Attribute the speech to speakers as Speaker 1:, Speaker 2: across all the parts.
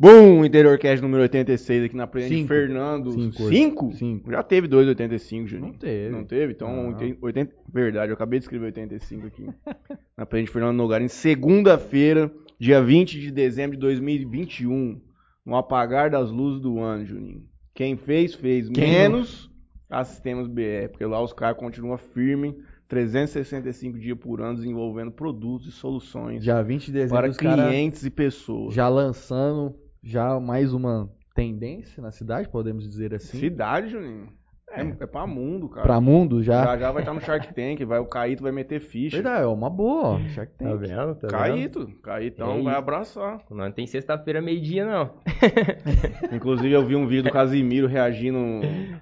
Speaker 1: Bom, Interior Cast número 86 aqui na Presidente
Speaker 2: Cinco.
Speaker 1: Fernando.
Speaker 2: Cinco hoje.
Speaker 1: Cinco?
Speaker 2: Cinco.
Speaker 1: Já teve dois 85, Juninho.
Speaker 2: Não teve.
Speaker 1: Não teve? Então,
Speaker 2: Não.
Speaker 1: 80, 80 verdade, eu acabei de escrever 85 aqui. na Presidente Fernando Nogarin, segunda-feira, dia 20 de dezembro de 2021. No apagar das luzes do ano, Juninho. Quem fez, fez.
Speaker 2: Quem
Speaker 1: menos a Sistemas BR, porque lá os caras continuam firmes, 365 dias por ano, desenvolvendo produtos e soluções
Speaker 2: Já 20 de dezembro
Speaker 1: para clientes e pessoas.
Speaker 2: já lançando já mais uma tendência na cidade, podemos dizer assim.
Speaker 1: Cidade, Juninho. É, é pra mundo, cara.
Speaker 2: Pra mundo já.
Speaker 1: Já já vai estar no Shark Tank, vai, o Caíto vai meter ficha.
Speaker 2: Verdade, é uma boa, ó. Shark
Speaker 3: Tá
Speaker 2: Tank.
Speaker 3: vendo? Tá vendo?
Speaker 1: Caíto, Caítão
Speaker 3: É
Speaker 1: vai abraçar.
Speaker 3: Não tem sexta-feira meio-dia, não.
Speaker 1: Inclusive eu vi um vídeo do Casimiro reagindo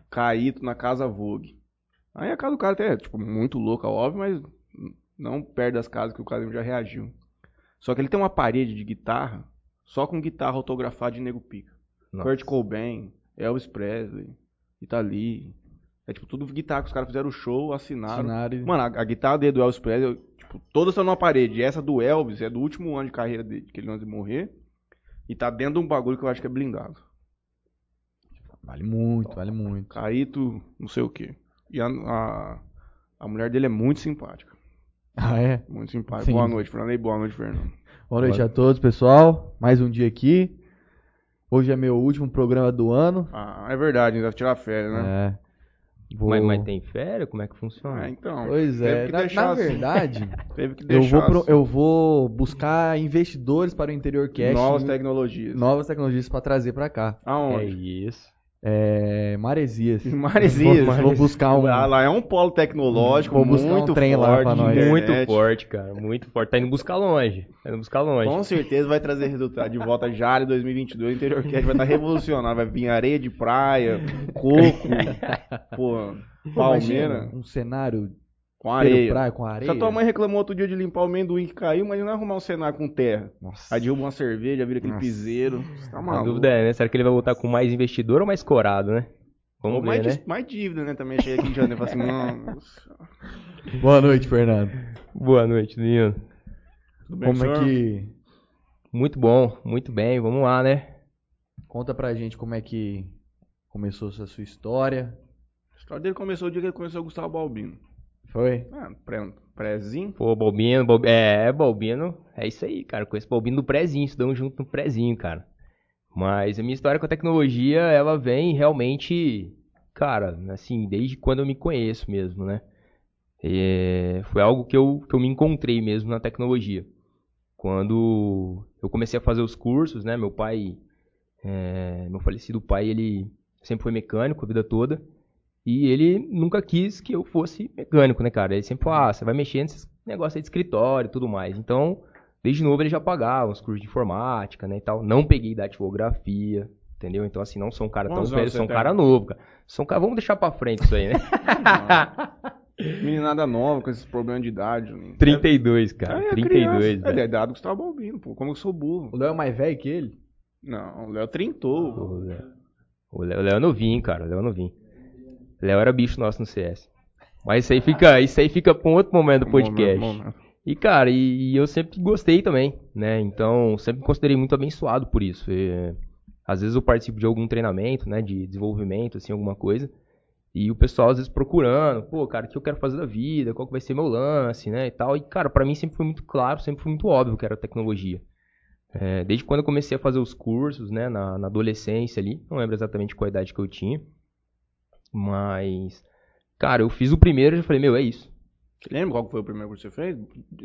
Speaker 1: Caíto na casa Vogue. Aí a casa do cara até é, tipo, muito louca, óbvio, mas não perto das casas que o Casimiro já reagiu. Só que ele tem uma parede de guitarra, só com guitarra autografada de Nego Pica.
Speaker 3: Nossa.
Speaker 1: Kurt Cobain, Elvis Presley, Itali. É tipo tudo guitarra que os caras fizeram o show, assinaram. Mano, a, a guitarra dele do Elvis Presley, tipo, todas estão numa parede. E essa do Elvis é do último ano de carreira dele, que ele antes de morrer. E tá dentro de um bagulho que eu acho que é blindado.
Speaker 2: Vale muito, vale muito.
Speaker 1: Caíto, não sei o quê. E a, a, a mulher dele é muito simpática.
Speaker 2: Ah, é?
Speaker 1: Muito simpática.
Speaker 2: Sim.
Speaker 1: Boa noite, Fernando. E boa noite, Fernando.
Speaker 2: Boa noite a todos, pessoal. Mais um dia aqui. Hoje é meu último programa do ano.
Speaker 1: Ah, é verdade, ainda vai tirar férias, né?
Speaker 2: É. Vou...
Speaker 3: Mas, mas tem férias? Como é que funciona?
Speaker 1: Ah, então.
Speaker 2: Pois
Speaker 1: teve
Speaker 2: é.
Speaker 1: que
Speaker 2: Na,
Speaker 1: deixar
Speaker 2: na
Speaker 1: assim.
Speaker 2: verdade,
Speaker 1: Teve que
Speaker 2: eu
Speaker 1: deixar
Speaker 2: vou, pro-
Speaker 1: assim.
Speaker 2: eu vou buscar investidores para o Interior Cast.
Speaker 1: Novas tecnologias.
Speaker 2: novas tecnologias para trazer para cá.
Speaker 3: É
Speaker 1: Aonde?
Speaker 3: isso.
Speaker 2: É, Maresias.
Speaker 1: Maresias.
Speaker 2: Vou, vou buscar um.
Speaker 1: Lá, lá é um polo tecnológico
Speaker 2: Vou buscar um
Speaker 1: muito
Speaker 2: trem lá
Speaker 1: forte,
Speaker 2: pra nós.
Speaker 3: Muito forte, cara. Muito forte. Tá indo buscar longe. Tá indo buscar longe.
Speaker 1: Com certeza vai trazer resultado. De volta já em 2022, o Interior Cast vai estar revolucionário. Vai vir areia de praia, coco, pô,
Speaker 2: Pô,
Speaker 1: palmeira
Speaker 2: imagina Um cenário
Speaker 1: com areia.
Speaker 2: praia com areia.
Speaker 1: Se a tua mãe reclamou outro dia de limpar o amendoim que caiu, mas não é arrumar um cenário com terra.
Speaker 2: Nossa.
Speaker 1: Aí derruba uma cerveja, vira aquele
Speaker 2: Nossa.
Speaker 1: piseiro. Você tá
Speaker 3: A
Speaker 1: maluco.
Speaker 3: dúvida é, né? Será que ele vai voltar com mais investidor ou mais corado, né? Vamos
Speaker 1: Ou
Speaker 3: ver,
Speaker 1: mais,
Speaker 3: né?
Speaker 1: mais dívida, né? Também cheguei aqui em janeiro e falei assim, não,
Speaker 2: Boa noite, Fernando.
Speaker 3: Boa noite, menino.
Speaker 1: tudo bem,
Speaker 2: Como é
Speaker 1: senhor?
Speaker 2: que.
Speaker 3: Muito bom, muito bem. Vamos lá, né?
Speaker 2: Conta pra gente como é que começou essa sua história.
Speaker 1: A história dele começou o dia que ele conheceu o Gustavo Balbino.
Speaker 2: Foi?
Speaker 1: Ah, pré, prézinho.
Speaker 3: Pô, Balbino, Balb... é, Balbino, é isso aí, cara. Conheço Balbino do prézinho, estudamos junto no prézinho, cara. Mas a minha história com a tecnologia, ela vem realmente, cara, assim, desde quando eu me conheço mesmo, né? É, foi algo que eu, que eu me encontrei mesmo na tecnologia. Quando eu comecei a fazer os cursos, né? Meu pai, é, meu falecido pai, ele sempre foi mecânico a vida toda. E ele nunca quis que eu fosse mecânico, né, cara? Ele sempre falou, ah, você vai mexer nesses negócios aí de escritório e tudo mais. Então, desde novo ele já pagava uns cursos de informática, né, e tal. Não peguei datilografia, entendeu? Então, assim, não sou um cara
Speaker 1: Quantos
Speaker 3: tão velho, sou um
Speaker 1: tem?
Speaker 3: cara novo, cara. Sou um cara... Vamos deixar pra frente isso aí, né?
Speaker 1: Meninada nova com esses problemas de idade. Juninho.
Speaker 3: 32, cara.
Speaker 1: É, é
Speaker 3: 32,
Speaker 1: criança. É da
Speaker 3: velho.
Speaker 1: idade do Gustavo Balbino, pô. Como eu sou burro.
Speaker 2: O Léo é mais velho que ele?
Speaker 1: Não, o Léo trintou.
Speaker 3: O Léo- O Léo o Léo é novinho, cara. O Léo é novinho. Léo era bicho nosso no CS. Mas isso aí fica, isso aí fica pra um outro momento do podcast.
Speaker 1: Momento, momento.
Speaker 3: E, cara, e, e eu sempre gostei também, né? Então, sempre me considerei muito abençoado por isso. E, às vezes eu participo de algum treinamento, né? De desenvolvimento, assim, alguma coisa. E o pessoal, às vezes, procurando. Pô, cara, o que eu quero fazer da vida? Qual que vai ser meu lance, né? E tal. E, cara, pra mim sempre foi muito claro, sempre foi muito óbvio que era tecnologia. É, desde quando eu comecei a fazer os cursos, né? Na, na adolescência ali. Não lembro exatamente qual idade que eu tinha. Mas... Cara, eu fiz o primeiro e já falei, meu, é isso.
Speaker 1: Você lembra qual que foi o primeiro que você fez?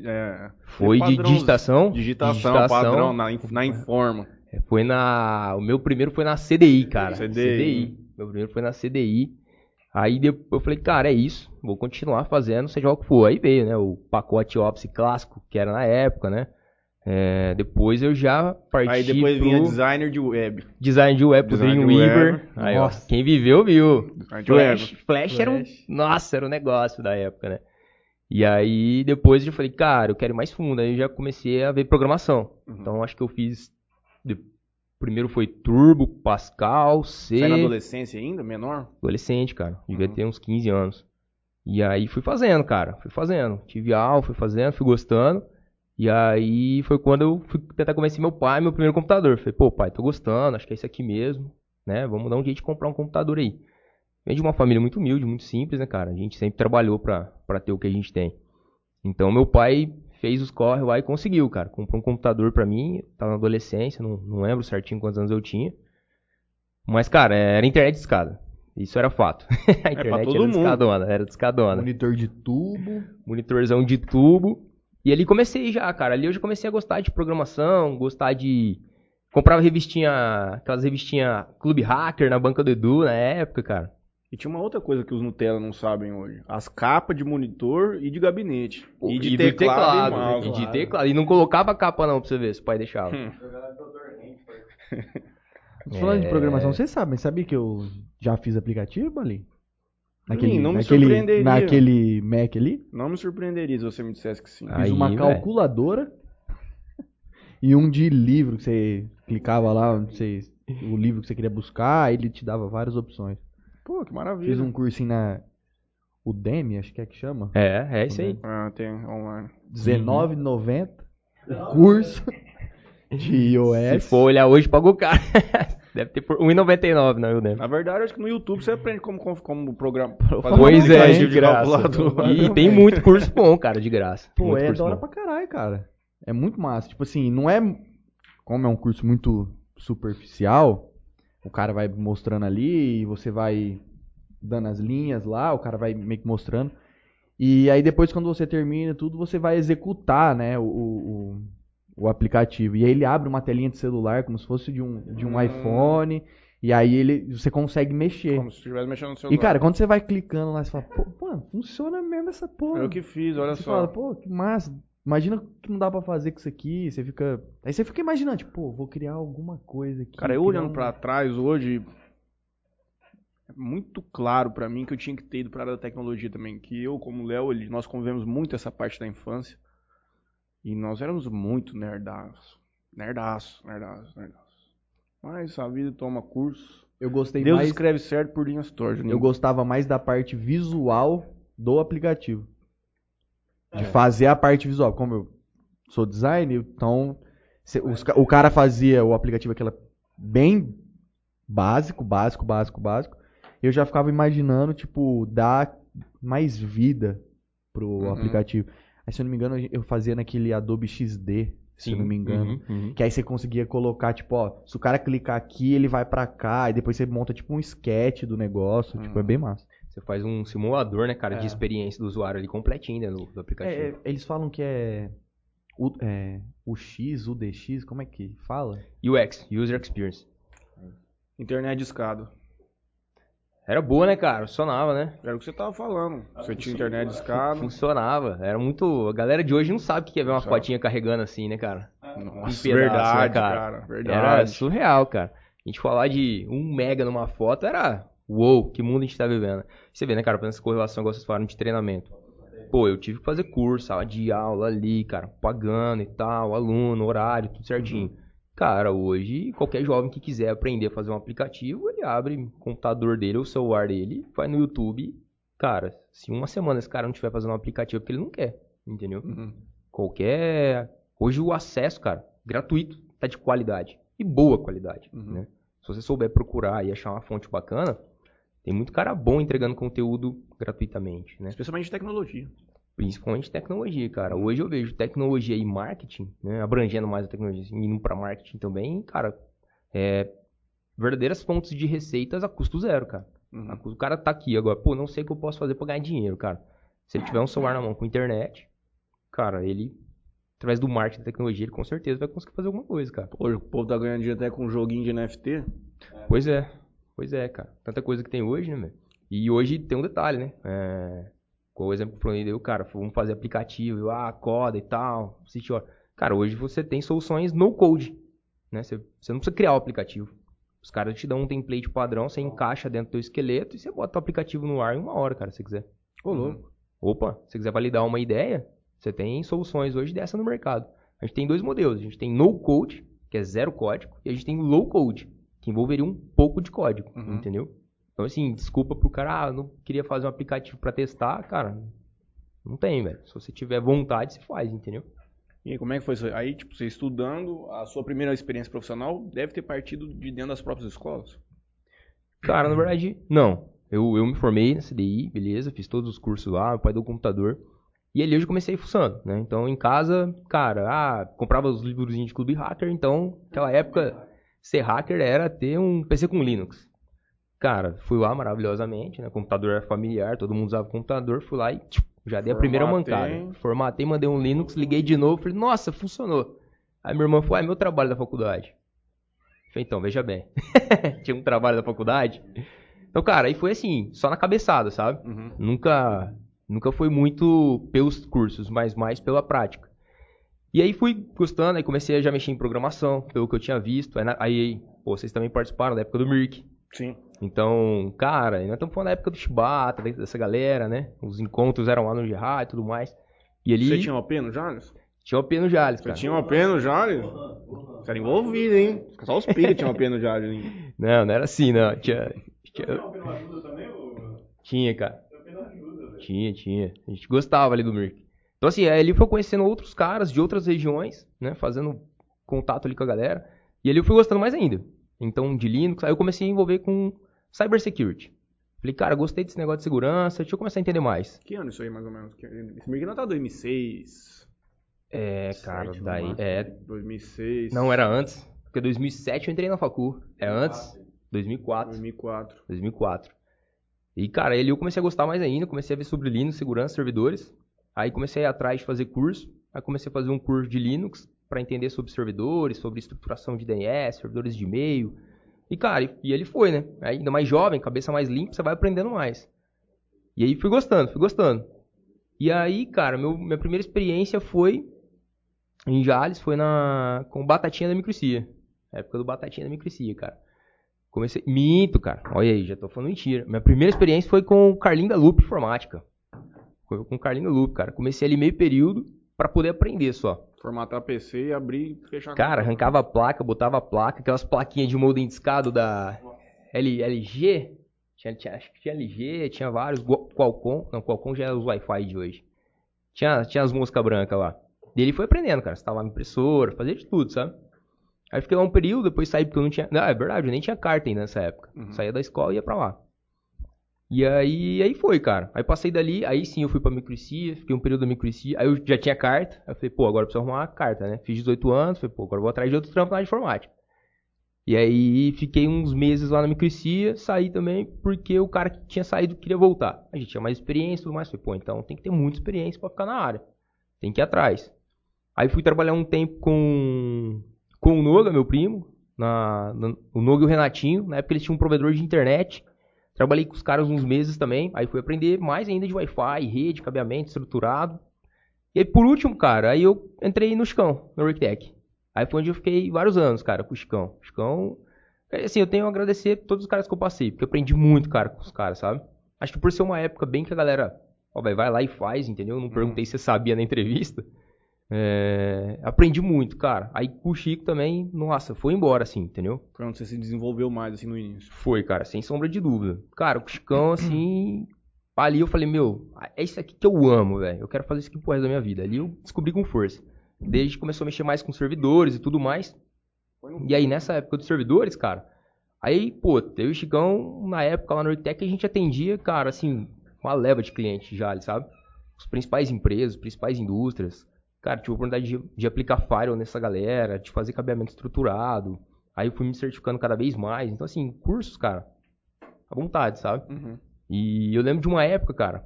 Speaker 1: É,
Speaker 3: Foi de
Speaker 1: padrão-
Speaker 3: digitação.
Speaker 1: Digitação, padrão, na, na Informa.
Speaker 3: Foi na. O meu primeiro foi na CDI, cara.
Speaker 1: CDI.
Speaker 3: Meu primeiro foi na CDI. Aí depois eu falei, cara, é isso. Vou continuar fazendo, seja o que for. Aí veio, né? O pacote Office clássico, que era na época, né? É, depois eu já parti
Speaker 1: Aí depois
Speaker 3: pro
Speaker 1: vinha designer de web.
Speaker 3: design de web pro Dreamweaver.
Speaker 1: web.
Speaker 3: Aí, ó, quem viveu, viu. Flash,
Speaker 1: web.
Speaker 3: Flash era um.
Speaker 2: Flash.
Speaker 3: Nossa, era um negócio da época, né? E aí depois eu falei, cara, eu quero ir mais fundo. Aí eu já comecei a ver programação.
Speaker 1: Uhum.
Speaker 3: Então acho que eu fiz. Primeiro foi Turbo, Pascal, C.
Speaker 1: Você é na adolescência ainda, menor?
Speaker 3: Adolescente, cara. Devia
Speaker 1: Uhum.
Speaker 3: ter uns 15 anos. E aí fui fazendo, cara. Fui fazendo. Tive aula, fui fazendo, fui gostando. E aí foi quando eu fui tentar convencer meu pai, meu primeiro computador. Falei, pô, pai, tô gostando, acho que é esse aqui mesmo, né? Vamos dar um jeito de comprar um computador aí. Vem de uma família muito humilde, muito simples, né, cara? A gente sempre trabalhou pra, pra ter o que a gente tem. Então meu pai fez os corre lá e conseguiu, cara. Comprou um computador pra mim, tava na adolescência, não, não lembro certinho quantos anos eu tinha. Mas, cara, era internet de escada. Isso era fato. a internet
Speaker 1: todo
Speaker 3: era
Speaker 1: mundo.
Speaker 3: discadona, era discadona.
Speaker 2: Monitor de tubo.
Speaker 3: monitorzão de tubo. E ali comecei já, cara. Ali eu já comecei a gostar de programação, gostar de. Comprava revistinha, aquelas revistinhas Clube Hacker na banca do Edu na época, cara.
Speaker 1: E tinha uma outra coisa que os Nutella não sabem hoje. As capas de monitor e de gabinete. e de
Speaker 3: do
Speaker 1: teclado, e
Speaker 3: E
Speaker 1: mouse.
Speaker 3: de teclado. E não colocava capa não pra você ver, se o pai deixava.
Speaker 1: Hum.
Speaker 2: Falando de
Speaker 3: É.
Speaker 2: programação, vocês sabem, sabia que eu já fiz aplicativo, Bali?
Speaker 1: Ih, não me
Speaker 2: naquele,
Speaker 1: surpreenderia.
Speaker 2: naquele Mac ali?
Speaker 1: Não me surpreenderia se você me dissesse que sim.
Speaker 3: Ah.
Speaker 2: Fiz
Speaker 3: Aí,
Speaker 2: uma calculadora e um de livro que você clicava lá, você, o livro que você queria buscar, ele te dava várias opções.
Speaker 1: Pô, que maravilha.
Speaker 2: Fiz um cursinho na Udemy, acho que é que chama.
Speaker 3: É, é isso aí.
Speaker 1: Ah, tem online.
Speaker 2: R$19,90. O curso de iOS.
Speaker 3: Se for olhar hoje, pagou caro. Deve ter por 1,99 na Udemy.
Speaker 1: Na verdade, acho que no YouTube você aprende como, como, como programa.
Speaker 3: Pois é, de graça. E tem muito curso bom, cara, de graça.
Speaker 2: Pô,
Speaker 3: Muito
Speaker 2: é da hora pra caralho, cara. É muito massa. Tipo assim, não é. Como é um curso muito superficial, o cara vai mostrando ali e você vai dando as linhas lá, o cara vai meio que mostrando. E aí depois, quando você termina tudo, você vai executar, né, o, o, o aplicativo. E aí ele abre uma telinha de celular, como se fosse de um, de um
Speaker 1: Hum.
Speaker 2: iPhone. E aí ele, você consegue mexer.
Speaker 1: Como se estivesse mexendo no celular.
Speaker 2: E cara, quando você vai clicando lá, você fala, pô, mano, funciona mesmo essa porra.
Speaker 1: É o que fiz, olha
Speaker 2: Você
Speaker 1: só.
Speaker 2: fala, pô, que massa. Imagina que não dá pra fazer com isso aqui. Você fica. Aí você fica imaginando, tipo, pô, vou criar alguma coisa aqui.
Speaker 1: Cara, eu olhando
Speaker 2: um-
Speaker 1: pra trás hoje, é muito claro pra mim que eu tinha que ter ido pra área da tecnologia também. Que eu, como Léo, nós convivemos muito essa parte da infância. E nós éramos muito nerdaço. Nerdaço, nerdaço, nerdaço. Mas a vida toma curso.
Speaker 2: Eu gostei
Speaker 1: Deus
Speaker 2: mais.
Speaker 1: escreve certo por linhas tortas.
Speaker 2: Eu gostava mais da parte visual do aplicativo.
Speaker 1: É.
Speaker 2: De fazer a parte visual. Como eu sou designer, então. cê- os ca- o cara fazia o aplicativo aquela bem básico, básico, básico, básico. Eu já ficava imaginando, tipo, dar mais vida pro
Speaker 1: Uhum.
Speaker 2: aplicativo. Aí, se eu não me engano, eu fazia naquele Adobe XD, se eu não me engano.
Speaker 3: Uhum, uhum.
Speaker 2: Que aí você conseguia colocar, tipo, ó, se o cara clicar aqui, ele vai pra cá, e depois você monta, tipo, um sketch do negócio, tipo, é bem massa.
Speaker 3: Você faz um simulador, né, cara, de
Speaker 2: É.
Speaker 3: experiência do usuário ali completinho, né, no, do aplicativo.
Speaker 2: É, é, eles falam que é o, é o X, o DX, como é que fala?
Speaker 3: UX, User Experience.
Speaker 1: Internet de escada.
Speaker 3: Era boa, né, cara? Funcionava, né?
Speaker 1: Era o que você tava falando. Você tinha internet de escada.
Speaker 3: Funcionava. Era muito. A galera de hoje não sabe o que é ver uma
Speaker 1: Sabe.
Speaker 3: fotinha carregando assim, né, cara?
Speaker 1: Nossa,
Speaker 3: pedaço,
Speaker 1: verdade,
Speaker 3: né,
Speaker 1: cara.
Speaker 3: cara? Era
Speaker 1: Verdade.
Speaker 3: surreal, cara. A gente falar de um mega numa foto era. Uou, que mundo a gente tá vivendo. Você vê, né, cara, pensa com relação, igual vocês falaram, de treinamento. Pô, eu tive que fazer curso, sala de aula ali, cara, pagando e tal, aluno, horário, tudo certinho. Cara, hoje, qualquer jovem que quiser aprender a fazer um aplicativo, ele abre o computador dele ou o celular dele, vai no YouTube. Cara, se uma semana esse cara não estiver fazendo um aplicativo, é porque ele não quer, entendeu?
Speaker 1: Uhum.
Speaker 3: Qualquer. Hoje o acesso, cara, gratuito, tá de qualidade. E boa qualidade,
Speaker 1: Uhum.
Speaker 3: né? Se você souber procurar e achar uma fonte bacana, tem muito cara bom entregando conteúdo gratuitamente, né?
Speaker 1: Especialmente de tecnologia.
Speaker 3: Principalmente tecnologia, cara. Hoje eu vejo tecnologia e marketing, né? Abrangendo mais a tecnologia, assim, indo pra marketing também, cara. É. Verdadeiras fontes de receitas a custo zero, cara.
Speaker 1: Uhum.
Speaker 3: O cara tá aqui agora, pô, não sei o que eu posso fazer pra ganhar dinheiro, cara. Se ele tiver um celular na mão com internet, cara, ele, através do marketing da tecnologia, ele com certeza vai conseguir fazer alguma coisa, cara.
Speaker 1: Hoje o povo tá ganhando dinheiro até com um joguinho de NFT.
Speaker 3: Pois é, pois é, cara. Tanta coisa que tem hoje, né, meu? E hoje tem um detalhe, né? É... O exemplo que eu falei, eu, cara, vamos fazer aplicativo, eu, ah, coda e tal, ó. Cara, hoje você tem soluções no code, né? Você, você não precisa criar o aplicativo. Os caras te dão um template padrão, você encaixa dentro do teu esqueleto e você bota o aplicativo no ar em uma hora, cara, se você quiser.
Speaker 2: Ô, louco.
Speaker 3: Opa, se você quiser validar uma ideia, você tem soluções hoje dessa no mercado. A gente tem dois modelos. A gente tem no code, que é zero código, e a gente tem low code, que envolveria um pouco de código,
Speaker 1: Uhum.
Speaker 3: entendeu? Então, assim, desculpa pro cara, ah, não queria fazer um aplicativo pra testar, cara. Não tem, velho. Se você tiver vontade, você faz, entendeu?
Speaker 1: E aí, como é que foi isso? Aí, tipo, você estudando, a sua primeira experiência profissional deve ter partido de dentro das próprias escolas.
Speaker 3: Cara, na verdade, não. Eu, eu me formei na CDI, beleza, fiz todos os cursos lá, meu pai deu computador. E ali eu já comecei fuçando, né? Então em casa, cara, ah, comprava os livrozinhos de clube hacker, então naquela época ser hacker era ter um PC com Linux. Cara, fui lá maravilhosamente, né? Computador era familiar, todo mundo usava computador, fui lá e tchum, já dei a primeira
Speaker 1: Formatei.
Speaker 3: mancada. Formatei, mandei um Linux, liguei de novo, falei, nossa, funcionou. Aí minha irmã falou, ah, é meu trabalho da faculdade. Falei, então, veja bem. Tinha um trabalho da faculdade. Então, cara, aí foi assim, só na cabeçada, sabe?
Speaker 1: Uhum.
Speaker 3: Nunca, nunca foi muito pelos cursos, mas mais pela prática. E aí fui gostando, aí comecei a já mexer em programação, pelo que eu tinha visto. Aí, aí pô, vocês também participaram da época do Mirk.
Speaker 1: Sim.
Speaker 3: Então, cara, nós estamos falando da época do Shibata, dessa galera, né? Os encontros eram lá no Gerard e tudo mais. E ali
Speaker 1: Você tinha um OP no Jales?
Speaker 3: tinha o P no Jales,
Speaker 1: Você
Speaker 3: cara.
Speaker 1: tinha um OP no Jales? Você era envolvido, hein? Só os pica tinham OP no Jales, hein?
Speaker 3: Não, não era assim, não. Tinha, tinha, tinha cara. Tinha, tinha. A gente gostava ali do Mirk. Então, assim, aí ele foi conhecendo outros caras de outras regiões, né? Fazendo contato ali com a galera. E ali eu fui gostando mais ainda. Então, de Linux, aí eu comecei a envolver com Cybersecurity. Falei, cara, gostei desse negócio de segurança, deixa eu começar a entender mais.
Speaker 1: Que ano isso aí, mais ou menos? Esse Mirk não tá 2006.
Speaker 3: É, cara, daí.
Speaker 1: máximo.
Speaker 3: É.
Speaker 1: 2006.
Speaker 3: Não, era antes. Porque 2007 eu entrei na Facu. É antes? 2004.
Speaker 1: 2004.
Speaker 3: 2004. E, cara, ele eu comecei a gostar mais ainda, comecei a ver sobre Linux, segurança, servidores. Aí comecei a ir atrás de fazer curso. Aí comecei a fazer um curso de Linux para entender sobre servidores, sobre estruturação de DNS, servidores de e-mail. E, cara, e, ele foi, né? Ainda mais jovem, cabeça mais limpa, você vai aprendendo mais. E aí fui gostando, fui gostando. E aí, cara, meu, minha primeira experiência foi em Jales, foi na com Batatinha da Microcia. Época do Batatinha da Microcia, cara. Comecei. Minto, cara. Olha aí, já tô falando mentira. Minha primeira experiência foi com o Carlinho da Loop Informática. Foi com o Carlinho da Loop, cara. Comecei ali meio período pra poder aprender só.
Speaker 1: Formatar PC e abrir e fechar a
Speaker 3: Cara, arrancava a placa, botava a placa, aquelas plaquinhas de modem discado da L- LG. Tinha, tinha- acho que tinha LG, tinha vários. Qualcomm. Não, Qualcomm já é os Wi-Fi de hoje. Tinha, tinha as moscas brancas lá. E ele foi aprendendo, cara. Instalava impressora, fazia de tudo, sabe? Aí fiquei lá um período, depois saí porque eu não tinha. Não, é verdade, eu nem tinha carta ainda nessa época.
Speaker 1: Uhum.
Speaker 3: Saía da escola e ia pra lá. E aí, aí foi, cara. Aí passei dali, aí sim eu fui pra microcia, fiquei um período da microcia, aí eu já tinha carta, aí eu falei, pô, agora eu preciso arrumar uma carta, né? Fiz 18 anos, falei, pô, agora eu vou atrás de outro trampo na informática. E aí fiquei uns meses lá na microcia, saí também porque o cara que tinha saído queria voltar. A gente tinha mais experiência e tudo mais, falei, pô, então tem que ter muita experiência pra ficar na área. Tem que ir atrás. Aí fui trabalhar um tempo com, com o Noga, meu primo, na, na- o Noga e o Renatinho, na época eles tinham um provedor de internet, Trabalhei com os caras uns meses também. Aí fui aprender mais ainda de Wi-Fi, rede, cabeamento estruturado. E aí, por último, cara, aí eu entrei no Chicão, no RigTech. Aí foi onde eu fiquei vários anos, cara, com o Chicão. O Chicão, assim, eu tenho a agradecer todos os caras que eu passei, porque eu aprendi muito, cara, com os caras, sabe? Acho que por ser uma época bem que a galera, ó, vai, vai lá e faz, entendeu? Eu não perguntei se você sabia na entrevista. É, aprendi muito, cara. Aí com o Chico também, nossa, foi embora, assim, entendeu?
Speaker 1: Foi onde você se desenvolveu mais, assim, no início.
Speaker 3: Foi, cara, sem sombra de dúvida. Cara, o Chicão, assim. Ali eu falei, meu, é isso aqui que eu amo, velho. Eu quero fazer isso aqui pro resto da minha vida. Ali eu descobri com força. Desde que começou a mexer mais com servidores e tudo mais. E aí, nessa época dos servidores, cara, aí, pô, eu e o Chicão, na época lá no Ortec, a gente atendia, cara, assim, uma leva de clientes já, sabe? Os principais empresas, as principais indústrias. Cara, tive a oportunidade de, de aplicar firewall nessa galera, de fazer cabeamento estruturado. Aí eu fui me certificando cada vez mais. Então, assim, cursos, cara, à vontade, sabe?
Speaker 1: Uhum.
Speaker 3: E eu lembro de uma época, cara,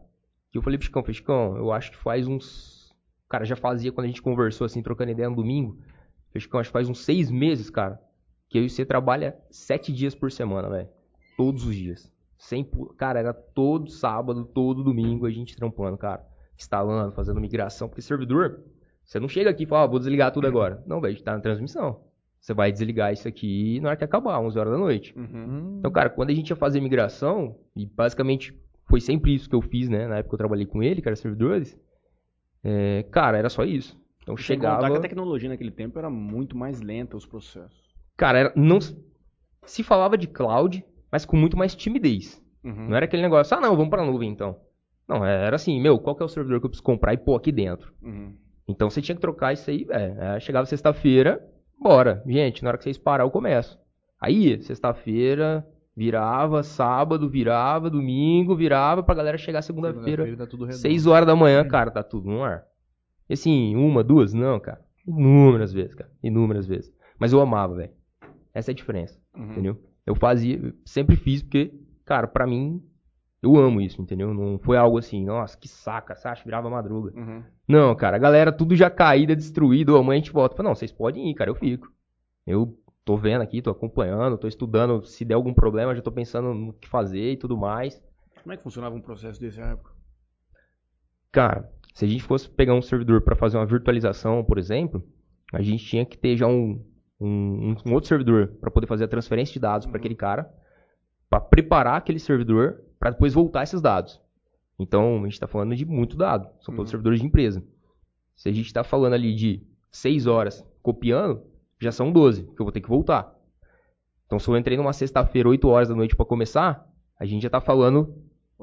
Speaker 3: que eu falei pro Chicão, falei, Chicão, eu acho que faz uns. Cara, já fazia quando a gente conversou assim, trocando ideia no domingo. Falei, Chicão, acho que faz uns seis meses, cara, que eu e você trabalha sete dias por semana, velho. Todos os dias. Sem, cara, era todo sábado, todo domingo a gente trampando, cara. Instalando, fazendo migração. Porque servidor, você não chega aqui e fala, ah, vou desligar tudo agora. Não, velho, a tá na transmissão. Você vai desligar isso aqui na hora que acabar, 11 horas da noite.
Speaker 1: Uhum.
Speaker 3: Então, cara, quando a gente ia fazer migração, e basicamente foi sempre isso que eu fiz, né? Na época que eu trabalhei com ele, que era servidores, é, cara, era só isso. Então
Speaker 1: Sem contar
Speaker 3: chegava.
Speaker 1: que a tecnologia naquele tempo era muito mais lenta, os processos.
Speaker 3: Cara, era, não se- falava de cloud, mas com muito mais timidez.
Speaker 1: Uhum.
Speaker 3: Não era aquele negócio, ah, não, vamos pra nuvem então. Não, era assim, meu, qual que é o servidor que eu preciso comprar e pôr aqui dentro?
Speaker 1: Uhum.
Speaker 3: Então você tinha que trocar isso aí, velho. É, chegava sexta-feira, bora. Gente, na hora que vocês parar, eu começo. Aí, sexta-feira, virava, sábado, virava, domingo, virava pra galera chegar segunda-feira.
Speaker 2: Segunda-feira tá.
Speaker 3: 6 horas da manhã, cara, tá tudo no ar. E assim, uma, duas? Não, cara. Inúmeras vezes, cara. Inúmeras vezes. Mas eu amava, velho. Essa é a diferença,
Speaker 1: Uhum.
Speaker 3: entendeu? Eu fazia, sempre fiz porque, cara, pra mim, eu amo isso, entendeu? Não foi algo assim, nossa, que saca, você acha que virava madruga.
Speaker 1: Uhum.
Speaker 3: Não, cara, a galera tudo já caída, destruído, amanhã a gente volta. Falei, não, vocês podem ir, cara, eu fico. Eu tô vendo aqui, tô acompanhando, tô estudando, se der algum problema, já tô pensando no que fazer e tudo mais.
Speaker 1: Como é que funcionava um processo desse na época?
Speaker 3: Cara, se a gente fosse pegar um servidor para fazer uma virtualização, por exemplo, a gente tinha que ter já um, um, um outro servidor para poder fazer a transferência de dados para aquele cara, para preparar aquele servidor para depois voltar esses dados. Então, a gente está falando de muito dado, são todos
Speaker 1: Uhum.
Speaker 3: servidores de empresa. Se a gente está falando ali de 6 horas copiando, já são 12, que eu vou ter que voltar. Então, se eu entrei numa sexta-feira, 8 horas da noite para começar, a gente já está falando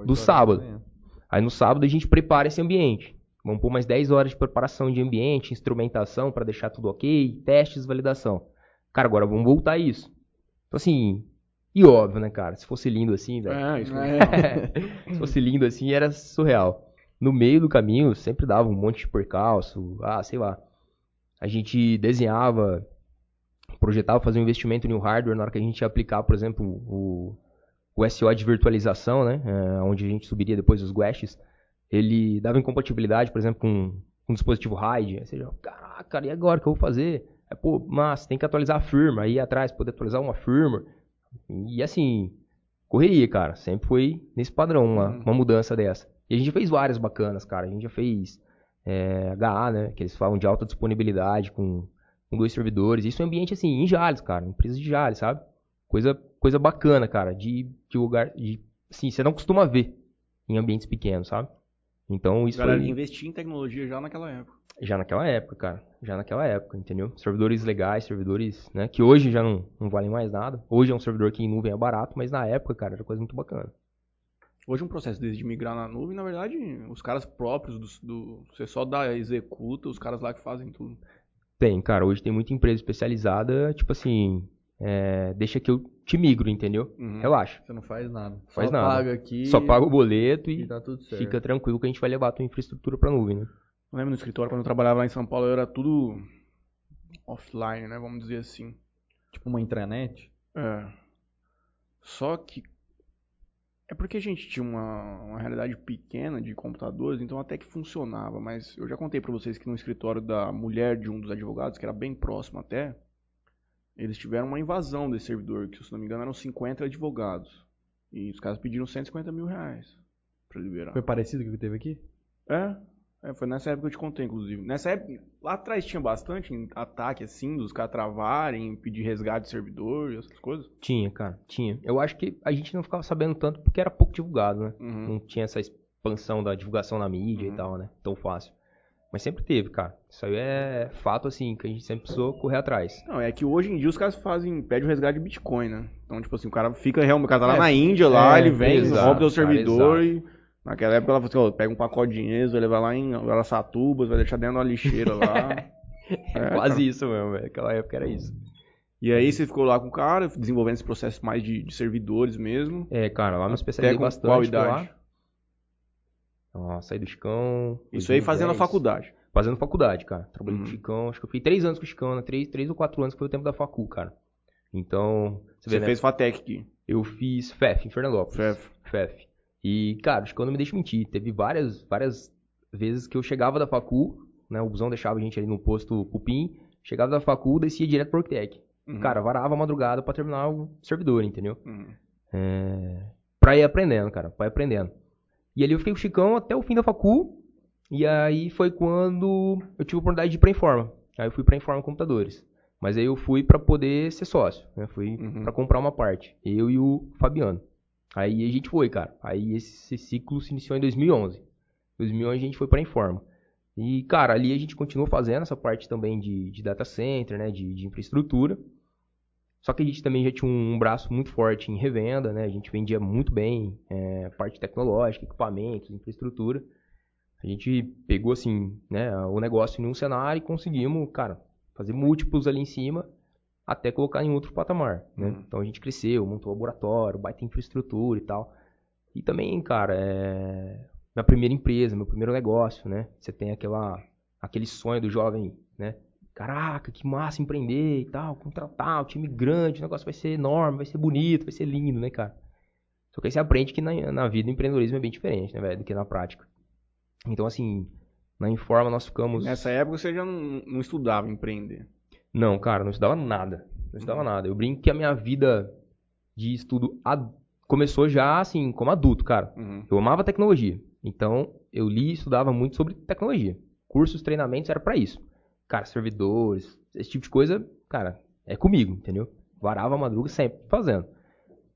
Speaker 3: do sábado. Aí no sábado a gente prepara esse ambiente. Vamos pôr mais 10 horas de preparação de ambiente, instrumentação para deixar tudo ok, testes, validação. Cara, agora vamos voltar a isso. Então assim, e óbvio, né, cara? Se fosse lindo assim, velho.
Speaker 1: É, isso eu
Speaker 3: Se fosse lindo assim, era surreal. No meio do caminho, sempre dava um monte de percalço, ah, sei lá. A gente desenhava, projetava fazer um investimento em um hardware na hora que a gente ia aplicar, por exemplo, o, o SO de virtualização, né? é, onde a gente subiria depois os guests. Ele dava incompatibilidade, por exemplo, com um dispositivo RAID. Aí você já, caraca, cara, e agora o que eu vou fazer? É, pô, mas tem que atualizar a firma, aí atrás poder atualizar uma firma. E assim, correria, cara. Sempre foi nesse padrão, uma,
Speaker 1: Uhum.
Speaker 3: uma mudança dessa. E a gente fez várias bacanas, cara. A gente já fez é, HA, né? Que eles falam de alta disponibilidade com, com dois servidores. Isso é um ambiente, assim, em Jales, cara. Empresa de Jales, sabe? Coisa, coisa bacana, cara. De, de lugar. De, assim, você não costuma ver em ambientes pequenos, sabe? Então, isso
Speaker 1: Galera
Speaker 3: foi
Speaker 1: investir em tecnologia já naquela época.
Speaker 3: já naquela época, cara. Já naquela época, entendeu? Servidores legais, servidores, né? Que hoje já não, não valem mais nada. Hoje é um servidor que em nuvem é barato, mas na época, cara, era coisa muito bacana.
Speaker 1: Hoje um processo desse de migrar na nuvem, na verdade, os caras próprios do, do você só dá executa, os caras lá que fazem tudo.
Speaker 3: Tem, cara, hoje tem muita empresa especializada, tipo assim, é, deixa que eu te migro, entendeu?
Speaker 1: Uhum.
Speaker 3: Relaxa.
Speaker 2: Você não faz nada.
Speaker 3: Faz
Speaker 2: Só
Speaker 3: nada.
Speaker 2: paga aqui.
Speaker 3: Só paga o boleto
Speaker 2: e
Speaker 3: e
Speaker 2: tá
Speaker 3: fica tranquilo que a gente vai levar a tua infraestrutura pra nuvem, né?
Speaker 1: Eu lembro no escritório, quando eu trabalhava lá em São Paulo, era tudo offline, né? Vamos dizer assim.
Speaker 2: Tipo uma intranet.
Speaker 1: É. Só que. É porque a gente tinha uma, uma realidade pequena de computadores, então até que funcionava. Mas eu já contei pra vocês que no escritório da mulher de um dos advogados, que era bem próximo até, eles tiveram uma invasão desse servidor, que se não me engano eram 50 advogados. E os caras pediram 150 mil reais pra liberar.
Speaker 2: Foi parecido com o que teve aqui?
Speaker 1: É, é, foi nessa época que eu te contei, inclusive. Nessa época, lá atrás tinha bastante ataque, assim, dos caras travarem, pedir resgate de servidor e essas coisas.
Speaker 3: Tinha, cara, tinha. Eu acho que a gente não ficava sabendo tanto porque era pouco divulgado, né?
Speaker 1: Uhum.
Speaker 3: Não tinha essa expansão da divulgação na mídia
Speaker 1: Uhum.
Speaker 3: e tal, né? Tão fácil. Mas sempre teve, cara. Isso aí é fato, assim, que a gente sempre precisou correr atrás.
Speaker 1: Não, é que hoje em dia os caras fazem, pedem o resgate de Bitcoin, né? Então, tipo assim, o cara fica realmente, o cara tá lá
Speaker 3: É,
Speaker 1: na Índia, lá,
Speaker 3: é,
Speaker 1: ele vem,
Speaker 3: exato,
Speaker 1: rouba o
Speaker 3: cara,
Speaker 1: servidor e... Naquela época ela falou assim, ó, pega um pacote de dinheiro, vai levar lá em Araçatubas, vai deixar dentro da lixeira lá. É,
Speaker 3: Quase
Speaker 1: cara.
Speaker 3: isso mesmo, velho. Aquela época era isso.
Speaker 1: E aí você ficou lá com o cara, desenvolvendo esse processo mais de, de servidores mesmo.
Speaker 3: É, cara, lá me
Speaker 1: Até
Speaker 3: especializei
Speaker 1: com
Speaker 3: bastante.
Speaker 1: qual idade?
Speaker 3: Lá. Ó, saí do Chicão.
Speaker 1: Isso aí fazendo a
Speaker 3: 2010.
Speaker 1: faculdade.
Speaker 3: Fazendo faculdade, cara. Trabalhei
Speaker 1: Uhum.
Speaker 3: com o Chicão. Acho que eu fiquei três anos com o Chicão, né? Três, três ou quatro anos que foi o tempo da facu, cara. Então, você,
Speaker 1: Você
Speaker 3: vê, né?
Speaker 1: fez Fatec aqui.
Speaker 3: Eu fiz FEF em Fernandópolis.
Speaker 1: FEF.
Speaker 3: FEF. E, cara, o Chicão não me deixa mentir. Teve várias, várias vezes que eu chegava da facu, né? O busão deixava a gente ali no posto Cupim. Chegava da facu, descia direto pro Orctec.
Speaker 1: Uhum.
Speaker 3: Cara, varava a madrugada pra terminar o servidor, entendeu?
Speaker 1: Uhum.
Speaker 3: É... Pra ir aprendendo, cara, pra ir aprendendo. E ali eu fiquei com o Chicão até o fim da facu. E aí foi quando eu tive a oportunidade de ir pra Informa. Aí eu fui pra Informa Computadores. Mas aí eu fui pra poder ser sócio, né? Fui
Speaker 1: Uhum.
Speaker 3: pra comprar uma parte. Eu e o Fabiano. Aí a gente foi, cara. Aí esse ciclo se iniciou em 2011. Em 2011 a gente foi pra Informa. E, cara, ali a gente continuou fazendo essa parte também de, de data center, né? De, de infraestrutura. Só que a gente também já tinha um, um braço muito forte em revenda, né? A gente vendia muito bem é, parte tecnológica, equipamentos, infraestrutura. A gente pegou, assim, né, o negócio em um cenário e conseguimos, cara, fazer múltiplos ali em cima até colocar em outro patamar, né?
Speaker 1: Uhum.
Speaker 3: Então a gente cresceu, montou laboratório, baita infraestrutura e tal. E também, cara, é minha primeira empresa, meu primeiro negócio, né? Você tem aquela aquele sonho do jovem, né? Caraca, que massa empreender e tal, contratar um time grande, o negócio vai ser enorme, vai ser bonito, vai ser lindo, né, cara? Só que aí você aprende que na, na vida o empreendedorismo é bem diferente, né, velho, do que na prática. Então, assim, na Informa nós ficamos...
Speaker 1: Nessa época você já não, não estudava empreender.
Speaker 3: Não, cara, não estudava nada. Não estudava nada. Eu brinco que a minha vida de estudo ad- começou já, assim, como adulto, cara.
Speaker 1: Uhum.
Speaker 3: Eu amava tecnologia. Então, eu li e estudava muito sobre tecnologia. Cursos, treinamentos, era pra isso. Cara, servidores, esse tipo de coisa, cara, é comigo, entendeu? Varava a madruga sempre fazendo.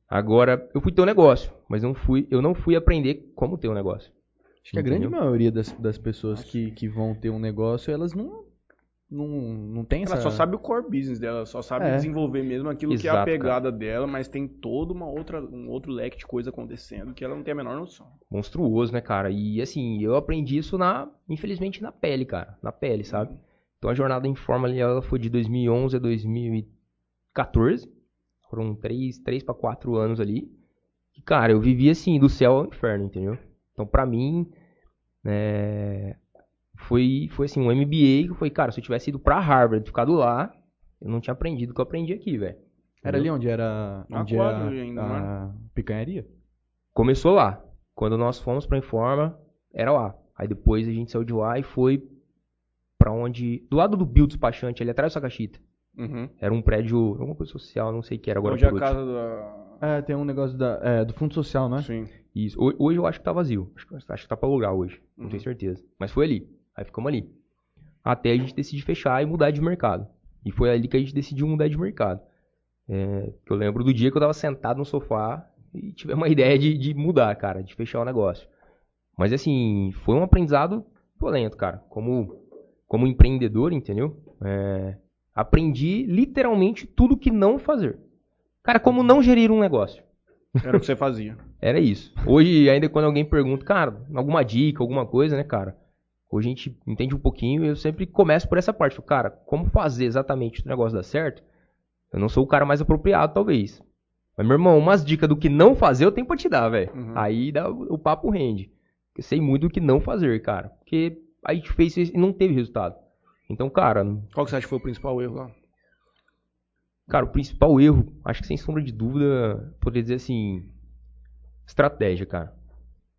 Speaker 3: Agora, eu fui ter um negócio, mas não fui, eu não fui aprender como ter um negócio.
Speaker 2: Acho que a grande maioria das, das pessoas que, que vão ter um negócio, elas não, não, não tem essa...
Speaker 1: Ela só sabe o core business dela, só sabe
Speaker 2: É.
Speaker 1: desenvolver mesmo aquilo que é a
Speaker 3: Exato,
Speaker 1: pegada dela, mas tem toda uma outra, um outro leque de coisa acontecendo que ela não tem a menor noção.
Speaker 3: monstruoso, né, cara? E assim, eu aprendi isso na, infelizmente, na pele, cara, na pele, sabe? Então a jornada em forma ali, ela foi de 2011 a 2014. Foram três, três para quatro anos ali. E, cara, eu vivi assim, do céu ao inferno, entendeu? Então, pra mim, é, foi, foi assim, um MBA que foi, cara, se eu tivesse ido pra Harvard, ficado lá, eu não tinha aprendido o que eu aprendi aqui, velho.
Speaker 2: Era ali onde era,
Speaker 1: Na
Speaker 2: onde
Speaker 1: quadra
Speaker 2: era
Speaker 1: ainda,
Speaker 2: a picanharia?
Speaker 3: Começou lá. Quando nós fomos pra Informa, era lá. Aí depois a gente saiu de lá e foi pra onde. Do lado do Bill Despachante, ali atrás do Sakashita.
Speaker 1: Uhum.
Speaker 3: Era um prédio, alguma coisa social, não sei o que era agora.
Speaker 1: Onde é a casa da...
Speaker 2: É, tem um negócio da, é, do fundo social, né?
Speaker 1: Sim.
Speaker 3: Isso. Ho- Hoje eu acho que tá vazio. Acho, que- acho que tá pra alugar hoje. Não
Speaker 1: Uhum.
Speaker 3: tenho certeza. Mas foi ali. Aí ficamos ali. Até a gente decidir fechar e mudar de mercado. E foi ali que a gente decidiu mudar de mercado. É, eu lembro do dia que eu tava sentado no sofá e tive uma ideia de, de mudar, cara, de fechar o negócio. Mas assim, foi um aprendizado violento, cara. Como, como empreendedor, entendeu? É, aprendi literalmente tudo que não fazer. Cara, como não gerir um negócio.
Speaker 1: Era o que você fazia.
Speaker 3: Era isso. Hoje, ainda quando alguém pergunta, cara, alguma dica, alguma coisa, né, cara? Hoje a gente entende um pouquinho e eu sempre começo por essa parte. Falo, Cara, como fazer exatamente o negócio dar certo? Eu não sou o cara mais apropriado, talvez. Mas, meu irmão, umas dicas do que não fazer eu tenho pra te dar, velho.
Speaker 1: Uhum.
Speaker 3: Aí dá, o o papo rende. Eu sei muito do que não fazer, cara. Porque a gente fez isso e não teve resultado. Então, cara,
Speaker 1: Qual que você acha que foi o principal erro lá?
Speaker 3: Cara, o principal erro, acho que sem sombra de dúvida, poderia dizer assim, estratégia, cara.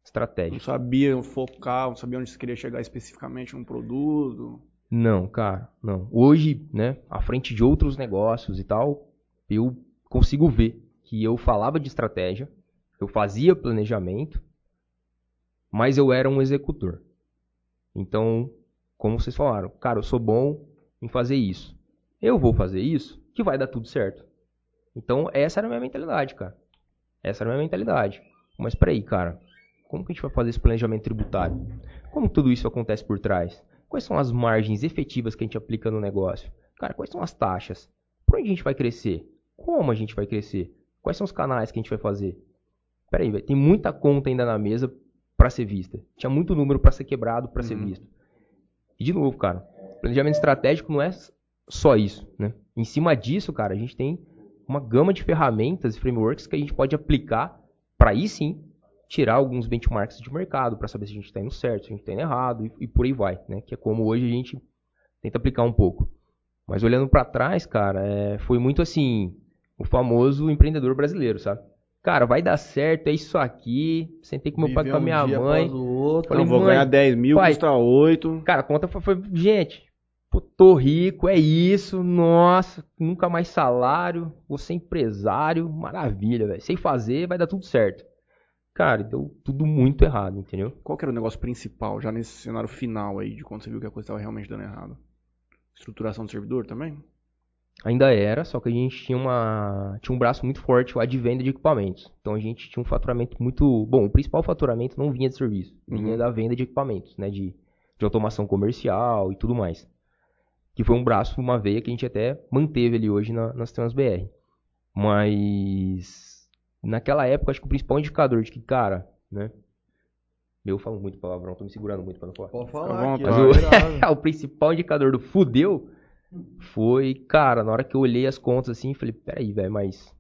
Speaker 3: Estratégia.
Speaker 1: Não sabia focar, não sabia onde você queria chegar especificamente num produto.
Speaker 3: Não, cara, não. Hoje, né, à frente de outros negócios e tal, eu consigo ver que eu falava de estratégia, eu fazia planejamento, mas eu era um executor. Então, como vocês falaram, cara, eu sou bom em fazer isso. Eu vou fazer isso, que vai dar tudo certo. Então, essa era a minha mentalidade, cara. Essa era a minha mentalidade. Mas peraí, cara, como que a gente vai fazer esse planejamento tributário? Como tudo isso acontece por trás? Quais são as margens efetivas que a gente aplica no negócio? Cara, quais são as taxas? Por onde a gente vai crescer? Como a gente vai crescer? Quais são os canais que a gente vai fazer? Peraí, velho, tem muita conta ainda na mesa para ser vista. Tinha muito número para ser quebrado, para ser
Speaker 1: Uhum.
Speaker 3: visto. E de novo, cara, planejamento estratégico não é só isso, né? Em cima disso, cara, a gente tem uma gama de ferramentas e frameworks que a gente pode aplicar para aí sim tirar alguns benchmarks de mercado para saber se a gente está indo certo, se a gente está indo errado e, e por aí vai, né? Que é como hoje a gente tenta aplicar um pouco. Mas olhando para trás, cara, é, foi muito assim o famoso empreendedor brasileiro, sabe? Cara, vai dar certo, é isso aqui. Sentei com meu pai e com a minha
Speaker 2: um
Speaker 3: mãe.
Speaker 2: o outro.
Speaker 3: Falei,
Speaker 1: vou ganhar 10 mil,
Speaker 3: pai.
Speaker 1: custa 8.
Speaker 3: Cara, a conta foi, foi- gente, pô, tô rico, é isso, nossa, nunca mais salário, vou ser empresário, maravilha, velho. Sei fazer, vai dar tudo certo. Cara, deu tudo muito errado, entendeu?
Speaker 1: Qual que era o negócio principal, já nesse cenário final aí, de quando você viu que a coisa estava realmente dando errado? Estruturação do servidor também?
Speaker 3: Ainda era, só que a gente tinha uma tinha um braço muito forte lá de venda de equipamentos. Então a gente tinha um faturamento muito bom. O principal faturamento não vinha de serviço, vinha
Speaker 1: Uhum.
Speaker 3: da venda de equipamentos, né, de, de automação comercial e tudo mais. Que foi um braço, uma veia que a gente até manteve ali hoje na, nas TransBR. Mas naquela época acho que o principal indicador de que, cara, né, Eu falo muito palavrão, tô me segurando muito pra não falar.
Speaker 2: Pode falar. aqui,
Speaker 3: Mas o, o principal indicador do fudeu foi, cara, na hora que eu olhei as contas assim, falei, peraí, velho, mas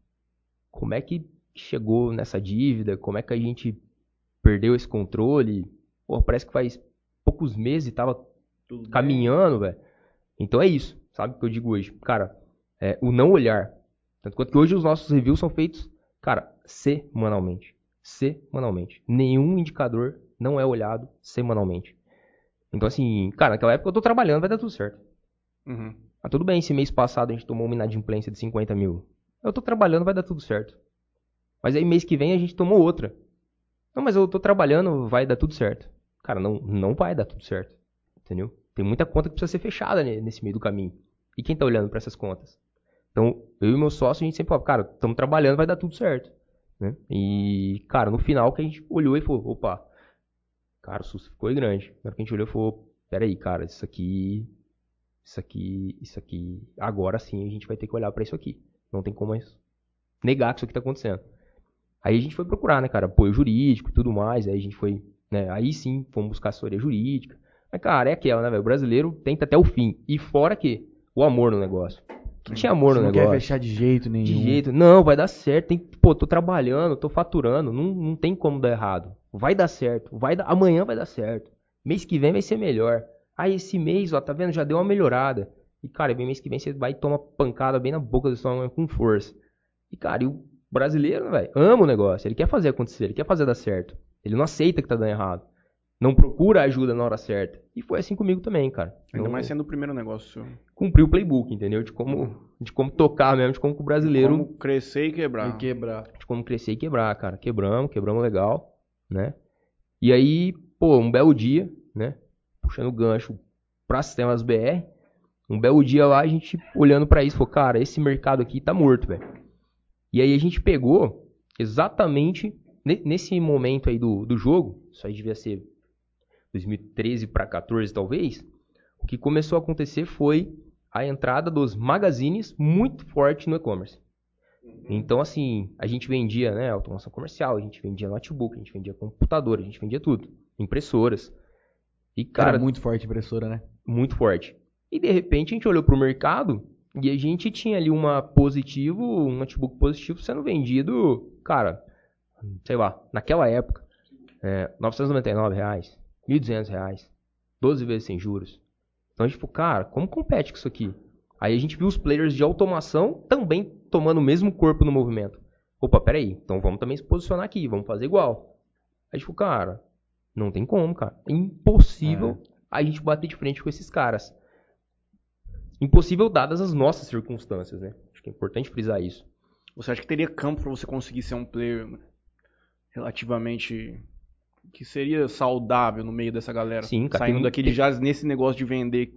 Speaker 3: como é que chegou nessa dívida? Como é que a gente perdeu esse controle? Pô, parece que faz poucos meses e tava
Speaker 1: Tudo
Speaker 3: caminhando, velho. Então é isso, sabe o que eu digo hoje? Cara, é, o não olhar. Tanto quanto que hoje os nossos reviews são feitos, cara, semanalmente. Semanalmente. Nenhum indicador não é olhado semanalmente. Então, assim, cara, naquela época eu tô trabalhando, vai dar tudo certo.
Speaker 1: Uhum.
Speaker 3: Ah, tudo bem, esse mês passado a gente tomou uma inadimplência de 50 mil. Eu tô trabalhando, vai dar tudo certo. Mas aí mês que vem a gente tomou outra. Não, mas eu tô trabalhando, vai dar tudo certo. Cara, não, não vai dar tudo certo. Entendeu? Tem muita conta que precisa ser fechada ne- nesse meio do caminho. E quem tá olhando pra essas contas? Então, eu e meu sócio, a gente sempre fala, cara, estamos trabalhando, vai dar tudo certo. Né? E, cara, no final que a gente olhou e falou, opa, cara, o susto ficou grande. Na hora que a gente olhou e falou, peraí, cara, isso aqui, isso aqui, isso aqui, agora sim a gente vai ter que olhar pra isso aqui. Não tem como mais negar que isso aqui tá acontecendo. Aí a gente foi procurar, né, cara, apoio jurídico e tudo mais, aí a gente foi, né, aí sim, fomos buscar assessoria jurídica. Mas, cara, é aquela, né, velho, o brasileiro tenta até o fim. E fora que, o amor no negócio. Que tinha amor
Speaker 2: Você
Speaker 3: no
Speaker 2: não quer
Speaker 3: negócio.
Speaker 2: fechar de jeito nenhum.
Speaker 3: De jeito. Não, vai dar certo. Tem, pô, tô trabalhando, tô faturando. Não, não tem como dar errado. Vai dar certo. Vai dar, amanhã vai dar certo. Mês que vem vai ser melhor. Ah, esse mês, ó, tá vendo? Já deu uma melhorada. E, cara, bem mês que vem você vai tomar pancada bem na boca do estômago com força. E, cara, e o brasileiro, velho, ama o negócio. Ele quer fazer acontecer, ele quer fazer dar certo. Ele não aceita que tá dando errado. Não procura ajuda na hora certa. E foi assim comigo também, cara.
Speaker 1: Ainda
Speaker 3: Não-
Speaker 1: mais sendo o primeiro negócio seu.
Speaker 3: cumprir o playbook, entendeu? De como, de como tocar mesmo, de como o brasileiro
Speaker 1: Como crescer e quebrar.
Speaker 2: E quebrar.
Speaker 3: de como crescer e quebrar, cara. Quebramos, quebramos legal, né? E aí, pô, um belo dia, né? Puxando o gancho pra sistemas BR, um belo dia lá, a gente olhando pra isso, falou, cara, esse mercado aqui tá morto, velho. E aí a gente pegou exatamente ne- nesse momento aí do, do jogo, isso aí devia ser 2013 pra 14 talvez, o que começou a acontecer foi a entrada dos magazines muito forte no e-commerce. Então, assim, a gente vendia, né, automação comercial, a gente vendia notebook, a gente vendia computador, a gente vendia tudo. Impressoras. E,
Speaker 2: Cara,
Speaker 3: cara,
Speaker 2: muito forte a impressora, né?
Speaker 3: muito forte. E, de repente, a gente olhou pro mercado e a gente tinha ali uma positivo, um notebook positivo sendo vendido, cara, sei lá, naquela época, é, 999 reais, 1.200 reais, 12 vezes sem juros. Então, a gente falou, cara, como compete com isso aqui? Aí a gente viu os players de automação também tomando o mesmo corpo no movimento. Opa, peraí, então vamos também se posicionar aqui, vamos fazer igual. Aí a gente falou, cara, não tem como, cara. É impossível a gente bater de frente com esses caras. Impossível dadas as nossas circunstâncias, né? Acho que é importante frisar isso.
Speaker 1: Você acha que teria campo pra você conseguir ser um player relativamente que seria saudável no meio dessa galera?
Speaker 3: Sim, cara,
Speaker 1: Saindo daquele
Speaker 3: tem-
Speaker 1: já nesse negócio de vender.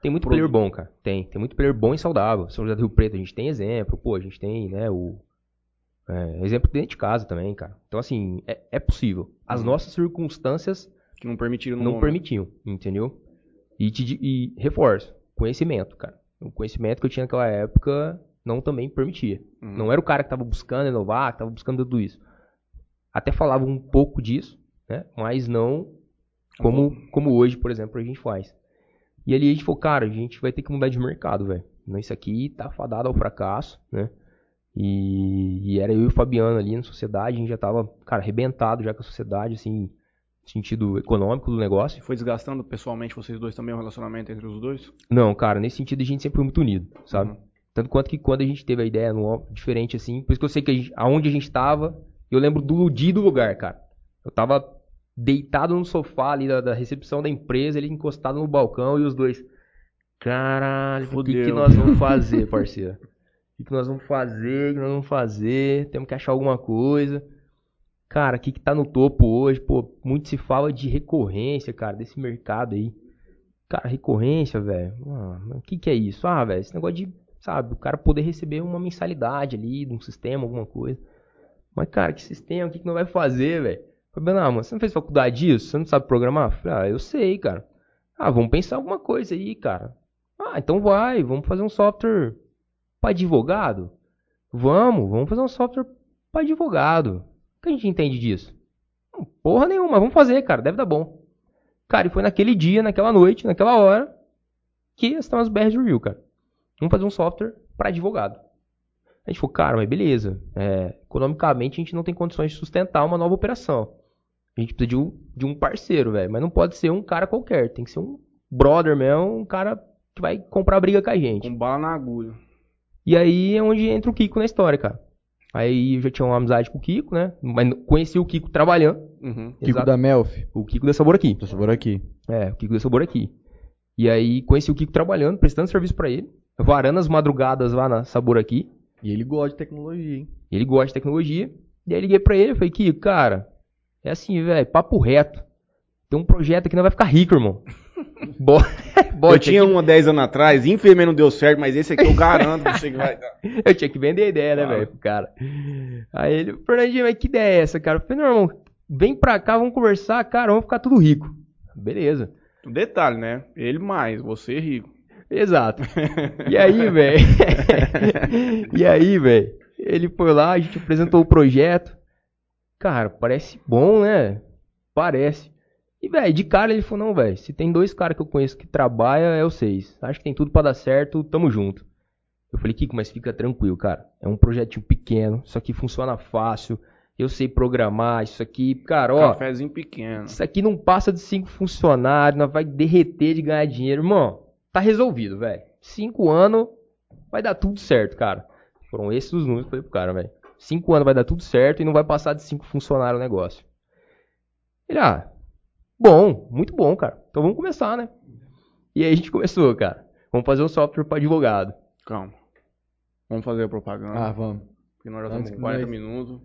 Speaker 3: Tem muito
Speaker 1: Produto.
Speaker 3: player bom, cara. Tem. Tem muito player bom e saudável. São José do Rio Preto, a gente tem exemplo. Pô, a gente tem, né, o... é, exemplo dentro de casa também, cara. Então, assim, é, é possível. As
Speaker 1: Uhum.
Speaker 3: nossas circunstâncias
Speaker 1: Que não permitiram
Speaker 3: não
Speaker 1: momento.
Speaker 3: permitiam, entendeu? E, te, e reforço, conhecimento, cara. O conhecimento que eu tinha naquela época não também permitia.
Speaker 1: Uhum.
Speaker 3: Não era o cara que tava buscando inovar, que tava buscando tudo isso. Até falava um pouco disso, né? Mas não como, como hoje, por exemplo, a gente faz. E ali a gente falou, cara, a gente vai ter que mudar de mercado, velho. Não, Isso aqui tá fadado ao fracasso, né? E, e era eu e o Fabiano ali na sociedade, a gente já tava, cara, arrebentado já com a sociedade, assim, no sentido econômico do negócio.
Speaker 1: Foi desgastando pessoalmente vocês dois também o relacionamento entre os dois?
Speaker 3: Não, cara, nesse sentido a gente sempre foi muito unido, sabe?
Speaker 1: Uhum.
Speaker 3: Tanto quanto que quando a gente teve a ideia no, diferente assim, por isso que eu sei que a gente, aonde a gente tava, eu lembro do ludir do lugar, cara. Eu tava deitado no sofá ali da, da recepção da empresa, ele encostado no balcão e os dois. Caralho, o que, que nós vamos fazer, parceiro? O que, que nós vamos fazer? O que nós vamos fazer? Temos que achar alguma coisa. Cara, o que, que tá no topo hoje? Pô, muito se fala de recorrência, cara, desse mercado aí. Cara, recorrência, velho. O que, que é isso? Ah, velho, esse negócio de, sabe, o cara poder receber uma mensalidade ali de um sistema, alguma coisa. Mas, cara, que sistema? O que, que não vai fazer, velho? Fabiano, ah, mano, você não fez faculdade disso? Você não sabe programar? Falei, ah, eu sei, cara. Ah, vamos pensar alguma coisa aí, cara. Ah, então vai, vamos fazer um software para advogado? Vamos, vamos fazer um software para advogado. O que a gente entende disso? Porra nenhuma, vamos fazer, cara, deve dar bom. Cara, e foi naquele dia, naquela noite, naquela hora, que estão as BRs Review, cara. Vamos fazer um software para advogado. A gente falou, cara, mas beleza. É, economicamente a gente não tem condições de sustentar uma nova operação. A gente precisa de um, de um parceiro, velho. Mas não pode ser um cara qualquer. Tem que ser um brother mesmo, um cara que vai comprar briga com a gente.
Speaker 1: Com bala na agulha.
Speaker 3: E aí é onde entra o Kiko na história, cara. Aí eu já tinha uma amizade com o Kiko, né? Mas conheci o Kiko trabalhando.
Speaker 1: Uhum.
Speaker 2: Kiko
Speaker 3: Exato.
Speaker 2: da Melf.
Speaker 3: O Kiko da Sabor aqui.
Speaker 2: Sabor aqui.
Speaker 3: É, o Kiko deu sabor aqui. E aí conheci o Kiko trabalhando, prestando serviço pra ele. Varando as madrugadas lá na Sabor aqui.
Speaker 2: E ele gosta de tecnologia, hein?
Speaker 3: Ele gosta de tecnologia. E aí liguei pra ele e falei, Kiko, cara, é assim, velho, papo reto. Tem um projeto aqui que não vai ficar rico, irmão. Bora, bora,
Speaker 1: Eu tinha um há 10 anos atrás, infelizmente não deu certo, mas esse aqui eu garanto pra você que vai dar.
Speaker 3: Eu tinha que vender a ideia, né, velho, pro cara. Aí ele, Fernandinho, mas que ideia é essa, cara? Eu falei, não, irmão, vem pra cá, vamos conversar, cara, vamos ficar tudo rico. Beleza.
Speaker 1: Um detalhe, né? Ele mais, você é rico.
Speaker 3: Exato. E aí, velho? e aí, velho? Ele foi lá, a gente apresentou o projeto. Cara, parece bom, né? Parece. E, velho, de cara ele falou, não, velho, se tem dois caras que eu conheço que trabalham, é vocês. Acho que tem tudo pra dar certo, tamo junto. Eu falei, Kiko, mas fica tranquilo, cara. É um projetinho pequeno, isso aqui funciona fácil. Eu sei programar, isso aqui, cara, ó.
Speaker 1: Cafézinho pequeno.
Speaker 3: Isso aqui não passa de cinco funcionários, nós vai derreter de ganhar dinheiro. Irmão, tá resolvido, velho. Cinco anos vai dar tudo certo, cara. Foram esses os números que eu falei pro cara, velho. Cinco anos vai dar tudo certo e não vai passar de cinco funcionários o negócio. Ele, ah, bom, muito bom, cara. Então vamos começar, né? E aí a gente começou, cara. Vamos fazer um software para advogado.
Speaker 1: Calma. Vamos fazer a propaganda.
Speaker 2: Ah, vamos.
Speaker 1: porque nós já estamos com 40
Speaker 2: nós-
Speaker 1: minutos.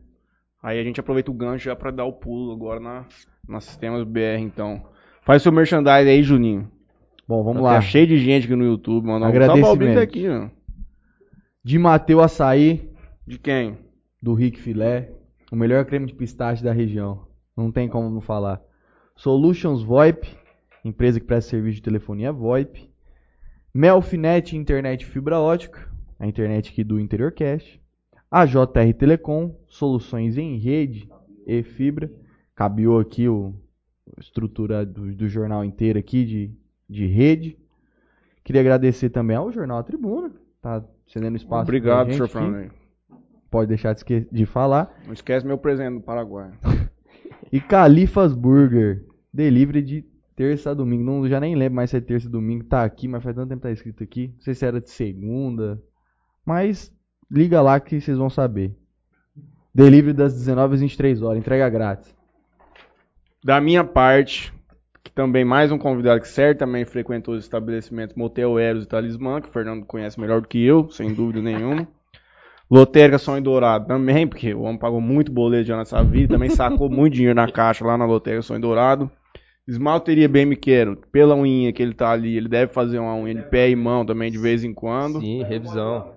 Speaker 1: Aí a gente aproveita o gancho já pra dar o pulo agora na, na Sistemas BR, então. Faz seu merchandising aí, Juninho.
Speaker 2: Bom, vamos
Speaker 1: Tá
Speaker 2: lá.
Speaker 1: cheio de gente aqui no YouTube, mano.
Speaker 2: Agradecimento.
Speaker 1: aqui, ó.
Speaker 2: De Mateu Açaí,
Speaker 1: De quem?
Speaker 2: do Rick Filé. O melhor creme de pistache da região. Não tem como não falar. Solutions VoIP, empresa que presta serviço de telefonia VoIP. Melfinet Internet Fibra Ótica, a internet aqui do Interiorcast. A JR Telecom, soluções em rede e fibra. Cabiou aqui o estrutura do, do jornal inteiro aqui de, de rede. Queria agradecer também ao Jornal A Tribuna, tá cedendo espaço
Speaker 1: Obrigado, senhor. Fernando.
Speaker 2: Pode deixar de, de falar.
Speaker 1: Não esquece meu presente do Paraguai.
Speaker 2: E Califas Burger. Delivery de terça a domingo. Não, já nem lembro mais se é terça a domingo. Tá aqui, mas faz tanto tempo que tá escrito aqui. Não sei se era de segunda. Mas liga lá que vocês vão saber. Delivery das 19 às 23 horas. Entrega grátis.
Speaker 1: Da minha parte, que também mais um convidado que certamente frequentou os estabelecimentos Motel Eros e Talismã, que o Fernando conhece melhor do que eu, sem dúvida nenhuma. Lotérica Sonho Dourado também, porque o homem pagou muito boleto já nessa vida, também sacou muito dinheiro na caixa lá na Lotérica Sonho Dourado. Esmalteria Bem Me Quero, pela unha que ele tá ali, ele deve fazer uma unha de pé e mão também de vez em quando.
Speaker 3: Sim, revisão.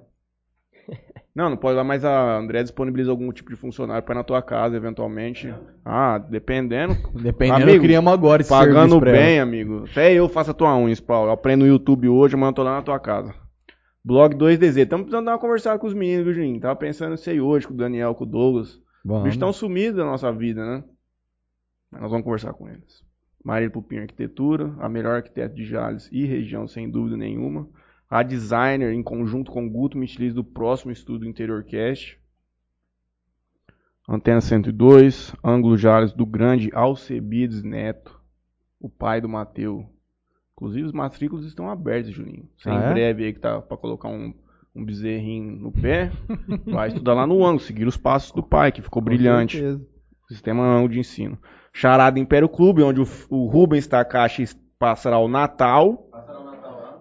Speaker 1: Não, não pode lá, mas a André disponibiliza algum tipo de funcionário para ir na tua casa, eventualmente. Ah, dependendo.
Speaker 2: Dependendo,
Speaker 1: Amigo,
Speaker 2: criamos agora esse
Speaker 1: Pagando bem, amigo. Até eu faço a tua unha, Paulo. Eu aprendo no YouTube hoje, amanhã eu tô lá na tua casa. Blog 2DZ. Estamos precisando dar uma conversada com os meninos, viu, Juninho? Tava pensando nisso aí hoje, com o Daniel, com o Douglas. Os
Speaker 2: Vamos.
Speaker 1: bichos estão sumidos da nossa vida, né? Mas nós vamos conversar com eles. Marília Pupim Arquitetura, a melhor arquiteta de Jales e região, sem dúvida nenhuma. A designer, em conjunto com o Guto Michelis, do próximo estúdio Interior Cast. Antena 102, ângulo Jales do grande Alcebiades Neto, o pai do Mateu. Inclusive os matrículos estão abertos, Juninho. Você
Speaker 2: Ah,
Speaker 1: em
Speaker 2: é?
Speaker 1: breve aí que tá pra colocar um, um bezerrinho no pé, vai estudar lá no ângulo, seguir os passos do pai, que ficou
Speaker 2: Com
Speaker 1: brilhante.
Speaker 2: certeza.
Speaker 1: Sistema ângulo de ensino. Charada Império Clube, onde o, o Rubens Takashi passará o Natal.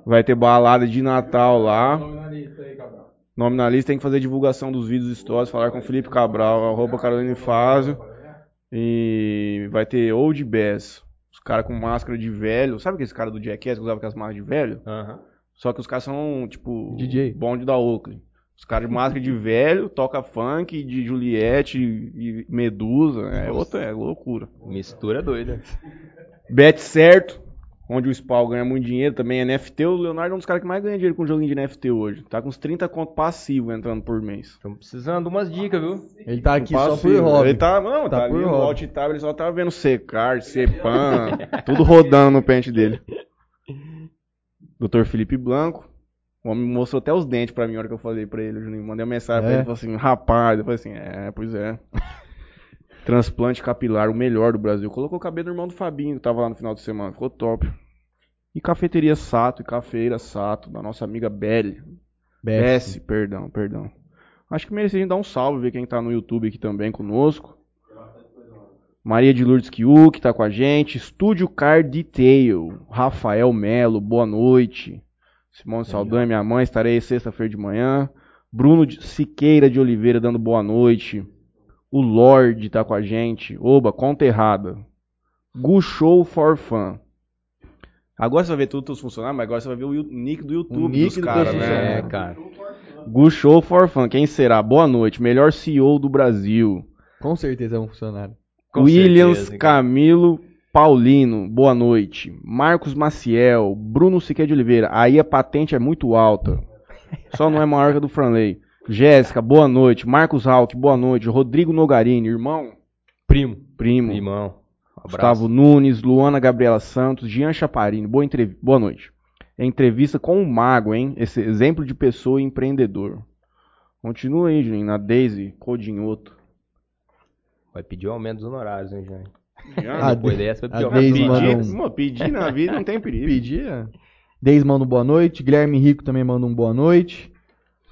Speaker 1: Vai ter balada de Natal lá. Nome na lista tem que fazer divulgação dos vídeos históricos, falar com o Felipe Cabral, arroba Carolina Fázio. E vai ter Old Bass. Os caras com máscara de velho. Sabe aqueles caras do Jackass que usavam aquelas máscaras de velho?
Speaker 3: Aham.
Speaker 1: Só que os caras são, tipo,
Speaker 2: DJ.
Speaker 1: bonde da Oakley. Os caras de máscara de velho, toca funk, de Juliette e Medusa. É outra, é loucura.
Speaker 3: Mistura doida.
Speaker 1: Bet certo. Onde o Spawn ganha muito dinheiro também, NFT, o Leonardo é um dos caras que mais ganha dinheiro com joguinho de NFT hoje. Tá com uns 30 conto passivo entrando por mês.
Speaker 3: Estamos precisando de umas dicas, viu?
Speaker 2: Ele tá aqui só por hobby.
Speaker 1: Ele tá, não, tá,
Speaker 2: Tá
Speaker 1: ali
Speaker 2: por
Speaker 1: no
Speaker 2: hobby.
Speaker 1: alt tab, ele só tá vendo secar, Cepan, tudo rodando no pente dele. Dr. Felipe Blanco. O homem mostrou até os dentes pra mim na hora que eu falei pra ele, Juninho. Mandei uma mensagem pra
Speaker 2: É?
Speaker 1: ele, falou assim, rapaz, eu falei assim, é, pois é. Transplante capilar, o melhor do Brasil. Colocou o cabelo do irmão do Fabinho, que tava lá no final de semana, ficou top. E cafeteria Sato e cafeira Sato, da nossa amiga Belly.
Speaker 2: Bess.
Speaker 1: Perdão, perdão. Acho que merecia dar um salve, ver quem tá no YouTube aqui também conosco. Maria de Lourdes Kiu, que tá com a gente. Estúdio Car Detail. Rafael Melo, boa noite. Simone Saldanha, minha mãe, estarei sexta-feira de manhã. Bruno Siqueira de Oliveira dando boa noite. O Lorde tá com a gente. Oba, conta errada. Gu Show for Fun. Agora você vai ver tudo os funcionários, mas agora você vai ver o nick do YouTube
Speaker 2: nick
Speaker 1: dos
Speaker 2: do
Speaker 1: caras, né?
Speaker 3: É, cara.
Speaker 1: Gu Show for Fun, quem será? Boa noite, melhor CEO do Brasil.
Speaker 2: Com certeza é um funcionário.
Speaker 3: Com
Speaker 1: Williams
Speaker 3: certeza.
Speaker 1: Camilo Paulino, boa noite. Marcos Maciel, Bruno Siqueira de Oliveira, aí a patente é muito alta. Só não é maior que a do Franley. Jéssica, boa noite. Marcos Hawk, boa noite. Rodrigo Nogarini, irmão,
Speaker 3: Primo.
Speaker 1: primo.
Speaker 3: Irmão. Um abraço.
Speaker 1: Gustavo Nunes, Luana Gabriela Santos, Jean Chaparini, boa, entrev... boa noite. Entrevista com o Mago, hein? Esse exemplo de pessoa empreendedor. Continua aí, Juninho, na Daisy Codinhoto.
Speaker 3: Vai pedir o aumento dos honorários, hein, Jean?
Speaker 2: A
Speaker 3: Depois
Speaker 2: De-
Speaker 3: dessa, vai pedir o aumento
Speaker 2: um-
Speaker 1: Pedir, pedir na vida não tem perigo.
Speaker 2: Pedia. Deis manda um boa noite. Guilherme Rico também manda um boa noite.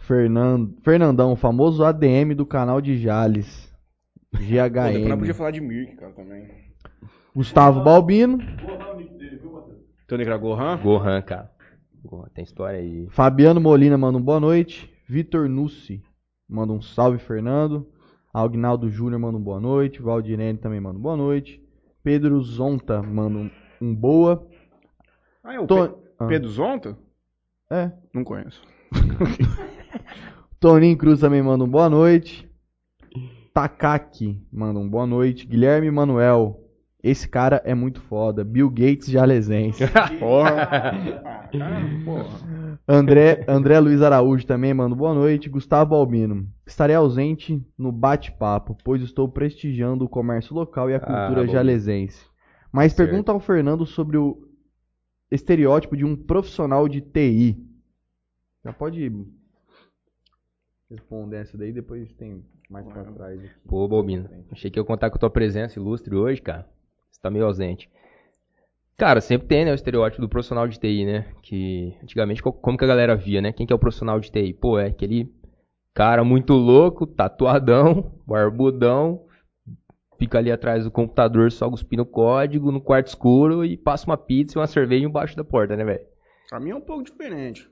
Speaker 2: Fernando, Fernandão, o famoso ADM do canal de Jales.
Speaker 1: Pô,
Speaker 2: GHM.
Speaker 1: podia falar de Mirk, cara, também.
Speaker 2: Gustavo Balbino.
Speaker 1: Tony Gohan?
Speaker 3: Gohan, cara. Gohan, tem história aí.
Speaker 2: Fabiano Molina manda um boa noite. Vitor Nussi manda um salve, Fernando. Agnaldo Júnior manda um boa noite. Valdirene também manda um boa noite. Pedro Zonta manda um, um boa.
Speaker 1: Ah, é o
Speaker 2: Ton-
Speaker 1: Pe-
Speaker 2: ah,
Speaker 1: Pedro Zonta?
Speaker 2: É.
Speaker 1: Não conheço.
Speaker 2: Toninho Cruz também manda um boa noite. Takaki manda um boa noite. Guilherme Manuel. Esse cara é muito foda. Bill Gates.
Speaker 1: Porra. Ah, cara, porra.
Speaker 2: André, André Luiz Araújo também manda boa noite. Gustavo Albino. Estarei ausente no bate-papo, pois estou prestigiando o comércio local e a cultura
Speaker 3: bom.
Speaker 2: jalesense. Mas
Speaker 3: Certo.
Speaker 2: pergunta ao Fernando sobre o estereótipo de um profissional de TI. Já pode responder essa daí, depois tem mais pra trás. aqui.
Speaker 3: Pô, Bobino. Achei que ia contar com a tua presença ilustre hoje, cara. Você tá meio ausente. Cara, sempre tem, né, o estereótipo do profissional de TI, né? Que antigamente, co- como que a galera via, né? Quem que é o profissional de TI? Pô, é aquele cara muito louco, tatuadão, barbudão, fica ali atrás do computador só cuspindo código, no quarto escuro e passa uma pizza e uma cerveja embaixo da porta, né, velho?
Speaker 1: Pra mim é um pouco diferente.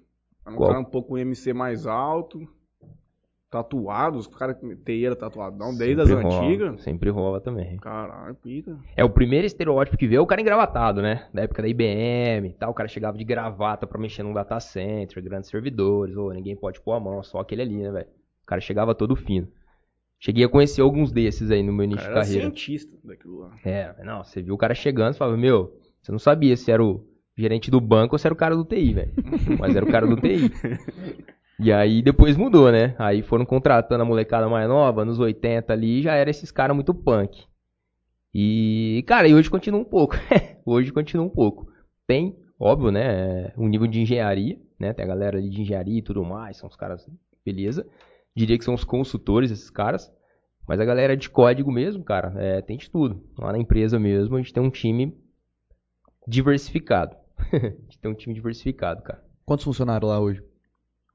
Speaker 1: É um
Speaker 3: Qual?
Speaker 1: cara um pouco com MC mais alto, tatuado, os caras que TI era tatuadão desde as
Speaker 3: Sempre rola,
Speaker 1: antigas.
Speaker 3: Sempre rola também.
Speaker 1: Caralho, pica.
Speaker 3: É o primeiro estereótipo que vê é o cara engravatado, né? Da época da IBM e tal, o cara chegava de gravata pra mexer num data center, grandes servidores, ou ninguém pode pôr a mão, só aquele ali, né, velho? O cara chegava todo fino. Cheguei a conhecer alguns desses aí no meu início de
Speaker 1: era
Speaker 3: carreira.
Speaker 1: cientista daquilo lá.
Speaker 3: É, não, você viu o cara chegando, você falava, meu, você não sabia se era o gerente do banco se era o cara do TI, velho. Mas era o cara do TI. E aí depois mudou, né? Aí foram contratando a molecada mais nova, nos 80 ali, já era esses caras muito punk. E, cara, e hoje continua um pouco. hoje continua um pouco. Tem, óbvio, né, um nível de engenharia, né? Tem a galera ali de engenharia e tudo mais, são os caras, beleza. Diria que são os consultores, esses caras. Mas a galera de código mesmo, cara, é, tem de tudo. Lá na empresa mesmo, a gente tem um time diversificado. A gente tem um time diversificado, cara.
Speaker 2: Quantos funcionários lá hoje?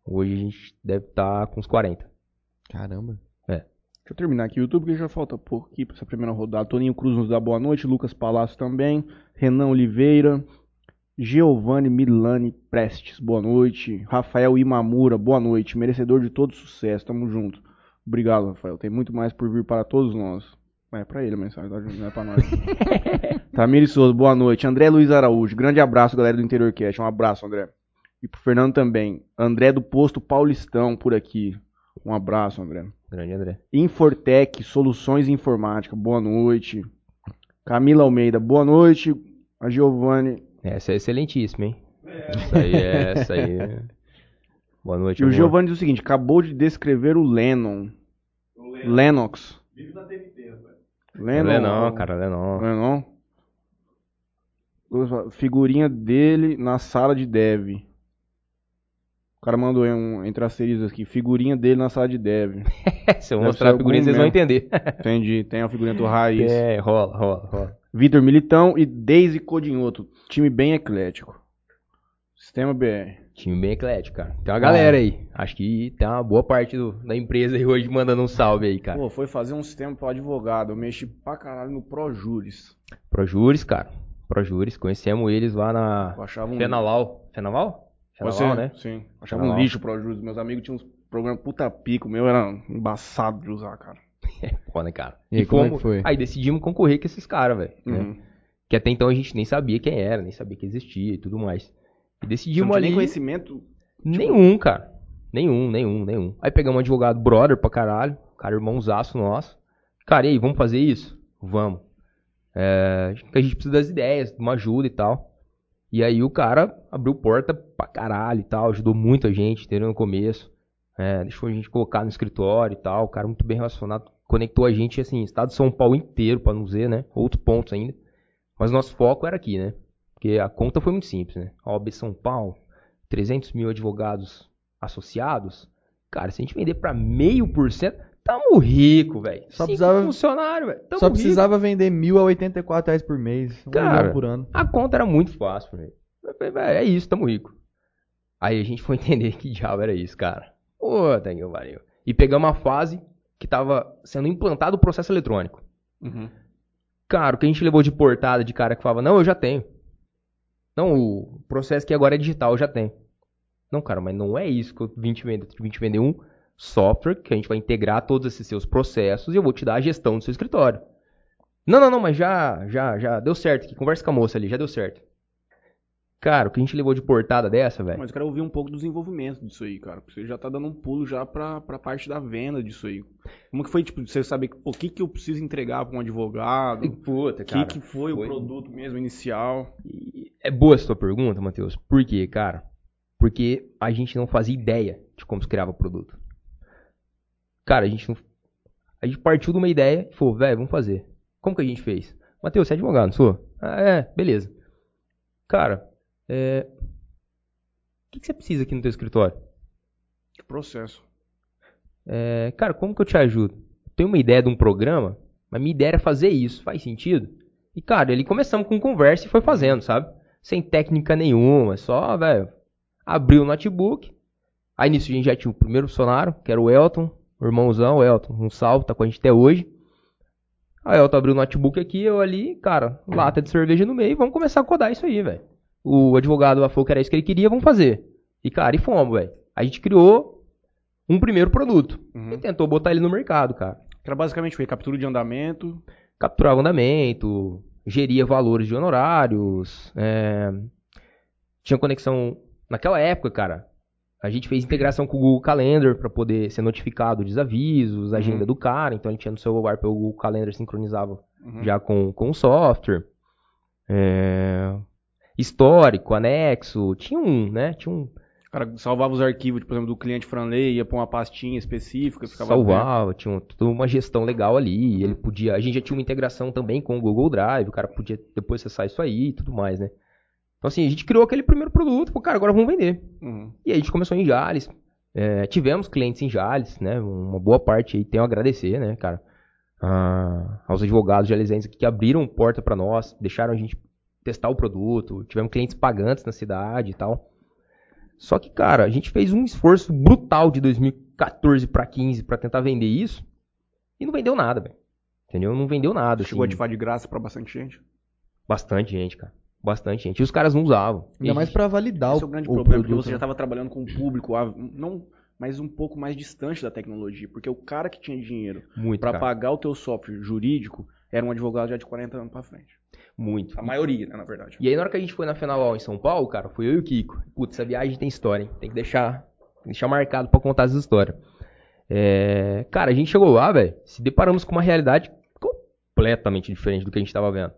Speaker 3: Hoje a gente deve estar com uns 40.
Speaker 2: Caramba.
Speaker 1: Deixa eu terminar aqui o YouTube, porque já falta pouco aqui pra essa primeira rodada. Toninho Cruz nos dá boa noite, Lucas Palácio também, Renan Oliveira, Giovanni Milani Prestes, boa noite, Rafael Imamura, boa noite, merecedor de todo sucesso, tamo junto. Obrigado, Rafael, tem muito mais por vir para todos nós. É pra ele a mensagem, tá? não é pra nós. Tamiri Souza, boa noite. André Luiz Araújo, grande abraço, galera do Interior Cast. Um abraço, André. E pro Fernando também. André do Posto Paulistão por aqui. Um abraço, André.
Speaker 3: Grande André.
Speaker 1: Infortec, Soluções Informática, boa noite. Camila Almeida, boa noite. A Giovanni.
Speaker 3: Essa é excelentíssima, hein? Essa aí é, essa aí. é. Boa noite,
Speaker 1: E o. Giovanni diz o seguinte: acabou de descrever o Lennon. Lennox. Lennon.
Speaker 3: Lennon, cara, Lennon.
Speaker 1: Lennon. Figurinha dele na sala de dev. O cara mandou um, entre asteriscos aqui. Figurinha dele na sala de dev.
Speaker 3: Se eu
Speaker 1: Deve
Speaker 3: mostrar a figurinha, vocês vão entender.
Speaker 1: Entendi. Tem a figurinha do Raiz.
Speaker 3: É, rola, rola, rola.
Speaker 1: Vitor Militão e Daisy Codinhoto. Time bem eclético. Sistema BR.
Speaker 3: Time bem eclético, cara. Tem uma galera aí. Acho que tem uma boa parte do- da empresa aí hoje mandando um salve aí, cara.
Speaker 1: Pô, foi fazer um sistema pro advogado. Eu mexi pra caralho no Projuris.
Speaker 3: Projuris, cara. Projuris, conhecemos eles lá na
Speaker 1: Eu achava um
Speaker 3: Fenalau. Fenalau?
Speaker 1: Pode
Speaker 3: Fenalau,
Speaker 1: ser,
Speaker 3: né?
Speaker 1: Sim. Achava
Speaker 3: Fenalau.
Speaker 1: um lixo o Projuris. Meus amigos tinham uns programas puta pico. O meu era embaçado de usar, cara.
Speaker 3: Pô, né, cara?
Speaker 2: E aí, como é foi?
Speaker 3: Aí decidimos concorrer com esses caras, velho. né?
Speaker 1: Uhum.
Speaker 3: Que até então a gente nem sabia quem era, nem sabia que existia e tudo mais. E
Speaker 1: Você não
Speaker 3: decidimos
Speaker 1: tinha
Speaker 3: ali.
Speaker 1: nem conhecimento.
Speaker 3: Nenhum, cara. Nenhum, nenhum, nenhum. Aí pegamos um advogado brother pra caralho, cara irmãozaço nosso. Cara, e aí, vamos fazer isso? Vamos. É, a gente precisa das ideias, de uma ajuda e tal. E aí o cara abriu porta pra caralho e tal, ajudou muito a gente, entendeu? No começo. É, deixou a gente colocar no escritório e tal, o cara muito bem relacionado. Conectou a gente, assim, estado de São Paulo inteiro, pra não dizer, né? Outros pontos ainda. Mas nosso foco era aqui, né? Porque a conta foi muito simples, né? A OAB São Paulo, 300 mil advogados associados. Cara, se a gente vender pra meio por cento, tamo rico, velho.
Speaker 2: Só
Speaker 3: Cinco
Speaker 2: precisava-
Speaker 3: funcionário, velho.
Speaker 2: Só
Speaker 3: rico.
Speaker 2: precisava vender mil a 84 reais por mês. Um
Speaker 3: Cara,
Speaker 2: milhão por ano.
Speaker 3: A conta era muito fácil, velho. Eu falei, velho, É isso, tamo rico. Aí a gente foi entender que diabo era isso, cara. Puta que pariu. E pegamos uma fase que tava sendo implantado o processo eletrônico.
Speaker 1: Uhum.
Speaker 3: Cara, o que a gente levou de portada de cara que falava, não, eu já tenho. Não, o processo que agora é digital, já tenho. Não, cara, mas não é isso que eu vim te vender. Eu vim te vender um software que a gente vai integrar todos esses seus processos e eu vou te dar a gestão do seu escritório. Não, não, não, mas já, já, já deu certo. Conversa com a moça ali, já deu certo. Cara, o que a gente levou de portada dessa, velho?
Speaker 1: Mas eu quero ouvir um pouco do desenvolvimento disso aí, cara. Porque Você já tá dando um pulo já pra, pra parte da venda disso aí. Como que foi, tipo, você saber o que, que eu preciso entregar pra um advogado? O
Speaker 3: Puta,
Speaker 1: que, que foi,
Speaker 3: foi-
Speaker 1: o produto mesmo inicial?
Speaker 3: É boa essa tua pergunta, Matheus. Por quê, cara? Porque a gente não fazia ideia de como se criava o produto. Cara, a gente não. A gente partiu de uma ideia e falou, velho, vamos fazer. Como que a gente fez? Matheus, você é advogado, não sou? Ah, é, beleza. Cara, é. O que, você precisa aqui no teu escritório?
Speaker 1: Que processo.
Speaker 3: É, cara, como que eu te ajudo? Eu tenho uma ideia de um programa, mas minha ideia era fazer isso. Faz sentido? E, cara, ele começamos com conversa e foi fazendo, sabe? Sem técnica nenhuma, só, velho, abriu o notebook. Aí nisso a gente já tinha o primeiro funcionário, que era o Elton, o irmãozão, o Elton, um salve, tá com a gente até hoje. Aí o Elton abriu o notebook aqui, eu ali, cara, lata de cerveja no meio, vamos começar a codar isso aí, velho. O advogado lá falou que era isso que ele queria, vamos fazer. E, cara, e fomos, velho. A gente criou um primeiro produto.
Speaker 1: Uhum.
Speaker 3: E tentou botar ele no mercado, cara.
Speaker 1: Que era basicamente foi captura de andamento.
Speaker 3: Capturava andamento, geria valores de honorários, é, tinha conexão. Naquela época, cara, a gente fez integração com o Google Calendar para poder ser notificado dos avisos, a agenda
Speaker 1: Uhum.
Speaker 3: do cara. Então ele tinha no celular pelo Google Calendar sincronizava
Speaker 1: Uhum.
Speaker 3: já com, com o software. É, histórico, anexo, tinha um, né? Tinha um
Speaker 1: O cara salvava os arquivos, por exemplo, do cliente Franley, ia pra uma pastinha específica, ficava
Speaker 3: salvava, tinha toda uma gestão legal ali, ele podia, a gente já tinha uma integração também com o Google Drive, o cara podia depois acessar isso aí e tudo mais, né? Então assim, a gente criou aquele primeiro produto, falou, cara, agora vamos vender.
Speaker 1: Uhum.
Speaker 3: E aí a gente começou em Jales, é, tivemos clientes em Jales, né? Uma boa parte aí, tenho a agradecer, né, cara, ah, aos advogados jalesenses que abriram porta pra nós, deixaram a gente testar o produto, tivemos clientes pagantes na cidade e tal. Só que, cara, a gente fez um esforço brutal de 2014 pra 15 pra tentar vender isso e não vendeu nada, velho. Entendeu? Não vendeu nada.
Speaker 1: Chegou a
Speaker 3: assim.
Speaker 1: ativar de graça pra bastante gente.
Speaker 3: Bastante gente, cara. Bastante gente. E os caras não usavam.
Speaker 2: Ainda
Speaker 3: E-
Speaker 2: mais pra validar
Speaker 1: Esse
Speaker 2: o,
Speaker 1: é o grande
Speaker 2: o
Speaker 1: problema, porque
Speaker 2: produto,
Speaker 1: você já
Speaker 2: né?
Speaker 1: estava trabalhando com um público, ah, não, mas um pouco mais distante da tecnologia. Porque o cara que tinha dinheiro
Speaker 3: cara.
Speaker 1: pagar o teu software jurídico era um advogado já de 40 anos pra frente.
Speaker 3: Muito.
Speaker 1: A maioria, né, na verdade.
Speaker 3: E aí, na hora que a gente foi na Fenalol em São Paulo, cara, foi eu e o Kiko. Putz, essa viagem tem história, hein? Tem que deixar, tem que deixar marcado pra contar essa história. É, Cara, a gente chegou lá, velho, se deparamos com uma realidade completamente diferente do que a gente tava vendo.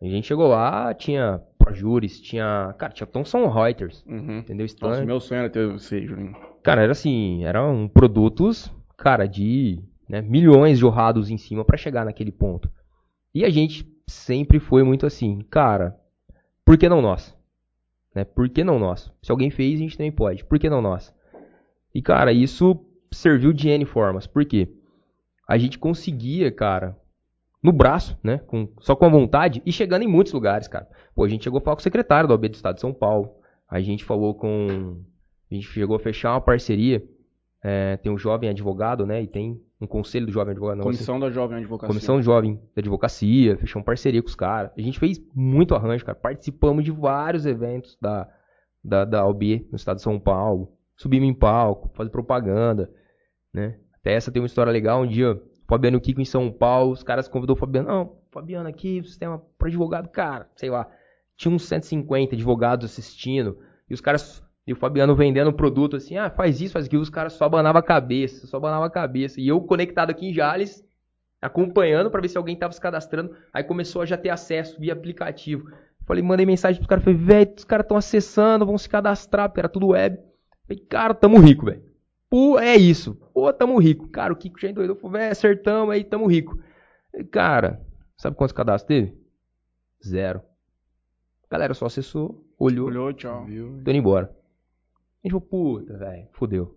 Speaker 3: A gente chegou lá, tinha ProJuris, tinha. Cara, tinha Thomson Reuters,
Speaker 1: Uhum.
Speaker 3: entendeu?
Speaker 1: Nossa,
Speaker 3: Stanley.
Speaker 1: meu sonho era ter você, Julinho.
Speaker 3: Cara, era assim, eram produtos, cara, de né, milhões jorrados em cima pra chegar naquele ponto. E a gente sempre foi muito assim, cara, por que não nós? Né, por que não nós? Se alguém fez, a gente também pode. Por que não nós? E, cara, isso serviu de N formas. Por quê? A gente conseguia, cara, no braço, né? com- só com a vontade e chegando em muitos lugares, cara. Pô, a gente chegou a falar com o secretário da OAB do Estado de São Paulo. A gente falou com. A gente chegou a fechar uma parceria. é, tem um jovem advogado, né? E tem um conselho do jovem advogado.
Speaker 1: Comissão da Jovem Advocacia.
Speaker 3: Comissão Jovem da Advocacia, fechamos parceria com os caras. A gente fez muito arranjo, cara. Participamos de vários eventos da, da, da OB no estado de São Paulo. Subimos em palco, fazer propaganda, né? Até essa tem uma história legal. Um dia, o Fabiano Kiko em São Paulo, os caras convidou o Fabiano. Não, Fabiano aqui, sistema para advogado, cara, sei lá. Tinha uns 150 advogados assistindo. E os caras. E o Fabiano vendendo o produto assim, ah, faz isso, faz aquilo. Os caras só abanavam a cabeça, só abanavam a cabeça. E eu conectado aqui em Jales, acompanhando pra ver se alguém tava se cadastrando. Aí começou a já ter acesso via aplicativo. Falei, mandei mensagem pros caras, falei, velho, os caras estão acessando, vão se cadastrar, porque era tudo web. Falei, cara, tamo rico, velho. Pô, é isso. Pô, tamo rico. Cara, o Kiko já endoidou, falou, velho, acertamos aí, tamo rico. Falei, cara, sabe quantos cadastros teve? Zero. Galera só acessou, olhou,
Speaker 1: Olhou, tchau.
Speaker 2: Viu?
Speaker 3: tô indo embora. A gente falou, puta, velho, fodeu.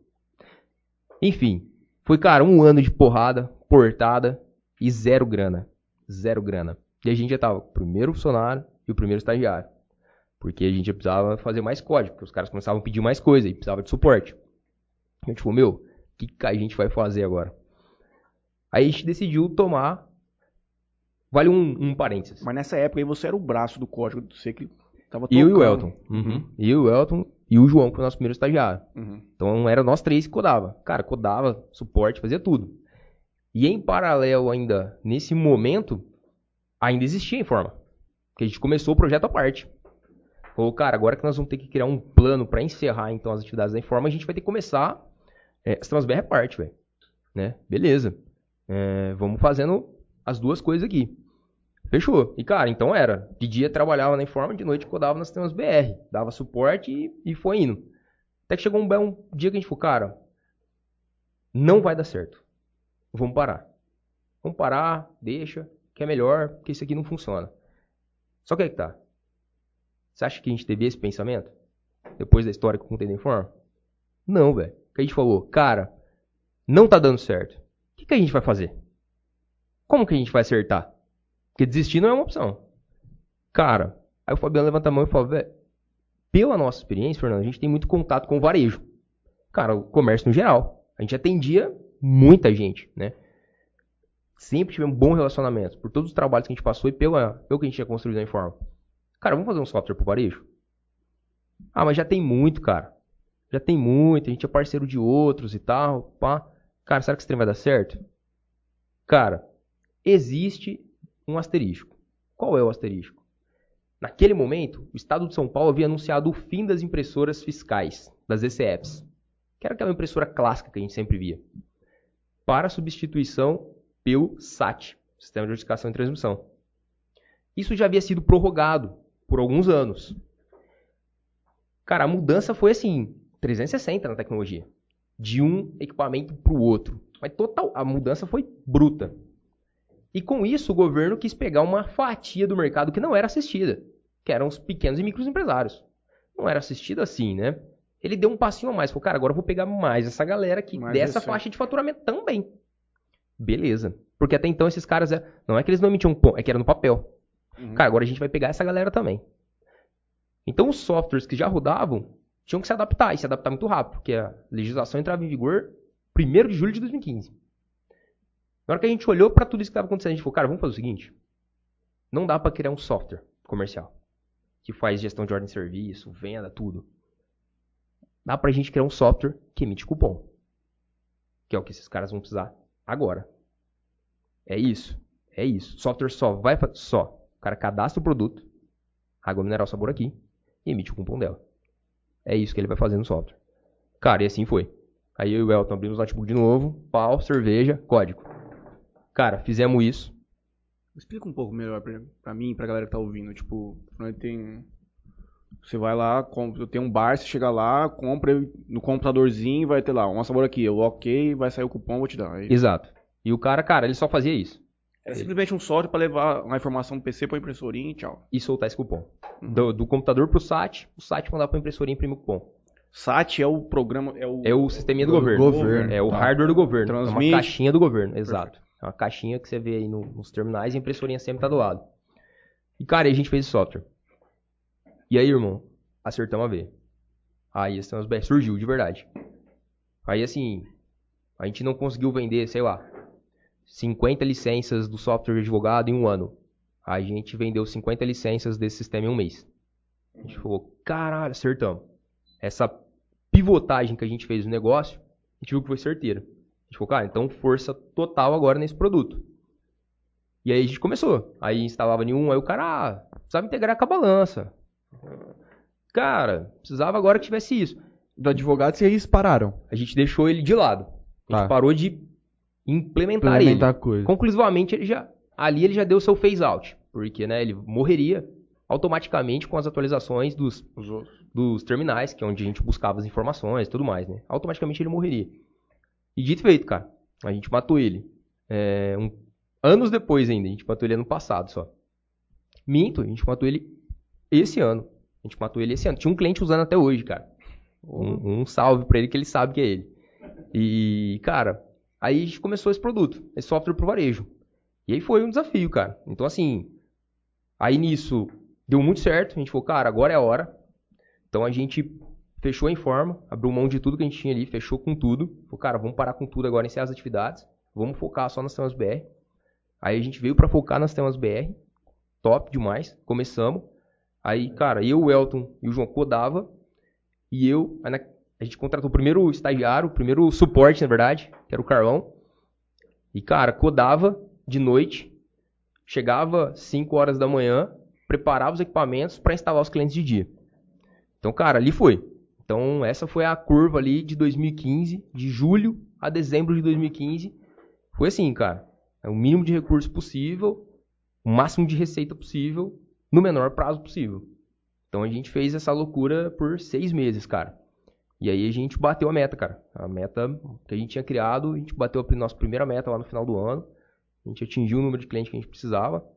Speaker 3: Enfim, foi, cara, um ano de porrada, portada e zero grana. Zero grana. E a gente já tava o primeiro funcionário e o primeiro estagiário. Porque a gente precisava fazer mais código, porque os caras começavam a pedir mais coisa e precisava de suporte. A gente falou, meu, o que, que a gente vai fazer agora? Aí a gente decidiu tomar. Vale um, um parênteses.
Speaker 1: Mas nessa época aí você era o braço do código, você que tava
Speaker 3: Eu e o. Elton. Uhum. Eu, o Elton e o João, que foi o nosso primeiro estagiário.
Speaker 1: Uhum.
Speaker 3: Então era nós três que codava. Cara, codava, suporte, fazia tudo. E em paralelo ainda, nesse momento, ainda existia a Informa. Porque a gente começou o projeto à parte. Falou, cara, agora que nós vamos ter que criar um plano para encerrar então as atividades da Informa, a gente vai ter que começar é, as Transbr à parte, velho. Né? Beleza. É, vamos fazendo as duas coisas aqui. Fechou. E, cara, então era. De dia trabalhava na Informa, de noite codava nas sistemas BR. Dava suporte e, e foi indo. Até que chegou um, belo dia que a gente falou, cara, não vai dar certo. Vamos parar. Vamos parar, deixa, que é melhor, porque isso aqui não funciona. Só que aí que tá. Você acha que a gente teve esse pensamento? Depois da história que eu contei da Informa? Não, velho. Que a gente falou, cara, não tá dando certo. O que, que a gente vai fazer? Como que a gente vai acertar? Porque desistir não é uma opção. Cara, aí o Fabiano levanta a mão e fala, velho, pela nossa experiência, Fernando, a gente tem muito contato com o varejo. Cara, o comércio no geral. A gente atendia muita gente, né? Sempre tivemos um bom relacionamento por todos os trabalhos que a gente passou e pela, pelo que a gente tinha construído na Informa. Cara, vamos fazer um software pro varejo? Ah, mas já tem muito, cara. Já tem muito, a gente é parceiro de outros e tal, pá. Cara, será que esse trem vai dar certo? Cara, existe um asterisco. Qual é o asterisco? Naquele momento, o Estado de São Paulo havia anunciado o fim das impressoras fiscais, das ECFs, que era aquela impressora clássica que a gente sempre via, para substituição pelo SAT, Sistema de Notificação e Transmissão. Isso já havia sido prorrogado por alguns anos. Cara, a mudança foi assim, 360 na tecnologia, de um equipamento para o outro. Mas total, a mudança foi bruta. E com isso, o governo quis pegar uma fatia do mercado que não era assistida, que eram os pequenos e micros empresários. Não era assistida assim, né? Ele deu um passinho a mais, falou, cara, agora eu vou pegar mais essa galera aqui,
Speaker 1: Mais
Speaker 3: dessa
Speaker 1: recente.
Speaker 3: faixa de faturamento também. Beleza. Porque até então esses caras, é- não é que eles não emitiam ponto, é que era no papel.
Speaker 1: Uhum.
Speaker 3: Cara, agora a gente vai pegar essa galera também. Então os softwares que já rodavam tinham que se adaptar, e se adaptar muito rápido, porque a legislação entrava em vigor 1 de julho de 2015. Na hora que a gente olhou para tudo isso que estava acontecendo, a gente falou, cara, vamos fazer o seguinte. Não dá para criar um software comercial que faz gestão de ordem de serviço, venda, tudo. Dá pra gente criar um software que emite cupom. Que é o que esses caras vão precisar agora. É isso. É isso. Software só vai só. O cara cadastra o produto, água mineral sabor aqui, e emite o cupom dela. É isso que ele vai fazer no software. Cara, e assim foi. Aí eu e o Elton abrimos o notebook de novo, pau, cerveja, código. Cara, fizemos isso.
Speaker 1: Explica um pouco melhor pra, pra mim e pra galera que tá ouvindo. Tipo, tem Você vai lá, compra, tem um bar, você chega lá, compra no computadorzinho, vai ter lá, um sabor aqui, eu ok, vai sair o cupom, vou te dar. Aí,
Speaker 3: Exato. E o cara, cara, ele só fazia isso.
Speaker 1: era simplesmente um software pra levar uma informação do PC pra impressorinha e tchau.
Speaker 3: E soltar esse cupom. Do, do computador pro SAT, o SAT mandava pra impressoria e imprimir o cupom.
Speaker 1: SAT é o programa, é o...
Speaker 3: É o sisteminha do,
Speaker 2: Do
Speaker 3: governo.
Speaker 2: governo,
Speaker 3: É o
Speaker 2: tá.
Speaker 3: hardware do governo. É
Speaker 1: Transmite.
Speaker 3: uma caixinha do governo, exato. É uma caixinha que você vê aí no- nos terminais e a impressorinha sempre tá do lado. E, cara, a gente fez esse software. E aí, irmão, acertamos a ver. Aí esse BR surgiu, de verdade. Aí, assim, a gente não conseguiu vender, sei lá, 50 licenças do software de advogado em um ano. A gente vendeu 50 licenças desse sistema em um mês. A gente falou, caralho, acertamos. Essa pivotagem que a gente fez no negócio, a gente viu que foi certeira. A gente falou, cara, então força total agora nesse produto. E aí a gente começou. Aí instalava nenhum, aí o cara, ah, precisava integrar com a balança. Cara, precisava agora que tivesse isso.
Speaker 2: Do advogado vocês pararam.
Speaker 3: A gente deixou ele de lado. A gente
Speaker 2: Tá.
Speaker 3: parou de implementar,
Speaker 2: Implementar
Speaker 3: ele.
Speaker 2: coisa.
Speaker 3: Conclusivamente, ele já, ali ele já deu seu phase out. Porque, né, ele morreria automaticamente com as atualizações dos, dos terminais, que é onde a gente buscava as informações e tudo mais, né? Automaticamente ele morreria. E dito feito, cara. A gente matou ele. É, um- anos depois ainda. A gente matou ele ano passado só. Minto, a gente matou ele esse ano. A gente matou ele esse ano. Tinha um cliente usando até hoje, cara. Um, um salve pra ele que ele sabe que é ele. E, cara, aí a gente começou esse produto, esse software pro varejo. E aí foi um desafio, cara. Então, assim, aí nisso deu muito certo. A gente falou, cara, agora é a hora. Então a gente fechou em forma, abriu mão de tudo que a gente tinha ali, fechou com tudo. Falou, cara, vamos parar com tudo agora, encerrar as atividades. Vamos focar só nas temas BR. Aí a gente veio pra focar nas temas BR. Top demais. Começamos. Aí, cara, eu, o Elton e o João codava. E eu, a gente contratou o primeiro estagiário, o primeiro suporte, na verdade, que era o Carlão. E, cara, codava de noite. Chegava 5 horas da manhã, preparava os equipamentos para instalar os clientes de dia. Então, cara, ali foi. Então, essa foi a curva ali de 2015, de julho a dezembro de 2015. Foi assim, cara. É o mínimo de recurso possível, o máximo de receita possível, no menor prazo possível. Então, a gente fez essa loucura por seis meses, cara. E aí a gente bateu a meta, cara. A meta que a gente tinha criado, a gente bateu a nossa primeira meta lá no final do ano. A gente atingiu o número de clientes que a gente precisava.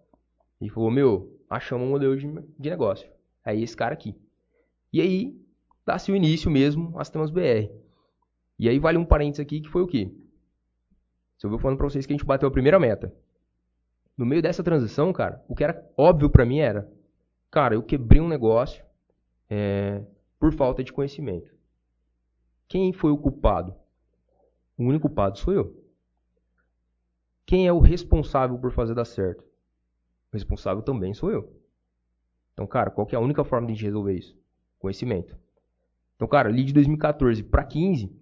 Speaker 3: E falou, meu, achamos um modelo de, negócio. É esse cara aqui. E aí, dá-se o início mesmo às temas BR. E aí vale um parênteses aqui que foi o quê? Se eu vou falando pra vocês que a gente bateu a primeira meta. No meio dessa transição, cara, o que era óbvio pra mim era, cara, eu quebrei um negócio é, por falta de conhecimento. Quem foi o culpado? O único culpado sou eu. Quem é o responsável por fazer dar certo? O responsável também sou eu. Então, cara, qual é a única forma de a gente resolver isso? Conhecimento. Então, cara, ali de 2014 para 15,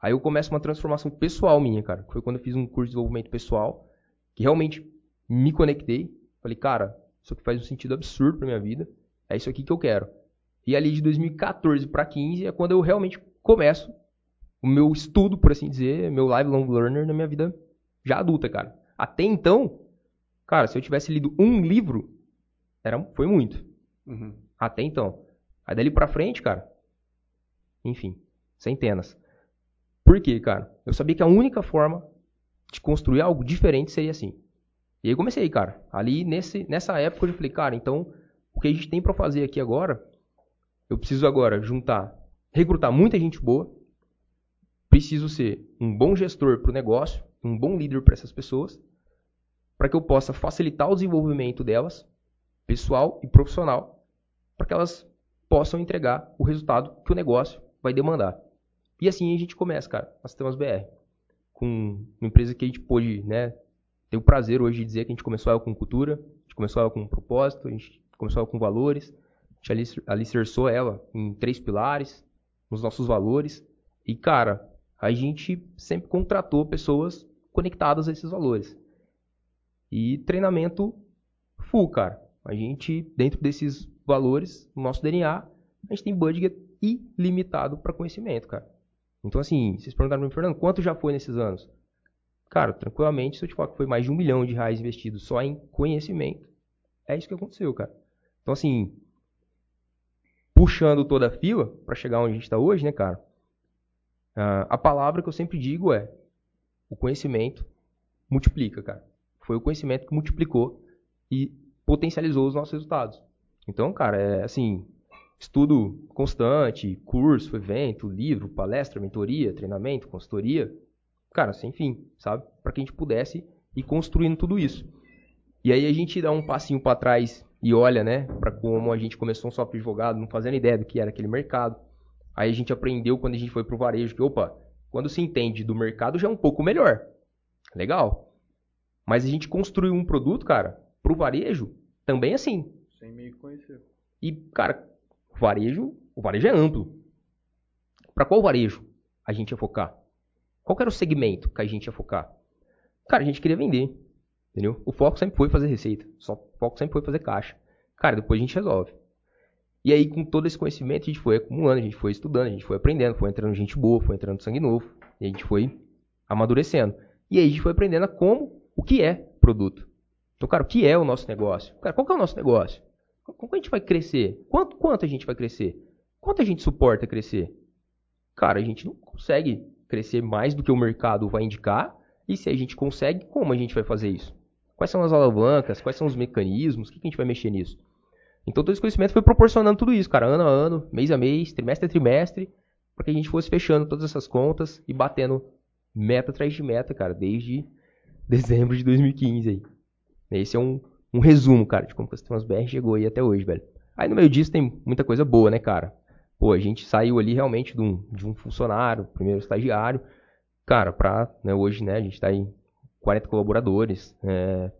Speaker 3: aí eu começo uma transformação pessoal minha, cara. Foi quando eu fiz um curso de desenvolvimento pessoal, que realmente me conectei. Falei, cara, isso aqui faz um sentido absurdo pra minha vida. É isso aqui que eu quero. E ali de 2014 para 15 é quando eu realmente começo o meu estudo, por assim dizer, meu lifelong learner na minha vida já adulta, cara. Até então, cara, se eu tivesse lido um livro, era, foi muito.
Speaker 1: Uhum.
Speaker 3: Até então. Aí dali pra frente, cara, enfim, centenas. Por quê, cara? Eu sabia que a única forma de construir algo diferente seria assim. E aí comecei, cara. Ali nesse, nessa época eu falei, cara, então o que a gente tem pra fazer aqui agora, eu preciso agora juntar, recrutar muita gente boa, preciso ser um bom gestor pro negócio, um bom líder para essas pessoas, para que eu possa facilitar o desenvolvimento delas, pessoal e profissional, para que elas possam entregar o resultado que o negócio vai demandar. E assim a gente começa, cara, as temas BR. Com uma empresa que a gente pôde, né, ter o prazer hoje de dizer que a gente começou ela com cultura, a gente começou ela com propósito, a gente começou ela com valores, a gente alicer- alicerçou ela em três pilares, nos nossos valores. E, cara, a gente sempre contratou pessoas conectadas a esses valores. E treinamento full, cara. A gente, dentro desses valores, no nosso DNA, a gente tem budget ilimitado para conhecimento, cara. Então, assim, vocês perguntaram mim, Fernando, quanto já foi nesses anos? Cara, tranquilamente, se eu te falar que foi mais de um milhão de reais investidos só em conhecimento, é isso que aconteceu, cara. Então, assim, puxando toda a fila para chegar onde a gente está hoje, né, cara? Uh, a palavra que eu sempre digo é: o conhecimento multiplica, cara. Foi o conhecimento que multiplicou e potencializou os nossos resultados. Então, cara, é assim, estudo constante, curso, evento, livro, palestra, mentoria, treinamento, consultoria, cara, sem fim, sabe? Para que a gente pudesse ir construindo tudo isso. E aí a gente dá um passinho para trás e olha, né, para como a gente começou um software advogado, não fazendo ideia do que era aquele mercado. Aí a gente aprendeu quando a gente foi pro varejo que, opa, quando se entende do mercado já é um pouco melhor. Legal. Mas a gente construiu um produto, cara, pro varejo também assim.
Speaker 2: Sem meio conhecer.
Speaker 3: E, cara, varejo, o varejo é amplo. Para qual varejo a gente ia focar? Qual era o segmento que a gente ia focar? Cara, a gente queria vender. Entendeu? O foco sempre foi fazer receita. Só, o foco sempre foi fazer caixa. Cara, depois a gente resolve. E aí, com todo esse conhecimento, a gente foi acumulando, a gente foi estudando, a gente foi aprendendo, foi entrando gente boa, foi entrando sangue novo. E a gente foi amadurecendo. E aí a gente foi aprendendo a como, o que é produto. Então, cara, o que é o nosso negócio? Cara, qual que é o nosso negócio? Como a gente vai crescer? Quanto, quanto a gente vai crescer? Quanto a gente suporta crescer? Cara, a gente não consegue crescer mais do que o mercado vai indicar. E se a gente consegue, como a gente vai fazer isso? Quais são as alavancas? Quais são os mecanismos? O que a gente vai mexer nisso? Então todo esse conhecimento foi proporcionando tudo isso, cara, ano a ano, mês a mês, trimestre a trimestre, para que a gente fosse fechando todas essas contas e batendo meta atrás de meta, cara, desde dezembro de 2015 aí. Esse é um, um resumo, cara, de como a Sistemas BR chegou aí até hoje, velho. Aí no meio disso tem muita coisa boa, né, cara? Pô, a gente saiu ali realmente de um, de um funcionário, primeiro estagiário, cara, pra, né, hoje, né, a gente tá em 40 colaboradores, é,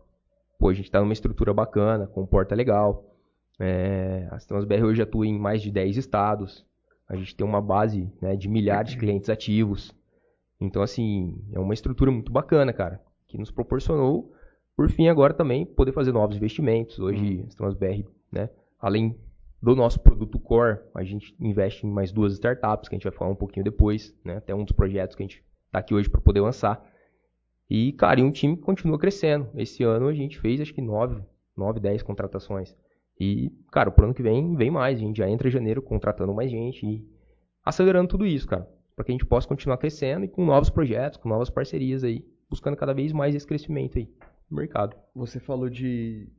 Speaker 3: pô, a gente tá numa estrutura bacana, com porta legal, é, a Sistemas BR hoje atua em mais de 10 estados, a gente tem uma base né, de milhares de clientes ativos, então, assim, é uma estrutura muito bacana, cara, que nos proporcionou, por fim, agora também poder fazer novos investimentos. Hoje, uhum. Sistemas BR, né, além do nosso produto core, a gente investe em mais duas startups, que a gente vai falar um pouquinho depois, né, até um dos projetos que a gente está aqui hoje para poder lançar. E, cara, e um time que continua crescendo. Esse ano a gente fez, acho que 9, 9 10 contratações. E, cara, pro ano que vem, vem mais. A gente já entra em janeiro contratando mais gente e acelerando tudo isso, cara para que a gente possa continuar crescendo e com novos projetos, com novas parcerias aí, buscando cada vez mais esse crescimento aí mercado.
Speaker 2: Você falou de,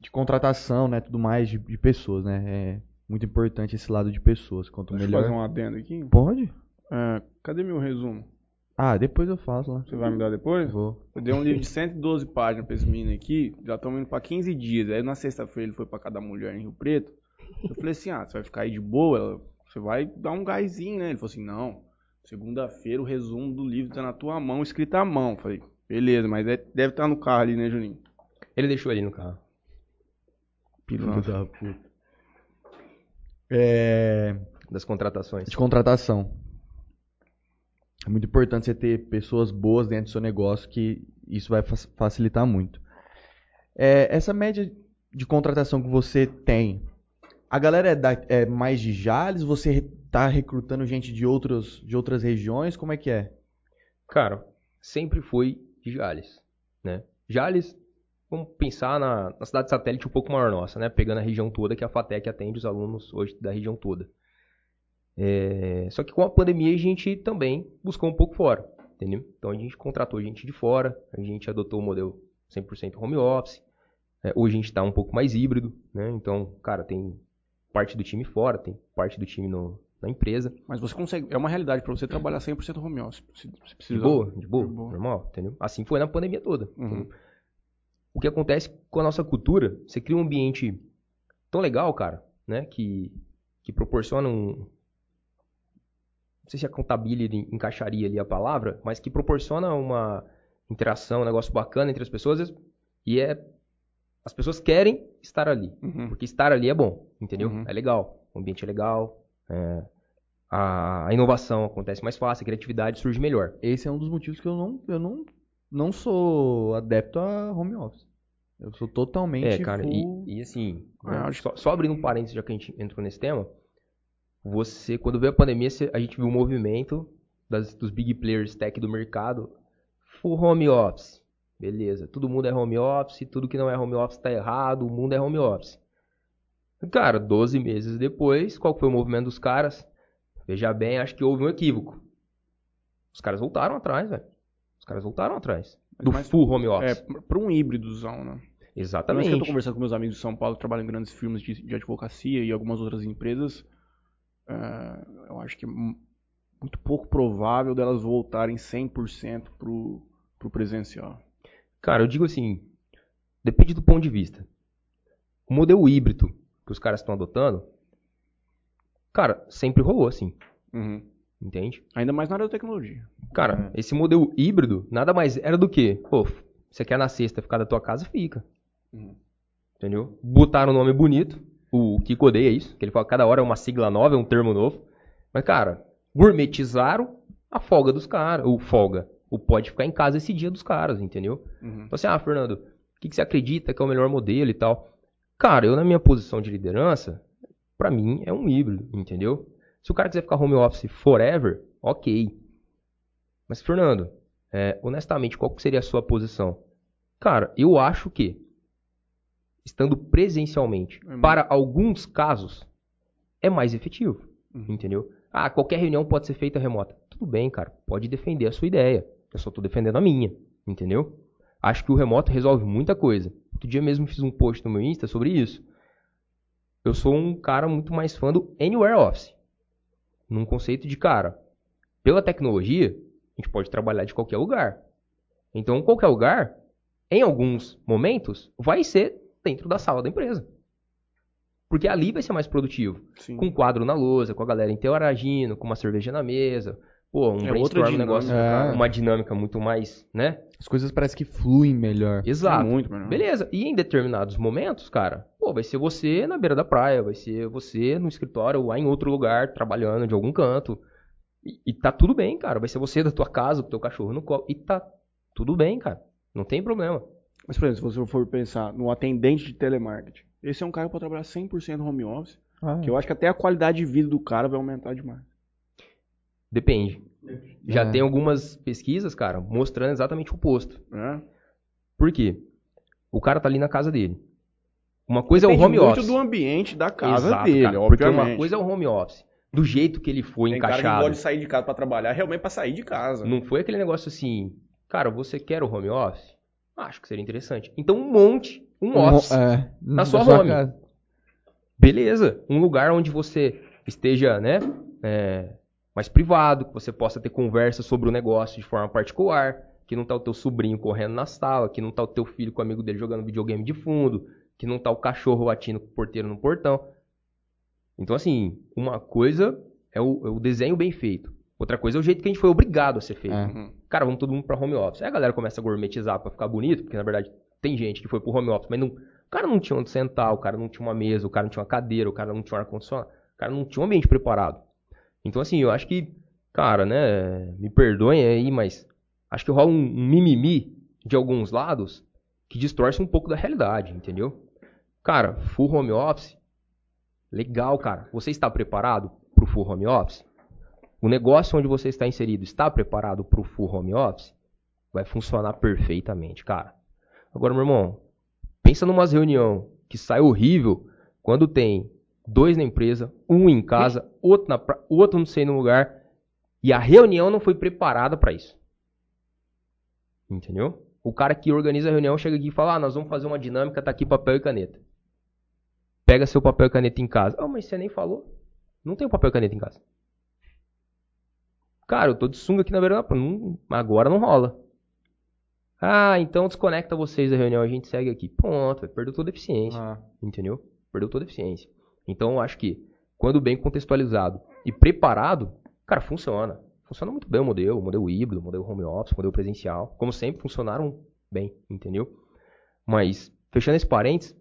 Speaker 2: de contratação, né, tudo mais de, de pessoas, né? É muito importante esse lado de pessoas. Quanto
Speaker 1: Deixa
Speaker 2: melhor.
Speaker 1: fazer um adendo aqui?
Speaker 2: Pode?
Speaker 1: É, cadê meu resumo?
Speaker 2: Ah, depois eu faço lá.
Speaker 1: Você vai me dar depois?
Speaker 2: Vou.
Speaker 1: Eu dei um livro de 112 páginas pra esse menino aqui, já estamos indo pra 15 dias. Aí na sexta-feira ele foi pra cada mulher em Rio Preto. Eu falei assim: ah, você vai ficar aí de boa? Você vai dar um gásinho, né? Ele falou assim: não, Segunda-feira o resumo do livro tá na tua mão, escrito à mão. Falei, beleza, mas é, deve estar tá no carro ali, né, Juninho?
Speaker 3: Ele deixou ali no carro.
Speaker 2: Pilantra. da puta. É...
Speaker 3: Das contratações.
Speaker 2: De contratação. É muito importante você ter pessoas boas dentro do seu negócio, que isso vai facilitar muito. É, essa média de contratação que você tem, a galera é, da, é mais de Jales? Você tá recrutando gente de, outros, de outras regiões? Como é que é?
Speaker 3: Cara, sempre foi de Jales, né? Jales, vamos pensar na, na cidade satélite um pouco maior nossa, né? Pegando a região toda, que a FATEC atende os alunos hoje da região toda. É, só que com a pandemia a gente também buscou um pouco fora, entendeu? Então a gente contratou gente de fora, a gente adotou o modelo 100% home office. É, hoje a gente está um pouco mais híbrido, né? Então, cara, tem parte do time fora, tem parte do time no, na empresa.
Speaker 1: Mas você consegue, é uma realidade para você trabalhar 100% home office. Se,
Speaker 3: se de, boa, de, boa, de boa, normal, entendeu? Assim foi na pandemia toda. Uhum. O que acontece com a nossa cultura, você cria um ambiente tão legal, cara, né, que, que proporciona um... Não sei se a contabilidade encaixaria ali a palavra, mas que proporciona uma interação, um negócio bacana entre as pessoas e é... As pessoas querem estar ali, uhum. porque estar ali é bom, entendeu? Uhum. É legal, o ambiente é legal, é, a, a, inovação acontece mais fácil, a criatividade surge melhor.
Speaker 2: Esse é um dos motivos que eu não, eu não, não sou adepto a home office. Eu sou totalmente.
Speaker 3: É, cara, full... e, e, assim, é, só, só, abrindo um parênteses, já que a gente entrou nesse tema, você, quando veio a pandemia, a gente viu o movimento das, dos big players tech do mercado, full home office. Beleza, todo mundo é home office, tudo que não é home office está errado, o mundo é home office. Cara, 12 meses depois, qual foi o movimento dos caras? Veja bem, acho que houve um equívoco. Os caras voltaram atrás, velho. Os caras voltaram atrás. Do
Speaker 1: Mas-
Speaker 3: full home
Speaker 1: É,
Speaker 3: office.
Speaker 1: para um híbridozão, né?
Speaker 3: Exatamente.
Speaker 1: eu tô conversando com meus amigos de São Paulo que trabalham em grandes firmas de, de advocacia e algumas outras empresas. é, eu acho que é mu- muito pouco provável delas voltarem 100% pro, pro presencial.
Speaker 3: Cara, eu digo assim, depende do ponto de vista. O modelo híbrido que os caras estão adotando, cara, sempre rolou assim,
Speaker 1: Uhum.
Speaker 3: entende?
Speaker 1: Ainda mais na área da tecnologia.
Speaker 3: Cara, esse modelo híbrido nada mais era do que, pô, você quer na sexta ficar da tua casa, fica.
Speaker 1: Uhum.
Speaker 3: Entendeu? Botaram o nome bonito, o Kiko odeia isso, que ele fala que cada hora é uma sigla nova, é um termo novo. Mas, cara, gourmetizaram a folga dos caras, o folga, o pode ficar em casa esse dia dos caras, entendeu?
Speaker 1: Uhum.
Speaker 3: Então assim, ah, Fernando, o que, que você acredita que é o melhor modelo e tal? Cara, eu na minha posição de liderança, pra mim é um híbrido, entendeu? Se o cara quiser ficar home office forever, ok. Mas, Fernando, é, honestamente, qual seria a sua posição? Cara, eu acho que, estando presencialmente,
Speaker 1: É
Speaker 3: para alguns casos, é mais efetivo,
Speaker 1: Uhum.
Speaker 3: entendeu? Ah, qualquer reunião pode ser feita remota. Tudo bem, cara, pode defender a sua ideia. Eu só tô defendendo a minha, entendeu? Acho que o remoto resolve muita coisa. Outro dia mesmo fiz um post no meu Insta sobre isso. Eu sou um cara muito mais fã do Anywhere Office. Num conceito de, cara, pela tecnologia, a gente pode trabalhar de qualquer lugar. Então, qualquer lugar, em alguns momentos, vai ser dentro da sala da empresa. Porque ali vai ser mais produtivo.
Speaker 1: Sim.
Speaker 3: Com um quadro na lousa, com a galera interagindo, com uma cerveja na mesa. Pô, um
Speaker 1: É
Speaker 3: brainstorm, um negócio,
Speaker 2: cara.
Speaker 3: uma dinâmica muito mais, né?
Speaker 2: As coisas parecem que fluem melhor.
Speaker 3: Exato.
Speaker 1: É muito melhor.
Speaker 3: Beleza. E em determinados momentos, cara, pô, vai ser você na beira da praia, vai ser você no escritório ou lá em outro lugar, trabalhando de algum canto. E, e tá tudo bem, cara. Vai ser você da tua casa, com teu cachorro no colo. E tá tudo bem, cara. Não tem problema.
Speaker 1: Mas, por exemplo, se você for pensar no atendente de telemarketing, esse é um cara que pode trabalhar 100% home office,
Speaker 2: Ah,
Speaker 1: que eu acho que até a qualidade de vida do cara vai aumentar demais.
Speaker 3: Depende. Já
Speaker 2: É.
Speaker 3: tem algumas pesquisas, cara, mostrando exatamente o oposto.
Speaker 1: Né?
Speaker 3: Por quê? O cara tá ali na casa dele. Uma coisa é o
Speaker 1: Depende
Speaker 3: home
Speaker 1: muito
Speaker 3: office.
Speaker 1: do ambiente da casa
Speaker 3: Exato,
Speaker 1: dele,
Speaker 3: cara, Porque
Speaker 1: obviamente.
Speaker 3: uma coisa é o home office. Do jeito que ele foi
Speaker 1: Tem cara que
Speaker 3: encaixado.
Speaker 1: gosta de sair de casa pra trabalhar, realmente pra sair de casa.
Speaker 3: Não foi aquele negócio assim, cara, você quer o home office? Acho que seria interessante. Então um monte, um
Speaker 2: Um
Speaker 3: office.
Speaker 2: é,
Speaker 3: na sua home. Beleza. Um lugar onde você esteja, né, é, mais privado, que você possa ter conversa sobre o negócio de forma particular, que não tá o teu sobrinho correndo na sala, que não tá o teu filho com o amigo dele jogando videogame de fundo, que não tá o cachorro latindo com o porteiro no portão. Então, assim, uma coisa é o, é o desenho bem feito. Outra coisa é o jeito que a gente foi obrigado a ser feito.
Speaker 2: É.
Speaker 1: Uhum.
Speaker 3: Cara, vamos todo mundo pra home office. Aí a galera começa a gourmetizar pra ficar bonito, porque na verdade tem gente que foi pro home office, mas não, o cara não tinha onde sentar, o cara não tinha uma mesa, o cara não tinha uma cadeira, o cara não tinha um ar-condicionado, o cara não tinha um ambiente preparado. Então, assim, eu acho que, cara, né, me perdoem aí, mas acho que rola um, um mimimi de alguns lados que distorce um pouco da realidade, entendeu? Cara, full home office, legal, cara. Você está preparado pro full home office? O negócio onde você está inserido está preparado para o full home office? Vai funcionar perfeitamente, cara. Agora, meu irmão, pensa numa reunião que sai horrível quando tem dois na empresa, um em casa, outro, na pra... outro não sei no lugar, e a reunião não foi preparada para isso. Entendeu? O cara que organiza a reunião chega aqui e fala: ah, nós vamos fazer uma dinâmica, tá aqui papel e caneta. Pega seu papel e caneta em casa. Ah, mas você nem falou. Não tem papel e caneta em casa. Cara, eu tô de sunga aqui na beira da praia. Agora não rola. Ah, então desconecta vocês da reunião, a gente segue aqui. Pronto, perdeu toda a eficiência.
Speaker 2: Ah.
Speaker 3: Entendeu? Perdeu toda a eficiência. Então eu acho que, quando bem contextualizado e preparado, cara, funciona. Funciona muito bem o modelo, o modelo híbrido, o modelo home office, o modelo presencial. Como sempre, funcionaram bem, entendeu? Mas, fechando esse parênteses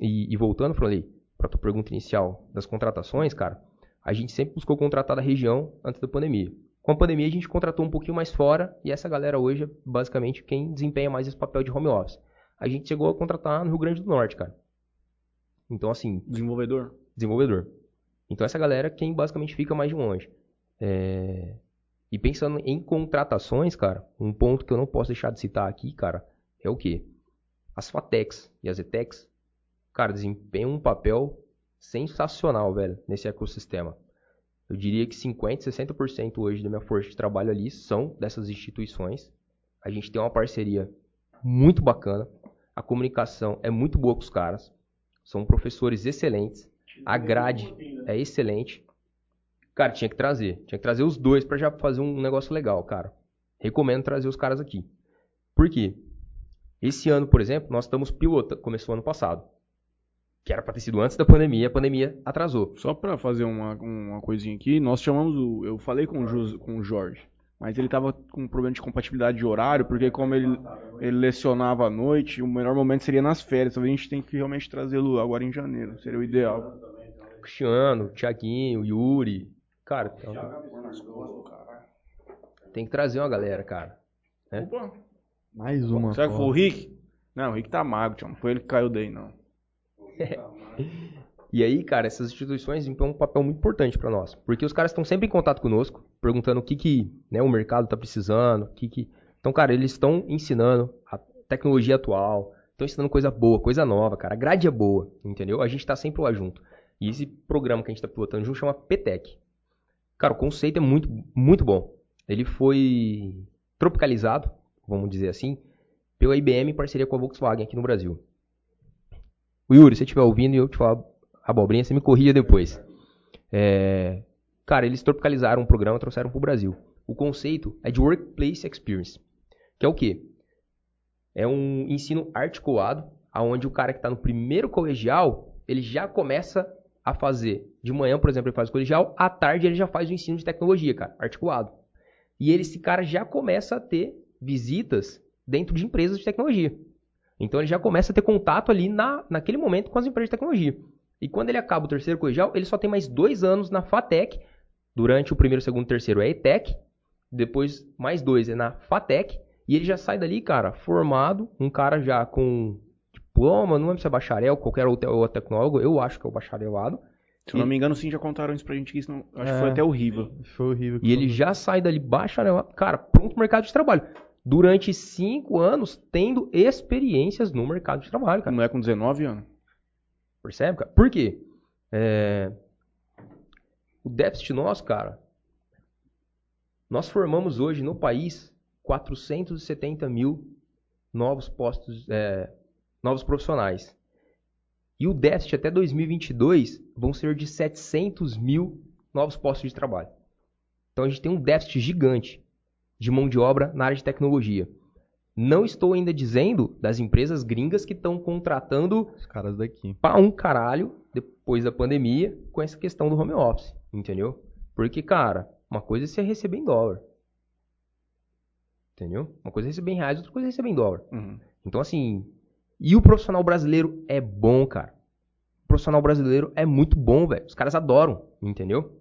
Speaker 3: e, e voltando, falei, para tua pergunta inicial das contratações, cara, a gente sempre buscou contratar da região antes da pandemia. Com a pandemia, a gente contratou um pouquinho mais fora e essa galera hoje é basicamente quem desempenha mais esse papel de home office. A gente chegou a contratar no Rio Grande do Norte, cara. Então, assim,
Speaker 1: Desenvolvedor.
Speaker 3: Desenvolvedor. Então essa galera é quem basicamente fica mais de longe. É, E pensando em contratações, cara, um ponto que eu não posso deixar de citar aqui, cara, é o quê? As Fatex e as Etex, cara, desempenham um papel sensacional, velho, nesse ecossistema. Eu diria que 50%, 60% hoje da minha força de trabalho ali são dessas instituições. A gente tem uma parceria muito bacana. A comunicação é muito boa com os caras. São professores excelentes. A grade é excelente. Cara, tinha que trazer. Tinha que trazer os dois para já fazer um negócio legal, cara. Recomendo trazer os caras aqui. Por quê? Esse ano, por exemplo, nós estamos pilotando. Começou ano passado. Que era para ter sido antes da pandemia, a pandemia atrasou.
Speaker 1: Só pra fazer uma, uma coisinha aqui, nós chamamos o. Eu falei com o, Jus- com o Jorge, mas ele tava com um problema de compatibilidade de horário, porque como ele, ele lecionava à noite, o melhor momento seria nas férias. Então a gente tem que realmente trazê-lo agora em janeiro. Seria o ideal.
Speaker 3: Cristiano, Thiaguinho, Yuri. Cara, então, tem que trazer uma galera, cara.
Speaker 1: Opa,
Speaker 2: Mais uma.
Speaker 1: será que foi o. Rick? Não, o Rick tá magro, tio. Não foi ele que caiu daí, não.
Speaker 3: E aí, cara, essas instituições desempenham um papel muito importante para nós, porque os caras estão sempre em contato conosco, perguntando o que que né, o mercado está precisando, o que que... Então, cara, eles estão ensinando a tecnologia atual, estão ensinando coisa boa, coisa nova, cara. A grade é boa, entendeu? A gente tá sempre lá junto. E esse programa que a gente tá pilotando junto chama PTEC. Cara, o conceito é muito, muito bom. Ele foi tropicalizado, vamos dizer assim, pela IBM em parceria com a Volkswagen aqui no Brasil. O Yuri, se você estiver ouvindo eu te falar abobrinha, você me corrija depois. É, Cara, eles tropicalizaram o programa e trouxeram para o Brasil. O conceito é de Workplace Experience, que é o quê? É um ensino articulado, aonde o cara que está no primeiro colegial, ele já começa a fazer. De manhã, por exemplo, ele faz o colegial, à tarde ele já faz o ensino de tecnologia, cara, articulado. E ele, esse cara já começa a ter visitas dentro de empresas de tecnologia. Então ele já começa a ter contato ali na, naquele momento com as empresas de tecnologia. E quando ele acaba o terceiro colegial, ele só tem mais dois anos na FATEC. Durante o primeiro, segundo e terceiro é ETEC. Depois, mais dois é na FATEC. E ele já sai dali, cara, formado. Um cara já com diploma, não lembro se é bacharel, qualquer outro, tecnólogo. Eu acho que é o bacharelado.
Speaker 1: Se eu não me engano, sim, já contaram isso pra gente, que isso não... acho que
Speaker 2: É.
Speaker 1: foi até o Riva.
Speaker 2: Foi horrível. que
Speaker 3: E ele já sai dali bacharelado, cara, pronto pro mercado de trabalho. Durante cinco anos, tendo experiências no mercado de trabalho, cara.
Speaker 1: Não é com 19 anos?
Speaker 3: Percebe, cara? Por quê? É, O déficit nosso, cara, nós formamos hoje no país 470 mil novos postos, é, novos profissionais. E o déficit até 2022 vão ser de 700 mil novos postos de trabalho. Então a gente tem um déficit gigante de mão de obra na área de tecnologia. Não estou ainda dizendo das empresas gringas que estão contratando
Speaker 2: Os caras daqui.
Speaker 3: pra um caralho depois da pandemia com essa questão do home office, entendeu? Porque, cara, uma coisa é você receber em dólar. Entendeu? Uma coisa é receber em reais, outra coisa é receber em dólar.
Speaker 1: Uhum.
Speaker 3: Então, assim. E o profissional brasileiro é bom, cara. O profissional brasileiro é muito bom, velho. Os caras adoram, entendeu?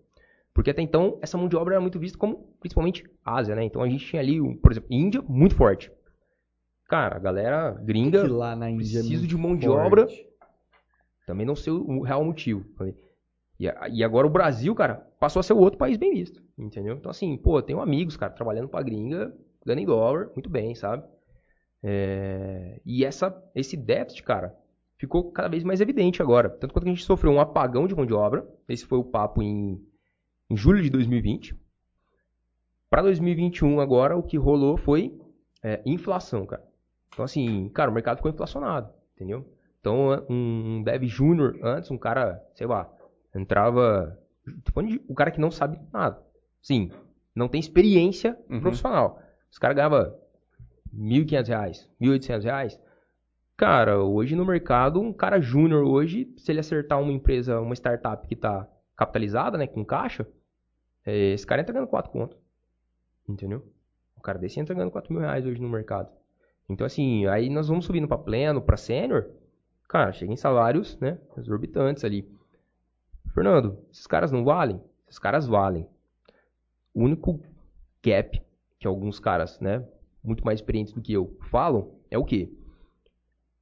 Speaker 3: Porque até então, essa mão de obra era muito vista como, principalmente, Ásia, né? Então a gente tinha ali, por exemplo, Índia, muito forte. Cara, a galera gringa
Speaker 2: Que lá na Índia é
Speaker 3: preciso
Speaker 2: muito
Speaker 3: de mão de
Speaker 2: forte.
Speaker 3: obra. Também não sei o real motivo. E, agora o Brasil, cara, passou a ser o outro país bem visto. Entendeu? Então, assim, pô, tenho amigos, cara, trabalhando pra gringa, ganhando em dólar, muito bem, sabe? É, E essa, esse déficit, cara, ficou cada vez mais evidente agora. Tanto quanto que a gente sofreu um apagão de mão de obra. Esse foi o papo em, em julho de 2020. Para 2021, agora, o que rolou foi é, inflação, cara. Então, assim, cara, o mercado ficou inflacionado, entendeu? Então, um dev júnior antes, um cara, sei lá, entrava. O cara que não sabe nada. Sim, não tem experiência
Speaker 1: Uhum.
Speaker 3: profissional. Os caras ganhavam 1.500 reais, 1.800 reais. Cara, hoje no mercado, um cara júnior hoje, se ele acertar uma empresa, uma startup que tá capitalizada, né, com caixa, é, esse cara entra ganhando 4 contos. Entendeu? O cara desse entra ganhando 4 mil reais hoje no mercado. Então, assim, aí nós vamos subindo pra pleno, pra sênior, cara, chega em salários, né, exorbitantes ali. Fernando, esses caras não valem? Esses caras valem. O único gap que alguns caras, né, muito mais experientes do que eu, falam é o quê?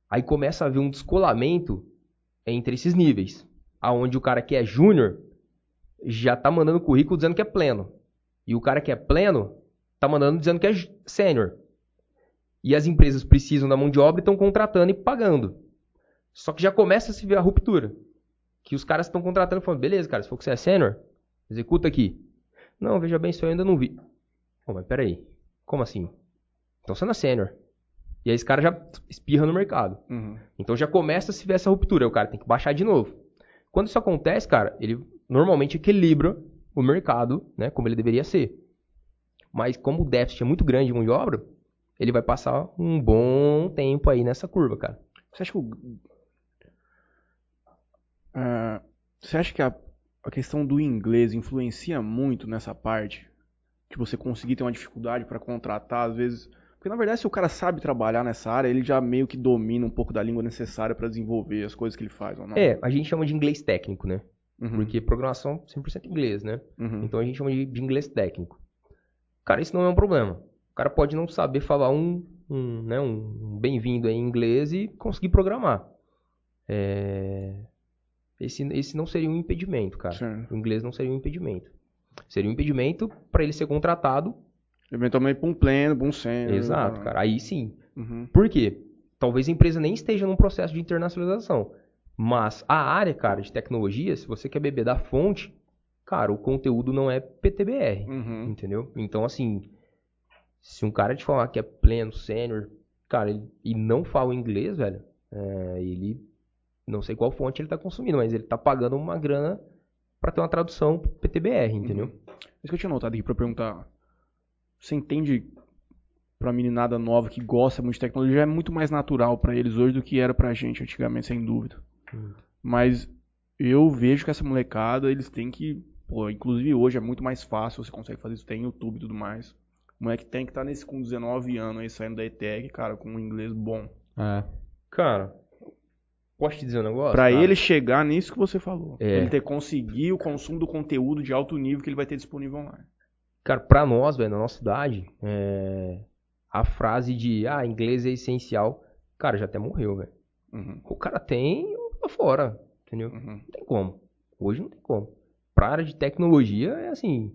Speaker 3: Aí começa a haver um descolamento entre esses níveis. Aonde o cara que é júnior já tá mandando currículo dizendo que é pleno. E o cara que é pleno tá mandando dizendo que é sênior. E as empresas precisam da mão de obra e estão contratando e pagando. Só que já começa a se ver a ruptura. que os caras estão contratando falando, beleza, cara, se for que você é sênior, executa aqui. Não, veja bem, isso eu ainda não vi. Pô, mas peraí, como assim? Então você não é sênior. E aí esse cara já espirra no mercado.
Speaker 1: Uhum.
Speaker 3: Então já começa a se ver essa ruptura, o cara tem que baixar de novo. Quando isso acontece, cara, ele normalmente equilibra o mercado, né, como ele deveria ser. Mas como o déficit é muito grande de mão de obra, ele vai passar um bom tempo aí nessa curva, cara.
Speaker 1: Você acha que o. Ah, você acha que a, a questão do inglês influencia muito nessa parte? De você conseguir ter uma dificuldade para contratar, às vezes. Porque na verdade, se o cara sabe trabalhar nessa área, ele já meio que domina um pouco da língua necessária para desenvolver as coisas que ele faz, ou não?
Speaker 3: É, a gente chama de inglês técnico, né?
Speaker 1: Uhum,
Speaker 3: Porque programação 100% inglês, né?
Speaker 1: uhum.
Speaker 3: Então a gente chama de, de inglês técnico. Cara, isso não é um problema. O cara pode não saber falar um, um, né, um bem-vindo em inglês e conseguir programar. É, Esse, esse não seria um impedimento, cara.
Speaker 1: Certo.
Speaker 3: O inglês não seria um impedimento. Seria um impedimento para ele ser contratado.
Speaker 1: Eventualmente pra um pleno, pra um sênior.
Speaker 3: Exato, cara. Aí sim.
Speaker 1: Uhum.
Speaker 3: Por quê? Talvez a empresa nem esteja num processo de internacionalização. Mas a área, cara, de tecnologia, se você quer beber da fonte, cara, o conteúdo não é PTBR.
Speaker 1: Uhum.
Speaker 3: Entendeu? Então, assim, se um cara te falar que é pleno, sênior, cara, ele- e não fala inglês, velho, é, ele. Não sei qual fonte ele tá consumindo, mas ele tá pagando uma grana pra ter uma tradução PTBR, entendeu?
Speaker 1: Isso que eu tinha notado aqui pra perguntar. Você entende pra meninada nova que gosta muito de tecnologia é muito mais natural pra eles hoje do que era pra gente antigamente, sem dúvida.
Speaker 3: Hum.
Speaker 1: Mas eu vejo que essa molecada, eles têm que. Pô, inclusive hoje é muito mais fácil, você consegue fazer isso, tem YouTube e tudo mais. O moleque tem que estar nesse com 19 anos aí, saindo da ETEC, cara, com um inglês bom.
Speaker 2: É.
Speaker 3: Cara, posso te dizer um negócio?
Speaker 1: Pra
Speaker 3: cara?
Speaker 1: ele chegar nisso que você falou.
Speaker 3: É.
Speaker 1: Ele ter conseguir o consumo do conteúdo de alto nível que ele vai ter disponível online.
Speaker 3: Cara, pra nós, velho, na nossa idade, é, a frase de, ah, inglês é essencial, cara, já até morreu, velho.
Speaker 1: Uhum,
Speaker 3: O cara tem lá fora, entendeu?
Speaker 1: uhum.
Speaker 3: Não tem como. Hoje não tem como. Pra área de tecnologia é assim,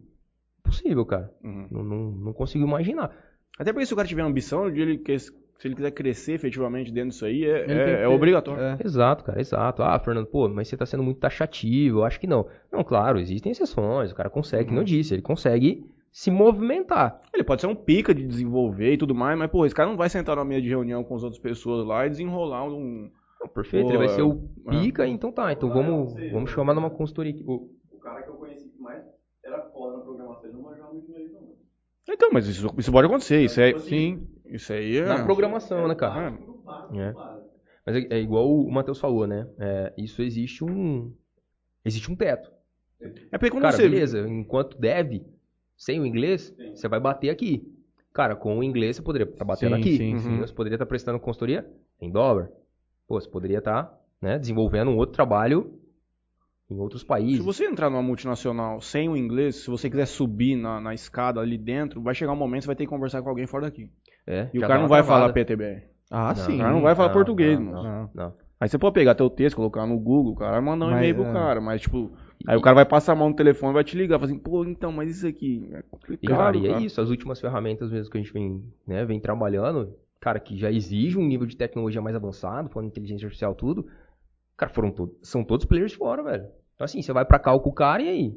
Speaker 3: impossível, cara.
Speaker 1: Uhum.
Speaker 3: Não, não, não consigo imaginar.
Speaker 1: Até porque se o cara tiver ambição, de ele, que- se ele quiser crescer efetivamente dentro disso aí, é, é- é obrigatório.
Speaker 2: É.
Speaker 3: Exato, cara, exato. Ah, Fernando, pô, mas você tá sendo muito taxativo, eu acho que não. Não, claro, existem exceções, o cara consegue, que não disse, ele consegue se movimentar.
Speaker 1: Ele pode ser um pica de desenvolver e tudo mais, mas, pô, esse cara não vai sentar numa mesa de reunião com as outras pessoas lá e desenrolar um.
Speaker 3: Não, perfeito,
Speaker 1: Pô,
Speaker 3: ele vai ser o
Speaker 1: é.
Speaker 3: pica, então tá, então vamos, vamos chamar numa consultoria
Speaker 4: O cara que que mais era foda na programação, ele não manjava muito inglês, não.
Speaker 1: Então, mas isso, isso pode acontecer. Isso é.
Speaker 4: Sim.
Speaker 1: Isso aí é.
Speaker 3: Na programação, né, cara?
Speaker 1: É.
Speaker 3: É. Mas é, é igual o Matheus falou, né? É, isso existe um. Existe um teto.
Speaker 1: É porque quando
Speaker 3: Cara,
Speaker 1: você.
Speaker 3: beleza, enquanto deve, sem o inglês, você vai bater aqui. Cara, com o inglês você poderia estar batendo
Speaker 2: Sim,
Speaker 3: aqui.
Speaker 2: sim,
Speaker 1: sim.
Speaker 3: Você poderia estar prestando consultoria em dólar. Pô, você poderia estar né, desenvolvendo um outro trabalho em outros
Speaker 1: Se
Speaker 3: países.
Speaker 1: você entrar numa multinacional sem o inglês, se você quiser subir na, na escada ali dentro, vai chegar um momento que você vai ter que conversar com alguém fora daqui.
Speaker 3: É,
Speaker 1: E o cara não vai
Speaker 3: travada.
Speaker 1: falar PTBR.
Speaker 2: Ah,
Speaker 3: Não,
Speaker 2: sim.
Speaker 1: O cara não vai falar
Speaker 3: Não,
Speaker 1: português,
Speaker 3: não,
Speaker 1: moço.
Speaker 3: não, não.
Speaker 1: Aí você pode pegar teu texto, colocar no Google, o cara vai mandar um
Speaker 2: Mas,
Speaker 1: e-mail pro
Speaker 2: é.
Speaker 1: cara, mas tipo. Aí o cara vai passar a mão no telefone e vai te ligar, fala assim, pô, então, mas isso aqui é
Speaker 3: E,
Speaker 1: complicado.
Speaker 3: cara, e é
Speaker 1: cara.
Speaker 3: isso, as últimas ferramentas mesmo que a gente vem, né, vem trabalhando, cara, que já exige um nível de tecnologia mais avançado, falando inteligência artificial tudo, cara, foram todos, são todos players fora, velho. Então assim, você vai pra cá com o cara e aí?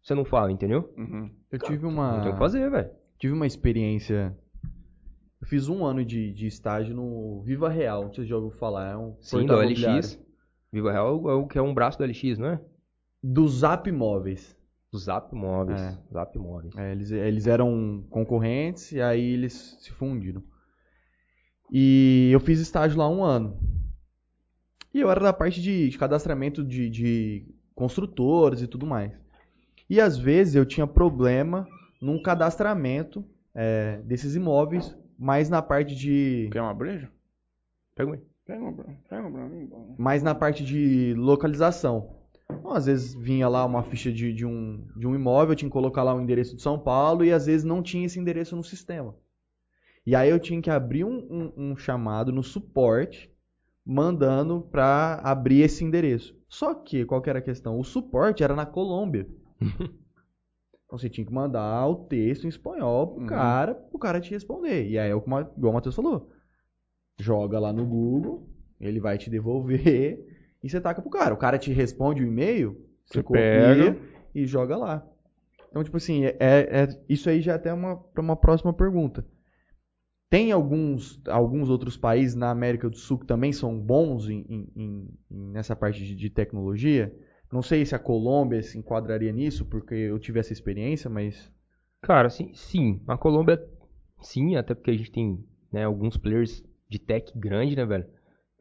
Speaker 3: Você não fala, entendeu?
Speaker 1: Uhum.
Speaker 2: Eu tive
Speaker 3: Não
Speaker 2: uma.
Speaker 3: tem o que fazer, velho.
Speaker 2: tive uma experiência. Eu fiz um ano de, de estágio no Viva Real, não sei se você já ouviu falar. É um
Speaker 3: Sim,
Speaker 2: imobiliário.
Speaker 3: LX. Viva Real é o que é um braço do LX, não é?
Speaker 2: Do Zap Móveis.
Speaker 3: Do Zap Móveis.
Speaker 2: É.
Speaker 3: Zap Móveis.
Speaker 2: É, eles, eles eram concorrentes e aí eles se fundiram. E eu fiz estágio lá um ano. E eu era da parte de, de cadastramento de, de construtores e tudo mais. E às vezes eu tinha problema num cadastramento é, desses imóveis, mais na parte de.
Speaker 1: Quer uma breja?
Speaker 3: Pega aí.
Speaker 1: Pega uma. Pega uma
Speaker 2: na parte de localização. Então, às vezes vinha lá uma ficha de, de um, de um imóvel, eu tinha que colocar lá o endereço de São Paulo e às vezes não tinha esse endereço no sistema. E aí eu tinha que abrir um, um- um chamado no suporte, mandando para abrir esse endereço. Só que, qual que era a questão? O suporte era na Colômbia. Então você tinha que mandar o texto em espanhol pro
Speaker 1: Uhum.
Speaker 2: cara, pro cara te responder. E aí é o que o Ma- igual o Matheus falou. Joga lá no Google, ele vai te devolver e você taca pro cara. O cara te responde o e-mail, você,
Speaker 1: Você
Speaker 2: copia
Speaker 1: pega.
Speaker 2: e joga lá. Então, tipo assim, é, é- isso aí já é até uma, pra uma próxima pergunta. Tem alguns, alguns outros países na América do Sul que também são bons em, em- em- nessa parte de, de tecnologia? Não sei se a Colômbia se enquadraria nisso, porque eu tive essa experiência, mas.
Speaker 3: Cara, sim, sim. A Colômbia, sim, até porque a gente tem né, alguns players de tech grande, né, velho?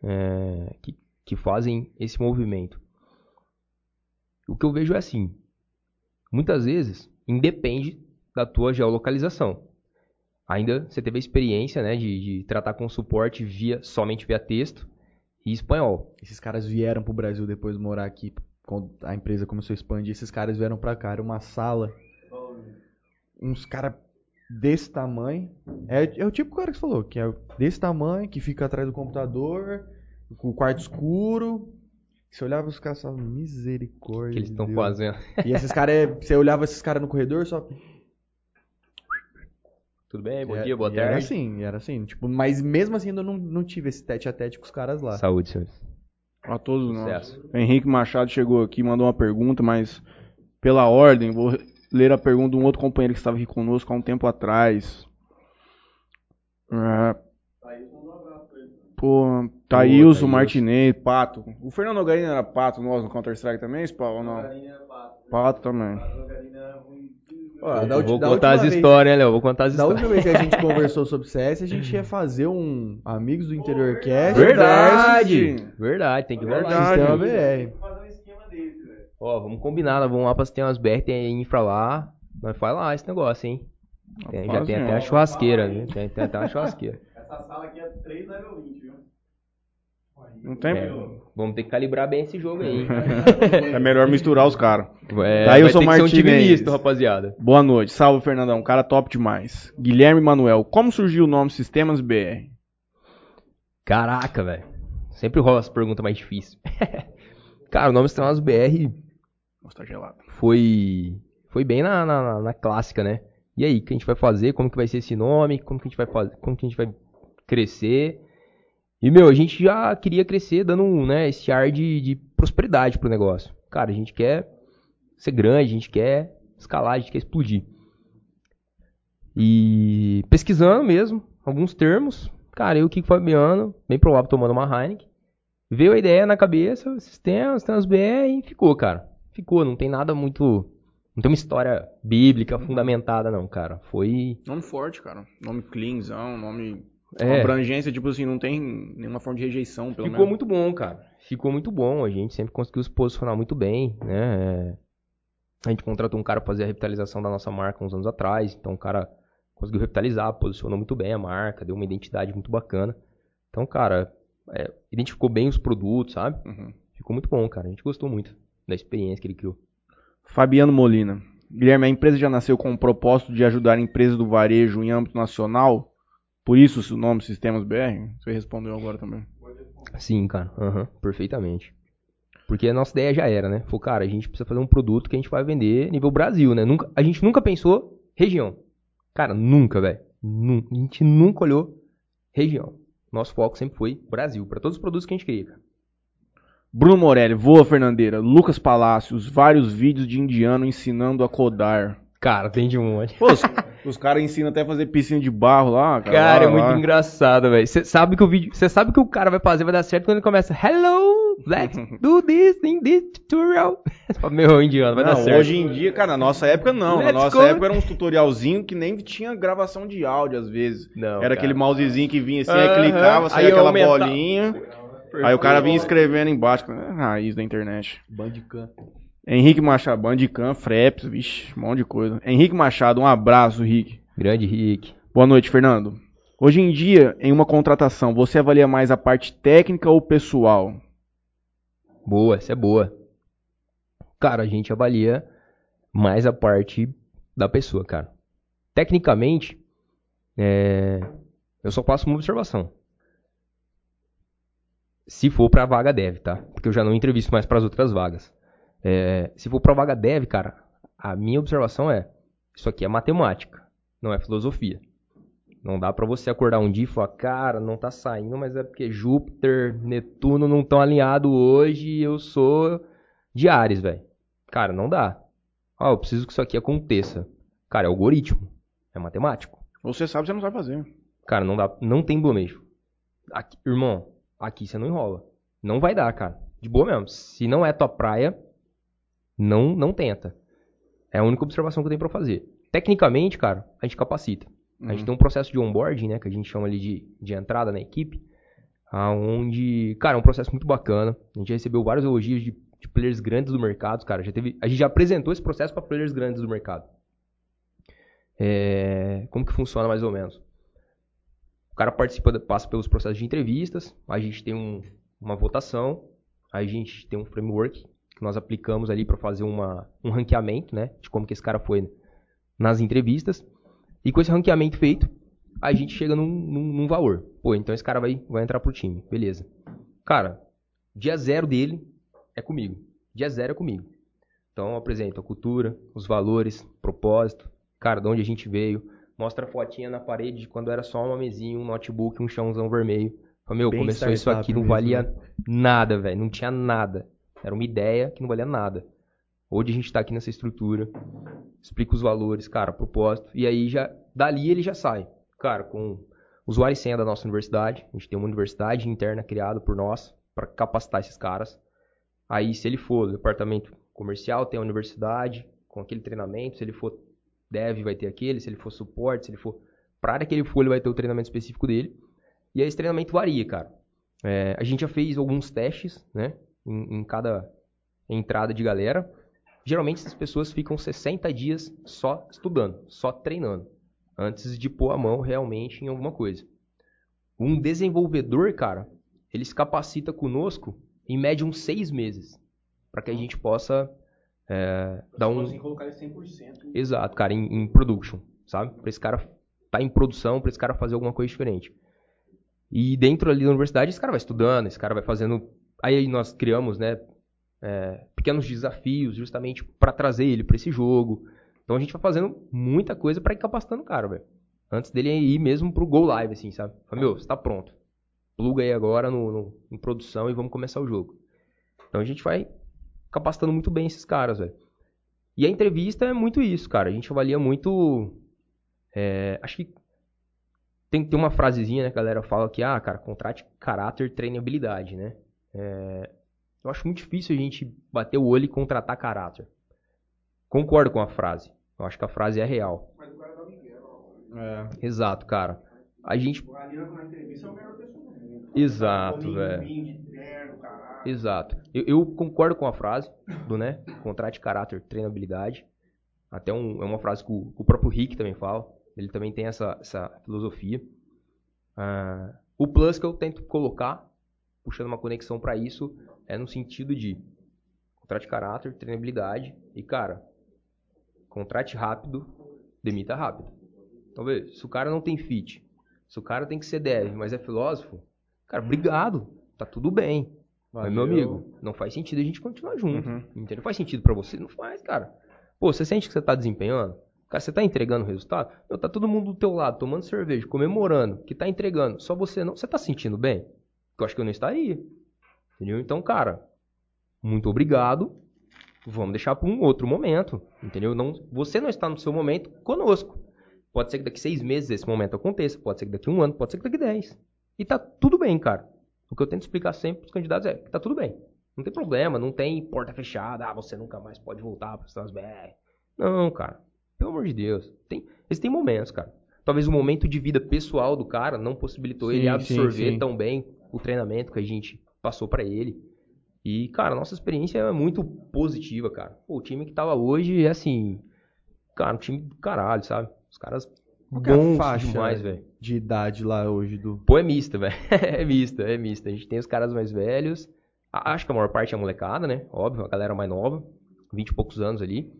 Speaker 3: É, que, que fazem esse movimento. O que eu vejo é assim. Muitas vezes, independe da tua geolocalização. Ainda você teve a experiência, né, de, de tratar com suporte via, somente via texto e espanhol.
Speaker 2: Esses caras vieram pro Brasil depois de morar aqui, quando a empresa começou a expandir. Esses caras vieram pra cá, era uma sala. Uns caras desse tamanho. É, é o tipo cara que você falou, que é desse tamanho, que fica atrás do computador, com o quarto escuro. Você olhava os caras e falava, misericórdia.
Speaker 3: que eles estão
Speaker 2: Deus."
Speaker 3: fazendo.
Speaker 2: E esses caras, é- você olhava esses caras no corredor, só.
Speaker 3: Tudo bem? Bom
Speaker 2: e-
Speaker 3: dia, boa
Speaker 2: e
Speaker 3: tarde.
Speaker 2: Era assim, era assim. Tipo, mas mesmo assim, eu não, não tive esse tete a tete com os caras lá.
Speaker 3: Saúde, senhores.
Speaker 1: A todos nós.
Speaker 3: Sucesso.
Speaker 1: Henrique Machado chegou aqui, mandou uma pergunta, mas pela ordem, vou ler a pergunta de um outro companheiro que estava aqui conosco há um tempo atrás. É, Pô, Thailson. Martinez, Pato. O Fernando Nogarina era Pato nós no Counter-Strike também, Spawn, ou não? Pato também.
Speaker 2: Ó, da
Speaker 3: vou
Speaker 2: da
Speaker 3: contar as histórias, né, Léo? Vou contar as
Speaker 2: Da
Speaker 3: histórias.
Speaker 2: última vez que a gente conversou sobre CS, a gente ia fazer um Amigos do Interior Cast.
Speaker 3: Verdade! Verdade, tem que rolar.
Speaker 2: Sistema. BR.
Speaker 4: fazer um esquema desse, velho.
Speaker 3: Ó, vamos combinar, nós vamos lá pra ter umas BR, tem infra lá. Nós faz lá esse negócio, hein? Tem- já tem até a churrasqueira, né? Tem, tem até uma churrasqueira.
Speaker 4: Essa sala aqui é 3 level 20, viu?
Speaker 1: Não tem.
Speaker 3: É, vamos ter que calibrar bem esse jogo aí.
Speaker 1: É melhor misturar os caras.
Speaker 3: É, vai ter que ser um time
Speaker 1: Martinez.
Speaker 3: misto, rapaziada.
Speaker 1: Boa noite, salve Fernandão, cara top demais. Guilherme Manuel, como surgiu o nome Sistemas BR?
Speaker 3: Caraca, velho. Sempre rola essa pergunta mais difícil. Cara, o nome Estrelas BR
Speaker 1: Nossa, tá gelado.
Speaker 3: foi foi bem na, na, na clássica, né? E aí, o que a gente vai fazer? Como que vai ser esse nome? Como que a gente vai fazer? Como que a gente vai crescer? E, meu, a gente já queria crescer dando né, esse ar de, de prosperidade pro negócio. Cara, a gente quer ser grande, a gente quer escalar, a gente quer explodir. E pesquisando mesmo, alguns termos, cara, eu, Kiko Fabiano, bem provável tomando uma Heineken, veio a ideia na cabeça, sistemas, sistemas BR e ficou, cara. Ficou, não tem nada muito. Não tem uma história bíblica fundamentada, não, cara. Foi.
Speaker 1: Nome forte, cara. Nome cleanzão, nome.
Speaker 3: É.
Speaker 1: Abrangência, tipo assim, não tem nenhuma forma de rejeição, pelo
Speaker 3: Ficou
Speaker 1: menos.
Speaker 3: muito bom, cara. Ficou muito bom. A gente sempre conseguiu se posicionar muito bem, né? É, A gente contratou um cara pra fazer a revitalização da nossa marca uns anos atrás. Então o cara conseguiu revitalizar, posicionou muito bem a marca, deu uma identidade muito bacana. Então, cara, é, identificou bem os produtos, sabe?
Speaker 1: Uhum.
Speaker 3: Ficou muito bom, cara. A gente gostou muito da experiência que ele criou.
Speaker 1: Fabiano Molina. Guilherme, a empresa já nasceu com o propósito de ajudar empresas do varejo em âmbito nacional? Por isso o nome Sistemas BR? Você respondeu agora também.
Speaker 3: Sim, cara. Aham, perfeitamente. Porque a nossa ideia já era, né? Falou, cara, a gente precisa fazer um produto que a gente vai vender nível Brasil, né? Nunca, a gente nunca pensou região. Cara, nunca, velho. A gente nunca olhou região. Nosso foco sempre foi Brasil, para todos os produtos que a gente queria, cara.
Speaker 1: Bruno Morelli, Voa Fernandeira, Lucas Palácios, vários vídeos de indiano ensinando a codar.
Speaker 3: Cara, tem de um monte.
Speaker 1: Pô, os, caras ensinam até a fazer piscina de barro lá, cara.
Speaker 3: Cara,
Speaker 1: lá,
Speaker 3: é muito
Speaker 1: lá.
Speaker 3: engraçado, velho. Você sabe que o vídeo, você sabe que o cara vai fazer vai dar certo quando ele começa Hello, let's do this in this tutorial. Meu, indiano, vai
Speaker 1: Não,
Speaker 3: dar certo.
Speaker 1: hoje em dia, cara, na nossa época não.
Speaker 3: Let's
Speaker 1: na nossa
Speaker 3: go.
Speaker 1: época era uns tutorialzinho que nem tinha gravação de áudio às vezes.
Speaker 3: Não,
Speaker 1: era
Speaker 3: cara.
Speaker 1: aquele mousezinho que vinha assim, aí
Speaker 3: Aham,
Speaker 1: clicava, saía
Speaker 3: aí
Speaker 1: aquela
Speaker 3: aumenta-
Speaker 1: bolinha. Aí o cara vinha escrevendo embaixo. É raiz da internet.
Speaker 2: Bandicam.
Speaker 1: Henrique Machado, Bandicam, Freps, vixe, um monte de coisa. Henrique Machado, um abraço, Rick.
Speaker 3: Grande Rick.
Speaker 1: Boa noite, Fernando. Hoje em dia, em uma contratação, você avalia mais a parte técnica ou pessoal?
Speaker 3: Boa, essa é boa. Cara, a gente avalia mais a parte da pessoa, cara. Tecnicamente, é, eu só faço uma observação. Se for pra vaga dev, tá? Porque eu já não entrevisto mais pras outras vagas. É, se for pra vaga dev, cara, a minha observação é: isso aqui é matemática, não é filosofia. Não dá pra você acordar um dia e falar, cara, não tá saindo, mas é porque Júpiter, Netuno não estão alinhados hoje e eu sou de Ares, velho. Cara, não dá. Ó, eu preciso que isso aqui aconteça. Cara, é algoritmo. É matemático.
Speaker 1: Você sabe, você não sabe fazer.
Speaker 3: Cara, não dá, não tem blomejo. Aqui- irmão, aqui você não enrola. Não vai dar, cara. De boa mesmo. Se não é tua praia, não, não tenta. É a única observação que eu tenho pra fazer. Tecnicamente, cara, a gente capacita. A gente tem um processo de onboarding, né, que a gente chama ali de, de entrada na equipe, aonde, cara, é um processo muito bacana. A gente já recebeu vários elogios de, de players grandes do mercado, cara. Já teve, a gente já apresentou esse processo para players grandes do mercado. É, como que funciona mais ou menos? O cara participa, passa pelos processos de entrevistas, a gente tem um- uma votação, a gente tem um framework que nós aplicamos ali para fazer uma, um ranqueamento, né, de como que esse cara foi nas entrevistas. E com esse ranqueamento feito, a gente chega num, num- num valor. Pô, então esse cara vai, vai entrar pro time, beleza. Cara, dia zero dele é comigo. Dia zero é comigo. Então eu apresento a cultura, os valores, propósito, cara, de onde a gente veio. Mostra a fotinha na parede de quando era só uma mesinha, um notebook, um chãozão vermelho. Fala, meu,
Speaker 2: Bem
Speaker 3: começou isso aqui, não
Speaker 2: mesmo,
Speaker 3: valia nada, velho. Não tinha nada. Era uma ideia que não valia nada. Hoje a gente tá aqui nessa estrutura, explica os valores, cara, propósito. E aí já, dali ele já sai. Cara, com usuário e senha da nossa universidade. A gente tem uma universidade interna criada por nós para capacitar esses caras. Aí, se ele for do departamento comercial, tem a universidade com aquele treinamento. Se ele for dev, vai ter aquele. Se ele for suporte, se ele for. Pra área que ele for, ele vai ter o treinamento específico dele. E aí, esse treinamento varia, cara. É, a gente já fez alguns testes, né? Em, em cada entrada de galera. Geralmente, essas pessoas ficam 60 dias só estudando, só treinando, antes de pôr a mão realmente em alguma coisa. Um desenvolvedor, cara, ele se capacita conosco em média uns seis meses, para que a gente possa é, dar um.
Speaker 4: Colocar ele 100%.
Speaker 3: Exato, cara, em, em production, sabe? Pra esse cara tá em produção, pra esse cara fazer alguma coisa diferente. E dentro ali da universidade, esse cara vai estudando, esse cara vai fazendo. Aí nós criamos, né, é, pequenos desafios justamente pra trazer ele pra esse jogo. Então a gente vai fazendo muita coisa pra ir capacitando o cara, velho. Antes dele ir mesmo pro go live, assim, sabe? Fala, meu, você tá pronto. Pluga aí agora no, no- em produção e vamos começar o jogo. Então a gente vai capacitando muito bem esses caras, velho. E a entrevista é muito isso, cara. A gente avalia muito. é, acho que tem, tem uma frasezinha, né? Que a galera fala que, ah, cara, contrate caráter, treine habilidade, né? É, eu acho muito difícil a gente bater o olho e contratar caráter. Concordo com a frase. Eu acho que a frase é real.
Speaker 4: Mas o cara dá Miguel.
Speaker 2: É.
Speaker 3: Exato, cara. A gente.
Speaker 4: O Ali na entrevista é o melhor pessoa do mundo.
Speaker 3: Exato, velho. Exato. Eu, eu concordo com a frase do, né? Contrate caráter, treine habilidade. Até um- é uma frase que o, o próprio Rick também fala. Ele também tem essa, essa filosofia. Ah, o plus que eu tento colocar, puxando uma conexão para isso, é no sentido de contrate caráter, treine habilidade e, cara, contrate rápido, demita rápido. Então, se o cara não tem fit, se o cara tem que ser dev, mas é filósofo, cara, obrigado, tá tudo bem. Mas, meu
Speaker 2: Valeu.
Speaker 3: amigo, não faz sentido a gente continuar junto.
Speaker 1: Uhum.
Speaker 3: Entendeu? Faz sentido pra você? Não faz, cara. Pô, você sente que você tá desempenhando? Cara, você tá entregando o resultado? Meu, tá todo mundo do teu lado, tomando cerveja, comemorando, que tá entregando. Só você não. Você tá se sentindo bem? Eu acho que eu não estaria. Entendeu? Então, cara, muito obrigado. Vamos deixar pra um outro momento. Entendeu? Não, você não está no seu momento conosco. Pode ser que daqui seis meses esse momento aconteça. Pode ser que daqui um ano, pode ser que daqui dez. E tá tudo bem, cara. O que eu tento explicar sempre pros candidatos é que tá tudo bem. Não tem problema, não tem porta fechada, ah, você nunca mais pode voltar para as BR. Não, cara. Pelo amor de Deus. Tem, existem momentos, cara. Talvez o momento de vida pessoal do cara não possibilitou
Speaker 2: Sim,
Speaker 3: ele
Speaker 2: sim,
Speaker 3: absorver
Speaker 2: sim.
Speaker 3: tão bem o treinamento que a gente passou pra ele. E, cara, nossa experiência é muito positiva, cara. Pô, o time que tava hoje é assim. Cara, um time do caralho, sabe? Os caras
Speaker 2: Qual é
Speaker 3: bons
Speaker 2: faixa
Speaker 3: demais, velho.
Speaker 2: de idade lá hoje do.
Speaker 3: Pô, é mista, velho. é mista, é mista. A gente tem os caras mais velhos. Acho que a maior parte é a molecada, né? Óbvio, a galera mais nova. 20 e poucos anos ali.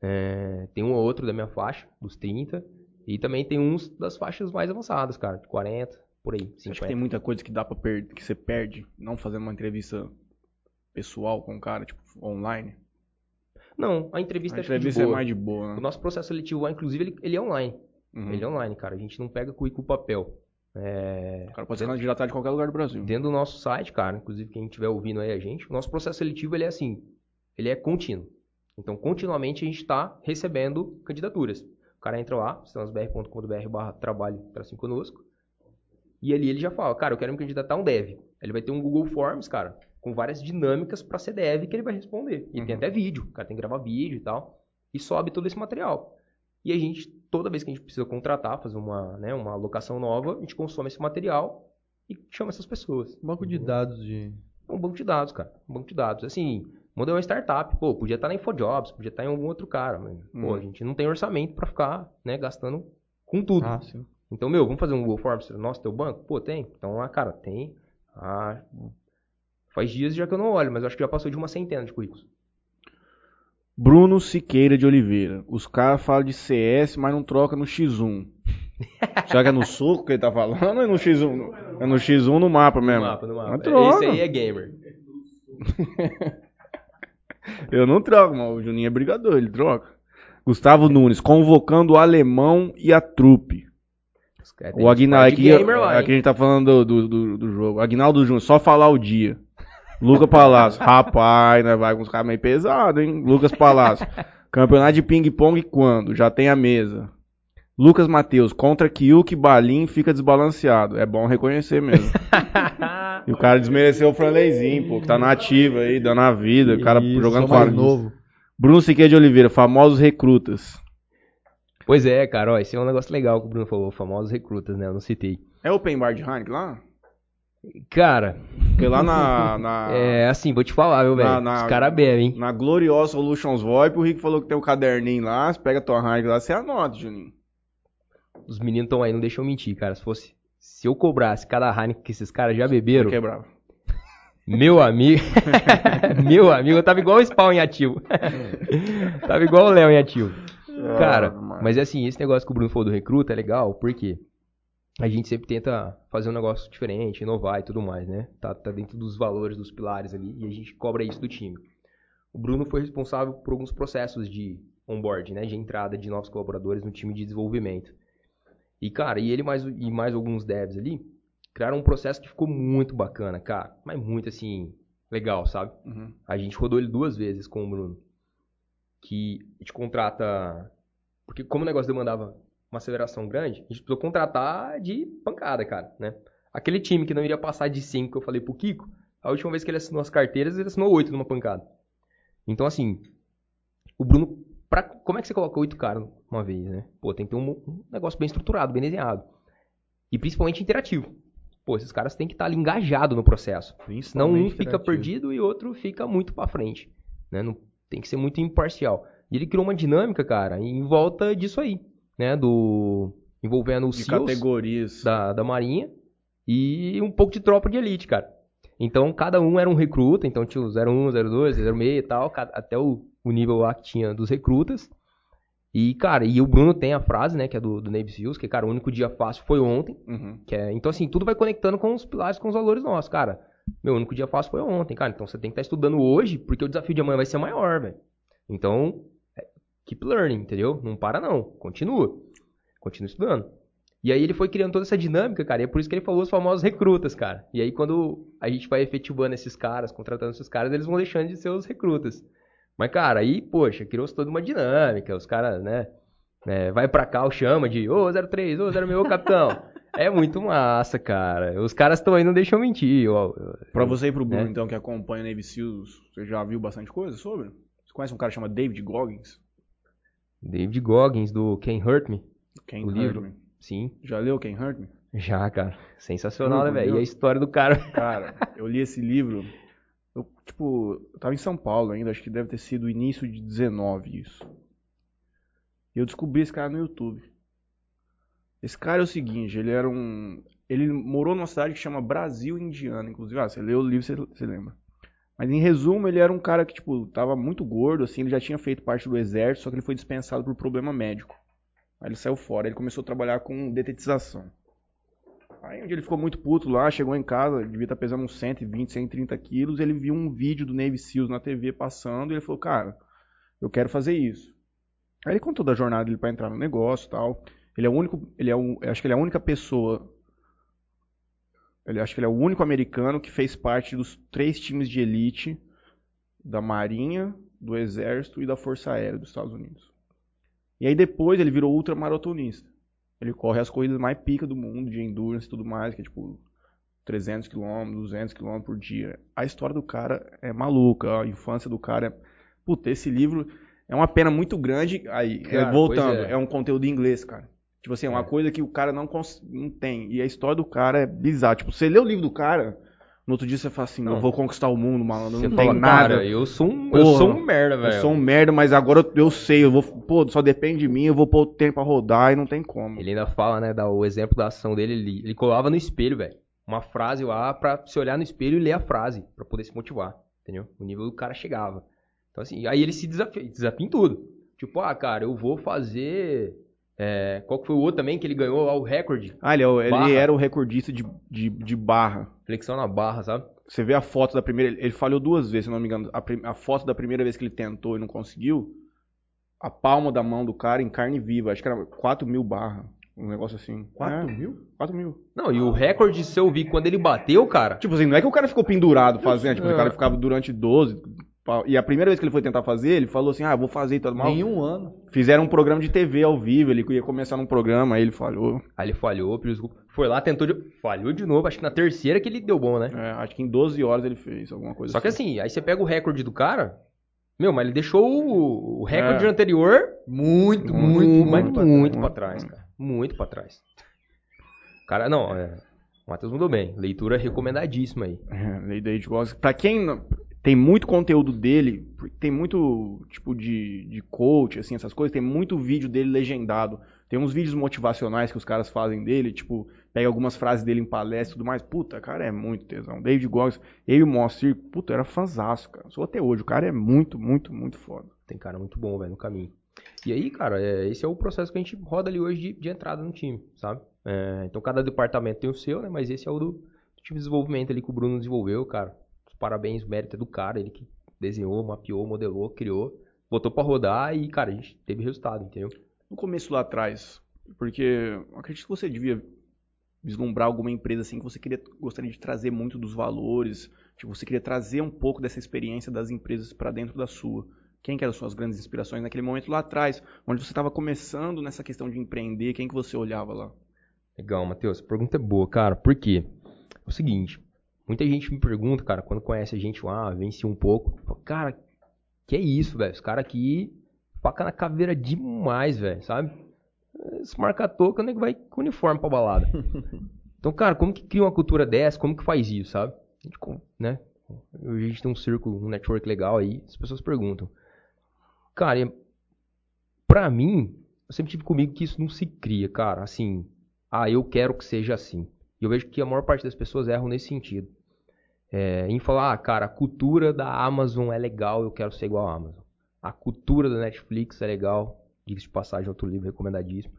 Speaker 3: É, tem um ou outro da minha faixa, dos 30. E também tem uns das faixas mais avançadas, cara. De 40, por aí.
Speaker 1: Você acha que
Speaker 3: 50.
Speaker 1: tem muita coisa que dá pra per... que você perde não fazendo uma entrevista pessoal com o cara, tipo, online?
Speaker 3: Não, a entrevista,
Speaker 1: A
Speaker 3: acho é
Speaker 1: entrevista é mais de boa,
Speaker 3: O
Speaker 1: né?
Speaker 3: nosso processo seletivo lá, inclusive, ele, ele é online.
Speaker 1: Uhum.
Speaker 3: Ele é online, cara. A gente não pega currículo papel. É,
Speaker 1: O cara pode ser candidatar de qualquer lugar do Brasil.
Speaker 3: Dentro do nosso site, cara, inclusive quem estiver ouvindo aí a gente, o nosso processo seletivo ele é assim, ele é contínuo. Então, continuamente a gente está recebendo candidaturas. O cara entra lá, sistemasbr.com.br barra trabalho tracinho conosco, e ali ele já fala, cara, eu quero me candidatar a um dev. Ele vai ter um Google Forms, cara, com várias dinâmicas para ser dev que ele vai responder. E tem
Speaker 1: Uhum.
Speaker 3: até vídeo, o cara tem que gravar vídeo e tal, e sobe todo esse material. E a gente, toda vez que a gente precisa contratar, fazer uma, né, uma alocação nova, a gente consome esse material e chama essas pessoas.
Speaker 2: Banco de dados de.
Speaker 3: É um banco de dados, cara. Um banco de dados. Assim, Muda é uma startup. Pô, podia estar na InfoJobs, podia estar em algum outro cara. Mas, pô,
Speaker 1: Uhum.
Speaker 3: a gente não tem orçamento pra ficar, né, gastando com tudo.
Speaker 2: Ah, sim.
Speaker 3: Então, meu, vamos fazer um Google Forms? Nossa, teu banco? Pô, tem. Então, ah, cara, tem. Ah, faz dias já que eu não olho, mas acho que já passou de uma centena de currículos.
Speaker 1: Bruno Siqueira de Oliveira. Os caras falam de CS, mas não troca no X1. Será que é no soco que ele tá falando ou é no X1? É no X1 no mapa mesmo.
Speaker 3: No mapa, no mapa.
Speaker 1: Mas troca.
Speaker 3: Esse aí é gamer.
Speaker 1: Eu não troco, mas o Juninho é brigador, ele troca. Gustavo Nunes, convocando o alemão e a trupe.
Speaker 3: Caras
Speaker 1: O Aguinaldo, aqui,
Speaker 3: gamer lá,
Speaker 1: aqui a gente tá falando do, do, do, jogo. Aguinaldo Júnior, só falar o dia. Lucas Palácio, rapaz, né, vai com os caras meio pesados, hein? Lucas Palácio, campeonato de ping-pong quando? Já tem a mesa. Lucas Matheus, contra Kyuk Balim fica desbalanceado. É bom reconhecer mesmo. E o cara desmereceu o Franleizinho, pô, que tá na ativa aí, dando a vida, o cara
Speaker 2: Isso,
Speaker 1: jogando com
Speaker 2: novo.
Speaker 1: Bruno Siqueira de Oliveira, famosos recrutas.
Speaker 3: Pois é, cara, ó, esse é um negócio legal que o Bruno falou, famosos recrutas, né? Eu não citei.
Speaker 1: É open bar de Heineken lá?
Speaker 3: Cara,
Speaker 1: Porque lá na, na,
Speaker 3: é assim, vou te falar, viu, velho? Os caras bebem, hein?
Speaker 1: na Gloriosa Solutions VoIP, o Rick falou que tem um caderninho lá, você pega a tua Heineken lá, você anota, Juninho.
Speaker 3: Os meninos estão aí, não deixam eu mentir, cara. Se fosse. Se eu cobrasse cada Heineken que esses caras já beberam,
Speaker 1: Quebrava.
Speaker 3: meu amigo. meu amigo, eu tava igual o Spawn em ativo. tava igual o Léo em ativo. Cara, mas é assim, esse negócio que o Bruno falou do recruta é legal, porque a gente sempre tenta fazer um negócio diferente, inovar e tudo mais, né? Tá, tá dentro dos valores, dos pilares ali, e a gente cobra isso do time. O Bruno foi responsável por alguns processos de onboard, né? De entrada de novos colaboradores no time de desenvolvimento. E, cara, e ele mais, e mais alguns devs ali criaram um processo que ficou muito bacana, cara. Mas muito, assim, legal, sabe?
Speaker 1: Uhum.
Speaker 3: A gente rodou ele duas vezes com o Bruno. Que a gente contrata. Porque como o negócio demandava uma aceleração grande, a gente precisou contratar de pancada, cara, né? Aquele time que não iria passar de 5 que eu falei pro Kiko, a última vez que ele assinou as carteiras, ele assinou 8 numa pancada. Então, assim, o Bruno. Pra, como é que você coloca 8 caras uma vez, né? Pô, tem que ter um, um negócio bem estruturado, bem desenhado. E principalmente interativo. Pô, esses caras têm que estar ali engajados no processo. Senão um fica
Speaker 1: criativo.
Speaker 3: perdido e outro fica muito pra frente. Né? Não, tem que ser muito imparcial. E ele criou uma dinâmica, cara, em volta disso aí. Né? Do. Envolvendo os
Speaker 1: De
Speaker 3: SEALs
Speaker 1: categorias.
Speaker 3: da, da Marinha e um pouco de tropa de elite, cara. Então cada um era um recruta, então tinha o 01, 02, 06 e tal, até o, o nível lá que tinha dos recrutas. E, cara, e o Bruno tem a frase, né, que é do, do Navy Seals, que, cara, o único dia fácil foi ontem.
Speaker 1: Uhum.
Speaker 3: Que é, então, assim, tudo vai conectando com os pilares, com os valores nossos, cara. Meu único dia fácil foi ontem, cara. Então você tem que estar estudando hoje, porque o desafio de amanhã vai ser maior, velho. Então, é, keep learning, entendeu? Não para não, continua. Continua estudando. E aí ele foi criando toda essa dinâmica, cara, e é por isso que ele falou os famosos recrutas, cara. E aí quando a gente vai efetivando esses caras, contratando esses caras, eles vão deixando de ser os recrutas. Mas, cara, aí, poxa, criou-se toda uma dinâmica, os caras, né, é, vai pra cá, o chama de, ô 03, ô 06, ô capitão. É muito massa, cara. Os caras estão aí, não deixam mentir. ó.
Speaker 1: Pra você e pro Bruno,
Speaker 3: É.
Speaker 1: então, que acompanha Navy Seals, você já viu bastante coisa sobre? Você conhece um cara que chama David Goggins?
Speaker 3: David Goggins, do Can Hurt Me. O
Speaker 1: Hurt
Speaker 3: livro.
Speaker 1: Me?
Speaker 3: Sim,
Speaker 1: Já leu Quem Hurt Me?
Speaker 3: já, cara. Sensacional, né, velho? E a história do cara.
Speaker 1: Cara, eu li esse livro. Eu, tipo, eu tava em São Paulo ainda, acho que deve ter sido o início de 19 isso. E eu descobri esse cara no YouTube. Esse cara é o seguinte, ele era um. Ele morou numa cidade que chama Brasil Indiana, inclusive. Ah, você leu o livro, você, você lembra. Mas em resumo, ele era um cara que, tipo, tava muito gordo, assim, ele já tinha feito parte do exército, só que ele foi dispensado por problema médico. Aí ele saiu fora, ele começou a trabalhar com detetização. Aí um dia ele ficou muito puto lá, chegou em casa, devia estar pesando uns 120, 130 quilos, ele viu um vídeo do Navy Seals na TV passando e ele falou, cara, eu quero fazer isso. Aí ele contou da jornada dele pra entrar no negócio e tal. Ele é o único, ele é eu acho que ele é a única pessoa ele acho que ele é o único americano que fez parte dos três times de elite da Marinha, do Exército e da Força Aérea dos Estados Unidos. E aí depois ele virou ultramaratonista. Ele corre as corridas mais pica do mundo, de endurance e tudo mais, que é tipo 300 km, 200 km por dia. A história do cara é maluca, a infância do cara é... Puta, esse livro é uma pena muito grande. Aí,
Speaker 3: Cara,
Speaker 1: voltando,
Speaker 3: é.
Speaker 1: é. um conteúdo em inglês, cara. Tipo assim, é uma
Speaker 3: É.
Speaker 1: coisa que o cara não, não tem. E a história do cara é bizarra. Tipo, você lê o livro do cara, no outro dia você fala assim,
Speaker 3: Não.
Speaker 1: eu vou conquistar o mundo, malandro.
Speaker 3: Você
Speaker 1: Não tem nada.
Speaker 3: cara, eu sou um, eu
Speaker 1: Porra,
Speaker 3: sou um merda, velho.
Speaker 1: Eu sou um merda, mas agora eu, eu sei, eu vou. Pô, só depende de mim, eu vou pôr o tempo pra rodar e não tem como.
Speaker 3: Ele ainda fala, né, dá o exemplo da ação dele, ele, ele colava no espelho, velho. Uma frase lá pra se olhar no espelho e ler a frase, pra poder se motivar, entendeu? O nível do cara chegava. Então assim, aí ele se desafia, desafia em tudo. Tipo, ah, cara, eu vou fazer... é, qual que foi o outro também que ele ganhou lá, o recorde?
Speaker 1: Ah, ele, é ele era o recordista de, de, de barra.
Speaker 3: Flexão na barra, sabe?
Speaker 1: Você vê a foto da primeira. Ele falhou duas vezes, se não me engano. A, a foto da primeira vez que ele tentou e não conseguiu. A palma da mão do cara em carne viva. Acho que era 4 mil barra. Um negócio assim.
Speaker 2: 4
Speaker 1: É,
Speaker 2: mil?
Speaker 1: 4 mil.
Speaker 3: Não, e o recorde, se eu vi quando ele bateu, cara...
Speaker 1: Tipo assim, não é que o cara ficou pendurado fazendo. Tipo,
Speaker 3: É.
Speaker 1: o cara ficava durante 12. Pau- E a primeira vez que ele foi tentar fazer, ele falou assim: ah, vou fazer e tudo mal.
Speaker 2: Nenhum ano.
Speaker 1: Fizeram um programa de TV ao vivo. Ele ia começar num programa, aí ele falhou.
Speaker 3: Aí ele falhou, pediu desculpa. Foi lá, tentou de... Falhou de novo, acho que na terceira que ele deu bom, né?
Speaker 1: É, acho que em 12 horas ele fez alguma coisa
Speaker 3: Só que assim, aí você pega o recorde do cara. Meu, mas ele deixou o, o recorde
Speaker 1: É.
Speaker 3: anterior
Speaker 2: Muito,
Speaker 1: Muito,
Speaker 2: muito, muito.
Speaker 1: pra
Speaker 3: muito
Speaker 1: trás.
Speaker 3: pra trás, cara. Muito pra trás. Cara, não, é. O Matheus mandou bem. Leitura recomendadíssima aí.
Speaker 1: É, Lei Day de Goss. Pra quem tem muito conteúdo dele, tem muito tipo de, de coach, assim, essas coisas, tem muito vídeo dele legendado. Tem uns vídeos motivacionais que os caras fazem dele, tipo, pega algumas frases dele em palestra e tudo mais. Puta, cara, é muito tesão. David Goggins, eu e puta, era fanzaço, cara. Sou até hoje. O cara é muito, muito, muito foda.
Speaker 3: Tem cara muito bom, velho, no caminho. E aí, cara, é, esse é o processo que a gente roda ali hoje de, de entrada no time, sabe? É, então cada departamento tem o seu, né? Mas esse é o do, do time de desenvolvimento ali que o Bruno desenvolveu, cara. Parabéns, o mérito é do cara, ele que desenhou, mapeou, modelou, criou, botou pra rodar e, cara, a gente teve resultado, entendeu?
Speaker 1: No começo lá atrás, porque eu acredito que você devia vislumbrar alguma empresa assim que você queria, gostaria de trazer muito dos valores, tipo, você queria trazer um pouco dessa experiência das empresas para dentro da sua. Quem que eram suas grandes inspirações naquele momento lá atrás, onde você estava começando nessa questão de empreender, quem que você olhava lá?
Speaker 3: Legal, Matheus. A pergunta é boa, cara. Por quê? É o seguinte, muita gente me pergunta, cara, quando conhece a gente lá, vence um pouco, fala, cara, que é isso, velho? Os caras aqui, faca na caveira demais, velho, sabe? Se marca a toca, o nego vai com uniforme pra balada. Então, cara, como que cria uma cultura dessa? Como que faz isso, sabe? A gente, né? Hoje a gente tem um círculo, um network legal aí, as pessoas perguntam. Cara, pra mim, eu sempre tive comigo que isso não se cria, cara. Assim, ah, eu quero que seja assim. E eu vejo que a maior parte das pessoas erram nesse sentido. É, em falar, ah, cara, a cultura da Amazon é legal, eu quero ser igual à Amazon. A cultura da Netflix é legal, diga-se de passagem, outro livro recomendadíssimo.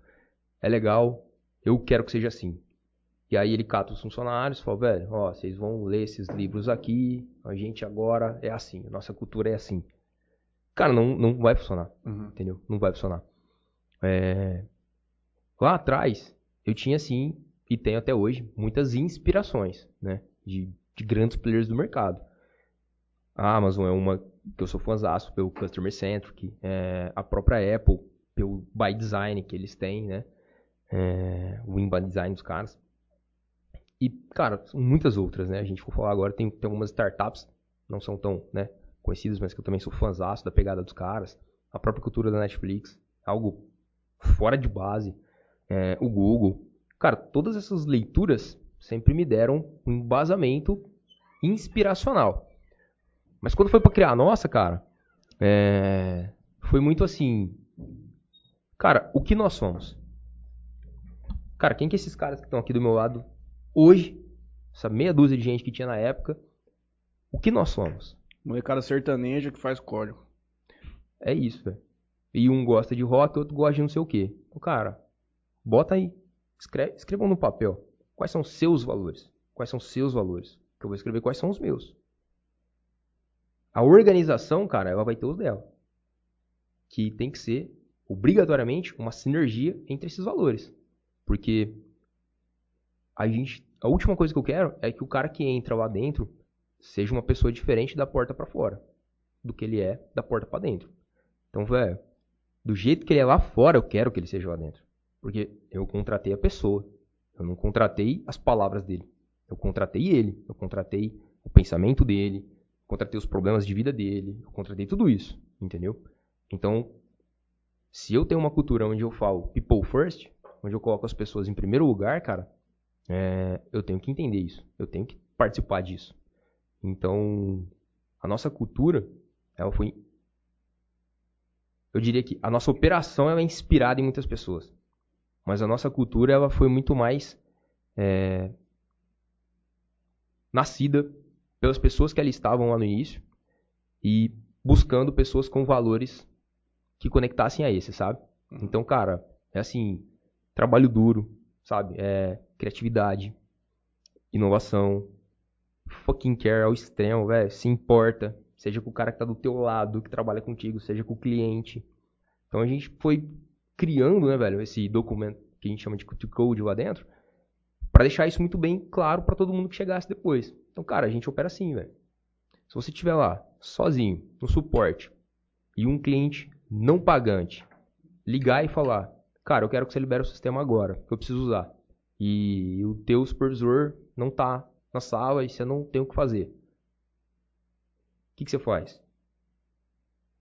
Speaker 3: É legal, eu quero que seja assim. E aí ele cata os funcionários e fala, velho, ó, vocês vão ler esses livros aqui, a gente agora é assim, nossa cultura é assim. Cara, não, não vai funcionar entendeu? Não vai funcionar. É, Lá atrás, eu tinha sim, e tenho até hoje, muitas inspirações, né? De, de grandes players do mercado. A Amazon é uma que eu sou fãzaço pelo Customer Centric, é, a própria Apple, pelo By Design que eles têm, né? É, o by Design dos caras. E, cara, muitas outras, né? A gente for falar agora, tem, tem algumas startups, não são tão, né, conhecidas, mas que eu também sou fãzaço da pegada dos caras. A própria cultura da Netflix, algo fora de base. É, o Google. Cara, todas essas leituras sempre me deram um embasamento inspiracional. Mas quando foi pra criar a nossa, cara, é, foi muito assim. Cara, o que nós somos? Cara, quem que esses caras que estão aqui do meu lado hoje? Essa meia dúzia de gente que tinha na época. O que nós somos?
Speaker 1: Molecada sertaneja que faz código.
Speaker 3: É isso, velho. E um gosta de rock, outro gosta de não sei o quê. Então, cara, bota aí. Escreve, escrevam no papel. Quais são seus valores? Quais são seus valores? Que eu vou escrever quais são os meus. A organização, cara, ela vai ter os dela. Que tem que ser obrigatoriamente uma sinergia entre esses valores. Porque a gente, a última coisa que eu quero é que o cara que entra lá dentro seja uma pessoa diferente da porta para fora do que ele é da porta para dentro. Então, velho, do jeito que ele é lá fora, eu quero que ele seja lá dentro. Porque eu contratei a pessoa. Eu não contratei as palavras dele. Eu contratei ele. Eu contratei o pensamento dele. Contratei os problemas de vida dele. Eu contratei tudo isso. Entendeu? Então, se eu tenho uma cultura onde eu falo people first, onde eu coloco as pessoas em primeiro lugar, cara, é, eu tenho que entender isso. Eu tenho que participar disso. Então, a nossa cultura, ela foi. Eu diria que a nossa operação ela é inspirada em muitas pessoas. Mas a nossa cultura ela foi muito mais é, nascida pelas pessoas que ali estavam lá no início e buscando pessoas com valores que conectassem a esse, sabe? Então, cara, é assim, trabalho duro, sabe? É criatividade, inovação, fucking care ao extremo, velho, se importa, seja com o cara que tá do teu lado, que trabalha contigo, seja com o cliente. Então a gente foi criando, né, velho, esse documento que a gente chama de code lá dentro, para deixar isso muito bem claro para todo mundo que chegasse depois. Então, cara, a gente opera assim, velho. Se você estiver lá, sozinho, no suporte, e um cliente não pagante ligar e falar, cara, eu quero que você libere o sistema agora, que eu preciso usar. E o teu supervisor não tá na sala e você não tem o que fazer. O que, que você faz?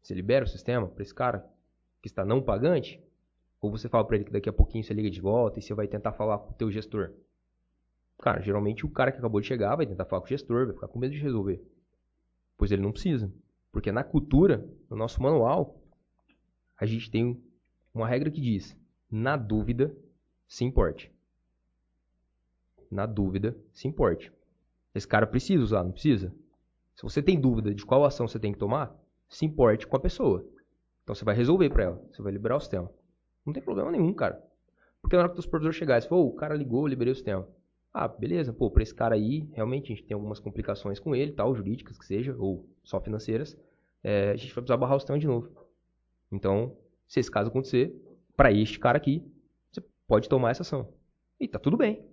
Speaker 3: Você libera o sistema para esse cara que está não pagante? Ou você fala para ele que daqui a pouquinho você liga de volta e você vai tentar falar com o teu gestor? Cara, geralmente o cara que acabou de chegar vai tentar falar com o gestor, vai ficar com medo de resolver. Pois ele não precisa. Porque na cultura, no nosso manual, a gente tem uma regra que diz: na dúvida, se importe. Na dúvida, se importe. Esse cara precisa usar, não precisa? Se você tem dúvida de qual ação você tem que tomar, se importe com a pessoa. Então você vai resolver para ela, você vai liberar o sistema. Não tem problema nenhum, cara. Porque na hora que o supervisor chegar e falar, o cara ligou, eu liberei o sistema. Ah, beleza, pô, pra esse cara aí, realmente a gente tem algumas complicações com ele, tal, jurídicas que seja, ou só financeiras, é, a gente vai precisar barrar o sistema de novo. Então, se esse caso acontecer, para este cara aqui, você pode tomar essa ação. E tá tudo bem.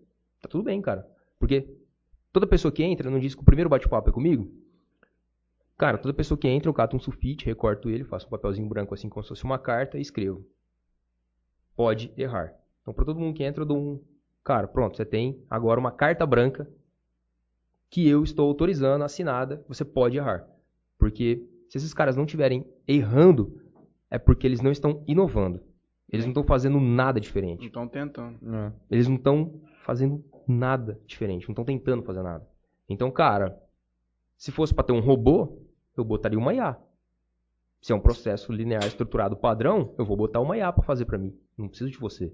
Speaker 3: Tá tudo bem, cara. Porque toda pessoa que entra, não diz que o primeiro bate-papo é comigo? Cara, toda pessoa que entra, eu cato um sulfite, recorto ele, faço um papelzinho branco assim como se fosse uma carta e escrevo. Pode errar. Então, para todo mundo que entra, eu dou um Cara, pronto, você tem agora uma carta branca que eu estou autorizando, assinada, você pode errar. Porque se esses caras não estiverem errando, é porque eles não estão inovando. Eles não estão fazendo nada diferente.
Speaker 1: Não estão tentando.
Speaker 2: É.
Speaker 3: Eles não estão fazendo nada diferente, não estão tentando fazer nada. Então, cara, se fosse para ter um robô, eu botaria uma IA. Se é um processo linear estruturado padrão, eu vou botar uma IA para fazer para mim. Não preciso de você.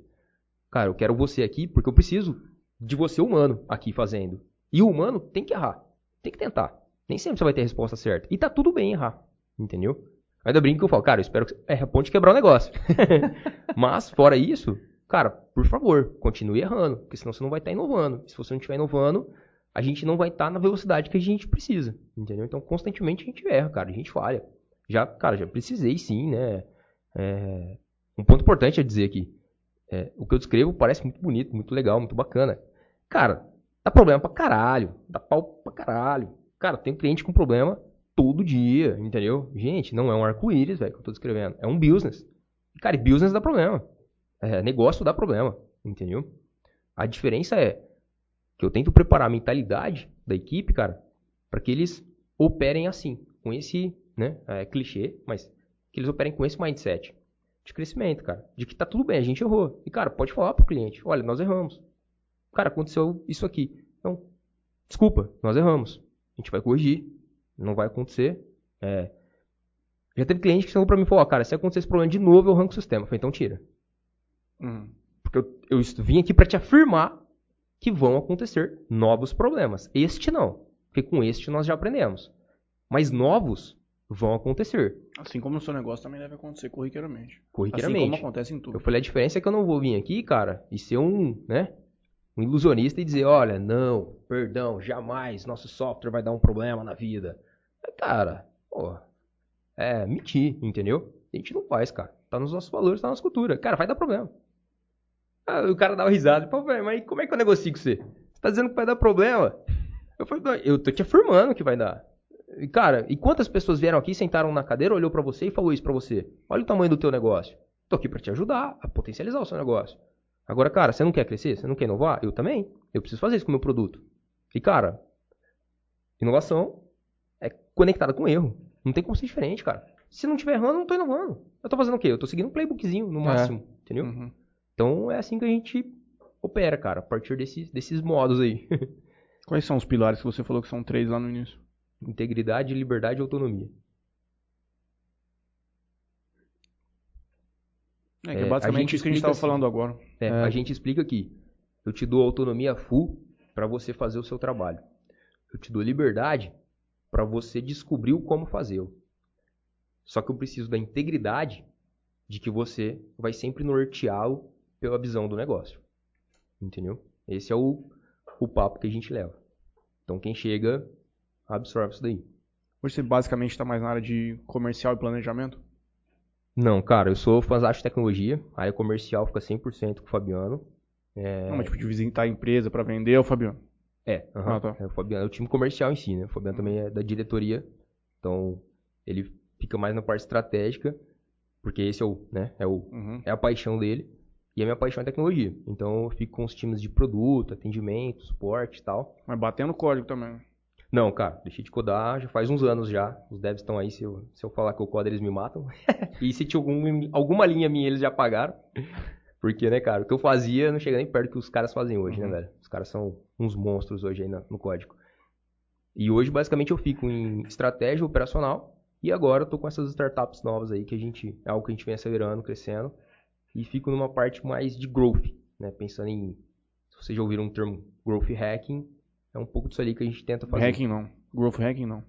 Speaker 3: Cara, eu quero você aqui porque eu preciso de você humano aqui fazendo. E o humano tem que errar. Tem que tentar. Nem sempre você vai ter a resposta certa. E tá tudo bem errar. Entendeu? Ainda brinco que eu falo, cara, eu espero que erre a ponte quebrar o negócio. Mas, fora isso, cara, por favor, continue errando. Porque senão você não vai estar tá inovando. Se você não estiver inovando, a gente não vai estar tá na velocidade que a gente precisa. Entendeu? Então, constantemente a gente erra, cara. A gente falha. Já, cara, já precisei sim, né? É... Um ponto importante a dizer aqui. É, o que eu descrevo parece muito bonito, muito legal, muito bacana. Cara, dá problema pra caralho. Dá pau pra caralho. Cara, tem cliente com problema todo dia, entendeu? Gente, não é um arco-íris, velho, que eu tô descrevendo. É um business. Cara, e business dá problema. É, negócio dá problema, entendeu? A diferença é que eu tento preparar a mentalidade da equipe, cara, para que eles operem assim, com esse, né, é clichê, mas que eles operem com esse mindset de crescimento, cara. De que tá tudo bem, a gente errou. E, cara, pode falar pro cliente, olha, nós erramos. Cara, aconteceu isso aqui. Então, desculpa, nós erramos. A gente vai corrigir. Não vai acontecer. É... Já teve cliente que chegou pra mim e falou, ó, cara, se acontecer esse problema de novo, eu arranco o sistema. Eu falei, então tira.
Speaker 1: Uhum.
Speaker 3: Porque eu, eu vim aqui para te afirmar que vão acontecer novos problemas. Este não. Porque com este nós já aprendemos. Mas novos vão acontecer.
Speaker 1: Assim como no seu negócio também deve acontecer corriqueiramente.
Speaker 3: Corriqueiramente.
Speaker 1: Assim como acontece em tudo.
Speaker 3: Eu falei, a diferença é que eu não vou vir aqui, cara, e ser um, né, um ilusionista e dizer, olha, não, perdão, jamais nosso software vai dar um problema na vida. Cara, pô, é mentir, entendeu? A gente não faz, cara. Tá nos nossos valores, tá na nossa cultura. Cara, vai dar problema. Ah, o cara dá uma risada. Pô, velho, mas como é que eu negocio com você? Você tá dizendo que vai dar problema? Eu falei, "Não, eu tô te afirmando que vai dar. E, cara, e quantas pessoas vieram aqui, sentaram na cadeira, olhou pra você e falou isso pra você? Olha o tamanho do teu negócio. Tô aqui pra te ajudar a potencializar o seu negócio. Agora, cara, você não quer crescer? Você não quer inovar? Eu também. Eu preciso fazer isso com o meu produto. E, cara, inovação é conectada com erro. Não tem como ser diferente, cara. Se não tiver errando, eu não tô inovando. Eu tô fazendo o quê? Eu tô seguindo um playbookzinho, no
Speaker 2: É.
Speaker 3: máximo. Entendeu?
Speaker 1: Uhum.
Speaker 3: Então, é assim que a gente opera, cara. A partir desses, desses modos aí.
Speaker 1: Quais são os pilares que você falou que são três lá no início?
Speaker 3: Integridade, liberdade e autonomia.
Speaker 1: É, que
Speaker 3: É,
Speaker 1: é basicamente isso que a gente
Speaker 3: explica
Speaker 1: tava
Speaker 3: assim.
Speaker 1: falando agora.
Speaker 3: É, A gente explica aqui. Eu te dou autonomia full para você fazer o seu trabalho. Eu te dou liberdade para você descobrir o como fazê-lo. Só que eu preciso da integridade de que você vai sempre norteá-lo pela visão do negócio. Entendeu? Esse é o, o papo que a gente leva. Então quem chega absorve isso daí.
Speaker 1: Hoje você basicamente está mais na área de comercial e planejamento?
Speaker 3: Não, cara, eu sou fãzão de tecnologia. A área comercial fica 100% com o Fabiano. É,
Speaker 1: Não, mas tipo de visitar a empresa para vender, o Fabiano.
Speaker 3: É, aham.
Speaker 1: Ah, tá.
Speaker 3: É, o Fabiano é o time comercial em si, né? O Fabiano também é da diretoria, então ele fica mais na parte estratégica, porque esse é o, né, é o
Speaker 1: Uhum.
Speaker 3: é a paixão dele e a minha paixão é tecnologia. Então eu fico com os times de produto, atendimento, suporte e tal.
Speaker 1: Mas batendo código também.
Speaker 3: Não, cara, deixei de codar já faz uns anos já. Os devs estão aí, se eu, se eu falar que eu codo, eles me matam. e se tinha algum, alguma linha minha, eles já apagaram. Porque, né, cara, o que eu fazia não chega nem perto do que os caras fazem hoje,
Speaker 1: Uhum.
Speaker 3: né, velho? Os caras são uns monstros hoje aí na- no código. E hoje, basicamente, eu fico em estratégia operacional. E agora eu tô com essas startups novas aí, que a gente, é algo que a gente vem acelerando, crescendo. E fico numa parte mais de growth, né? Pensando em, se vocês já ouviram o termo growth hacking, é um pouco disso ali que a gente tenta fazer.
Speaker 1: Hacking não. Growth hacking não.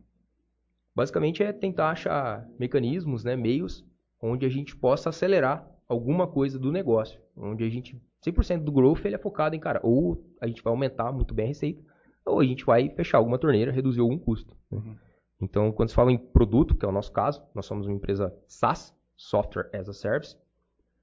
Speaker 3: Basicamente é tentar achar mecanismos, né, meios, onde a gente possa acelerar alguma coisa do negócio. Onde a gente, 100% do growth ele é focado em, cara, ou a gente vai aumentar muito bem a receita, ou a gente vai fechar alguma torneira, reduzir algum custo. né?
Speaker 1: Uhum.
Speaker 3: Então, quando se fala em produto, que é o nosso caso, nós somos uma empresa SaaS, Software as a Service,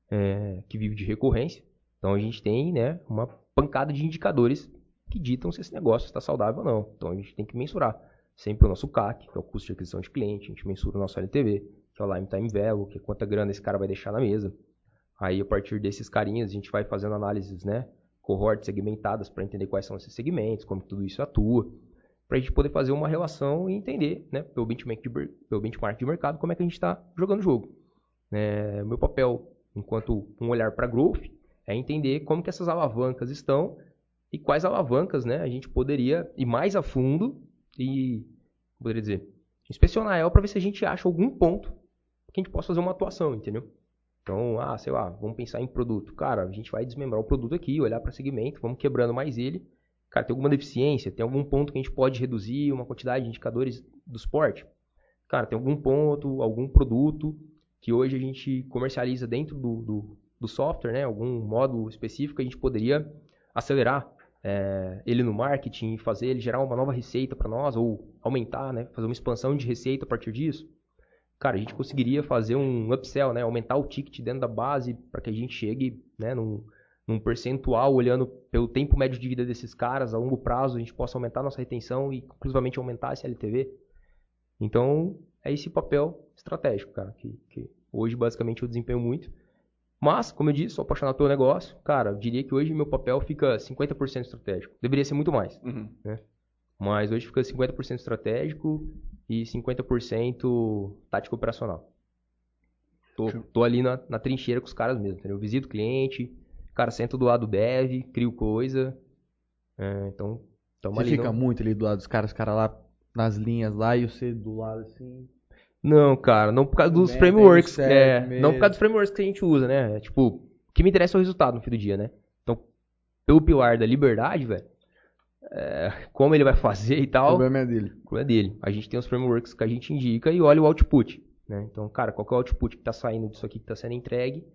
Speaker 3: é, que vive de recorrência. Então, a gente tem né, uma pancada de indicadores que ditam se esse negócio está saudável ou não. Então, a gente tem que mensurar sempre o nosso CAC, que é o custo de aquisição de cliente, a gente mensura o nosso LTV, que é o Lifetime Value, que é quanta grana esse cara vai deixar na mesa. Aí, a partir desses carinhas, a gente vai fazendo análises, né, cohortes segmentadas para entender quais são esses segmentos, como tudo isso atua, para a gente poder fazer uma relação e entender, né, pelo benchmark de, pelo benchmark de mercado, como é que a gente está jogando o jogo. É, meu papel, enquanto um olhar para growth, é entender como que essas alavancas estão e quais alavancas, né, a gente poderia ir mais a fundo e, poderia dizer, inspecionar ela para ver se a gente acha algum ponto que a gente possa fazer uma atuação, entendeu? Então, ah, sei lá, vamos pensar em produto. Cara, a gente vai desmembrar o produto aqui, olhar para segmento, vamos quebrando mais ele. Cara, tem alguma deficiência? Tem algum ponto que a gente pode reduzir uma quantidade de indicadores do suporte? Cara, tem algum ponto, algum produto que hoje a gente comercializa dentro do, do, do software, né? Algum módulo específico que a gente poderia acelerar é, ele no marketing, fazer ele gerar uma nova receita para nós ou aumentar, né? Fazer uma expansão de receita a partir disso. Cara, a gente conseguiria fazer um upsell, né? Aumentar o ticket dentro da base para que a gente chegue, né? Num, num percentual, olhando pelo tempo médio de vida desses caras, a longo prazo, a gente possa aumentar nossa retenção e, inclusivamente, aumentar esse LTV. Então, é esse papel estratégico, cara, que, que hoje, basicamente, eu desempenho muito. Mas, como eu disse, sou apaixonado pelo negócio. Cara, eu diria que hoje meu papel fica 50% estratégico. Deveria ser muito mais.
Speaker 1: Uhum.
Speaker 3: Mas hoje fica 50% estratégico e 50% tático operacional. Tô, tô ali na, na trincheira com os caras mesmo, entendeu? Eu visito o cliente, cara, sento do lado do dev, crio coisa. É, então, tamo
Speaker 2: Você
Speaker 3: ali.
Speaker 2: fica
Speaker 3: não-
Speaker 2: muito ali do lado dos caras, os caras lá nas linhas lá e você do lado assim.
Speaker 3: Não, cara, não por causa dos
Speaker 2: Meta,
Speaker 3: frameworks.
Speaker 2: ele
Speaker 3: É,
Speaker 2: segue
Speaker 3: não por
Speaker 2: mesmo.
Speaker 3: causa dos frameworks que a gente usa, né? É, Tipo, o que me interessa é o resultado no fim do dia, né? Então, pelo pilar da liberdade, velho, é, como ele vai fazer e
Speaker 2: O
Speaker 3: tal,
Speaker 2: problema é dele.
Speaker 3: o problema é dele. A gente tem os frameworks que a gente indica e olha o output, né? Então, cara, qual que é o output que tá saindo disso aqui que tá sendo entregue?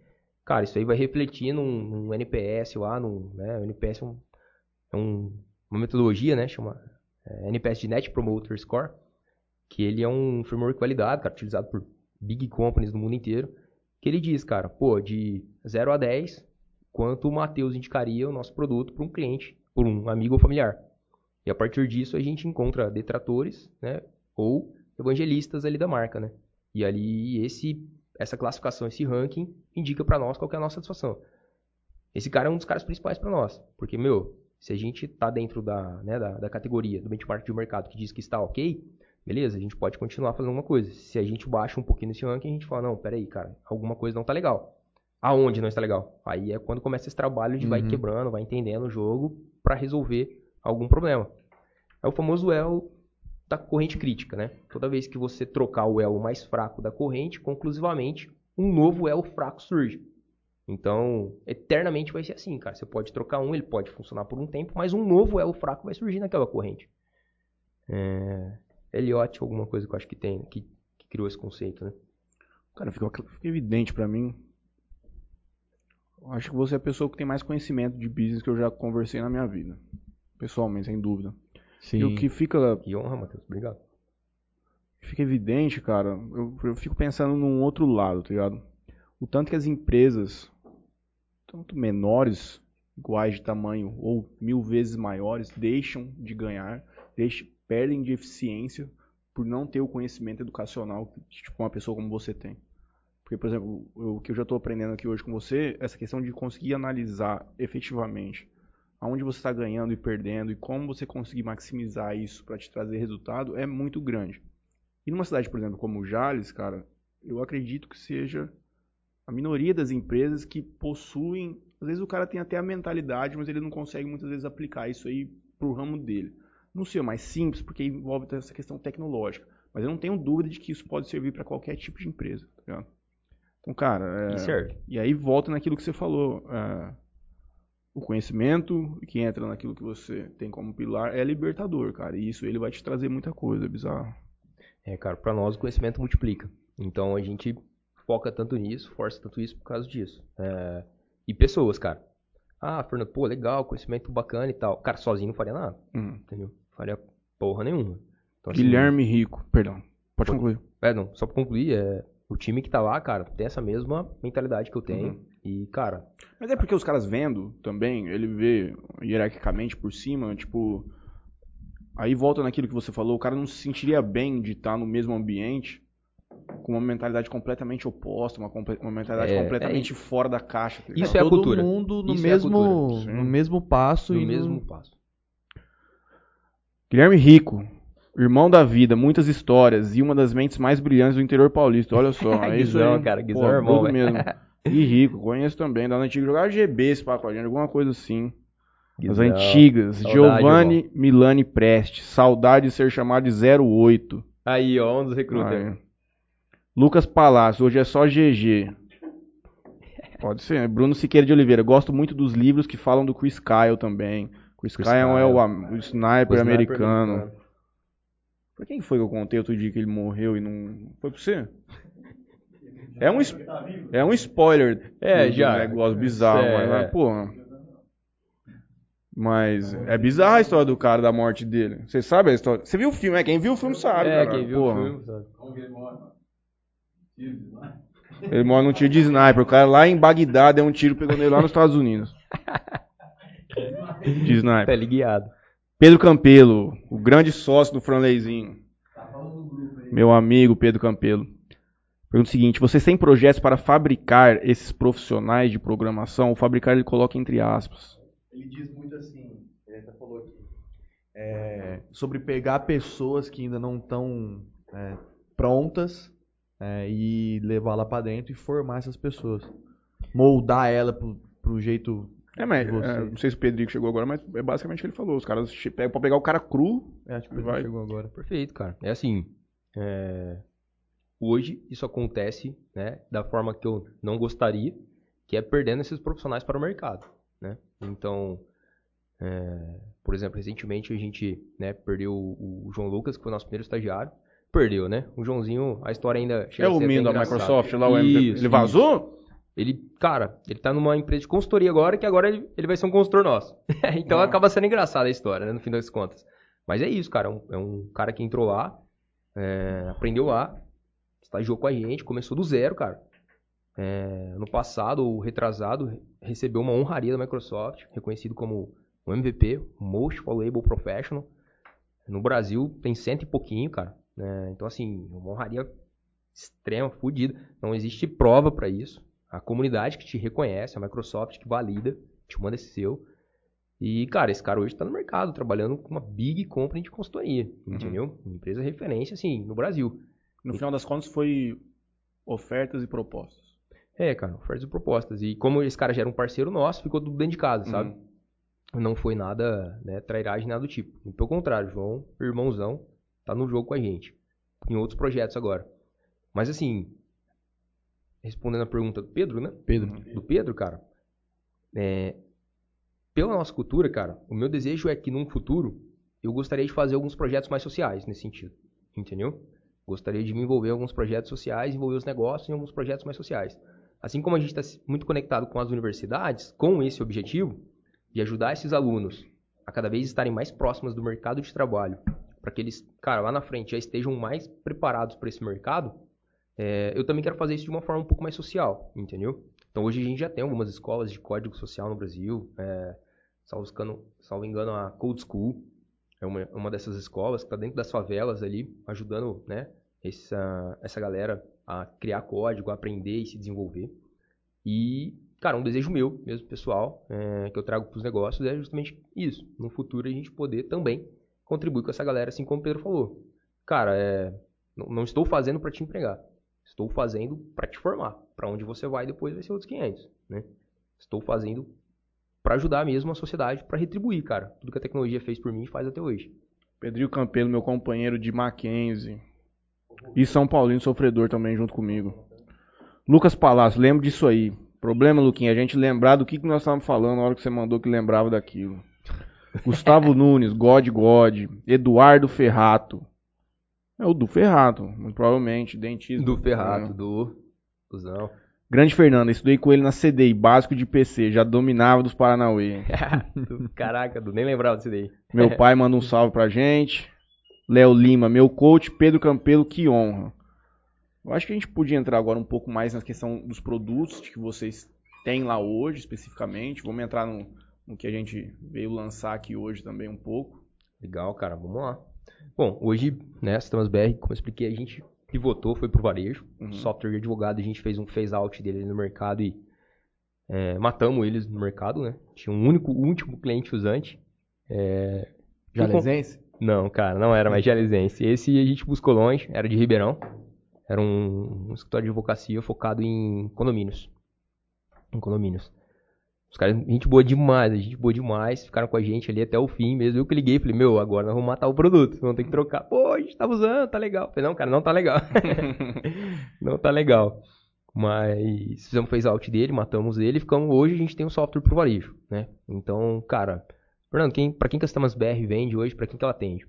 Speaker 3: Cara, isso aí vai refletir num, num NPS lá, num, né? O NPS é, um- é um- uma metodologia, né? Chama é, NPS de Net Promoter Score, que ele é um framework validado, cara, utilizado por big companies do mundo inteiro, que ele diz, cara, pô, de 0 a 10, quanto o Matheus indicaria o nosso produto para um cliente, por um amigo ou familiar. E a partir disso a gente encontra detratores, né, ou evangelistas ali da marca, né? E ali esse essa classificação, esse ranking indica para nós qual é a nossa satisfação. Esse cara é um dos caras principais para nós, porque meu, se a gente tá dentro da, né, da, da categoria do benchmark de mercado que diz que está ok, beleza, a gente pode continuar fazendo alguma coisa. Se a gente baixa um pouquinho nesse ranking, a gente fala, não, peraí, cara, alguma coisa não tá legal. Aonde não está legal? Aí é quando começa esse trabalho de
Speaker 2: Uhum.
Speaker 3: vai quebrando, vai entendendo o jogo para resolver algum problema. É o famoso elo da corrente crítica, né? Toda vez que você trocar o elo mais fraco da corrente, conclusivamente, um novo elo fraco surge. Então, eternamente vai ser assim, cara. Você pode trocar um, ele pode funcionar por um tempo, mas um novo elo fraco vai surgir naquela corrente. É... Eliot, alguma coisa que eu acho que tem, que, que criou esse conceito, né?
Speaker 1: Cara, fica, fica evidente pra mim. Eu acho que você é a pessoa que tem mais conhecimento de business que eu já conversei na minha vida. Pessoalmente, sem dúvida.
Speaker 2: Sim.
Speaker 1: E o que fica,
Speaker 3: Que honra, Matheus. Obrigado.
Speaker 1: fica evidente, cara, eu, eu fico pensando num outro lado, tá ligado? O tanto que as empresas, tanto menores, iguais de tamanho, ou mil vezes maiores, deixam de ganhar, deixam, perdem de eficiência por não ter o conhecimento educacional que tipo, uma pessoa como você tem. Porque, por exemplo, o que eu já estou aprendendo aqui hoje com você, essa questão de conseguir analisar efetivamente aonde você está ganhando e perdendo e como você conseguir maximizar isso para te trazer resultado é muito grande. E numa cidade, por exemplo, como Jales, cara, eu acredito que seja a minoria das empresas que possuem. Às vezes o cara tem até a mentalidade, mas ele não consegue muitas vezes aplicar isso aí pro ramo dele. Não sei, mais simples, porque envolve essa questão tecnológica. Mas eu não tenho dúvida de que isso pode servir para qualquer tipo de empresa, tá ligado? Então, cara, é,
Speaker 3: E serve.
Speaker 1: e aí volta naquilo que você falou. é, o conhecimento que entra naquilo que você tem como pilar é libertador, cara. E isso ele vai te trazer muita coisa, é bizarro.
Speaker 3: É, cara, pra nós o conhecimento multiplica. Então a gente foca tanto nisso, força tanto isso por causa disso. É, E pessoas, cara. Ah, Fernando, pô, legal, conhecimento bacana e tal. Cara, sozinho não faria nada,
Speaker 1: Hum.
Speaker 3: entendeu? Faria porra nenhuma. Então, assim,
Speaker 1: Guilherme Rico, perdão. Pode concluir.
Speaker 3: É, não, só pra concluir, é, o time que tá lá, cara, tem essa mesma mentalidade que eu tenho.
Speaker 1: Uhum.
Speaker 3: E, cara,
Speaker 1: Mas é porque os caras vendo também, ele vê hierarquicamente por cima, tipo. Aí volta naquilo que você falou, o cara não se sentiria bem de estar no mesmo ambiente com uma mentalidade completamente oposta, uma, comple- uma mentalidade
Speaker 3: É,
Speaker 1: completamente fora da caixa. tá?
Speaker 3: Isso é a
Speaker 2: Todo
Speaker 3: cultura.
Speaker 2: mundo no
Speaker 3: Isso é a
Speaker 2: mesmo,
Speaker 3: cultura.
Speaker 1: Sim.
Speaker 2: no mesmo passo
Speaker 3: no
Speaker 2: e no-
Speaker 3: mesmo passo.
Speaker 1: Guilherme Rico, irmão da vida, muitas histórias e uma das mentes mais brilhantes do interior paulista. Olha só, é isso aí.
Speaker 3: cara, Guizão
Speaker 1: Pô,
Speaker 3: é irmão,
Speaker 1: tudo mesmo. E Rico, conheço também, da antiga jogava GB esse gente, alguma coisa assim. As antigas.
Speaker 3: Saudade,
Speaker 1: Giovanni Milani Preste. Saudade de ser chamado de 08.
Speaker 3: Aí, ó, um dos recrutas.
Speaker 1: Lucas Palácio, hoje é só GG. Pode ser. né? Bruno Siqueira de Oliveira. Gosto muito dos livros que falam do Chris Kyle também. Chris,
Speaker 3: Chris
Speaker 1: Kyle, é o, am- o sniper,
Speaker 3: O sniper
Speaker 1: americano. Pra quem foi que eu contei outro dia que ele morreu e não. Foi pra você? É um, é um spoiler.
Speaker 3: É, já.
Speaker 1: negócio bizarro,
Speaker 3: É,
Speaker 1: mas,
Speaker 3: é.
Speaker 1: pô. Mas é bizarra a história do cara, da morte dele. Você sabe a história? Você viu o filme, é? Quem viu o filme sabe.
Speaker 3: É,
Speaker 1: cara.
Speaker 3: quem viu
Speaker 1: Porra.
Speaker 3: o filme, sabe?
Speaker 4: Ele mora? É?
Speaker 1: Num tiro de sniper. O cara lá em Bagdá deu um tiro pegando ele lá nos Estados Unidos. De sniper.
Speaker 3: Pele guiado.
Speaker 1: Pedro Campelo, o grande sócio do Franleizinho.
Speaker 4: Tá.
Speaker 1: Meu amigo Pedro Campelo. Pergunta o seguinte: vocês têm projetos para fabricar esses profissionais de programação? O fabricar ele coloca entre aspas.
Speaker 2: Ele diz muito assim, ele até falou aqui, é, sobre pegar pessoas que ainda não estão é, prontas é, e levar lá pra dentro e formar essas pessoas. Moldar ela pro, pro jeito.
Speaker 1: É, mas é, não sei se o Pedrico chegou agora, mas é basicamente o que ele falou. Os caras pegam pra pegar o cara cru.
Speaker 2: É, tipo, ele
Speaker 1: Vai.
Speaker 2: chegou agora.
Speaker 3: Perfeito, cara. É assim, é, hoje isso acontece, né, da forma que eu não gostaria, que é perdendo esses profissionais para o mercado, né? Então, é, por exemplo, recentemente a gente, né, perdeu o, o João Lucas, que foi nosso primeiro estagiário. Perdeu, né? O Joãozinho, a história ainda chega
Speaker 1: É o menino da. Microsoft lá, o.
Speaker 3: Isso,
Speaker 1: Ele vazou?
Speaker 3: Ele, cara, ele tá numa empresa de consultoria agora, que agora ele, ele vai ser um consultor nosso. então acaba sendo engraçada a história, né, no fim das contas. Mas é isso, cara. É um, é um cara que entrou lá, é, aprendeu lá, estagiou com a gente, começou do zero, cara. é, no passado ou retrasado, recebeu uma honraria da Microsoft, reconhecido como o MVP, o Most Valuable Professional. No Brasil tem cento e pouquinho, cara. né? então, assim, uma honraria extrema, fodida. Não existe prova para isso. A comunidade que te reconhece, a Microsoft que valida, te manda esse seu. E, cara, esse cara hoje tá no mercado, trabalhando com uma big company de consultoria, entendeu? Uma empresa referência, assim, no Brasil.
Speaker 1: No final das contas foi ofertas e propostas.
Speaker 3: É, cara, ofertas e propostas. E como esse cara já era um parceiro nosso, ficou tudo dentro de casa, sabe? Não foi nada, né, trairagem, nada do tipo. E pelo contrário, João, irmãozão, tá no jogo com a gente. Em outros projetos agora. Mas assim, respondendo a pergunta do Pedro, né?
Speaker 2: Pedro.
Speaker 3: Do Pedro, cara. É, pela nossa cultura, cara, o meu desejo é que num futuro eu gostaria de fazer alguns projetos mais sociais nesse sentido. Entendeu? Gostaria de me envolver em alguns projetos sociais, envolver os negócios em alguns projetos mais sociais. Assim como a gente está muito conectado com as universidades, com esse objetivo de ajudar esses alunos a cada vez estarem mais próximos do mercado de trabalho, para que eles, cara, lá na frente já estejam mais preparados para esse mercado, é, eu também quero fazer isso de uma forma um pouco mais social, entendeu? Então hoje a gente já tem algumas escolas de código social no Brasil, é, salvo, salvo engano a Code School é uma, uma dessas escolas que está dentro das favelas ali, ajudando né, essa, essa galera a criar código, a aprender e se desenvolver. E, cara, um desejo meu, mesmo pessoal, é, que eu trago para os negócios é justamente isso. No futuro a gente poder também contribuir com essa galera, assim como o Pedro falou. Cara, é, não, não estou fazendo para te empregar. Estou fazendo para te formar. Para onde você vai depois vai ser outros 500, né? Estou fazendo para ajudar mesmo a sociedade, para retribuir, cara. Tudo que a tecnologia fez por mim e faz até hoje.
Speaker 1: Pedrinho Campelo, meu companheiro de Mackenzie. E São Paulino sofredor também junto comigo. Lucas Palácio, lembro disso aí. Problema, Luquinha, a gente lembrar do que, que nós estávamos falando na hora que você mandou que lembrava daquilo. Gustavo Nunes, God God. Eduardo Ferrato. É o do Ferrato, muito provavelmente, dentista.
Speaker 3: Do Ferrato,
Speaker 1: É.
Speaker 3: do. Cusão.
Speaker 1: Grande Fernando, estudei com ele na CDI, básico de PC, já dominava dos Paranauê.
Speaker 3: Do- Caraca, do, nem lembrava disso daí.
Speaker 1: Meu pai manda um salve pra gente. Léo Lima, meu coach, Pedro Campelo, que honra. Eu acho que a gente podia entrar agora um pouco mais na questão dos produtos que vocês têm lá hoje, especificamente. Vamos entrar no, no que a gente veio lançar aqui hoje também um pouco.
Speaker 3: Legal, cara, vamos lá. Bom, hoje, né, Sistemas BR, como eu expliquei, a gente pivotou, foi pro varejo.
Speaker 1: Uhum.
Speaker 3: Software de advogado, a gente fez um phase out dele no mercado e é, matamos eles no mercado, né? Tinha um único, último cliente usante. É,
Speaker 2: Jalesense?
Speaker 3: Não, cara, não era mais jalesense. Esse a gente buscou longe, era de Ribeirão. Era um, um escritório de advocacia focado em condomínios. Em condomínios. Os caras, gente boa demais, gente boa demais. Ficaram com a gente ali até o fim mesmo. Eu que liguei, falei, meu, agora nós vamos matar o produto. Vamos ter que trocar. Pô, a gente tava usando, tá legal. Falei, não, cara, não tá legal. não tá legal. Mas fizemos phase out dele, matamos ele ficamos. Hoje a gente tem um software pro varejo, né? Então, cara, Fernando, quem, pra quem que a Sistemas BR vende hoje, pra quem que ela atende?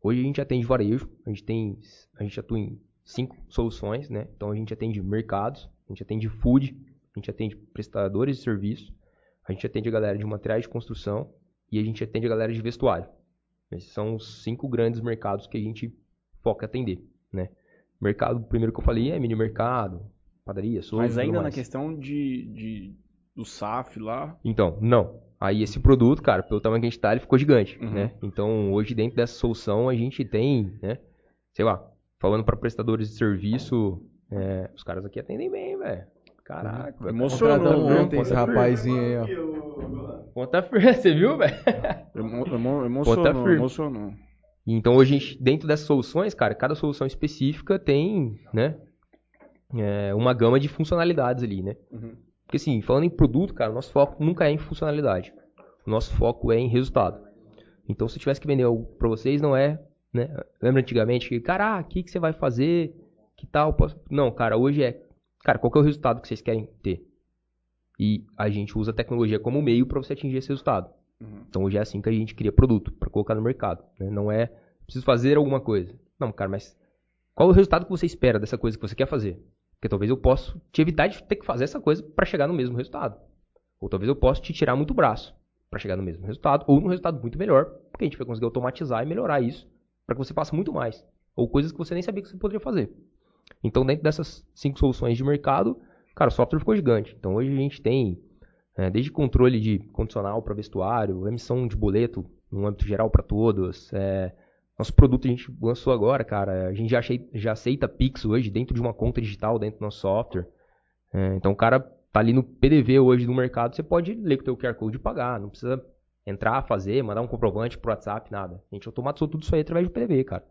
Speaker 3: Hoje a gente atende varejo, a gente tem. A gente atua em cinco soluções, né? Então a gente atende mercados, a gente atende food, a gente atende prestadores de serviço, a gente atende a galera de materiais de construção e a gente atende a galera de vestuário. Esses são os cinco grandes mercados que a gente foca em atender, né? Mercado, primeiro que eu falei, é mini mercado, padaria, açougue,
Speaker 1: Mas ainda na questão de, de- do SAF lá,
Speaker 3: Então, não. Aí esse produto, cara, pelo tamanho que a gente tá, ele ficou gigante,
Speaker 1: Uhum.
Speaker 3: né? Então, hoje dentro dessa solução a gente tem, né? Sei lá, falando para prestadores de serviço, é, os caras aqui atendem bem, velho. Caraca, velho.
Speaker 1: Emocionou, viu?
Speaker 2: ontem esse rapazinho aí, ó.
Speaker 3: Conta firme, você viu, velho?
Speaker 1: emo- emo-
Speaker 3: Ponta
Speaker 1: emocionou,
Speaker 3: firme.
Speaker 1: emocionou.
Speaker 3: Então, hoje, a gente, dentro dessas soluções, cara, cada solução específica tem, né? é, uma gama de funcionalidades ali, né?
Speaker 1: Uhum.
Speaker 3: Porque assim, falando em produto, cara, o nosso foco nunca é em funcionalidade. O nosso foco é em resultado. Então, se eu tivesse que vender algo pra vocês, não é, né? Lembra antigamente que, cara, ah, o que, que você vai fazer? Que tal? Posso... Não, cara, hoje é, cara, qual que é o resultado que vocês querem ter? E a gente usa a tecnologia como meio para você atingir esse resultado.
Speaker 1: Uhum.
Speaker 3: Então, hoje é assim que a gente cria produto para colocar no mercado. né? Não é preciso fazer alguma coisa. Não, cara, mas qual é o resultado que você espera dessa coisa que você quer fazer? Porque talvez eu possa te evitar de ter que fazer essa coisa para chegar no mesmo resultado. Ou talvez eu possa te tirar muito braço para chegar no mesmo resultado, ou num resultado muito melhor, porque a gente vai conseguir automatizar e melhorar isso para que você faça muito mais. Ou coisas que você nem sabia que você poderia fazer. Então, dentro dessas cinco soluções de mercado, cara, o software ficou gigante. Então hoje a gente tem é, desde controle de condicional para vestuário, emissão de boleto no âmbito geral para todos. É, nosso produto a gente lançou agora, cara. A gente já, achei, já aceita Pix hoje dentro de uma conta digital dentro do nosso software. É, então o cara tá ali no PDV hoje do mercado, você pode ler com o teu QR Code e pagar. Não precisa entrar, fazer, mandar um comprovante pro WhatsApp, nada. A gente automatizou tudo isso aí através do PDV, cara.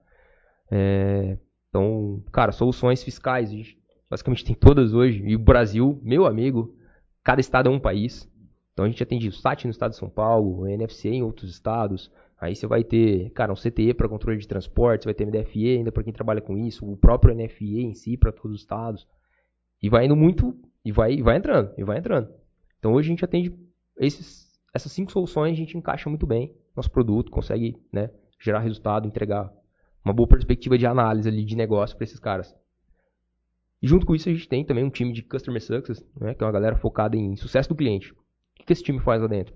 Speaker 3: É, então, cara, soluções fiscais, a gente basicamente tem todas hoje. E o Brasil, meu amigo, cada estado é um país. Então a gente atende o SAT no estado de São Paulo, o NFC em outros estados. Aí você vai ter, cara, um CTE para controle de transporte, você vai ter MDFE ainda para quem trabalha com isso, o próprio NFE em si para todos os estados. E vai indo muito, e vai, vai entrando, e vai entrando. Então hoje a gente atende esses, essas cinco soluções, a gente encaixa muito bem nosso produto, consegue né, gerar resultado, entregar uma boa perspectiva de análise ali de negócio para esses caras. E junto com isso a gente tem também um time de Customer Success, né, que é uma galera focada em sucesso do cliente. O que, esse time faz lá dentro?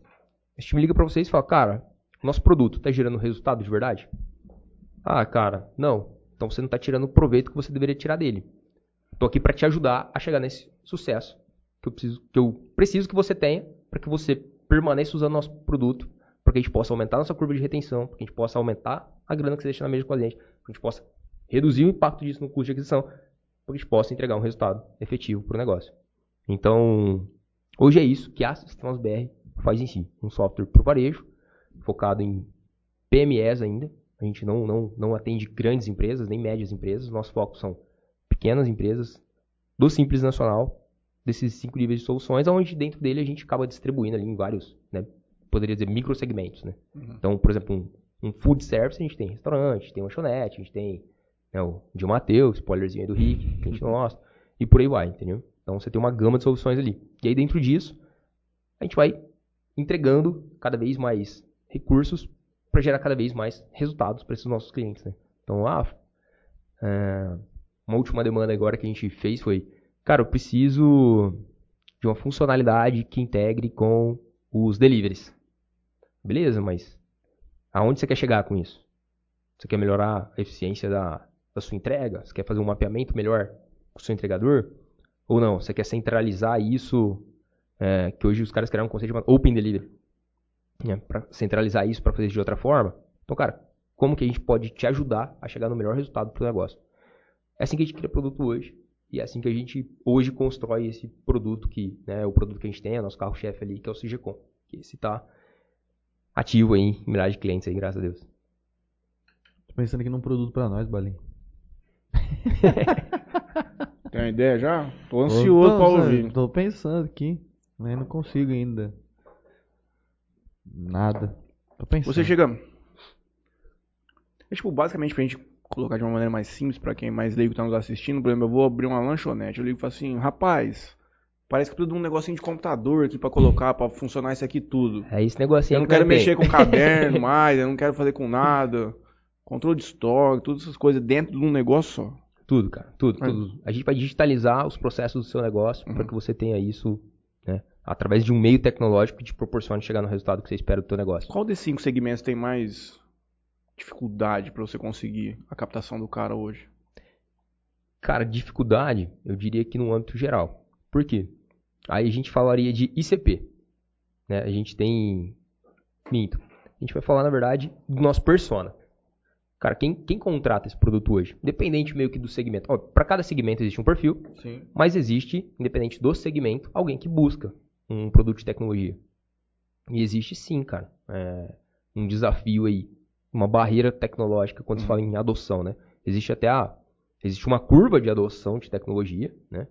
Speaker 3: Esse time liga para vocês e fala, cara, nosso produto está gerando resultado de verdade? Ah, cara, não. Então você não está tirando o proveito que você deveria tirar dele. Estou aqui para te ajudar a chegar nesse sucesso que eu preciso que, eu preciso que você tenha para que você permaneça usando nosso produto, para que a gente possa aumentar nossa curva de retenção, para que a gente possa aumentar a grana que você deixa na mesa gente, para que a gente possa reduzir o impacto disso no custo de aquisição, para que a gente possa entregar um resultado efetivo para o negócio. Então, hoje é isso que a Sistemas BR faz em si. Um software para o varejo, focado em PMEs ainda. A gente não, não, não atende grandes empresas, nem médias empresas. Nosso foco são pequenas empresas do Simples Nacional, desses cinco níveis de soluções, onde dentro dele a gente acaba distribuindo ali em vários, né, poderia dizer, microsegmentos. Né? Uhum. Então, por exemplo, um, um food service, a gente tem restaurante, tem lanchonete, a gente tem né, o de Mateus, spoilerzinho aí do Rick, que a gente não gosta, e por aí vai, entendeu? Então você tem uma gama de soluções ali. E aí dentro disso, a gente vai entregando cada vez mais recursos para gerar cada vez mais resultados para esses nossos clientes. Né? Então, ah, é, uma última demanda agora que a gente fez foi, cara, eu preciso de uma funcionalidade que integre com os deliveries. Beleza, mas aonde você quer chegar com isso? Você quer melhorar a eficiência da, da sua entrega? Você quer fazer um mapeamento melhor com o seu entregador? Ou não? Você quer centralizar isso, é, que hoje os caras criaram um conceito chamado Open Delivery. Né, para centralizar isso para fazer de outra forma. Então, cara, como que a gente pode te ajudar a chegar no melhor resultado para o negócio? É assim que a gente cria produto hoje. E é assim que a gente hoje constrói esse produto que né, o produto que a gente tem, é nosso carro-chefe ali, que é o CGCom. Que esse está ativo aí em milhares de clientes aí, graças a Deus.
Speaker 2: Tô pensando aqui num produto para nós, Balim.
Speaker 1: Tem uma ideia já? Tô ansioso para ouvir.
Speaker 2: Tô pensando aqui, mas não consigo ainda. Nada. Tô pensando.
Speaker 1: Você chega. É, tipo, basicamente pra gente colocar de uma maneira mais simples para quem é mais leigo tá nos assistindo, por exemplo, eu vou abrir uma lanchonete, eu ligo e falo assim, rapaz, parece que tudo um negocinho de computador aqui para colocar, para funcionar isso aqui tudo.
Speaker 3: É esse negocinho
Speaker 1: Eu não quero mexer com caderno mais, eu não quero fazer com nada. Controle de estoque, todas essas coisas dentro de um negócio só.
Speaker 3: Tudo, cara, tudo, tudo. A gente vai digitalizar os processos do seu negócio uhum. para que você tenha isso, né, através de um meio tecnológico que te proporcione chegar no resultado que você espera do seu negócio.
Speaker 1: Qual desses cinco segmentos tem mais dificuldade para você conseguir a captação do cara hoje?
Speaker 3: Cara, dificuldade, eu diria que no âmbito geral. Por quê? Aí a gente falaria de ICP. Né? A gente tem. Minto. A gente vai falar, na verdade, do nosso persona. Cara, quem, quem contrata esse produto hoje? Independente meio que do segmento. Para cada segmento existe um perfil, Sim. mas existe, independente do segmento, alguém que busca um produto de tecnologia. E existe sim, cara, é, um desafio aí uma barreira tecnológica quando uhum. se fala em adoção, né? Existe até a existe uma curva de adoção de tecnologia, né?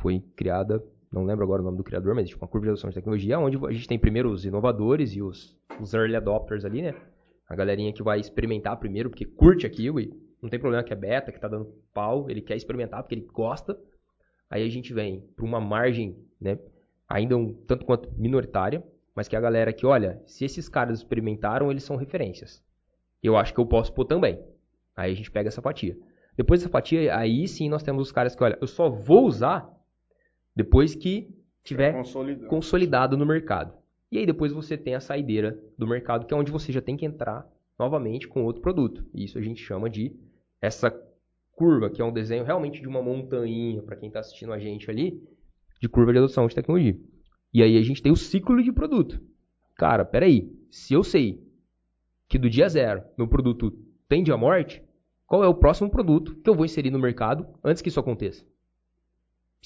Speaker 3: Foi criada, não lembro agora o nome do criador, mas existe uma curva de adoção de tecnologia onde a gente tem primeiro os inovadores e os, os early adopters ali, né? A galerinha que vai experimentar primeiro porque curte aquilo e não tem problema que é beta, que tá dando pau, ele quer experimentar porque ele gosta. Aí a gente vem para uma margem, né, ainda um tanto quanto minoritária, mas que a galera que, olha, se esses caras experimentaram, eles são referências. Eu acho que eu posso pôr também. Aí a gente pega essa fatia. Depois dessa fatia, aí sim nós temos os caras que, olha, eu só vou usar depois que tiver consolidado. consolidado no mercado. E aí depois você tem a saideira do mercado, que é onde você já tem que entrar novamente com outro produto. E isso a gente chama de essa curva, que é um desenho realmente de uma montanha, para quem está assistindo a gente ali, de curva de adoção de tecnologia. E aí a gente tem o ciclo de produto. Cara, peraí, se eu sei que do dia zero meu produto tende à morte, qual é o próximo produto que eu vou inserir no mercado antes que isso aconteça?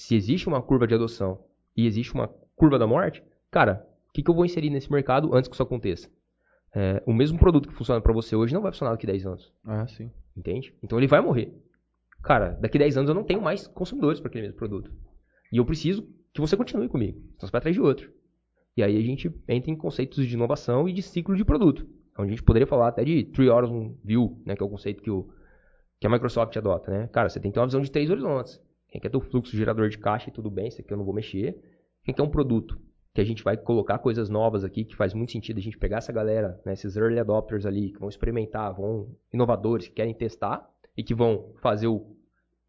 Speaker 3: Se existe uma curva de adoção e existe uma curva da morte, cara, o que, que eu vou inserir nesse mercado antes que isso aconteça? É, o mesmo produto que funciona para você hoje não vai funcionar daqui a 10 anos.
Speaker 2: Ah, sim.
Speaker 3: Entende? Então ele vai morrer. Cara, daqui a 10 anos eu não tenho mais consumidores para aquele mesmo produto. E eu preciso que você continue comigo. Então você vai atrás de outro. E aí a gente entra em conceitos de inovação e de ciclo de produto. Então a gente poderia falar até de Three Horizon View, né, que é o conceito que, o, que a Microsoft adota. Né? Cara, você tem que ter uma visão de três horizontes. Quem quer ter o fluxo gerador de caixa e tudo bem, isso aqui eu não vou mexer. Quem quer um produto que a gente vai colocar coisas novas aqui, que faz muito sentido a gente pegar essa galera, né, esses early adopters ali, que vão experimentar, vão inovadores, que querem testar e que vão fazer o,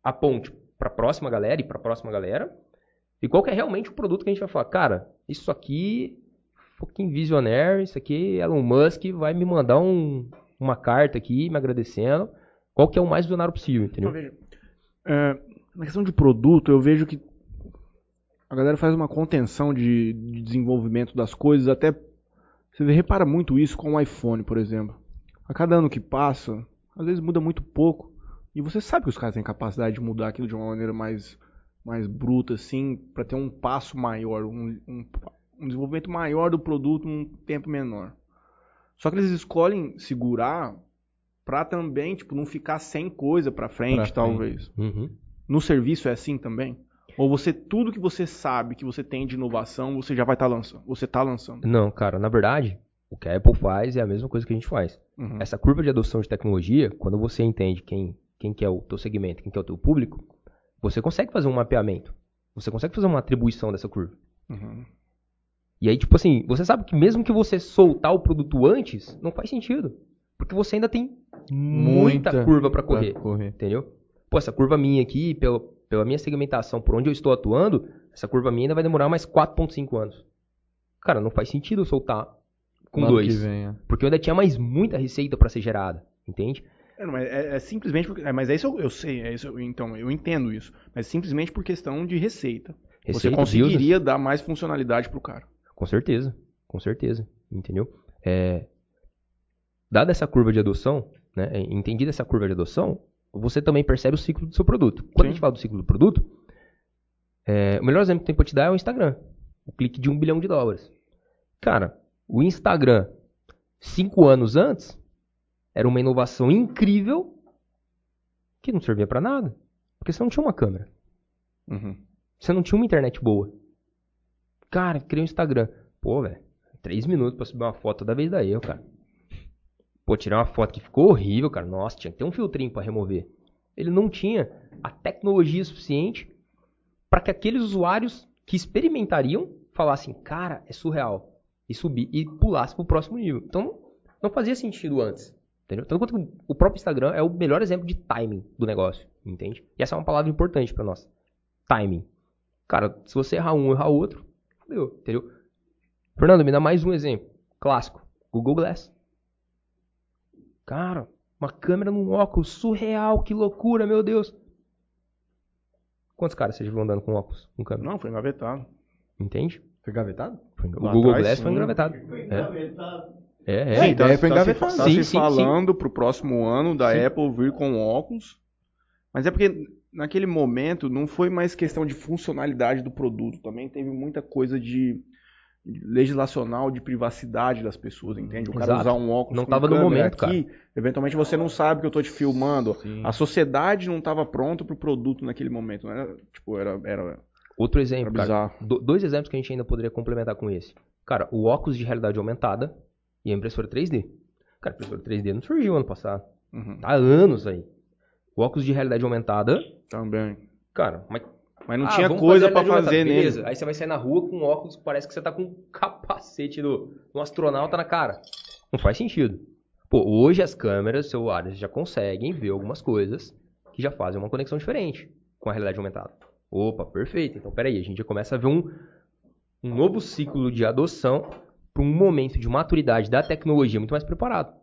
Speaker 3: a ponte para a próxima galera e para a próxima galera. E qual que é realmente o produto que a gente vai falar? Cara, isso aqui, fucking visionário, isso aqui, Elon Musk vai me mandar um, uma carta aqui me agradecendo. Qual que é o mais visionário possível, entendeu?
Speaker 1: Então, veja, na questão de produto, eu vejo que a galera faz uma contenção de, de desenvolvimento das coisas, até você repara muito isso com o iPhone, por exemplo. A cada ano que passa, às vezes muda muito pouco, e você sabe que os caras têm capacidade de mudar aquilo de uma maneira mais, mais bruta, assim, para ter um passo maior, um, um, um desenvolvimento maior do produto num tempo menor. Só que eles escolhem segurar pra também, tipo, não ficar sem coisa pra frente,
Speaker 2: Pra frente.
Speaker 1: talvez.
Speaker 3: Uhum.
Speaker 1: No serviço é assim também? Ou você, tudo que você sabe que você tem de inovação, você já vai estar lançando? Você tá lançando?
Speaker 3: Não, cara, na verdade, o que a Apple faz é a mesma coisa que a gente faz.
Speaker 1: Uhum.
Speaker 3: Essa curva de adoção de tecnologia, quando você entende quem, quem que é o teu segmento, quem que é o teu público, você consegue fazer um mapeamento. Você consegue fazer uma atribuição dessa curva.
Speaker 1: Uhum.
Speaker 3: E aí, tipo assim, você sabe que mesmo que você soltar o produto antes, não faz sentido. Porque você ainda tem muita, curva para correr.
Speaker 2: correr.
Speaker 3: Entendeu? Pô, essa curva minha aqui, pela, pela minha segmentação, por onde eu estou atuando, essa curva minha ainda vai demorar mais 4,5 anos. Cara, não faz sentido eu soltar com dois.
Speaker 2: vem, é.
Speaker 3: Porque eu ainda tinha mais muita receita para ser gerada. Entende?
Speaker 1: É, não, é, é simplesmente porque, é, mas é isso eu, eu sei, é isso, eu- então eu entendo isso, mas simplesmente por questão de receita. você
Speaker 3: Receita,
Speaker 1: conseguiria dar mais funcionalidade pro cara.
Speaker 3: Com certeza, com certeza, entendeu? É, dada essa curva de adoção, né, é, entendida essa curva de adoção, você também percebe o ciclo do seu produto. Quando
Speaker 1: Sim.
Speaker 3: a gente fala do ciclo do produto, é, o melhor exemplo que tem pra te dar é o Instagram. O clique de um bilhão de dólares. Cara, o Instagram, cinco anos antes, era uma inovação incrível que não servia pra nada. Porque você não tinha uma câmera.
Speaker 1: Uhum.
Speaker 3: Você não tinha uma internet boa. Cara, criei um Instagram. Pô, velho, três minutos pra subir uma foto toda vez da eu, cara. Pô, tirei uma foto que ficou horrível, cara. Nossa, tinha que ter um filtrinho pra remover. Ele não tinha a tecnologia suficiente para que aqueles usuários que experimentariam falassem, cara, é surreal. E subir e pulasse pro próximo nível. Então, não fazia sentido antes. Entendeu? Tanto quanto o próprio Instagram é o melhor exemplo de timing do negócio. Entende? E essa é uma palavra importante pra nós. Timing. Cara, se você errar um, errar outro, fodeu, entendeu? Fernando, me dá mais um exemplo. Clássico. Google Glass. Cara, uma câmera num óculos surreal, que loucura, meu Deus. Quantos caras vocês viram andando com óculos, com câmera?
Speaker 1: Não, foi engavetado.
Speaker 3: Entende?
Speaker 2: Foi gavetado?
Speaker 3: Foi- O
Speaker 1: Lá
Speaker 3: Google
Speaker 1: atrás,
Speaker 3: Glass
Speaker 1: sim.
Speaker 3: foi engravetado. É, é.
Speaker 2: Sim,
Speaker 3: é.
Speaker 2: ideia foi
Speaker 1: tá
Speaker 2: engavetado.
Speaker 1: se, tá
Speaker 3: Sim,
Speaker 1: se
Speaker 3: sim,
Speaker 1: falando pro próximo ano da
Speaker 3: Sim.
Speaker 1: Apple vir com óculos. Mas é porque naquele momento não foi mais questão de funcionalidade do produto. Também teve muita coisa de legislacional de privacidade das pessoas, entende? O cara
Speaker 3: Exato.
Speaker 1: usar um óculos
Speaker 3: Não
Speaker 1: com
Speaker 3: tava no momento,
Speaker 1: aqui, eventualmente você não sabe que eu tô te filmando.
Speaker 2: Sim.
Speaker 1: A sociedade não estava pronta pro produto naquele momento, era, tipo, era, era,
Speaker 3: Outro
Speaker 1: era
Speaker 3: exemplo, cara.
Speaker 1: bizarro.
Speaker 3: Do- dois exemplos que a gente ainda poderia complementar com esse. Cara, o óculos de realidade aumentada e a impressora 3D. Cara, a impressora 3D não surgiu ano passado.
Speaker 1: Uhum,
Speaker 3: Tá há anos aí. O óculos de realidade aumentada,
Speaker 1: também.
Speaker 3: cara, mas
Speaker 1: Mas não
Speaker 3: Ah,
Speaker 1: tinha coisa pra
Speaker 3: realidade
Speaker 1: fazer.
Speaker 3: Beleza.
Speaker 1: nele.
Speaker 3: Aí você vai sair na rua com um óculos que parece que você tá com um capacete do, do astronauta na cara. Não faz sentido. Pô, hoje as câmeras celulares já conseguem ver algumas coisas que já fazem uma conexão diferente com a realidade aumentada. Opa, perfeito. Então, peraí, a gente já começa a ver um, um novo ciclo de adoção para um momento de maturidade da tecnologia muito mais preparado.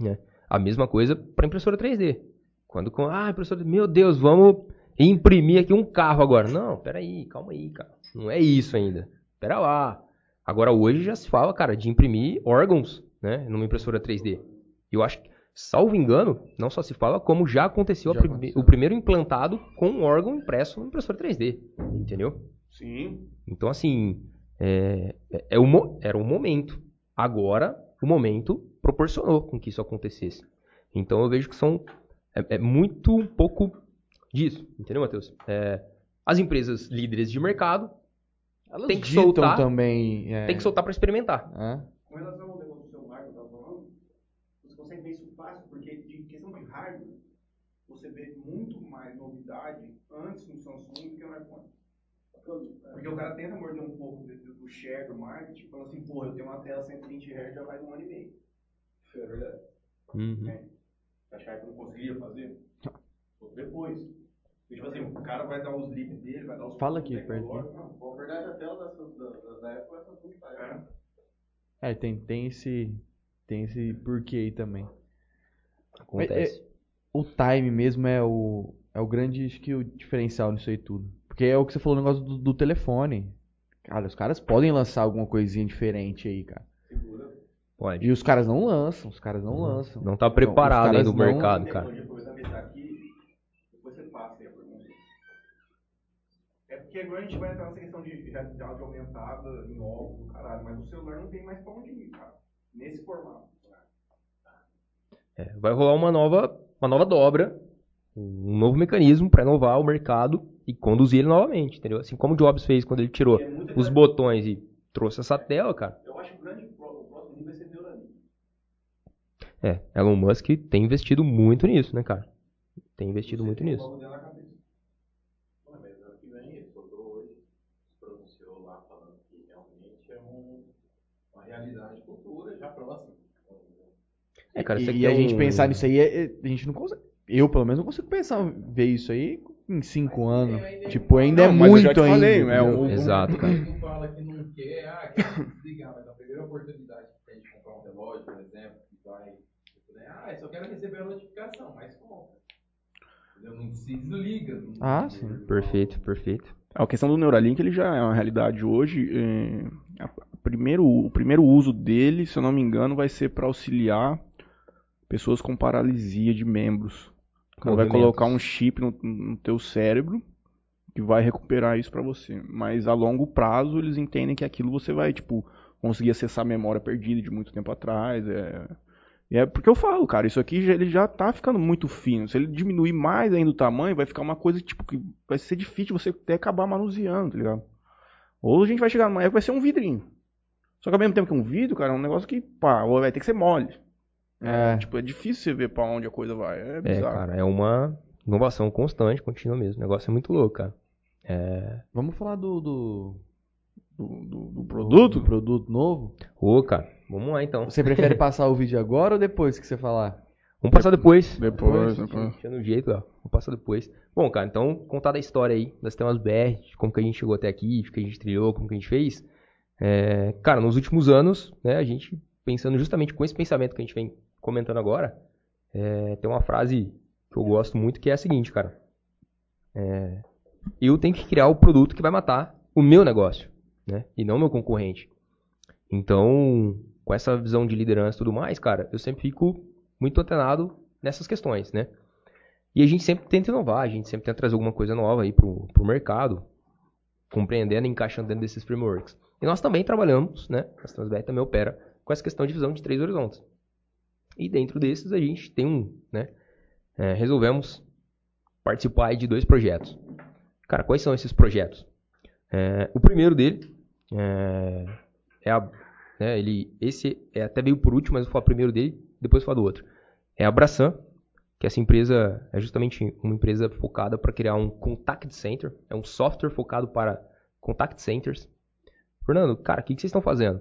Speaker 3: né? A mesma coisa para impressora 3D. Quando, com- ah, impressora, meu Deus, vamos imprimir aqui um carro agora. Não, peraí, calma aí, cara. Não é isso ainda. Pera lá. Agora hoje já se fala, cara, de imprimir órgãos, né, numa impressora 3D. Eu acho que, salvo engano, não só se fala, como já aconteceu,
Speaker 2: Já
Speaker 3: prime-
Speaker 2: aconteceu.
Speaker 3: o primeiro implantado com um órgão impresso numa impressora 3D. Entendeu?
Speaker 1: Sim.
Speaker 3: Então, assim, é, é- é o era o momento. Agora, o momento proporcionou com que isso acontecesse. Então, eu vejo que são é, é muito um pouco disso, entendeu, Matheus? É, as empresas líderes de mercado
Speaker 2: Elas
Speaker 3: Tem que soltar-
Speaker 2: também. É,
Speaker 3: têm que soltar para experimentar.
Speaker 2: é.
Speaker 4: Com relação ao negócio do celular que eu tava falando, você consegue ver isso fácil, porque de questão de hardware, você vê muito mais novidade antes no Samsung do que no iPhone. Porque o cara tenta morder um pouco do, do share do marketing, falando assim, pô, eu tenho uma tela 120 Hz já faz um ano e meio. Isso é verdade.
Speaker 3: Uhum.
Speaker 4: Acho que a Apple não conseguiria fazer? Depois. Tipo assim, o cara vai dar os leads dele, vai dar os
Speaker 2: Fala aqui, perto.
Speaker 4: tecnológicos. Não, pô, a verdade, a tela dessa, da, Apple é Samsung. É.
Speaker 2: É, tem, tem esse. Tem esse porquê aí também.
Speaker 3: Acontece.
Speaker 2: O time mesmo é o. É o grande acho que o diferencial nisso aí tudo. Porque é o que você falou o negócio do, do telefone. Cara, os caras podem lançar alguma coisinha diferente aí, cara.
Speaker 3: Pode.
Speaker 2: E os caras não lançam, os caras não lançam.
Speaker 3: Não tá preparado
Speaker 2: Os
Speaker 3: ainda o
Speaker 2: caras não-
Speaker 3: mercado, cara.
Speaker 4: Tecnologia, aproveitando que ele tá aqui, depois você passa aí a pergunta. É porque agora a gente vai entrar nessa questão de realidade aumentada em óculos, caralho, mas o celular não tem mais pra onde ir, cara. Nesse formato.
Speaker 3: É, vai rolar uma nova, uma nova dobra, um novo mecanismo para inovar o mercado e conduzir ele novamente, entendeu? Assim como o Jobs fez quando ele tirou
Speaker 4: é
Speaker 3: os botões e trouxe essa tela, cara.
Speaker 4: Eu acho que o grande o próximo nível vai ser Neuralink.
Speaker 3: É, Elon Musk tem investido muito nisso, né, cara? Tem investido muito nisso.
Speaker 4: Logo dentro da cabeça.
Speaker 5: Não, mas ano que vem ele soltou hoje, se pronunciou lá falando que realmente é um- uma realidade futura, já próxima.
Speaker 3: É, cara,
Speaker 2: e
Speaker 3: isso aqui
Speaker 2: e
Speaker 3: é
Speaker 2: a gente
Speaker 3: um-
Speaker 2: pensar nisso aí, é- é- a gente não consegue. Eu, pelo menos, não consigo pensar, ver isso aí em cinco anos. Tipo, ainda é
Speaker 1: Não, eu já
Speaker 2: muito
Speaker 1: te
Speaker 2: ainda.
Speaker 1: falei, é um-
Speaker 3: Exato, cara.
Speaker 5: Não fala que não quer, ah, quer desligar, mas a primeira oportunidade que tem de comprar um relógio, por exemplo, que vai. né, Ah, eu só quero receber a notificação, mas compra. Entendeu? Não se desliga. não-
Speaker 2: Ah, sim.
Speaker 3: Perfeito, perfeito.
Speaker 1: A questão do Neuralink ele já é uma realidade hoje. é, a- primeiro, o primeiro uso dele, se eu não me engano, vai ser para auxiliar pessoas com paralisia de membros. O cara vai colocar um chip no, no teu cérebro que vai recuperar isso para você. Mas a longo prazo eles entendem que aquilo você vai tipo conseguir acessar a memória perdida de muito tempo atrás. É... E é porque eu falo, cara, isso aqui já- ele já tá ficando muito fino. Se ele diminuir mais ainda o tamanho, vai ficar uma coisa tipo que vai ser difícil você até acabar manuseando, tá ligado? Ou a gente vai chegar numa época que vai ser um vidrinho. Só que ao mesmo tempo que um vidro, cara, é um negócio que, pá, vai ter que ser mole.
Speaker 2: É.
Speaker 1: Tipo, é difícil você ver pra onde a coisa vai. É
Speaker 3: É,
Speaker 1: bizarro.
Speaker 3: cara, é uma inovação constante, contínua mesmo. O negócio é muito louco, cara.
Speaker 2: Vamos falar do, do,
Speaker 1: Do, do- do produto?
Speaker 2: do produto novo.
Speaker 3: Ô, cara, vamos lá então.
Speaker 2: Você prefere passar o vídeo agora ou depois que você falar?
Speaker 3: Vamos passar depois.
Speaker 1: Depois, depois.
Speaker 3: Deixando o jeito, ó. Vamos passar depois. Bom, cara, então, contar da história aí, das temas BR, de como que a gente chegou até aqui, de que a gente trilhou, como que a gente fez. É, cara, nos últimos anos, né, a gente, pensando justamente com esse pensamento que a gente vem comentando agora, é, tem uma frase que eu gosto muito que é a seguinte, cara. É, eu tenho que criar o produto que vai matar o meu negócio, né, e não o meu concorrente. Então, com essa visão de liderança e tudo mais, cara, eu sempre fico muito antenado nessas questões, né? E a gente sempre tenta inovar, a gente sempre tenta trazer alguma coisa nova aí pro, pro mercado, compreendendo e encaixando dentro desses frameworks. E nós também trabalhamos, né? A Transbet também opera com essa questão de visão de três horizontes. E dentro desses a gente tem um, né? é, resolvemos participar de dois projetos. Cara, quais são esses projetos? É, o primeiro dele é, é a, né, ele, esse é até veio por último, mas eu vou falar primeiro dele, depois falar do outro. É a Abraçan, que essa empresa é justamente uma empresa focada para criar um contact center, é um software focado para contact centers. Fernando, cara, o que, que vocês estão fazendo?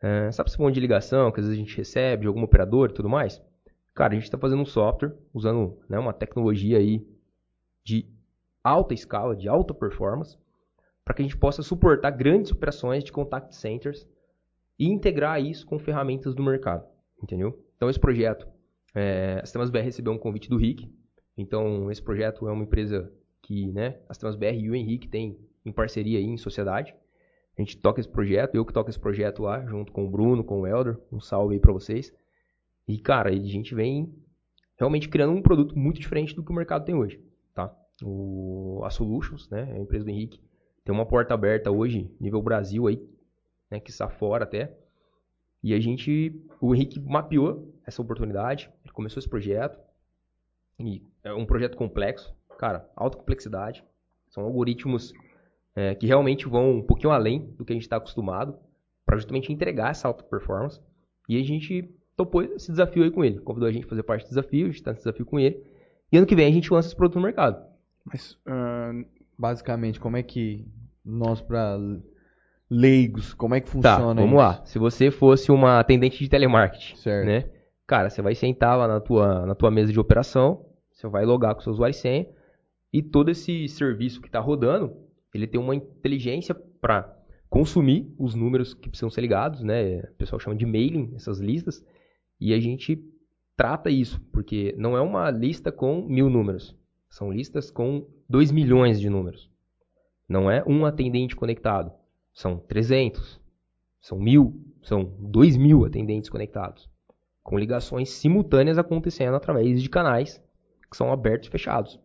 Speaker 3: É, sabe esse monte de ligação que às vezes a gente recebe de algum operador e tudo mais? Cara, a gente está fazendo um software usando né, uma tecnologia aí de alta escala, de alta performance, para que a gente possa suportar grandes operações de contact centers e integrar isso com ferramentas do mercado, entendeu? Então esse projeto, é, a Sistemas BR recebeu um convite do RIC, então esse projeto é uma empresa que né, a Transbr e o Henrique têm em parceria aí, em sociedade. A gente toca esse projeto, eu que toco esse projeto lá, junto com o Bruno, com o Elder. Um salve aí pra vocês. E, cara, a gente vem realmente criando um produto muito diferente do que o mercado tem hoje, tá? O, a Solutions, né, a empresa do Henrique, tem uma porta aberta hoje, nível Brasil aí, né, que está fora até. E a gente, o Henrique mapeou essa oportunidade, ele começou esse projeto. E é um projeto complexo, cara, alta complexidade. São algoritmos é, que realmente vão um pouquinho além do que a gente está acostumado para justamente entregar essa alta performance. E a gente topou esse desafio aí com ele. Convidou a gente a fazer parte do desafio, a gente está nesse desafio com ele. E ano que vem a gente lança esse produto no mercado.
Speaker 1: Mas, ah,
Speaker 2: Basicamente, como é que nós, pra leigos, como é que
Speaker 3: Tá,
Speaker 2: funciona
Speaker 3: vamos
Speaker 2: isso?
Speaker 3: lá. Se você fosse uma atendente de telemarketing,
Speaker 2: Certo.
Speaker 3: né? Cara, você vai sentar lá na tua, na tua mesa de operação, você vai logar com seu usuário e senha, e todo esse serviço que está rodando, ele tem uma inteligência para consumir os números que precisam ser ligados, né? O pessoal chama de mailing, essas listas, e a gente trata isso, porque não é uma lista com mil números, são listas com 2 milhões de números. Não é um atendente conectado, são 300, são mil, são 2 mil atendentes conectados, com ligações simultâneas acontecendo através de canais que são abertos e fechados.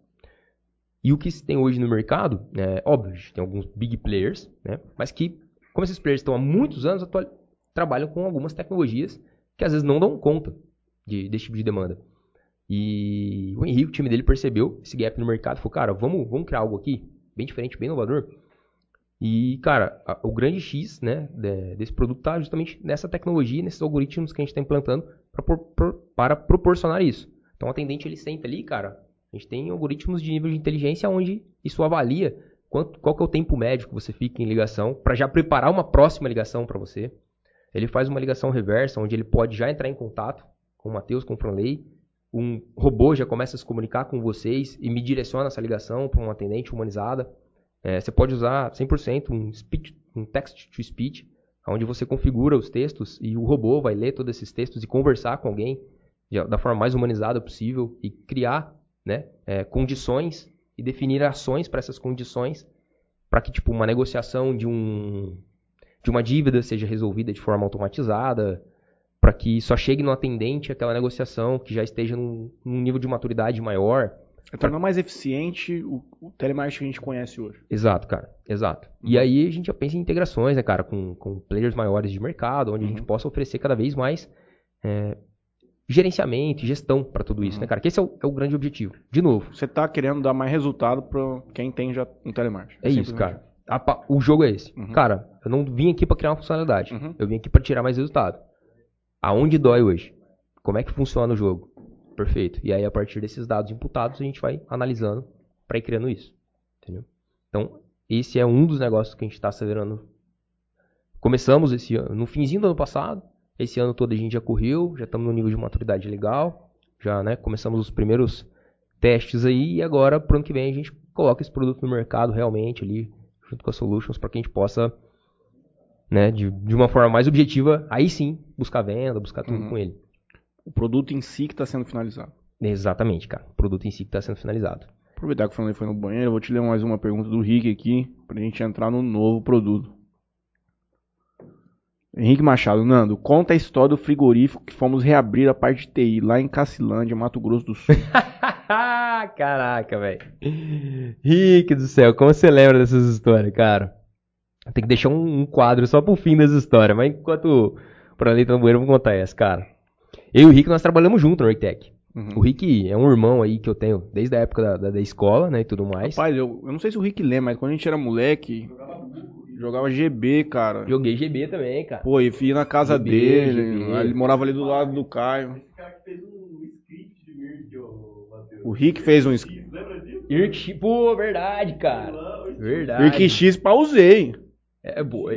Speaker 3: E o que se tem hoje no mercado, é óbvio, tem alguns big players, né? mas que, como esses players estão há muitos anos, atual- trabalham com algumas tecnologias que às vezes não dão conta de, desse tipo de demanda. E o Henrique, o time dele, percebeu esse gap no mercado e falou, cara, vamos, vamos criar algo aqui, bem diferente, bem inovador. E, cara, a- o grande X né, de- desse produto está justamente nessa tecnologia, nesses algoritmos que a gente está implantando pra para proporcionar isso. Então, o atendente, ele senta ali, cara, a gente tem algoritmos de nível de inteligência onde isso avalia quanto, qual que é o tempo médio que você fica em ligação para já preparar uma próxima ligação para você. Ele faz uma ligação reversa, onde ele pode já entrar em contato com o Matheus, com o Franley. Um robô já começa a se comunicar com vocês e me direciona essa ligação para um atendente humanizada. É, você pode usar 100% um, speech, um text-to-speech, onde você configura os textos e o robô vai ler todos esses textos e conversar com alguém da forma mais humanizada possível e criar né, é, condições e definir ações para essas condições para que tipo uma negociação de um de uma dívida seja resolvida de forma automatizada para que só chegue no atendente aquela negociação que já esteja num, num nível de maturidade maior
Speaker 1: é tornar mais eficiente o, o telemarketing que a gente conhece hoje.
Speaker 3: Exato, cara. Exato. E aí a gente já pensa em integrações, né, cara, com, com players maiores de mercado, onde a gente possa oferecer cada vez mais é, gerenciamento e gestão para tudo isso, né, cara? Que esse é o, é o grande objetivo. De novo,
Speaker 1: Você tá querendo dar mais resultado pra quem tem já um telemarketing.
Speaker 3: é isso,
Speaker 1: Simplesmente.
Speaker 3: cara. A o jogo é esse. Cara, eu não vim aqui para criar uma funcionalidade.
Speaker 1: Uhum.
Speaker 3: Eu vim aqui para tirar mais resultado. Aonde dói hoje? Como é que funciona o jogo? Perfeito. E aí, a partir desses dados imputados, a gente vai analisando para ir criando isso. Entendeu? Então, esse é um dos negócios que a gente está acelerando. Começamos esse ano, no finzinho do ano passado. Esse ano todo a gente já correu, já estamos no nível de maturidade legal. Já, né, começamos os primeiros testes aí. E agora, pro ano que vem, a gente coloca esse produto no mercado realmente ali, junto com a Solutions, para que a gente possa, né, de, de uma forma mais objetiva, aí sim, buscar venda, buscar tudo
Speaker 1: Uhum.
Speaker 3: com ele.
Speaker 1: O produto em si que está sendo finalizado.
Speaker 3: Exatamente, cara. O produto em si que está sendo finalizado.
Speaker 1: Aproveitar que o Fernando foi no banheiro, vou te ler mais uma pergunta do Rick aqui, pra gente entrar no novo produto. Henrique Machado, Nando, conta a história do frigorífico que fomos reabrir a parte de TI lá em Cacilândia, Mato Grosso do Sul.
Speaker 3: Caraca, velho. Rick do céu, como você lembra dessas histórias, cara? Tem que deixar um, um quadro só pro fim das histórias, mas enquanto o Pranley tá no banheiro, eu vou contar essa, cara. Eu e o Rick, nós trabalhamos junto no Arquitec.
Speaker 1: Uhum.
Speaker 3: O Rick é um irmão aí que eu tenho desde a época da, da, da escola, né, e tudo mais.
Speaker 1: Rapaz, eu, eu não sei se o Rick lembra, mas quando a gente era moleque, jogava GB, cara.
Speaker 3: Joguei GB também, cara.
Speaker 1: Pô, e ia na casa
Speaker 3: GB,
Speaker 1: dele,
Speaker 3: GB.
Speaker 1: ele morava ali do lado do Caio.
Speaker 4: Esse cara que fez um script de Mirk, ô Matheus.
Speaker 1: O Rick fez um script.
Speaker 4: Lembra disso?
Speaker 3: Irk, pô, verdade, cara. Verdade.
Speaker 1: Rick X pausei.
Speaker 3: É boa.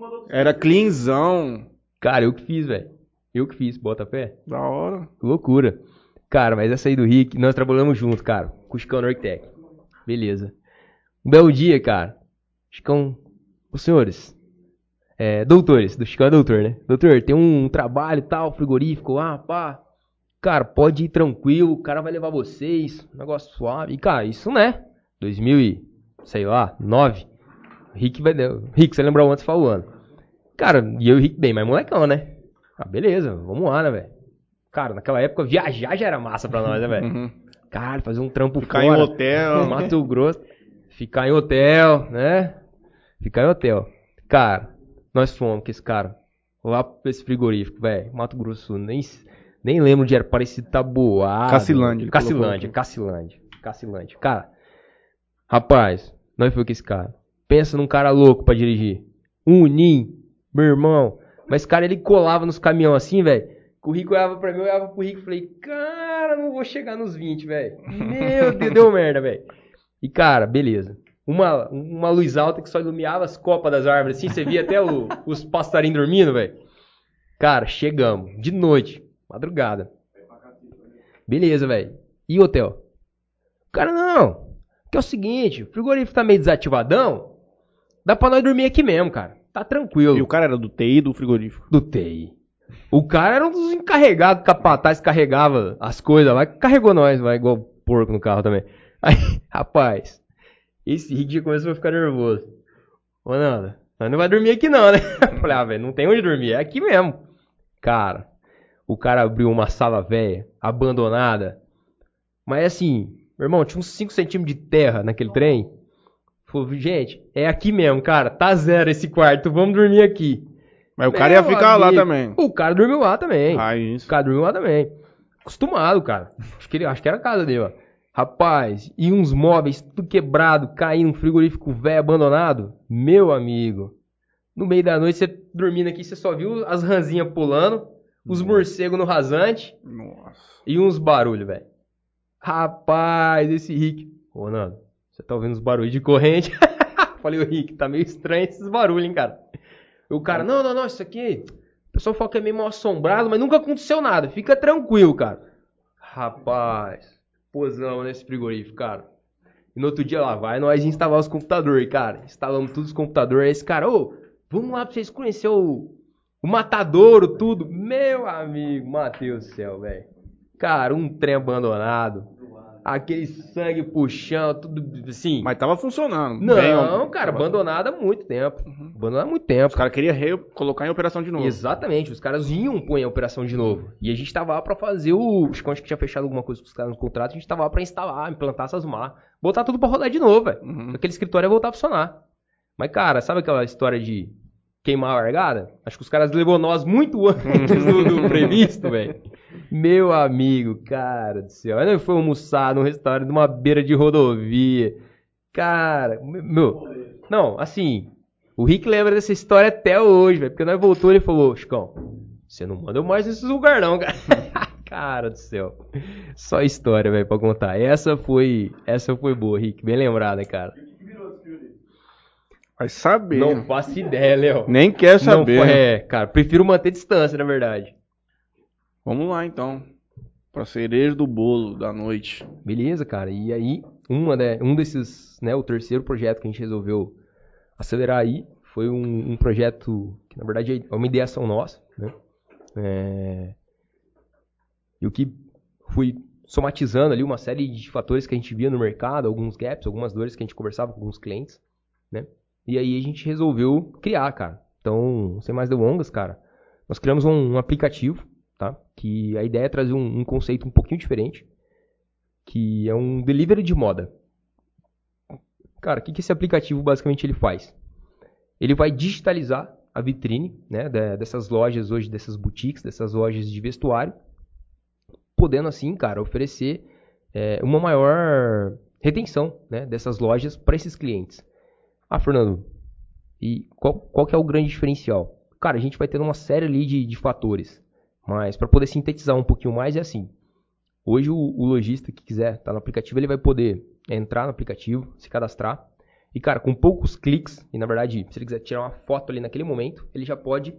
Speaker 4: Mandou
Speaker 1: Era cleanzão.
Speaker 3: Cara, eu que fiz, velho. Eu que fiz, bota pé.
Speaker 1: Da hora.
Speaker 3: Que loucura. Cara, mas essa aí do Rick, nós trabalhamos junto, cara. Com o Chicão. Beleza. Um belo dia, cara. Chicão, os senhores. É, doutores, do Chicão é doutor, né? Doutor, tem um trabalho e tal, frigorífico lá, pá. Cara, pode ir tranquilo, o cara vai levar vocês, negócio suave. E, cara, isso, né? 2000 e, sei lá, 9. Rick vai... Rick, você lembrou antes falou ano. Cara, e eu e o Rick bem mais molecão, né? Ah, beleza, vamos lá, né, velho? Cara, naquela época viajar já era massa pra nós, né, velho?
Speaker 1: Uhum.
Speaker 3: Cara, fazer um trampo
Speaker 1: Ficar
Speaker 3: fora.
Speaker 1: em hotel.
Speaker 3: Mato Grosso. Ficar em hotel, né? Ficar em hotel. Cara, nós fomos com esse cara lá pra esse frigorífico, velho. Mato Grosso, nem, nem lembro onde era. Parecia.
Speaker 1: Cacilândia, ele
Speaker 3: Cacilândia,
Speaker 1: colocou.
Speaker 3: Cacilândia. Cacilândia. Cara, rapaz, nós fomos com esse cara. Pensa num cara louco pra dirigir. Um Unim, meu irmão. Mas, cara, ele colava nos caminhões assim, velho. O Rico olhava pra mim, eu olhava pro Rico e falei, cara, não vou chegar nos 20, velho. Meu Deus, deu merda, velho. E, cara, beleza. Uma, uma luz alta que só iluminava as copas das árvores, assim, você via até o- os passarinhos dormindo, velho. Cara, chegamos, de noite, madrugada. Beleza, velho. E o hotel? Cara, não. Que é o seguinte, o frigorífico tá meio desativadão, dá pra nós dormir aqui mesmo, cara. Tá tranquilo.
Speaker 1: E o cara era do TI do frigorífico.
Speaker 3: do TI. O cara era um dos encarregados, capataz, carregava as coisas lá, carregou nós, vai igual porco no carro também. Aí, rapaz, esse já começou a ficar nervoso. Ô, Nanda, nós não vai dormir aqui não, né? Eu Falei, ah, velho, não tem onde dormir, é aqui mesmo. Cara, o cara abriu uma sala velha, abandonada. Mas assim, meu irmão, tinha uns 5 centímetros de terra naquele trem. Falou, gente, é aqui mesmo, cara, tá zero esse quarto, vamos dormir aqui.
Speaker 1: Mas o cara ia
Speaker 3: Meu
Speaker 1: ficar lá
Speaker 3: amigo,
Speaker 1: também.
Speaker 3: O cara dormiu lá também.
Speaker 1: Raiz.
Speaker 3: O cara dormiu lá também. Acostumado, cara. Acho que, ele, acho que era a casa dele, ó. Rapaz, e uns móveis tudo quebrado, caindo, um frigorífico velho abandonado. Meu amigo. No meio da noite, você dormindo aqui, você só viu as ranzinhas pulando, os morcegos no rasante
Speaker 1: Nossa.
Speaker 3: e uns barulhos, velho. Rapaz, esse Rick. Ô, Nando, você tá ouvindo os barulhos de corrente? Falei, o Rick, tá meio estranho esses barulhos, hein, cara. O cara, não, não, não, isso aqui. O pessoal fala que é meio mal assombrado, mas nunca aconteceu nada. Fica tranquilo, cara. Rapaz, posamos nesse frigorífico, cara. E no outro dia lá vai nós instalar os computadores, cara. Instalamos todos os computadores. Aí esse cara, ô, vamos lá pra vocês conhecerem o, o matadouro, tudo. Meu amigo, Matheus do céu, velho. Cara, um trem abandonado. Aquele sangue puxando, tudo assim.
Speaker 1: Mas tava funcionando.
Speaker 3: Não,
Speaker 1: Bem,
Speaker 3: cara, abandonado há muito tempo.
Speaker 1: Uhum.
Speaker 3: Abandonado há muito tempo.
Speaker 1: Os caras queriam colocar em operação de novo.
Speaker 3: Exatamente, os caras iam pôr em operação de novo. E a gente tava lá pra fazer o. Acho que tinha fechado alguma coisa com os caras no contrato, a gente tava lá pra instalar, implantar essas marcas, botar tudo pra rodar de novo, velho.
Speaker 1: Uhum.
Speaker 3: Aquele escritório ia voltar a funcionar. Mas, cara, sabe aquela história de queimar a largada? Acho que os caras levou nós muito antes do, do previsto, velho. Meu amigo, cara do céu. Nós fomos almoçar num restaurante numa beira de rodovia. Cara, meu. Não, assim, o Rick lembra dessa história até hoje, velho. Porque nós voltou e ele falou, Chicão, você não manda eu mais nesses lugares não, cara. cara do céu. Só história, velho, pra contar. Essa foi, essa foi boa, Rick. Bem lembrada, cara.
Speaker 1: Vai saber.
Speaker 3: Não faço ideia, Léo.
Speaker 1: Nem quer
Speaker 3: Não,
Speaker 1: saber.
Speaker 3: é, cara, prefiro manter distância, na verdade.
Speaker 1: Vamos lá então. Pra cereja do bolo da noite.
Speaker 3: Beleza, cara. E aí, uma, né, um desses, né, o terceiro projeto que a gente resolveu acelerar aí foi um, um projeto que, na verdade, é uma ideação nossa, né? É, E o que fui somatizando ali uma série de fatores que a gente via no mercado, alguns gaps, algumas dores que a gente conversava com alguns clientes, né? E aí a gente resolveu criar, cara. Então, sem mais delongas, cara, nós criamos um, um aplicativo, tá? Que a ideia é trazer um, um conceito um pouquinho diferente, que é um delivery de moda. Cara, o que, que esse aplicativo basicamente ele faz? Ele vai digitalizar a vitrine né, de- dessas lojas hoje, dessas boutiques, dessas lojas de vestuário, podendo assim, cara, oferecer é, uma maior retenção né, dessas lojas para esses clientes. Ah, Fernando, e qual, qual que é o grande diferencial? Cara, a gente vai ter uma série ali de, de fatores, mas para poder sintetizar um pouquinho mais é assim. Hoje o, o lojista que quiser estar no aplicativo, ele vai poder entrar no aplicativo, se cadastrar. E, cara, com poucos cliques, e na verdade, se ele quiser tirar uma foto ali naquele momento, ele já pode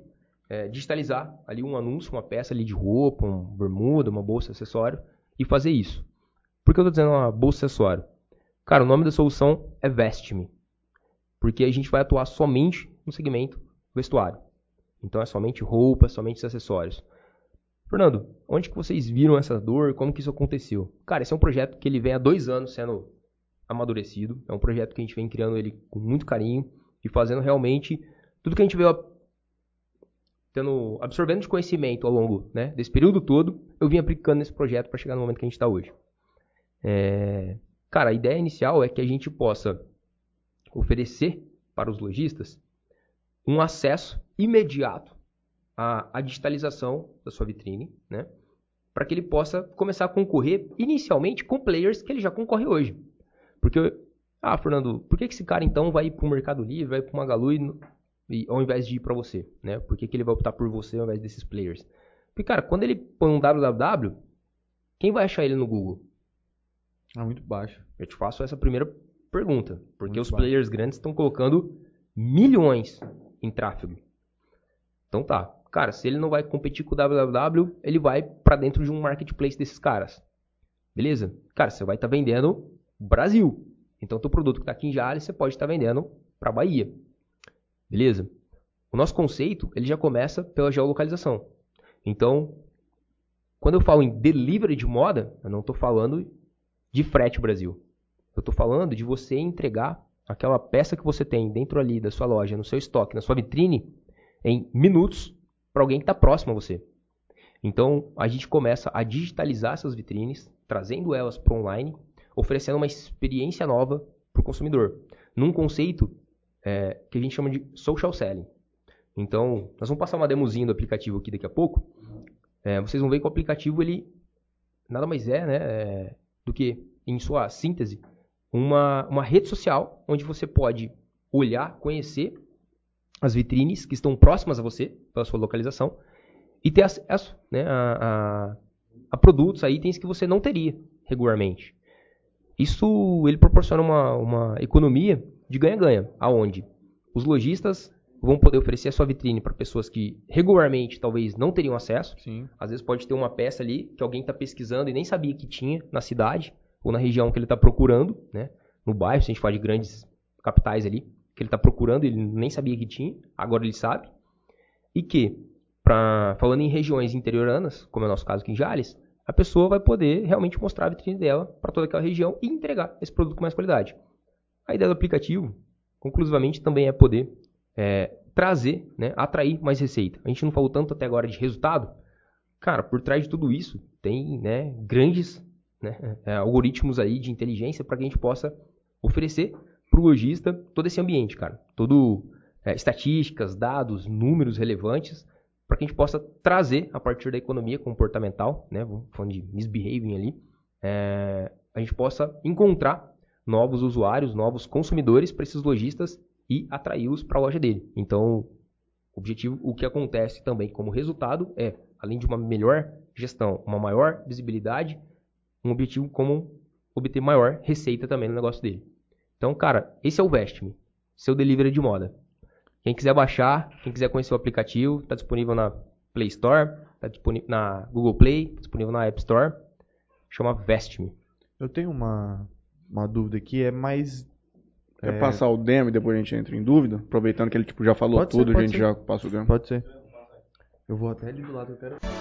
Speaker 3: é, digitalizar ali um anúncio, uma peça ali de roupa, um bermuda, uma bolsa, acessório, e fazer isso. Por que eu tô dizendo uma bolsa acessório? Cara, o nome da solução é Veste-me. Porque a gente vai atuar somente no segmento vestuário. Então é somente roupa, somente os acessórios. Fernando, onde que vocês viram essa dor? Como que isso aconteceu? Cara, esse é um projeto que ele vem há dois anos sendo amadurecido. É um projeto que a gente vem criando ele com muito carinho e fazendo realmente tudo que a gente veio tendo, absorvendo de conhecimento ao longo né, desse período todo, eu vim aplicando nesse projeto para chegar no momento que a gente está hoje. É, cara, a ideia inicial é que a gente possa oferecer para os lojistas um acesso imediato à, à digitalização da sua vitrine, né? Para que ele possa começar a concorrer inicialmente com players que ele já concorre hoje. Porque, ah, Fernando, por que que esse cara então vai para o Mercado Livre, vai para o Magalu e, e- ao invés de ir para você, né? Por que, que ele vai optar por você ao invés desses players? Porque, cara, quando ele põe um www, quem vai achar ele no Google?
Speaker 2: É muito baixo.
Speaker 3: Eu te faço essa primeira pergunta. Porque
Speaker 2: Muito
Speaker 3: os
Speaker 2: baixo.
Speaker 3: players grandes estão colocando milhões em tráfego. Então tá. Cara, se ele não vai competir com o www, ele vai pra dentro de um marketplace desses caras. Beleza? Cara, você vai estar vendendo Brasil. Então teu produto que tá aqui em Jales, você pode estar vendendo pra Bahia. Beleza? O nosso conceito, ele já começa pela geolocalização. Então, quando eu falo em delivery de moda, eu não estou falando de frete Brasil. Eu estou falando de você entregar aquela peça que você tem dentro ali da sua loja, no seu estoque, na sua vitrine, em minutos para alguém que está próximo a você. Então, a gente começa a digitalizar essas vitrines, trazendo elas para online, oferecendo uma experiência nova para o consumidor, num conceito é, que a gente chama de social selling. Então, nós vamos passar uma demozinha do aplicativo aqui daqui a pouco. É, vocês vão ver que o aplicativo ele nada mais é, né, é, do que, em sua síntese, uma, uma rede social onde você pode olhar, conhecer as vitrines que estão próximas a você, pela sua localização, e ter acesso né, a, a, a produtos, a itens que você não teria regularmente. Isso ele proporciona uma, uma economia de ganha-ganha, aonde os lojistas vão poder oferecer a sua vitrine para pessoas que regularmente talvez não teriam acesso,
Speaker 2: Sim.
Speaker 3: às vezes pode ter uma peça ali que alguém está pesquisando e nem sabia que tinha na cidade ou na região que ele está procurando, né? No bairro, se a gente fala de grandes capitais ali, que ele está procurando, ele nem sabia que tinha, agora ele sabe. E que, pra, falando em regiões interioranas, como é o nosso caso aqui em Jales, a pessoa vai poder realmente mostrar a vitrine dela para toda aquela região e entregar esse produto com mais qualidade. A ideia do aplicativo, conclusivamente, também é poder é, trazer, né, atrair mais receita. A gente não falou tanto até agora de resultado. Cara, por trás de tudo isso tem né, grandes né, algoritmos aí de inteligência para que a gente possa oferecer para o lojista todo esse ambiente, cara. Todo é, estatísticas, dados, números relevantes para que a gente possa trazer a partir da economia comportamental, né, falando de misbehaving ali, é, a gente possa encontrar novos usuários, novos consumidores para esses lojistas e atraí-los para a loja dele. Então, o objetivo, o que acontece também como resultado é, além de uma melhor gestão, uma maior visibilidade, um objetivo como obter maior receita também no negócio dele. Então, cara, esse é o Vestme, seu delivery de moda. Quem quiser baixar, quem quiser conhecer o aplicativo, está disponível na Play Store, está disponível na Google Play, tá disponível na App Store. Chama Vestme.
Speaker 2: Eu tenho uma, uma dúvida aqui, é mais.
Speaker 1: Quer passar o demo e depois a gente entra em dúvida? Aproveitando que ele tipo, já falou
Speaker 2: Pode ser,
Speaker 1: tudo, a
Speaker 2: pode
Speaker 1: gente
Speaker 2: ser.
Speaker 1: já passa o demo.
Speaker 2: Pode ser. Eu vou até ali do lado, eu quero.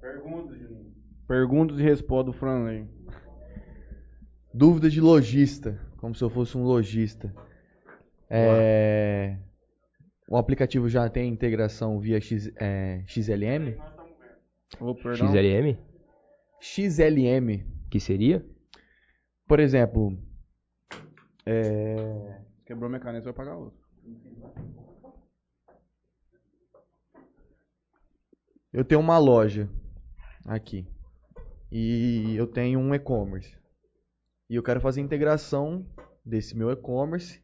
Speaker 1: Perguntas, Juninho. Perguntas e respostas do Franley.
Speaker 2: Dúvida de lojista, como se eu fosse um lojista. É, O aplicativo já tem integração via X- é, XLM?
Speaker 1: Perdão.
Speaker 3: XLM?
Speaker 2: XLM,
Speaker 3: Que seria?
Speaker 2: por exemplo, é,
Speaker 1: Quebrou minha caneta, vai pagar outra.
Speaker 2: Eu tenho uma loja aqui. E eu tenho um e-commerce. E eu quero fazer integração desse meu e-commerce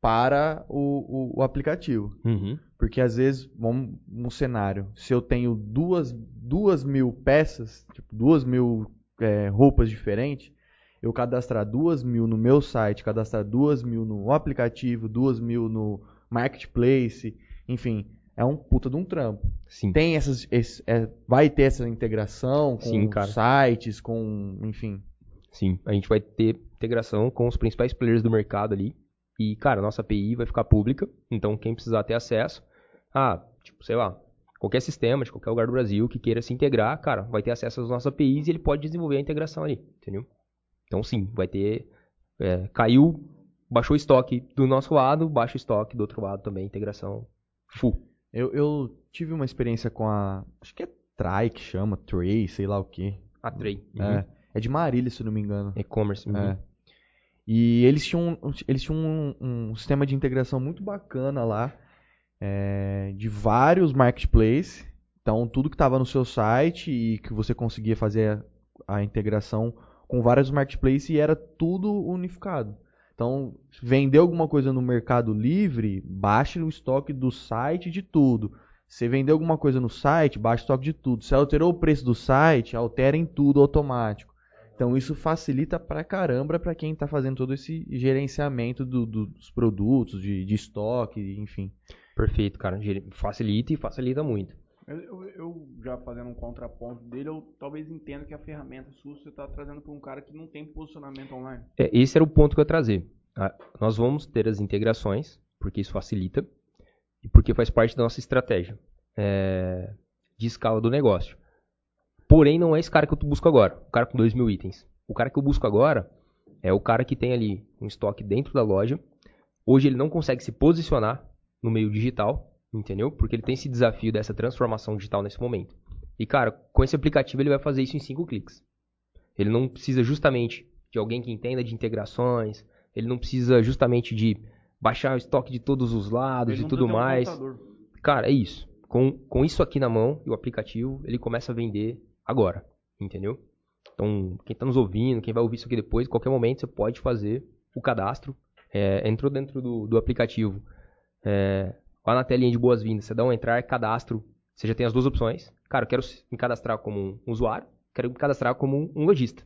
Speaker 2: para o, o, o aplicativo.
Speaker 3: Uhum.
Speaker 2: Porque às vezes, vamos um cenário, se eu tenho duas, duas mil peças, tipo, duas mil é, roupas diferentes, eu cadastrar duas mil no meu site, cadastrar duas mil no aplicativo, duas mil no marketplace, enfim, é um puta de um trampo.
Speaker 3: Sim.
Speaker 2: Tem essas, esse- é, vai ter essa integração com
Speaker 3: Sim,
Speaker 2: sites, com, enfim.
Speaker 3: Sim, a gente vai ter integração com os principais players do mercado ali. E, cara, nossa API vai ficar pública. Então, quem precisar ter acesso, ah, tipo, sei lá, qualquer sistema de qualquer lugar do Brasil que queira se integrar, cara, vai ter acesso às nossas APIs e ele pode desenvolver a integração ali, entendeu? Então, sim, vai ter. é, caiu, baixou o estoque do nosso lado, baixa o estoque do outro lado também, integração full.
Speaker 2: Eu, eu tive uma experiência com a. Acho que é Try que chama, Tray, sei lá o que.
Speaker 3: A Tray.
Speaker 2: É, é de Marília, se não me engano.
Speaker 3: E-commerce. uhum.
Speaker 2: É. E eles tinham, eles tinham um, um sistema de integração muito bacana lá, é, de vários marketplaces. Então, tudo que estava no seu site e que você conseguia fazer a, a integração com vários marketplaces e era tudo unificado. Então, vendeu alguma coisa no Mercado Livre, baixe o estoque do site de tudo. Você vendeu alguma coisa no site, baixe o estoque de tudo. Se alterou o preço do site, altera em tudo automático. Então isso facilita pra caramba pra quem tá fazendo todo esse gerenciamento do- do- dos produtos, de, de estoque, enfim.
Speaker 3: Perfeito, cara. Facilita e facilita muito.
Speaker 1: Eu, eu- já fazendo um contraponto dele, eu talvez entenda que a ferramenta sua você está trazendo para um cara que não tem posicionamento online.
Speaker 3: É, esse era o ponto que eu ia trazer. Ah, nós vamos ter as integrações, porque isso facilita, e porque faz parte da nossa estratégia é, de escala do negócio. Porém, não é esse cara que eu busco agora, o cara com 2 mil itens. O cara que eu busco agora é o cara que tem ali um estoque dentro da loja. Hoje ele não consegue se posicionar no meio digital, entendeu? Porque ele tem esse desafio dessa transformação digital nesse momento. E, cara, com esse aplicativo ele vai fazer isso em 5 cliques. Ele não precisa justamente de alguém que entenda de integrações, ele não precisa justamente de baixar o estoque de todos os lados
Speaker 1: Ele
Speaker 3: e tudo
Speaker 1: um
Speaker 3: mais.
Speaker 1: computador.
Speaker 3: Cara, é isso. Com, com isso aqui na mão e o aplicativo, ele começa a vender agora, entendeu? Então, quem está nos ouvindo, quem vai ouvir isso aqui depois, em qualquer momento você pode fazer o cadastro. É, entrou dentro do, do aplicativo, é, lá na telinha de boas-vindas, você dá um entrar, cadastro, você já tem as duas opções. Cara, eu quero me cadastrar como um usuário, quero me cadastrar como um, lojista.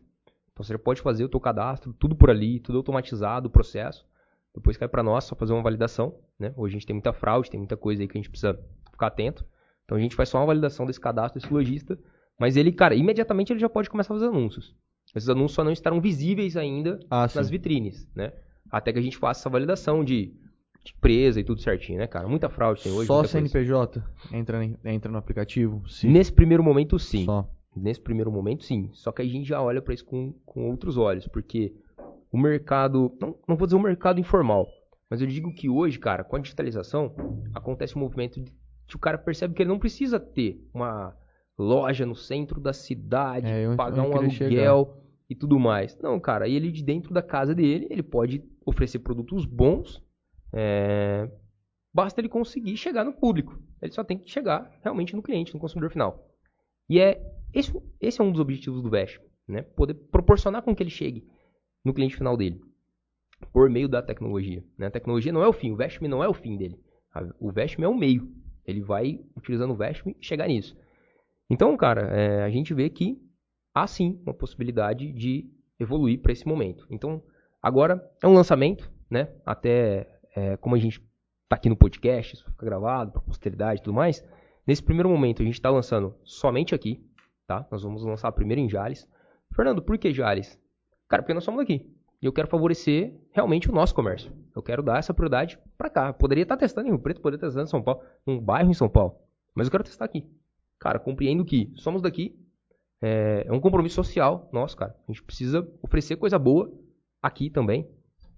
Speaker 3: Então você já pode fazer o teu cadastro, tudo por ali, tudo automatizado, o processo. Depois cai para nós, só fazer uma validação. Né? Hoje a gente tem muita fraude, tem muita coisa aí que a gente precisa ficar atento. Então a gente faz só uma validação desse cadastro, desse lojista. Mas ele, cara, imediatamente ele já pode começar a fazer anúncios. Esses anúncios só não estarão visíveis ainda
Speaker 2: Ah,
Speaker 3: nas vitrines, né? Até que a gente faça essa validação de, de empresa e tudo certinho, né, cara? Muita fraude tem hoje.
Speaker 2: Só
Speaker 3: coisa.
Speaker 2: CNPJ entra, entra no aplicativo? Sim.
Speaker 3: Nesse primeiro momento, sim.
Speaker 2: Só.
Speaker 3: Nesse primeiro momento, sim. Só que a gente já olha para isso com, com outros olhos, porque o mercado, não, não vou dizer o mercado informal, mas eu digo que hoje, cara, com a digitalização, acontece um movimento de que o cara percebe que ele não precisa ter uma loja no centro da cidade,
Speaker 2: É, eu-
Speaker 3: pagar
Speaker 2: eu
Speaker 3: um aluguel e tudo mais. Não, cara, e ele de dentro da casa dele, ele pode oferecer produtos bons, é, basta ele conseguir chegar no público. Ele só tem que chegar realmente no cliente, no consumidor final. E é esse, esse é um dos objetivos do Vest, né? Poder proporcionar com que ele chegue no cliente final dele por meio da tecnologia. Né? A tecnologia não é o fim, o Vestme não é o fim dele. O Vestme é o meio. Ele vai utilizando o Vestme chegar nisso. Então, cara, é, a gente vê que há sim uma possibilidade de evoluir para esse momento. Então, agora é um lançamento, né? Até é, como a gente tá aqui no podcast, isso fica gravado para posteridade e tudo mais. Nesse primeiro momento, a gente está lançando somente aqui, tá? Nós vamos lançar primeiro em Jales. Fernando, por que Jales? Cara, porque nós somos aqui. E eu quero favorecer realmente o nosso comércio. Eu quero dar essa prioridade para cá. Eu poderia estar testando em Rio Preto, poderia estar testando em São Paulo, num bairro em São Paulo. Mas eu quero testar aqui. Cara, compreendo que somos daqui. É, é um compromisso social nosso, cara. A gente precisa oferecer coisa boa aqui também.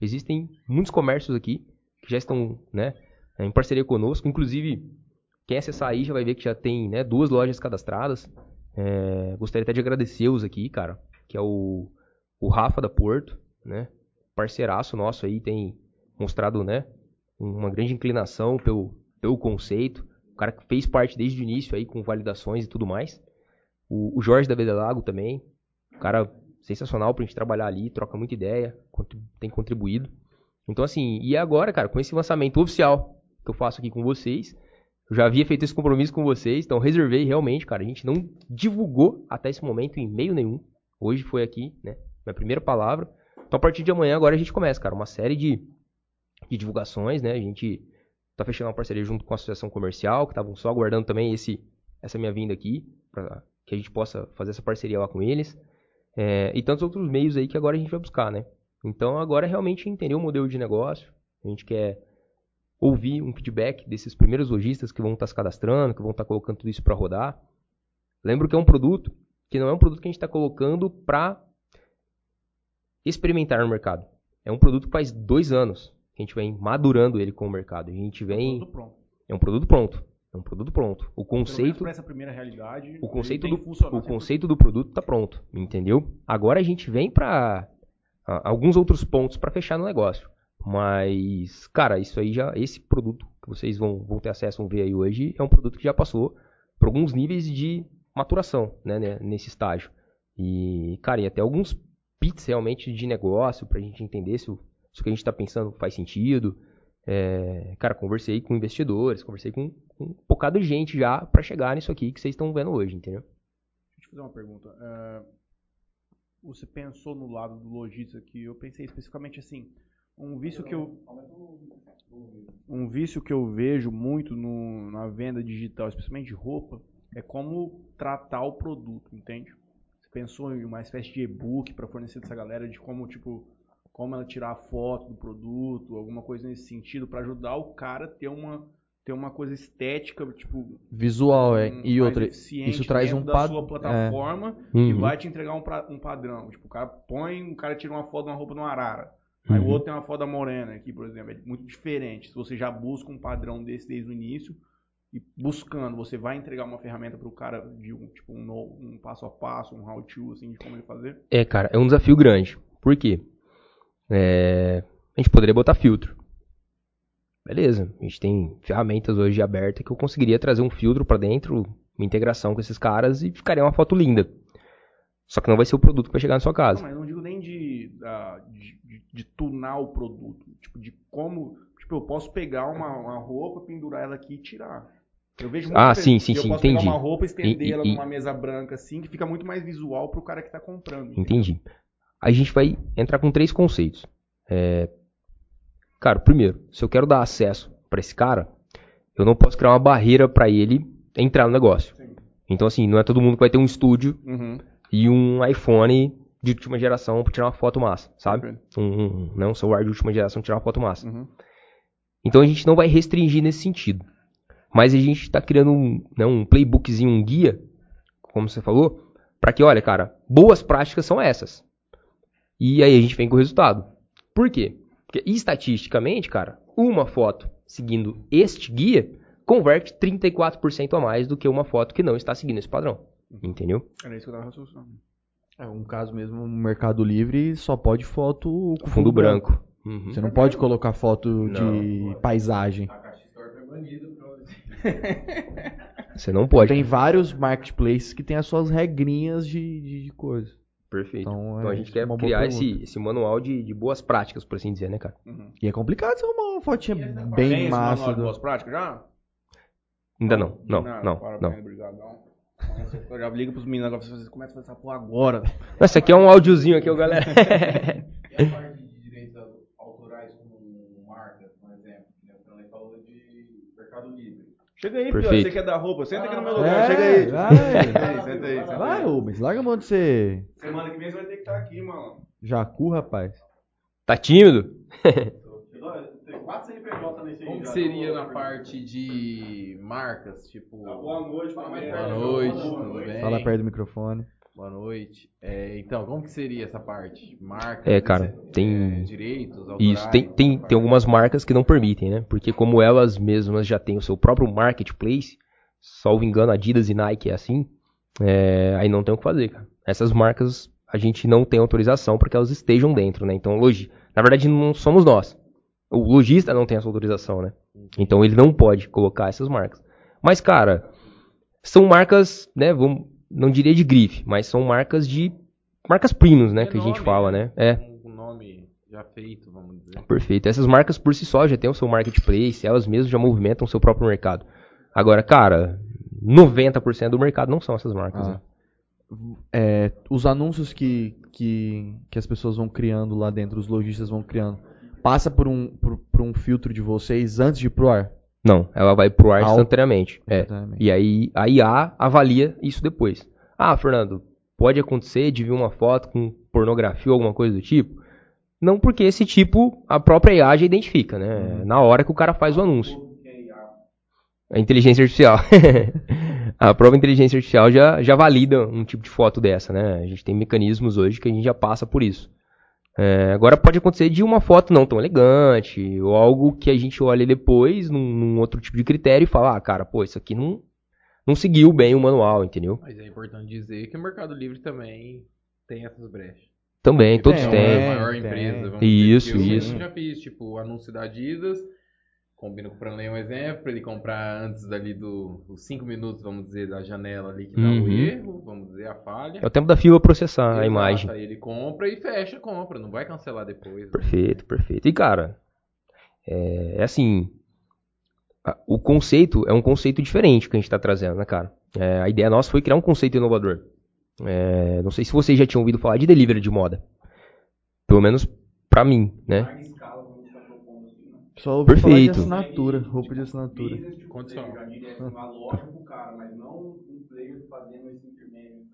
Speaker 3: Existem muitos comércios aqui que já estão né, em parceria conosco. Inclusive, quem acessar aí já vai ver que já tem né, duas lojas cadastradas. É, gostaria até de agradecê-los aqui, cara, que é o, o Rafa da Porto, né? Parceiraço nosso aí, tem mostrado, né, uma grande inclinação pelo, pelo conceito. O cara que fez parte desde o início aí com validações e tudo mais. O, o Jorge da Bedelago também, um cara sensacional pra gente trabalhar ali, troca muita ideia, tem contribuído. Então assim, e agora, cara, com esse lançamento oficial que eu faço aqui com vocês, eu já havia feito esse compromisso com vocês, então reservei realmente, cara. A gente não divulgou até esse momento em e-mail nenhum. Hoje foi aqui, né? Minha primeira palavra. Então a partir de amanhã agora a gente começa, cara, uma série de, de divulgações, né? A gente tá fechando uma parceria junto com a associação comercial, que estavam só aguardando também esse essa minha vinda aqui, para que a gente possa fazer essa parceria lá com eles. É, e tantos outros meios aí que agora a gente vai buscar, né? Então agora é realmente entender o modelo de negócio. A gente quer ouvir um feedback desses primeiros lojistas que vão estar se cadastrando, que vão estar colocando tudo isso para rodar. Lembro que é um produto que não é um produto que a gente está colocando para experimentar no mercado. É um produto que faz dois anos que a gente vem madurando ele com o mercado. A gente vem.
Speaker 1: Tudo pronto.
Speaker 3: É um produto pronto. É um produto pronto. O conceito.
Speaker 1: pra essa primeira realidade,
Speaker 3: O conceito, do, o conceito do produto tá pronto, entendeu? Agora a gente vem pra ah, alguns outros pontos pra fechar no negócio. Mas, cara, isso aí já. Esse produto que vocês vão, vão ter acesso, vão ver aí hoje, é um produto que já passou por alguns níveis de maturação, né, né, nesse estágio. E, cara, e até alguns pits realmente de negócio pra gente entender se o, se o que a gente tá pensando faz sentido. É, cara, conversei com investidores, conversei com, com um bocado de gente já pra chegar nisso aqui que vocês estão vendo hoje, entendeu?
Speaker 1: Deixa eu te fazer uma pergunta. É, você pensou no lado do lojista que eu pensei especificamente assim, um vício que eu um vício que eu vejo muito no- na venda digital, especialmente de roupa, é como tratar o produto, entende? Você pensou em uma espécie de e-book para fornecer dessa galera de como tipo como ela tirar a foto do produto, alguma coisa nesse sentido para ajudar o cara a ter uma ter uma coisa estética, tipo,
Speaker 2: Visual, é.
Speaker 1: um-
Speaker 2: E outra, isso traz um
Speaker 1: da
Speaker 2: pad-
Speaker 1: sua plataforma e
Speaker 3: Uhum.
Speaker 1: vai te entregar um, pra- um padrão. Tipo, o cara põe, o cara tira uma foto de uma roupa de uma arara. Aí o
Speaker 3: Uhum.
Speaker 1: outro tem uma foto da morena aqui, por exemplo. É muito diferente. Se você já busca um padrão desse desde o início e buscando, você vai entregar uma ferramenta para o cara de um, tipo, um, no- um passo a passo, um how to, assim, de como ele fazer.
Speaker 3: É, cara, é um desafio grande. Por quê? É, a gente poderia botar filtro. Beleza, a gente tem ferramentas hoje abertas que eu conseguiria trazer um filtro pra dentro, uma integração com esses caras e ficaria uma foto linda. Só que não vai ser o produto que vai chegar na sua
Speaker 1: Não,
Speaker 3: casa.
Speaker 1: mas eu não digo nem de, de, de, de tunar o produto. Tipo, de como. Tipo, eu posso pegar uma, uma roupa, pendurar ela aqui e tirar. Eu vejo
Speaker 3: Ah,
Speaker 1: muita
Speaker 3: sim, sim, sim,
Speaker 1: Eu posso
Speaker 3: entendi.
Speaker 1: pegar uma roupa, estender
Speaker 3: E- e-
Speaker 1: ela
Speaker 3: e-
Speaker 1: numa mesa branca assim, que fica muito mais visual pro cara que tá comprando. entendeu?
Speaker 3: Entendi. A gente vai entrar com três conceitos. É, Cara, primeiro, se eu quero dar acesso pra esse cara, eu não posso criar uma barreira pra ele entrar no negócio.
Speaker 1: Sim.
Speaker 3: Então, assim, não é todo mundo que vai ter um estúdio
Speaker 1: Uhum.
Speaker 3: e um iPhone de última geração pra tirar uma foto massa, sabe? Um, um, né, um celular de última geração pra tirar uma foto massa.
Speaker 1: Uhum.
Speaker 3: Então a gente não vai restringir nesse sentido. Mas a gente está criando um, né, um playbookzinho, um guia, como você falou, para que, olha, cara, boas práticas são essas. E aí a gente vem com o resultado. Por quê? Porque estatisticamente, cara, uma foto seguindo este guia converte 34% a mais do que uma foto que não está seguindo esse padrão. Entendeu?
Speaker 1: Era isso que eu tava raciocinando.
Speaker 2: É um caso mesmo, no Mercado Livre só pode foto com
Speaker 3: Fundo branco. Uhum.
Speaker 2: Você não pode colocar foto
Speaker 3: Não.
Speaker 2: de paisagem.
Speaker 5: A Caixa Store foi banida pra
Speaker 3: Você não pode.
Speaker 2: Tem vários marketplaces que tem as suas regrinhas de, de, de coisa.
Speaker 3: Perfeito.
Speaker 2: Então,
Speaker 3: Então,
Speaker 2: é
Speaker 3: a gente quer
Speaker 2: boa
Speaker 3: criar esse, esse manual de, de boas práticas, por assim dizer, né, cara?
Speaker 1: Uhum.
Speaker 2: E é complicado ser uma fotinha
Speaker 1: Tem
Speaker 2: bem
Speaker 1: esse
Speaker 2: massa.
Speaker 1: manual de
Speaker 2: do-
Speaker 1: boas práticas já?
Speaker 3: Ainda não, não,
Speaker 1: Nada,
Speaker 3: não,
Speaker 1: parabéns,
Speaker 3: não.
Speaker 1: Eu já ligo pros meninos agora, vocês começam a fazer essa porra agora.
Speaker 3: Nossa, aqui é um áudiozinho aqui, ó, galera.
Speaker 1: Chega aí, Pio,
Speaker 3: Perfeito.
Speaker 1: você que é da roupa, senta aqui no meu
Speaker 5: É,
Speaker 1: lugar, chega aí.
Speaker 2: vai.
Speaker 1: Senta aí, senta aí. senta
Speaker 2: Vai. Rubens, larga a mão de ser
Speaker 1: Semana que vem você vai ter que estar aqui, mano.
Speaker 2: jacu, rapaz.
Speaker 3: Tá tímido?
Speaker 1: Tem quatro CNPJ nesse aí
Speaker 5: Como seria na parte de marcas, tipo...
Speaker 1: Tá, Boa noite,
Speaker 5: Boa noite,
Speaker 1: Boa
Speaker 5: tudo
Speaker 1: noite.
Speaker 5: bem?
Speaker 2: Fala perto do microfone.
Speaker 5: Boa noite. É, então, como que seria essa parte? Marcas,
Speaker 3: É, cara,
Speaker 5: é,
Speaker 3: tem-
Speaker 5: direitos autorais?
Speaker 3: Isso, tem, tem, tem algumas marcas que não permitem, né? Porque como elas mesmas já têm o seu próprio marketplace, salvo engano, Adidas e Nike é assim, é, aí não tem o que fazer, cara. Essas marcas a gente não tem autorização para que elas estejam dentro, né? Então, hoje, na verdade, não somos nós. O lojista não tem essa autorização, né? Então ele não pode colocar essas marcas. Mas, cara, são marcas, né? Vamos, não diria de grife, mas são marcas de. Marcas premiums, né?
Speaker 6: É
Speaker 3: que a gente
Speaker 6: nome,
Speaker 3: fala, né? É.
Speaker 6: Um nome já feito, vamos dizer.
Speaker 3: Perfeito. Essas marcas por si só já têm o seu marketplace, elas mesmas já movimentam o seu próprio mercado. Agora, cara, 90% do mercado não são essas marcas.
Speaker 2: Ah.
Speaker 3: né?
Speaker 2: É, os anúncios que, que, que as pessoas vão criando lá dentro, os lojistas vão criando, passa por um, por, por um filtro de vocês antes de ir pro ar?
Speaker 3: Não, ela vai pro ar instantaneamente. É. E aí a IA avalia isso depois. Ah, Fernando, pode acontecer de vir uma foto com pornografia ou alguma coisa do tipo? Não porque esse tipo a própria IA já identifica, né? Na hora que o cara faz o anúncio. A inteligência artificial. a própria inteligência artificial já, já valida um tipo de foto dessa, né? A gente tem mecanismos hoje que a gente já passa por isso. É, agora pode acontecer de uma foto não tão elegante, ou algo que a gente olha depois num, num outro tipo de critério e fala, ah, cara, pô, isso aqui não, não seguiu bem o manual, entendeu?
Speaker 6: Mas é importante dizer que o Mercado Livre também tem essas brechas.
Speaker 3: Também, todos
Speaker 6: É
Speaker 3: têm.
Speaker 6: a maior empresa, vamos
Speaker 3: Isso,
Speaker 6: dizer. eu
Speaker 3: isso.
Speaker 6: mesmo já fiz, tipo, anúncio da Adidas, combino com o Franley um exemplo, pra ele comprar antes dali do- dos 5 minutos, vamos dizer, da janela ali que dá o
Speaker 3: Uhum.
Speaker 6: erro, vamos dizer, a falha.
Speaker 3: É o tempo da fila processar a imagem.
Speaker 6: Aí ele compra e fecha a compra, não vai cancelar depois. né?
Speaker 3: Perfeito, perfeito. E cara, é, é assim, a- o conceito é um conceito diferente que a gente está trazendo, né, cara? É, a ideia nossa foi criar um conceito inovador. É, não sei se vocês já tinham ouvido falar de delivery de moda. Pelo menos pra mim, né?
Speaker 1: larga escala como você está propondo assim, né?
Speaker 2: Só ouvi falar de
Speaker 3: Perfeito.
Speaker 2: assinatura, roupa de assinatura.
Speaker 1: Tipo,
Speaker 6: Condicional.
Speaker 1: já direto uma loja pro cara, mas não um player fazendo esse intermédio.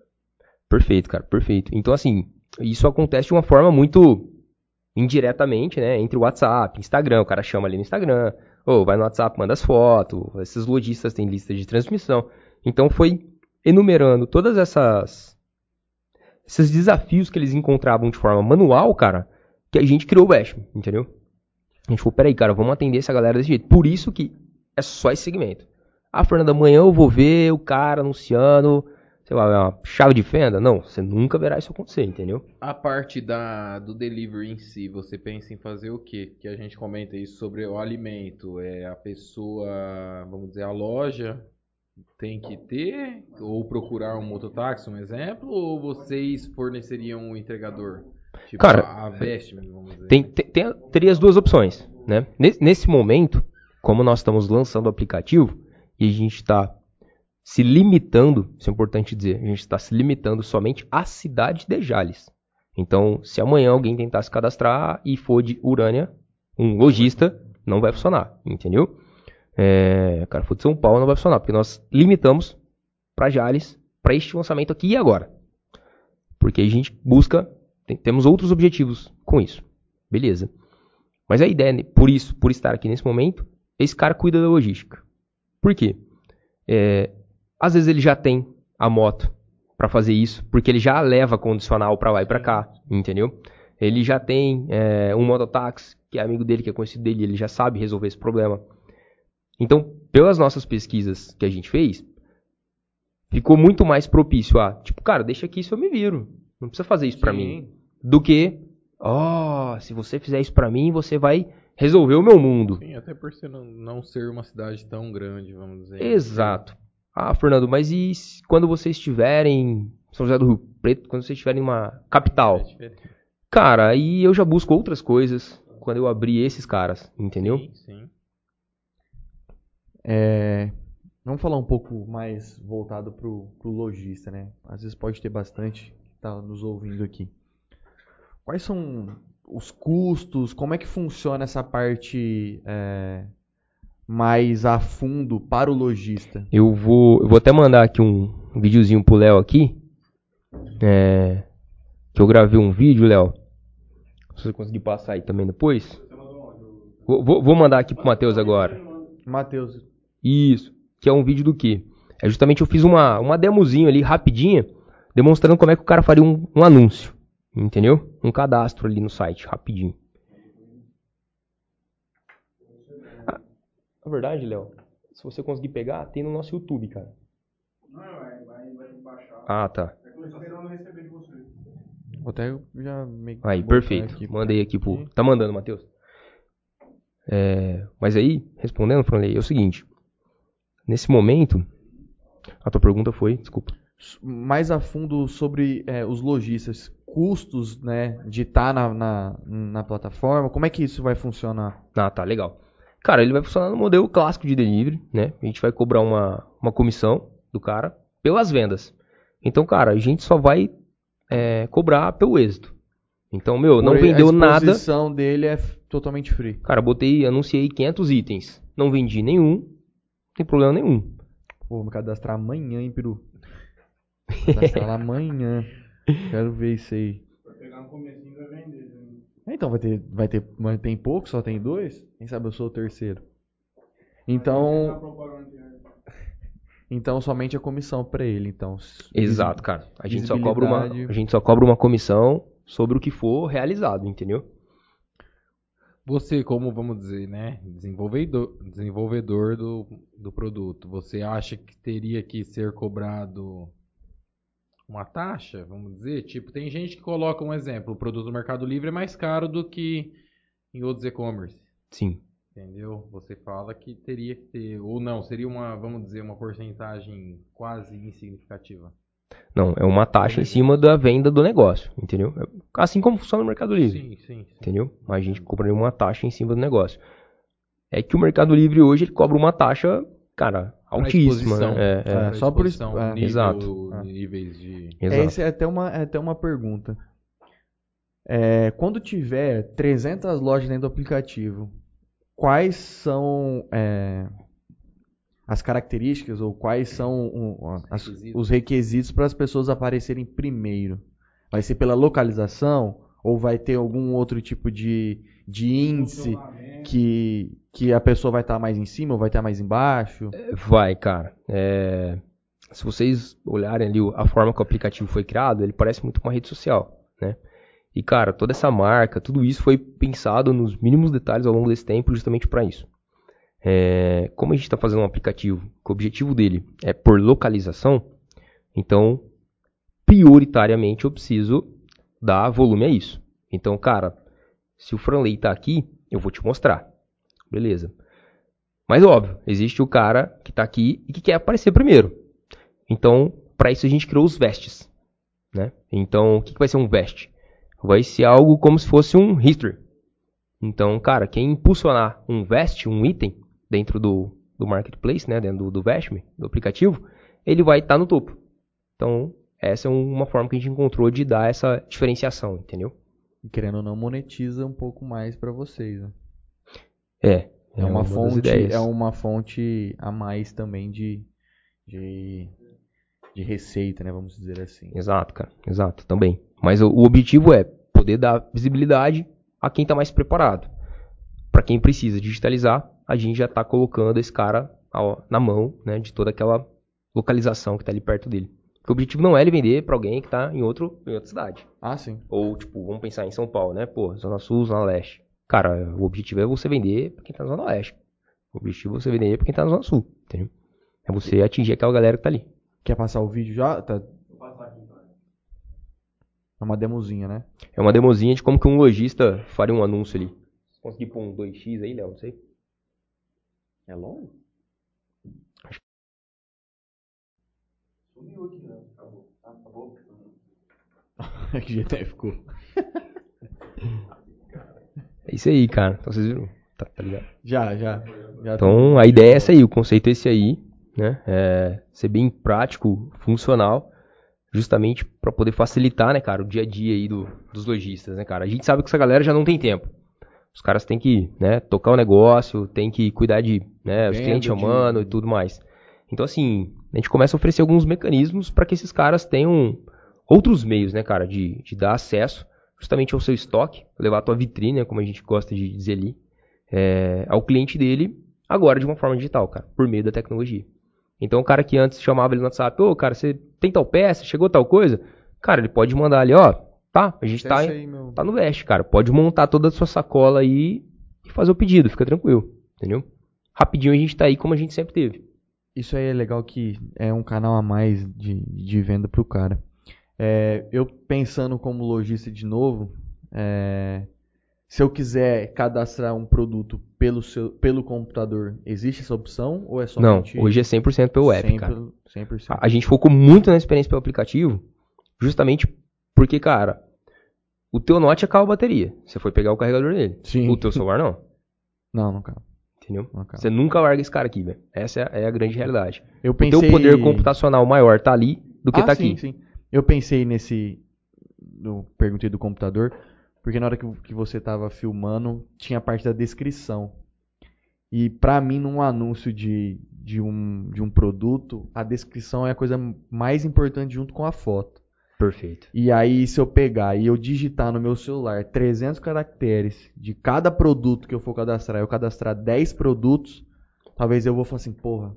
Speaker 3: Perfeito, cara, perfeito. Então, assim, isso acontece de uma forma muito indiretamente, né? Entre o WhatsApp, Instagram, o cara chama ali no Instagram, ou vai no WhatsApp, manda as fotos, esses lojistas têm lista de transmissão. Então, foi enumerando todas essas esses desafios que eles encontravam de forma manual, cara, que a gente criou o Bash, entendeu? A gente falou, peraí, cara, vamos atender essa galera desse jeito. Por isso que é só esse segmento. Ah, Fernanda, amanhã eu vou ver o cara anunciando sei lá, uma chave de fenda? Não, você nunca verá isso acontecer, entendeu?
Speaker 6: A parte da, do delivery em si, você pensa em fazer o quê? Que a gente comenta isso sobre o alimento. É a pessoa, vamos dizer, a loja tem que ter, ou procurar um mototáxi, um exemplo, ou vocês forneceriam um entregador? Tipo,
Speaker 3: Cara,
Speaker 6: a vamos dizer.
Speaker 3: Tem, tem- tem- teria as duas opções, né? Nesse, nesse momento, como nós estamos lançando o aplicativo e a gente está se limitando, isso é importante dizer, a gente está se limitando somente à cidade de Jales. Então, se amanhã alguém tentar se cadastrar e for de Urânia, um lojista, não vai funcionar, entendeu? É, cara, for de São Paulo não vai funcionar, porque nós limitamos para Jales, para este lançamento aqui e agora. Porque a gente busca, temos outros objetivos com isso. Beleza. Mas a ideia, né, por isso, por estar aqui nesse momento, esse cara cuida da logística. Por quê? É, às vezes ele já tem a moto para fazer isso, porque ele já leva condicional para lá e para cá, entendeu? Ele já tem é, um mototáxi, que é amigo dele, que é conhecido dele, ele já sabe resolver esse problema. Então, pelas nossas pesquisas que a gente fez, ficou muito mais propício a, tipo, cara, deixa aqui isso eu me viro. Não precisa fazer isso pra mim. Do que, ó, se você fizer isso pra mim, você vai resolver o meu mundo.
Speaker 6: Sim, até por ser não, não ser uma cidade tão grande, vamos dizer.
Speaker 3: Exato. Ah, Fernando, mas e se- quando vocês estiverem em São José do Rio Preto, quando vocês estiverem em uma
Speaker 6: É
Speaker 3: capital?
Speaker 6: diferente.
Speaker 3: Cara, aí eu já busco outras coisas quando eu abrir esses caras, entendeu?
Speaker 6: Sim, sim.
Speaker 2: É, vamos falar um pouco mais voltado pro, pro lojista, né? Às vezes pode ter bastante que tá nos ouvindo aqui. Quais são os custos? Como é que funciona essa parte é, mais a fundo para o lojista?
Speaker 3: Eu vou, eu vou até mandar aqui um videozinho pro Léo aqui. É, que eu gravei um vídeo, Léo. Se você conseguir passar aí também depois. Vou, vou- vou mandar aqui pro Matheus agora.
Speaker 2: Matheus,
Speaker 3: Isso. Que é um vídeo do quê? É justamente eu fiz uma, uma demozinho ali rapidinha, demonstrando como é que o cara faria um, um anúncio. Entendeu? Um cadastro ali no site, rapidinho. Ah, na verdade, Léo, se você conseguir pegar, tem no nosso YouTube, cara.
Speaker 1: Não, vai, vai, vai baixar.
Speaker 3: Ah, tá.
Speaker 1: É que eu tô esperando receber de você.
Speaker 2: vou até já meio que
Speaker 3: Aí, perfeito.
Speaker 2: aqui.
Speaker 3: Mandei aqui pro. Tá mandando, Matheus? É, mas aí, respondendo, Franley, é o seguinte. Nesse momento, a tua pergunta foi, desculpa.
Speaker 2: Mais a fundo sobre é, os lojistas, custos, né, de estar na, na, na plataforma, como é que isso vai funcionar?
Speaker 3: Ah, tá, legal. Cara, ele vai funcionar no modelo clássico de delivery, né? A gente vai cobrar uma, uma comissão do cara pelas vendas. Então, cara, a gente só vai é, cobrar pelo êxito. Então, meu, não
Speaker 2: Por-
Speaker 3: vendeu
Speaker 2: a
Speaker 3: nada.
Speaker 2: exposição dele é totalmente free.
Speaker 3: Cara, botei, anunciei 500 itens. Não vendi nenhum. Não tem problema nenhum.
Speaker 2: Pô, vou me cadastrar amanhã, hein, Peru? Cadastrar lá amanhã. Quero ver isso aí.
Speaker 4: Vai pegar no comecinho e vai vender. né?
Speaker 2: Então, vai ter, vai ter, mas tem pouco, só tem dois? Quem sabe eu sou o terceiro. Então, então somente a comissão pra ele, então.
Speaker 3: Exato, cara. A gente, só cobra uma, a gente só cobra uma comissão sobre o que for realizado, entendeu?
Speaker 5: Você, como vamos dizer, né, desenvolvedor, desenvolvedor do, do produto, você acha que teria que ser cobrado uma taxa, vamos dizer? Tipo, tem gente que coloca um exemplo, o produto do Mercado Livre é mais caro do que em outros e-commerce,
Speaker 3: Sim.
Speaker 5: entendeu? Você fala que teria que ter, ou não, seria uma, vamos dizer, uma porcentagem quase insignificativa.
Speaker 3: Não, é uma taxa em cima da venda do negócio, entendeu? Assim como funciona o Mercado Livre.
Speaker 5: Sim, sim, sim.
Speaker 3: entendeu? Mas a gente cobraria uma taxa em cima do negócio. É que o Mercado Livre hoje ele cobra uma taxa, cara, altíssima. né? É, é.
Speaker 2: Só por isso- é.
Speaker 5: nível-
Speaker 3: Exato.
Speaker 5: Níveis de...
Speaker 3: Exato.
Speaker 2: É, esse é até uma, é até uma pergunta. É, quando tiver 300 lojas dentro do aplicativo, quais são é, as características ou quais são um, as- os requisitos para as pessoas aparecerem primeiro? Vai ser pela localização ou vai ter algum outro tipo de, de índice
Speaker 4: Funcionamento.
Speaker 2: Que, que a pessoa vai estar mais em cima ou vai estar mais embaixo?
Speaker 3: Vai, cara. É, Se vocês olharem ali a forma que o aplicativo foi criado, ele parece muito com uma rede social, né? E, cara, toda essa marca, tudo isso foi pensado nos mínimos detalhes ao longo desse tempo justamente para isso. É, como a gente está fazendo um aplicativo que o objetivo dele é por localização, então, prioritariamente eu preciso dar volume a isso. Então, cara, se o Franley tá aqui, eu vou te mostrar. Beleza. Mas óbvio, existe o cara que tá aqui e que quer aparecer primeiro. Então, para isso a gente criou os vestes, né? Então, o que, que vai ser um veste? Vai ser algo como se fosse um history. Então, cara, quem impulsionar um veste, um item dentro do, do marketplace, né, dentro do, do Vestme, do aplicativo, ele vai estar no topo. Então, essa é uma forma que a gente encontrou de dar essa diferenciação, entendeu?
Speaker 2: E Querendo ou não, monetiza um pouco mais para vocês. Né?
Speaker 3: É.
Speaker 2: É, uma,
Speaker 3: das
Speaker 2: fonte, é uma fonte a mais também de, de, de receita, né? Vamos dizer assim.
Speaker 3: Exato, cara. Exato, também. Mas o, o objetivo é poder dar visibilidade a quem está mais preparado. Para quem precisa digitalizar, a gente já está colocando esse cara ao- na mão né, de toda aquela localização que está ali perto dele. Porque o objetivo não é ele vender para alguém que está em, outro, em outra cidade.
Speaker 2: Ah, sim.
Speaker 3: Ou, tipo, vamos pensar em São Paulo, né? Pô, Zona Sul, Zona Leste. Cara, o objetivo é você vender para quem tá na Zona Leste. O objetivo é você vender para quem tá na Zona Sul, entendeu? É você atingir aquela galera que tá ali.
Speaker 2: Quer passar o vídeo já? Tá.
Speaker 4: Vou passar aqui então.
Speaker 2: É uma demozinha, né?
Speaker 3: É uma demozinha de como que um lojista faria um anúncio ali. Consegui pôr um 2x aí, Léo? Não sei.
Speaker 2: É longo?
Speaker 4: Sumiu aqui, né? Acabou.
Speaker 2: Aí ficou.
Speaker 3: É isso aí, cara. Então vocês viram? Tá, tá ligado?
Speaker 2: Já, já. já
Speaker 3: Então a ideia é essa aí, o conceito é esse aí, né? É ser bem prático, funcional, justamente para poder facilitar, né, cara, o dia a dia aí do- dos lojistas, né, cara? A gente sabe que essa galera já não tem tempo. Os caras têm que, né, tocar o negócio, tem que cuidar de, né, os
Speaker 2: Venda,
Speaker 3: clientes
Speaker 2: de-
Speaker 3: e tudo mais. Então assim, a gente começa a oferecer alguns mecanismos para que esses caras tenham outros meios, né, cara, de, de dar acesso justamente ao seu estoque, levar a tua vitrine, né, como a gente gosta de dizer ali, é, ao cliente dele agora de uma forma digital, cara, por meio da tecnologia. Então o cara que antes chamava ele no WhatsApp, ô cara, você tem tal peça, chegou tal coisa, cara, ele pode mandar ali, ó, tá, a gente tá,
Speaker 2: Acessa aí, meu.
Speaker 3: tá no Veste, cara, pode montar toda a sua sacola aí e fazer o pedido, fica tranquilo, entendeu? Rapidinho a gente tá aí como a gente sempre teve.
Speaker 2: Isso aí é legal que é um canal a mais de, de venda pro cara. É, eu pensando como lojista de novo, é, se eu quiser cadastrar um produto pelo, seu, pelo computador, existe essa opção? Ou é
Speaker 3: Não,
Speaker 2: somente...
Speaker 3: hoje é 100% pelo app,
Speaker 2: sempre,
Speaker 3: cara.
Speaker 2: 100%.
Speaker 3: A, a gente focou muito na experiência pelo aplicativo, justamente porque, cara, o teu Note acaba a bateria. Você foi pegar o carregador dele.
Speaker 2: Sim.
Speaker 3: O teu celular não.
Speaker 2: Não, não acaba.
Speaker 3: Entendeu?
Speaker 2: Acaba.
Speaker 3: Você nunca larga esse cara aqui, velho. Essa é a, é a grande realidade.
Speaker 2: Eu
Speaker 3: O
Speaker 2: pensei...
Speaker 3: teu poder computacional maior tá ali do que
Speaker 2: ah,
Speaker 3: tá
Speaker 2: sim,
Speaker 3: aqui.
Speaker 2: sim. Eu pensei nesse. Perguntei do computador, porque na hora que, que você tava filmando, tinha a parte da descrição. E pra mim, num anúncio de, de, um, de um produto, a descrição é a coisa mais importante junto com a foto.
Speaker 3: Perfeito.
Speaker 2: E aí, se eu pegar e eu digitar no meu celular 300 caracteres de cada produto que eu for cadastrar, eu cadastrar 10 produtos, talvez eu vou falar assim, porra,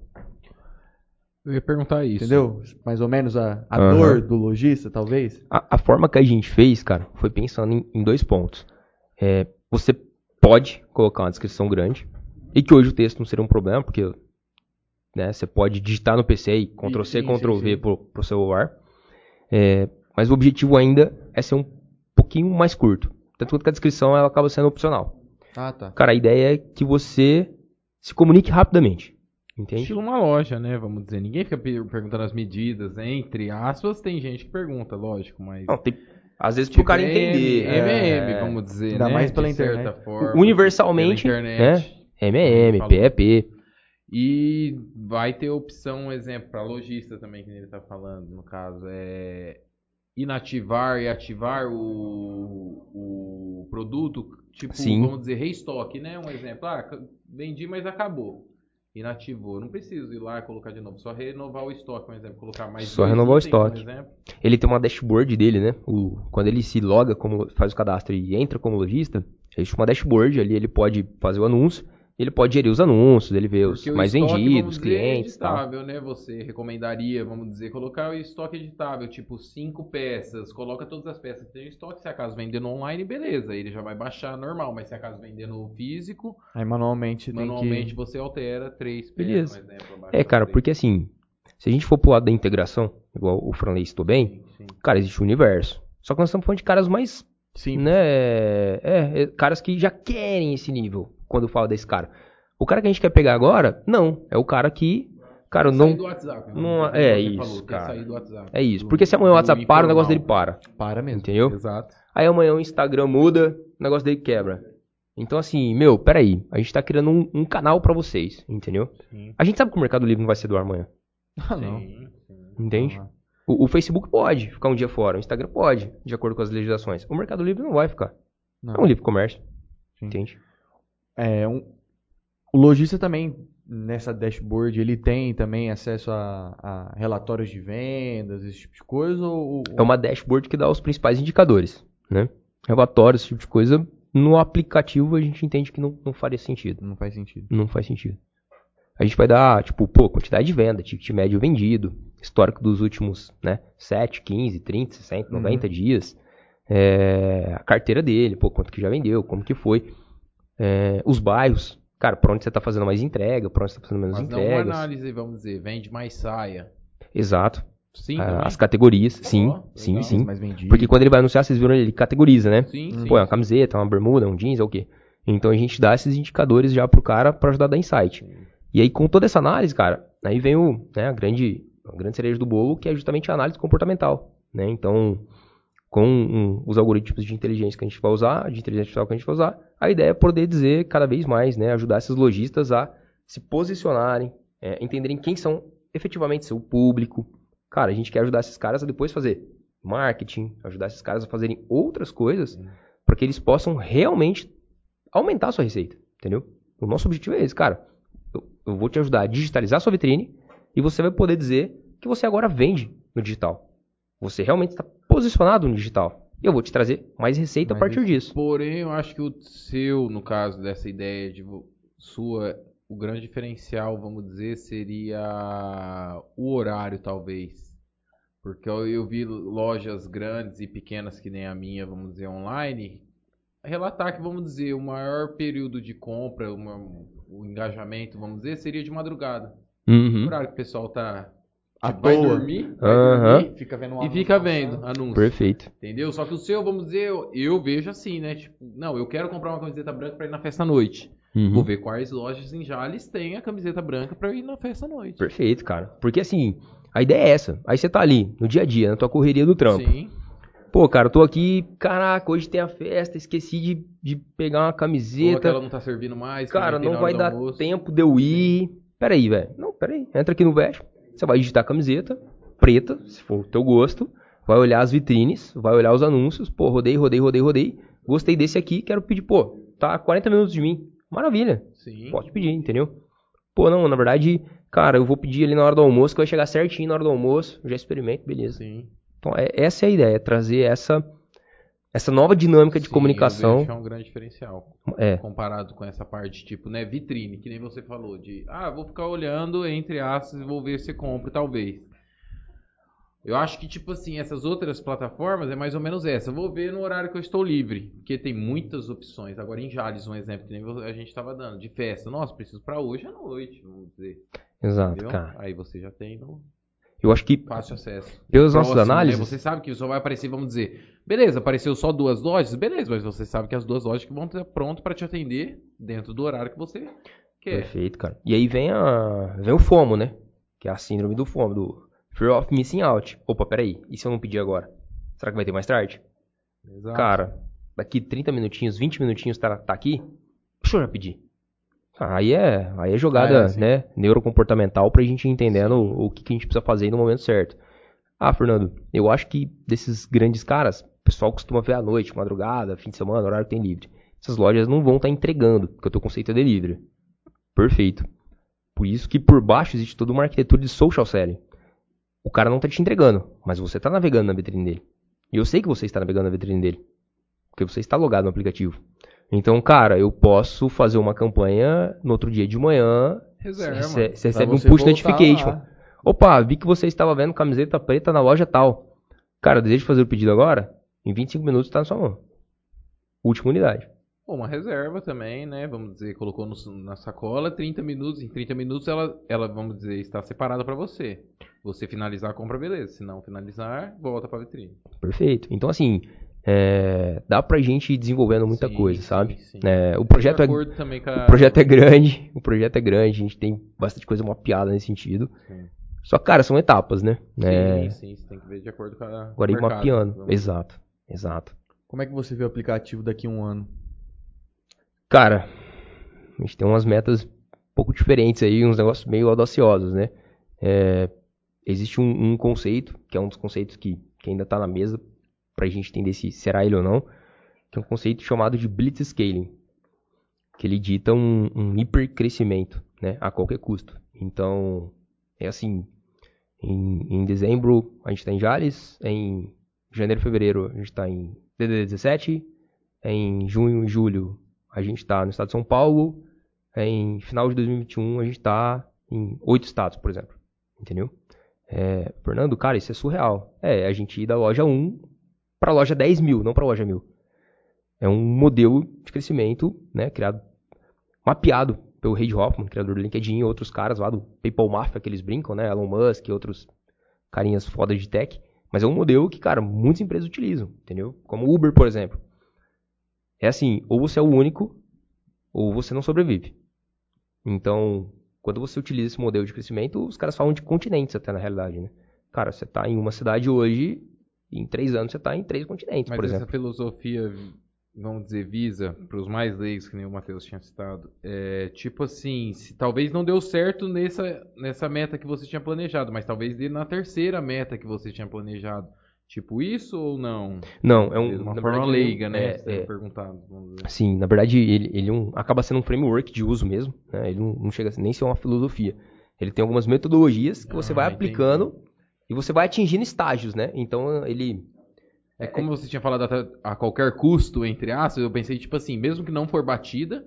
Speaker 6: Eu ia perguntar isso.
Speaker 2: entendeu? Mais ou menos a, a
Speaker 3: Aham.
Speaker 2: dor do lojista, talvez.
Speaker 3: A, a forma que a gente fez, cara, foi pensando em, em dois pontos. É, você pode colocar uma descrição grande, e que hoje o texto não seria um problema, porque né, você pode digitar no PC e Ctrl C,
Speaker 2: Sim,
Speaker 3: Ctrl
Speaker 2: sim,
Speaker 3: V
Speaker 2: sim.
Speaker 3: pro, pro celular. É, mas o objetivo ainda é ser um pouquinho mais curto. Tanto que a descrição ela acaba sendo opcional.
Speaker 2: Ah, tá.
Speaker 3: Cara, a ideia é que você se comunique rapidamente. Entende?
Speaker 6: Estilo uma loja, né? Vamos dizer. Ninguém fica per- perguntando as medidas, entre aspas. Tem gente que pergunta, lógico, mas.
Speaker 3: Não, tem- às vezes
Speaker 6: Tipo,
Speaker 3: pro cara entender.
Speaker 6: MM,
Speaker 3: é,
Speaker 6: vamos dizer,
Speaker 2: Ainda
Speaker 6: né?
Speaker 2: mais pela internet.
Speaker 6: forma,
Speaker 3: Universalmente,
Speaker 6: pela internet.
Speaker 3: MM,
Speaker 6: Falou.
Speaker 3: PEP.
Speaker 6: E vai ter opção, um exemplo, para lojista também, que ele tá falando, no caso, é inativar e ativar o, o produto, tipo,
Speaker 3: Sim.
Speaker 6: vamos dizer, restock, né? Um exemplo, ah, vendi, mas acabou. Inativou. Não preciso ir lá e colocar de novo, só renovar o estoque, um exemplo, colocar mais
Speaker 3: Só renovar o
Speaker 6: um
Speaker 3: estoque. ele tem uma dashboard dele, né? O, quando ele se loga, como, faz o cadastro e entra como lojista, existe uma dashboard ali, ele pode fazer o anúncio, ele pode gerir os anúncios, ele vê os
Speaker 6: o
Speaker 3: mais
Speaker 6: estoque,
Speaker 3: vendidos, os
Speaker 6: dizer,
Speaker 3: clientes
Speaker 6: é
Speaker 3: e tal.
Speaker 6: editável, né? Você recomendaria, vamos dizer, colocar o estoque editável, tipo cinco peças, coloca todas as peças que tem em estoque, se acaso vender no online, beleza, ele já vai baixar normal, mas se acaso vender no físico,
Speaker 2: Aí manualmente tem
Speaker 6: manualmente
Speaker 2: que...
Speaker 6: você altera três peças,
Speaker 3: Beleza.
Speaker 6: por exemplo. abaixo
Speaker 3: É, cara,
Speaker 6: três.
Speaker 3: porque assim, se a gente for pro lado da integração, igual o Franley citou bem,
Speaker 6: Sim, sim.
Speaker 3: cara, existe o universo. Só que nós estamos falando de caras mais
Speaker 2: Sim.
Speaker 3: né? É, é, caras que já querem esse nível quando eu falo desse cara. O cara que a gente quer pegar agora, não. É o cara que. Cara,
Speaker 6: Sair
Speaker 3: não.
Speaker 6: do WhatsApp, vamos
Speaker 3: não- é isso,
Speaker 6: falou, quer
Speaker 3: cara.
Speaker 6: sair do WhatsApp,
Speaker 3: É isso.
Speaker 6: do-
Speaker 3: Porque se amanhã o WhatsApp para, o negócio dele para.
Speaker 2: Para mesmo.
Speaker 3: Entendeu?
Speaker 6: Exato.
Speaker 3: Aí amanhã o Instagram muda, o negócio dele quebra. Então, assim, meu, peraí. A gente tá criando um, um canal pra vocês, entendeu?
Speaker 6: Sim.
Speaker 3: A gente sabe que o Mercado Livre não vai ser do ar amanhã.
Speaker 2: Ah, não.
Speaker 6: Sim, sim.
Speaker 3: Entende?
Speaker 2: Ah.
Speaker 3: O, o Facebook pode ficar um dia fora, o Instagram pode, de acordo com as legislações. O Mercado Livre não vai ficar.
Speaker 2: Não.
Speaker 3: É um livre comércio.
Speaker 2: Sim.
Speaker 3: Entende?
Speaker 2: É, um- o lojista também, nessa dashboard, ele tem também acesso a, a relatórios de vendas, esse tipo de coisa? Ou,
Speaker 3: É uma dashboard que dá os principais indicadores, né? Relatórios, esse tipo de coisa. No aplicativo a gente entende que não, não faria sentido.
Speaker 2: Não faz sentido.
Speaker 3: Não faz sentido. A gente vai dar, tipo, pô, quantidade de venda, ticket médio vendido, histórico dos últimos, né, 7, 15, 30, 60, 90 dias, é, a carteira dele, pô, quanto que já vendeu, como que foi, é, os bairros, cara, pra onde você tá fazendo mais entrega, pra onde você tá fazendo menos
Speaker 6: Mas não uma
Speaker 3: entregas.
Speaker 6: análise, vamos dizer, vende mais saia.
Speaker 3: Exato.
Speaker 6: Sim,
Speaker 3: Ah, as categorias, sim,
Speaker 6: Ó,
Speaker 3: sim, sim. Porque quando ele vai anunciar, vocês viram, ele categoriza, né?
Speaker 6: Sim, sim.
Speaker 3: Pô, é uma camiseta, uma bermuda, um jeans, é o quê? Então a gente dá esses indicadores já pro cara pra ajudar a dar insight. E aí, com toda essa análise, cara, aí vem o, né, a, grande, a grande cereja do bolo, que é justamente a análise comportamental. Né? Então, com um, os algoritmos de inteligência que a gente vai usar, de inteligência artificial que a gente vai usar, a ideia é poder dizer cada vez mais, né, ajudar esses lojistas a se posicionarem, é, entenderem quem são efetivamente seu público. Cara, a gente quer ajudar esses caras a depois fazer marketing, ajudar esses caras a fazerem outras coisas para que eles possam realmente aumentar a sua receita, entendeu? O nosso objetivo é esse, cara. Eu, eu vou te ajudar a digitalizar a sua vitrine e você vai poder dizer que você agora vende no digital. Você realmente está posicionado no digital. E eu vou te trazer mais receita a
Speaker 2: Mais
Speaker 3: partir disso.
Speaker 6: Porém, eu acho que o seu, no caso dessa ideia de sua, o grande diferencial, vamos dizer, seria o horário, talvez. Porque eu, eu vi lojas grandes e pequenas que nem a minha, vamos dizer, online, relatar que, vamos dizer, o maior período de compra, uma- o engajamento, vamos dizer, seria de madrugada. O
Speaker 3: Uhum.
Speaker 6: horário que o pessoal tá
Speaker 2: À
Speaker 6: vai
Speaker 2: toa.
Speaker 6: dormir, vai dormir
Speaker 2: Fica vendo um
Speaker 6: e
Speaker 2: anúncio
Speaker 6: fica
Speaker 2: passando.
Speaker 6: vendo anúncio.
Speaker 3: Perfeito.
Speaker 6: Entendeu? Só que o seu, vamos dizer, eu, eu vejo assim, né? Tipo, não, eu quero comprar uma camiseta branca pra ir na festa à noite.
Speaker 3: Uhum.
Speaker 6: Vou ver quais lojas em Jales tem a camiseta branca pra eu ir na festa à noite.
Speaker 3: Perfeito, cara. Porque assim, a ideia é essa. Aí você tá ali, no dia a dia, na tua correria do trampo.
Speaker 6: Sim.
Speaker 3: Pô, cara, eu tô aqui, caraca, hoje tem a festa, esqueci de, de pegar uma camiseta.
Speaker 6: aquela não tá servindo mais.
Speaker 3: Cara,
Speaker 6: na
Speaker 3: não vai dar
Speaker 6: almoço.
Speaker 3: tempo de eu ir. Pera aí, velho. Não, pera aí. Entra aqui no Vest. Você vai digitar a camiseta, preta, se for o teu gosto. Vai olhar as vitrines, vai olhar os anúncios. Pô, rodei, rodei, rodei, rodei. Gostei desse aqui, quero pedir. Pô, tá a 40 minutos de mim. Maravilha.
Speaker 6: Sim.
Speaker 3: Pode pedir, entendeu? Pô, não, na verdade, cara, eu vou pedir ali na hora do almoço, que vai chegar certinho na hora do almoço. Já experimento, beleza.
Speaker 6: Sim.
Speaker 3: Então, é- essa é a ideia, é trazer essa, essa nova dinâmica de
Speaker 6: Sim, eu
Speaker 3: comunicação.
Speaker 6: é um grande diferencial.
Speaker 3: É,
Speaker 6: Comparado com essa parte, tipo, né, vitrine, que nem você falou, de, ah, vou ficar olhando entre aspas e vou ver se compro, talvez. Eu acho que, tipo assim, essas outras plataformas é mais ou menos essa. Eu vou ver no horário que eu estou livre, porque tem muitas opções. Agora, em Jales, um exemplo que nem a gente estava dando, de festa. Nossa, preciso pra hoje à noite, vamos dizer.
Speaker 3: exato,
Speaker 6: Entendeu?
Speaker 3: cara.
Speaker 6: Aí você já tem no
Speaker 3: Eu acho que,
Speaker 6: fácil acesso.
Speaker 3: pelas nossas
Speaker 6: Próximo, né,
Speaker 3: análises,
Speaker 6: Você sabe que só vai aparecer, vamos dizer, beleza, apareceu só duas lojas, beleza, mas você sabe que as duas lojas que vão estar pronto para te atender dentro do horário que você quer.
Speaker 3: Perfeito, cara. E aí vem, a, vem o FOMO, né? Que é a síndrome do FOMO, do Fear of Missing Out. Opa, peraí, e se eu não pedir agora? Será que vai ter mais tarde?
Speaker 6: Exato.
Speaker 3: Cara, daqui 30 minutinhos, 20 minutinhos tá, tá aqui? Deixa eu já pedir. Aí é, aí é jogada
Speaker 6: Ah, é, sim.
Speaker 3: né, neurocomportamental pra gente ir entendendo o, o que, que a gente precisa fazer no momento certo. Ah, Fernando, eu acho que desses grandes caras, o pessoal costuma ver à noite, madrugada, fim de semana, horário que tem livre. Essas lojas não vão estar entregando, porque o teu conceito é delivery. Perfeito. Por isso que por baixo existe toda uma arquitetura de social selling. O cara não tá te entregando, mas você tá navegando na vitrine dele. E eu sei que você está navegando na vitrine dele. Porque você está logado no aplicativo. Então, cara, eu posso fazer uma campanha no outro dia de manhã.
Speaker 6: Reserva.
Speaker 3: Você recebe um push notification.
Speaker 2: lá.
Speaker 3: Opa, vi que você estava vendo camiseta preta na loja tal. Cara, deseja fazer o pedido agora? Em 25 minutos tá na sua mão. Última unidade.
Speaker 6: Uma reserva também, né? Vamos dizer, colocou no- na sacola, 30 minutos. Em 30 minutos ela, ela, vamos dizer, está separada para você. Você finalizar a compra, beleza. Se não finalizar, volta para vitrine.
Speaker 3: Perfeito. Então, assim, é, dá pra gente ir desenvolvendo muita
Speaker 6: Sim,
Speaker 3: coisa,
Speaker 6: sim,
Speaker 3: sabe?
Speaker 6: sim.
Speaker 3: É, o projeto
Speaker 6: de
Speaker 3: é
Speaker 6: acordo também com a...
Speaker 3: O projeto é grande, o projeto é grande, a gente tem bastante coisa mapeada nesse sentido.
Speaker 6: Sim.
Speaker 3: Só que, cara, são etapas, né? É,
Speaker 6: Sim, sim, você tem que ver de acordo com a.
Speaker 3: agora ir mapeando.
Speaker 6: vamos.
Speaker 3: Exato, exato.
Speaker 2: Como é que você vê o aplicativo daqui a um ano?
Speaker 3: Cara, a gente tem umas metas um pouco diferentes aí, uns negócios meio audaciosos, né? É, existe um, um conceito, que é um dos conceitos que, que ainda tá na mesa, pra gente entender se será ele ou não, que é um conceito chamado de Blitzscaling, que ele dita um, um hipercrescimento, né? A qualquer custo. Então, é assim, em, em dezembro a gente está em Jales, em janeiro e fevereiro a gente está em DD17, em junho e julho a gente está no estado de São Paulo, em final de 2021 a gente está em oito estados, por exemplo. Entendeu? É, Fernando, cara, isso é surreal. É, a gente ir da loja 1 para a loja 10 mil, não para a loja 1000. É um modelo de crescimento, né, criado, mapeado pelo Reid Hoffman, criador do LinkedIn, e outros caras lá do PayPal Mafia que eles brincam, né, Elon Musk e outros carinhas fodas de tech. Mas é um modelo que, cara, muitas empresas utilizam, entendeu? Como Uber, por exemplo. É assim, ou você é o único, ou você não sobrevive. Então, quando você utiliza esse modelo de crescimento, os caras falam de continentes até na realidade, né? Cara, você tá em uma cidade hoje, e em três anos você tá em três continentes,
Speaker 6: Mas
Speaker 3: por
Speaker 6: essa
Speaker 3: exemplo.
Speaker 6: filosofia, vamos dizer, visa, para os mais leigos, que nem o Matheus tinha citado, é tipo assim, se talvez não deu certo nessa, nessa meta que você tinha planejado, mas talvez dê na terceira meta que você tinha planejado. Tipo isso ou não?
Speaker 3: Não, é um.
Speaker 6: Uma forma
Speaker 3: verdade,
Speaker 6: leiga, né?
Speaker 3: é-
Speaker 6: Você
Speaker 3: é,
Speaker 6: tá perguntado.
Speaker 3: Sim, na verdade ele, ele é um- acaba sendo um framework de uso mesmo, né? Ele não, não chega a nem ser uma filosofia. Ele tem algumas metodologias que você
Speaker 6: Ah,
Speaker 3: vai
Speaker 6: entendi.
Speaker 3: E você vai atingindo estágios, né? Então ele.
Speaker 6: É como você tinha falado a qualquer custo, entre aspas, eu pensei, tipo assim, mesmo que não for batida,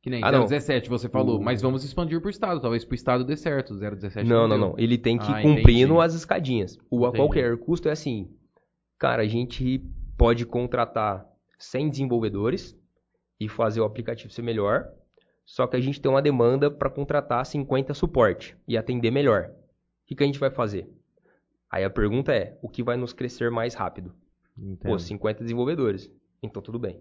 Speaker 6: que nem
Speaker 3: Ah, não.
Speaker 6: 017 você falou,
Speaker 3: O-
Speaker 6: mas vamos expandir pro estado, talvez pro estado dê certo, 017
Speaker 3: Não, não,
Speaker 6: deu.
Speaker 3: não. Ele tem que ir
Speaker 6: Ah,
Speaker 3: cumprindo
Speaker 6: entendi.
Speaker 3: as escadinhas. O a
Speaker 6: Entendi.
Speaker 3: qualquer custo é assim. Cara, a gente pode contratar 100 desenvolvedores e fazer o aplicativo ser melhor. Só que a gente tem uma demanda para contratar 50 suporte e atender melhor. que, que a gente vai fazer? Aí a pergunta é, o que vai nos crescer mais rápido?
Speaker 2: Entendo.
Speaker 3: Pô, 50 desenvolvedores. Então tudo bem.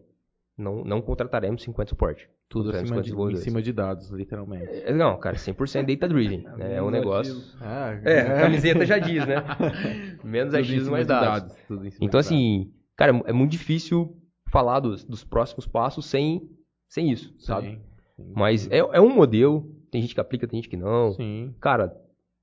Speaker 3: Não, não contrataremos 50 suporte.
Speaker 6: Tudo acima
Speaker 3: 50
Speaker 6: de, em cima de dados, literalmente.
Speaker 3: É, Não, cara, 100% data driven. né? É um negócio...
Speaker 2: Ah,
Speaker 3: É, a camiseta já diz, né? Menos
Speaker 6: Tudo
Speaker 3: achismo, mais dados.
Speaker 6: cima
Speaker 3: Então,
Speaker 6: dados.
Speaker 3: assim, cara, é muito difícil falar dos, dos próximos passos sem, sem isso, sabe?
Speaker 6: Sim, sim.
Speaker 3: Mas é, é um modelo, tem gente que aplica, tem gente que não.
Speaker 6: Sim.
Speaker 3: Cara,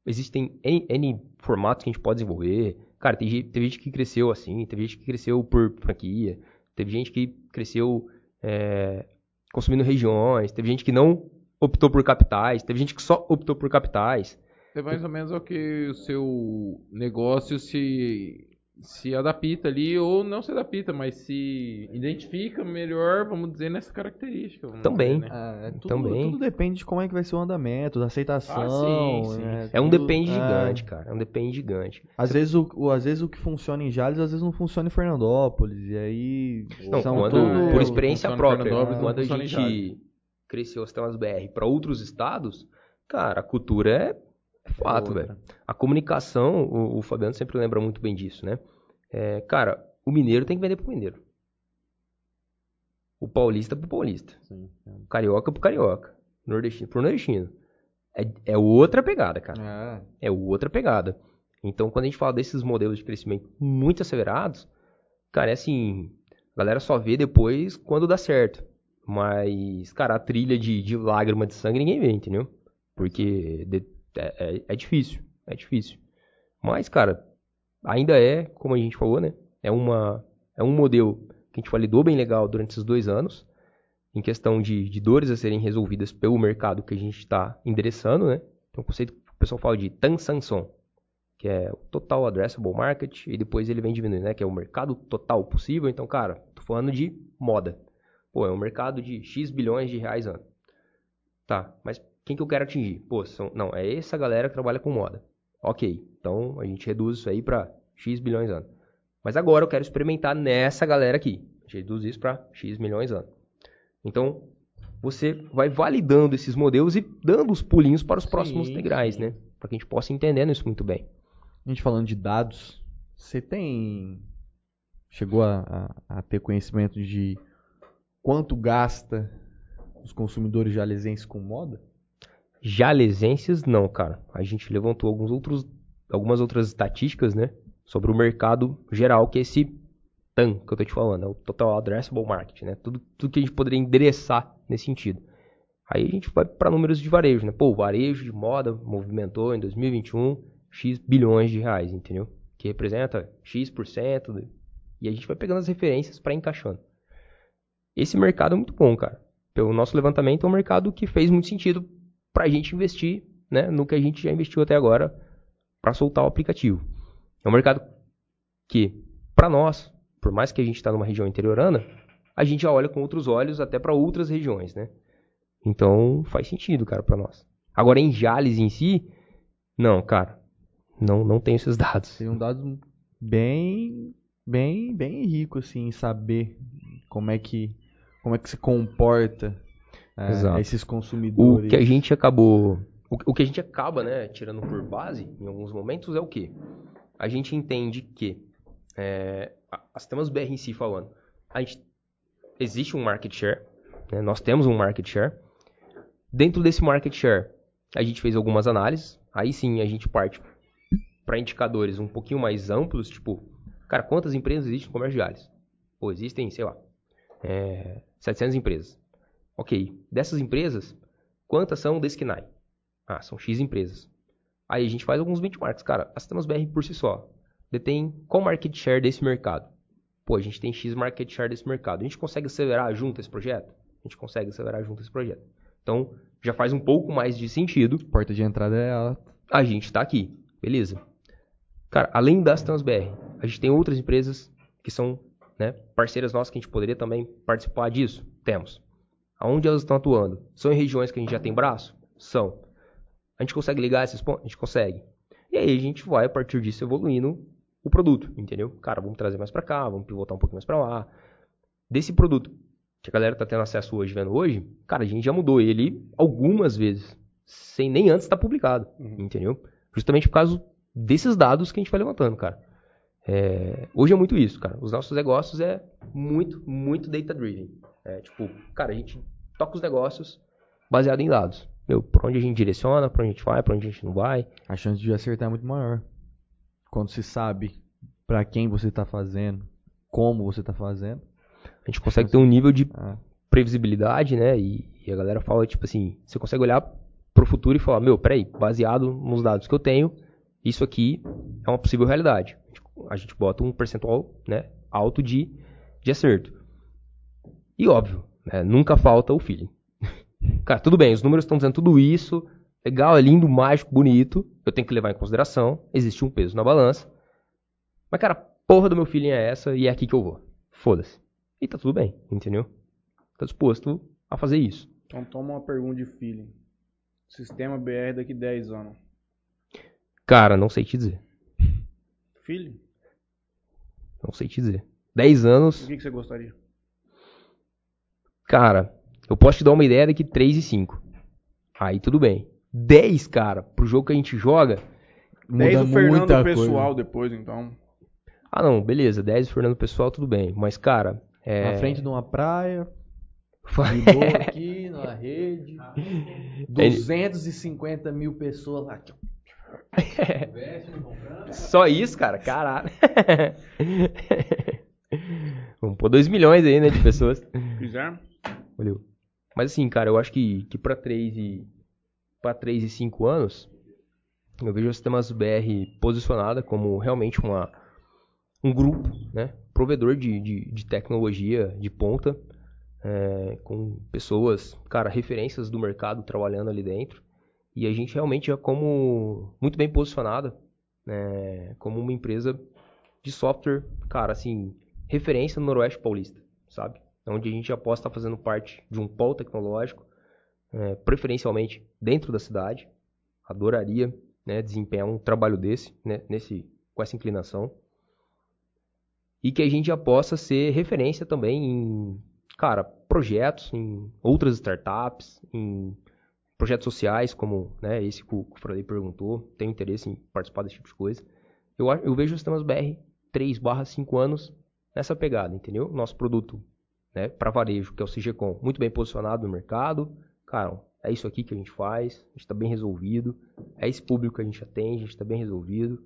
Speaker 3: existem N, N formatos que a gente pode desenvolver. Cara, gente- teve gente que cresceu assim, teve gente que cresceu por franquia, teve gente que cresceu é, consumindo regiões, teve gente que não optou por capitais, teve gente que só optou por capitais.
Speaker 6: É mais ou menos ao que o seu negócio se, se adapta ali, ou não se adapta, mas se identifica melhor, vamos dizer, nessa característica.
Speaker 3: Também.
Speaker 6: dizer, né?
Speaker 2: Ah, é tudo,
Speaker 3: Também.
Speaker 2: tudo depende de como é que vai ser o andamento, da aceitação.
Speaker 6: Ah, sim, sim,
Speaker 2: né?
Speaker 3: É um
Speaker 2: Tudo-
Speaker 3: depende
Speaker 2: é.
Speaker 3: gigante, cara. É um depende gigante.
Speaker 2: Às vezes, o, o- às vezes o que funciona em Jales, às vezes não funciona em Fernandópolis. E aí.
Speaker 3: Não,
Speaker 2: são
Speaker 3: quando,
Speaker 2: tudo-
Speaker 3: por experiência própria,
Speaker 6: não
Speaker 3: quando a gente cresceu as telas BR para outros estados, cara, a cultura é fato,
Speaker 2: outra.
Speaker 3: velho. A comunicação, o, o Fabiano sempre lembra muito bem disso, né? É, cara, o mineiro tem que vender pro mineiro. O paulista pro paulista.
Speaker 6: Sim, sim.
Speaker 3: O carioca pro carioca. Nordestino pro nordestino. É, é outra pegada, cara.
Speaker 2: É.
Speaker 3: É outra pegada. Então, quando a gente fala desses modelos de crescimento muito acelerados, cara, é assim, a galera só vê depois quando dá certo. Mas, cara, a trilha de, de lágrima de sangue ninguém vê, entendeu? Porque de- é, é- é difícil, é difícil. Mas, cara, ainda é, como a gente falou, né? É, uma, é um modelo que a gente validou bem legal durante esses dois anos, em questão de, de dores a serem resolvidas pelo mercado que a gente está endereçando, né? Tem um conceito que o pessoal fala de TAM Sanson, que é o Total Addressable Market, e depois ele vem diminuindo, né? Que é o mercado total possível. Então, cara, tô falando de moda. Pô, é um mercado de X bilhões de reais ano. Tá, mas quem que eu quero atingir? Pô, são, não, é essa galera que trabalha com moda. Ok, então a gente reduz isso aí para X bilhões ano. Mas agora eu quero experimentar nessa galera aqui. A gente reduz isso para X milhões ano. Então, você vai validando esses modelos e dando os pulinhos para os próximos
Speaker 6: Sim,
Speaker 3: degraus,
Speaker 6: sim.
Speaker 3: né? Para que a gente possa ir entendendo isso muito bem.
Speaker 2: A gente falando de dados, você tem. Chegou a, a- a ter conhecimento de quanto gasta os consumidores jalesenses com moda?
Speaker 3: Jalesenses, não, cara. A gente levantou alguns outros, algumas outras estatísticas, né? Sobre o mercado geral, que é esse TAM que eu tô te falando, é o Total Addressable Market, né? Tudo, tudo que a gente poderia endereçar nesse sentido. Aí a gente vai para números de varejo, né? Pô, o varejo de moda movimentou em 2021 X bilhões de reais, entendeu? Que representa X%. E a gente vai pegando as referências para encaixando. Esse mercado é muito bom, cara. Pelo nosso levantamento, é um mercado que fez muito sentido para a gente investir né, no que a gente já investiu até agora para soltar o aplicativo. É um mercado que, para nós, por mais que a gente está numa região interiorana, a gente já olha com outros olhos até para outras regiões, né? Então faz sentido, cara, para nós. Agora em Jales em si, não, cara, não, não tem esses dados.
Speaker 2: Tem um dado bem, bem, bem rico assim em saber como é que, como é que se comporta é,
Speaker 3: Exato.
Speaker 2: esses
Speaker 3: O
Speaker 2: consumidores.
Speaker 3: que a gente acabou. O, o que a gente acaba, né, tirando por base, em alguns momentos, é o quê? A gente entende que. É, a- as temas BR em si falando. A gente, existe um market share. né, nós temos um market share. Dentro desse market share, a gente fez algumas análises. Aí sim a gente parte para indicadores um pouquinho mais amplos, tipo, cara, quantas empresas existem no comércio de Jales? Pô, existem, sei lá, é, 700 empresas. Ok, dessas empresas, quantas são desse KNAI? Ah, são X empresas. Aí a gente faz alguns benchmarks. Cara, a Sistemas BR por si só detém qual market share desse mercado? Pô, a gente tem X market share desse mercado. A gente consegue acelerar junto esse projeto? A gente consegue acelerar junto esse projeto. Então, já faz um pouco mais de sentido
Speaker 2: Porta de entrada é alta.
Speaker 3: a gente está aqui, beleza? Cara, além das TransBR, a gente tem outras empresas que são né, parceiras nossas que a gente poderia também participar disso? Temos. Aonde elas estão atuando? São em regiões que a gente já tem braço? São. A gente consegue ligar esses pontos? A gente consegue. E aí a gente vai, a partir disso, evoluindo o produto, entendeu? Cara, vamos trazer mais para cá, vamos pivotar um pouquinho mais para lá. Desse produto que a galera tá tendo acesso hoje, vendo hoje, cara, a gente já mudou ele algumas vezes, sem nem antes estar publicado, entendeu? Justamente por causa desses dados que a gente vai levantando, cara. É, hoje é muito isso, cara. Os nossos negócios é muito, muito data-driven. É, tipo, cara, a gente toca os negócios baseado em dados. Meu, pra onde a gente direciona, pra onde a gente vai, pra onde a gente não vai.
Speaker 2: A chance de acertar é muito maior. Quando se sabe pra quem você tá fazendo, como você tá fazendo.
Speaker 3: A gente consegue ter um nível de
Speaker 2: Ah,
Speaker 3: previsibilidade, né? E, e a galera fala, tipo assim, você consegue olhar pro futuro e falar, meu, peraí, baseado nos dados que eu tenho, isso aqui é uma possível realidade. A gente bota um percentual né, alto de, de acerto. E óbvio, né, nunca falta o feeling. Cara, tudo bem, os números estão dizendo tudo isso, legal, é lindo, mágico, bonito, eu tenho que levar em consideração, existe um peso na balança. Mas, cara, porra do meu feeling é essa e é aqui que eu vou. Foda-se. E tá tudo bem, entendeu? Tá disposto a fazer isso.
Speaker 1: Então toma uma pergunta de feeling. Sistema BR daqui 10 anos.
Speaker 3: Cara, não sei te dizer.
Speaker 1: Feeling?
Speaker 3: Não sei te dizer. 10 anos,
Speaker 1: O que, que você gostaria?
Speaker 3: Cara, eu posso te dar uma ideia daqui 3 e 5. Aí tudo bem. 10, cara, pro jogo que a gente joga.
Speaker 1: 10
Speaker 2: muda
Speaker 1: o Fernando
Speaker 2: muita
Speaker 1: pessoal depois, então.
Speaker 3: Ah, não, beleza. 10 Fernando Pessoal, tudo bem. Mas, cara. É...
Speaker 2: Na frente de uma praia, de boa aqui, na rede. 250 mil pessoas lá.
Speaker 3: Só isso, cara? Caralho. Vamos pôr 2 milhões aí, né, de pessoas.
Speaker 1: Fizer?
Speaker 3: Valeu. Mas assim, cara, eu acho que, que pra 3 e. Pra 3 e 5 anos, eu vejo os sistemas BR posicionada como realmente uma, um grupo, né? Provedor de, de, de tecnologia de ponta, é, com pessoas, cara, referências do mercado trabalhando ali dentro. E a gente realmente já como muito bem posicionada, né, como uma empresa de software, cara, assim, referência no Noroeste Paulista, sabe? Onde a gente já possa estar fazendo parte de um polo tecnológico, é, preferencialmente dentro da cidade. Adoraria né, desempenhar um trabalho desse, né, nesse, com essa inclinação. E que a gente já possa ser referência também em, cara, projetos, em outras startups, em projetos sociais, como né, esse que o Fradei perguntou. Tenho interesse em participar desse tipo de coisa. Eu, eu vejo os sistemas BR 3 barra 5 anos nessa pegada, entendeu? Nosso produto né, para varejo, que é o CGCom, muito bem posicionado no mercado. Cara, é isso aqui que a gente faz, a gente está bem resolvido. É esse público que a gente atende, a gente está bem resolvido.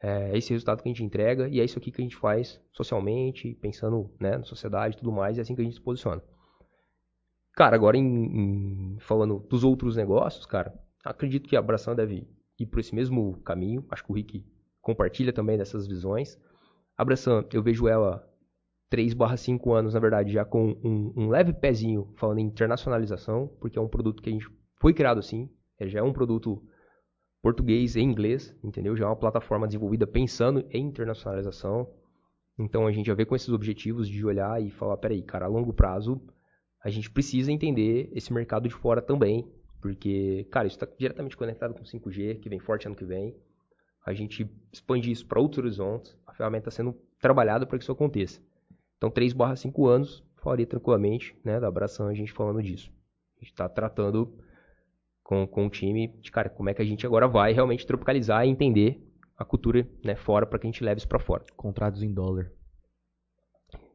Speaker 3: É esse resultado que a gente entrega e é isso aqui que a gente faz socialmente, pensando né, na sociedade e tudo mais, é assim que a gente se posiciona. Cara, agora em, em- falando dos outros negócios, cara, acredito que a Abração deve ir por esse mesmo caminho. Acho que o Rick compartilha também dessas visões. A Abração, eu vejo ela 3 barra 5 anos, na verdade, já com um, um leve pezinho falando em internacionalização, porque é um produto que a gente foi criado assim, é, já é um produto português e inglês, entendeu? Já é uma plataforma desenvolvida pensando em internacionalização. Então a gente já vê com esses objetivos de olhar e falar, peraí, cara, a longo prazo a gente precisa entender esse mercado de fora também, porque, cara, isso está diretamente conectado com 5G, que vem forte ano que vem. A gente expande isso para outros horizontes, a ferramenta está sendo trabalhada para que isso aconteça. Então, 3 barra 5 anos, falaria tranquilamente, né, da abração a gente falando disso. A gente está tratando com, com o time de, cara, como é que a gente agora vai realmente tropicalizar e entender a cultura né, fora para que a gente leve isso para fora
Speaker 2: Contratos em dólar.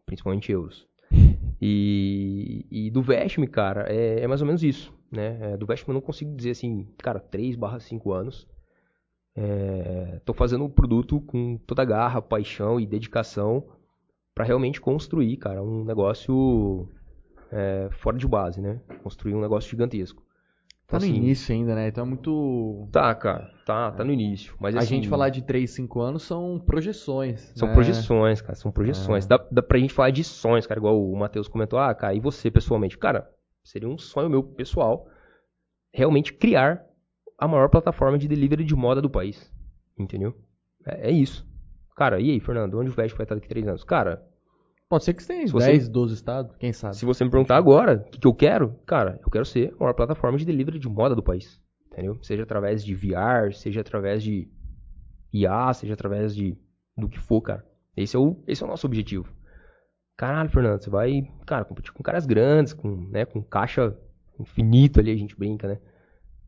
Speaker 3: principalmente euros. E, e do Vestme, cara, é, é mais ou menos isso, né? É, do Vestme eu não consigo dizer assim, cara, 3 barra 5 anos. É, tô fazendo o produto com toda a garra, paixão e dedicação para realmente construir, cara, um negócio é, fora de base, né? Construir um negócio gigantesco.
Speaker 2: Tá
Speaker 3: Então,
Speaker 2: no
Speaker 3: assim,
Speaker 2: início ainda, né? Então é muito.
Speaker 3: Tá, cara, tá, tá no início. Mas
Speaker 2: a
Speaker 3: assim,
Speaker 2: gente falar de 3, 5 anos são projeções.
Speaker 3: São
Speaker 2: né?
Speaker 3: projeções, cara, são projeções. Dá, dá pra gente falar de sonhos, cara, igual o Matheus comentou. Ah, cara, e você pessoalmente? Cara, seria um sonho meu pessoal realmente criar a maior plataforma de delivery de moda do país. Entendeu? É, é isso. Cara, e aí, Fernando, onde o Vest vai estar daqui a três anos? Cara,
Speaker 2: Pode ser que você tenha
Speaker 3: Se você-
Speaker 2: 10, 12 estados, quem sabe.
Speaker 3: se você me perguntar agora o que, que eu quero, cara, eu quero ser a maior plataforma de delivery de moda do país. Entendeu? Seja através de VR, seja através de IA, seja através de do que for, cara. Esse é o, esse é o nosso objetivo. Caralho, Fernando, você vai, cara, competir com caras grandes, com, né, com caixa infinito ali, a gente brinca, né?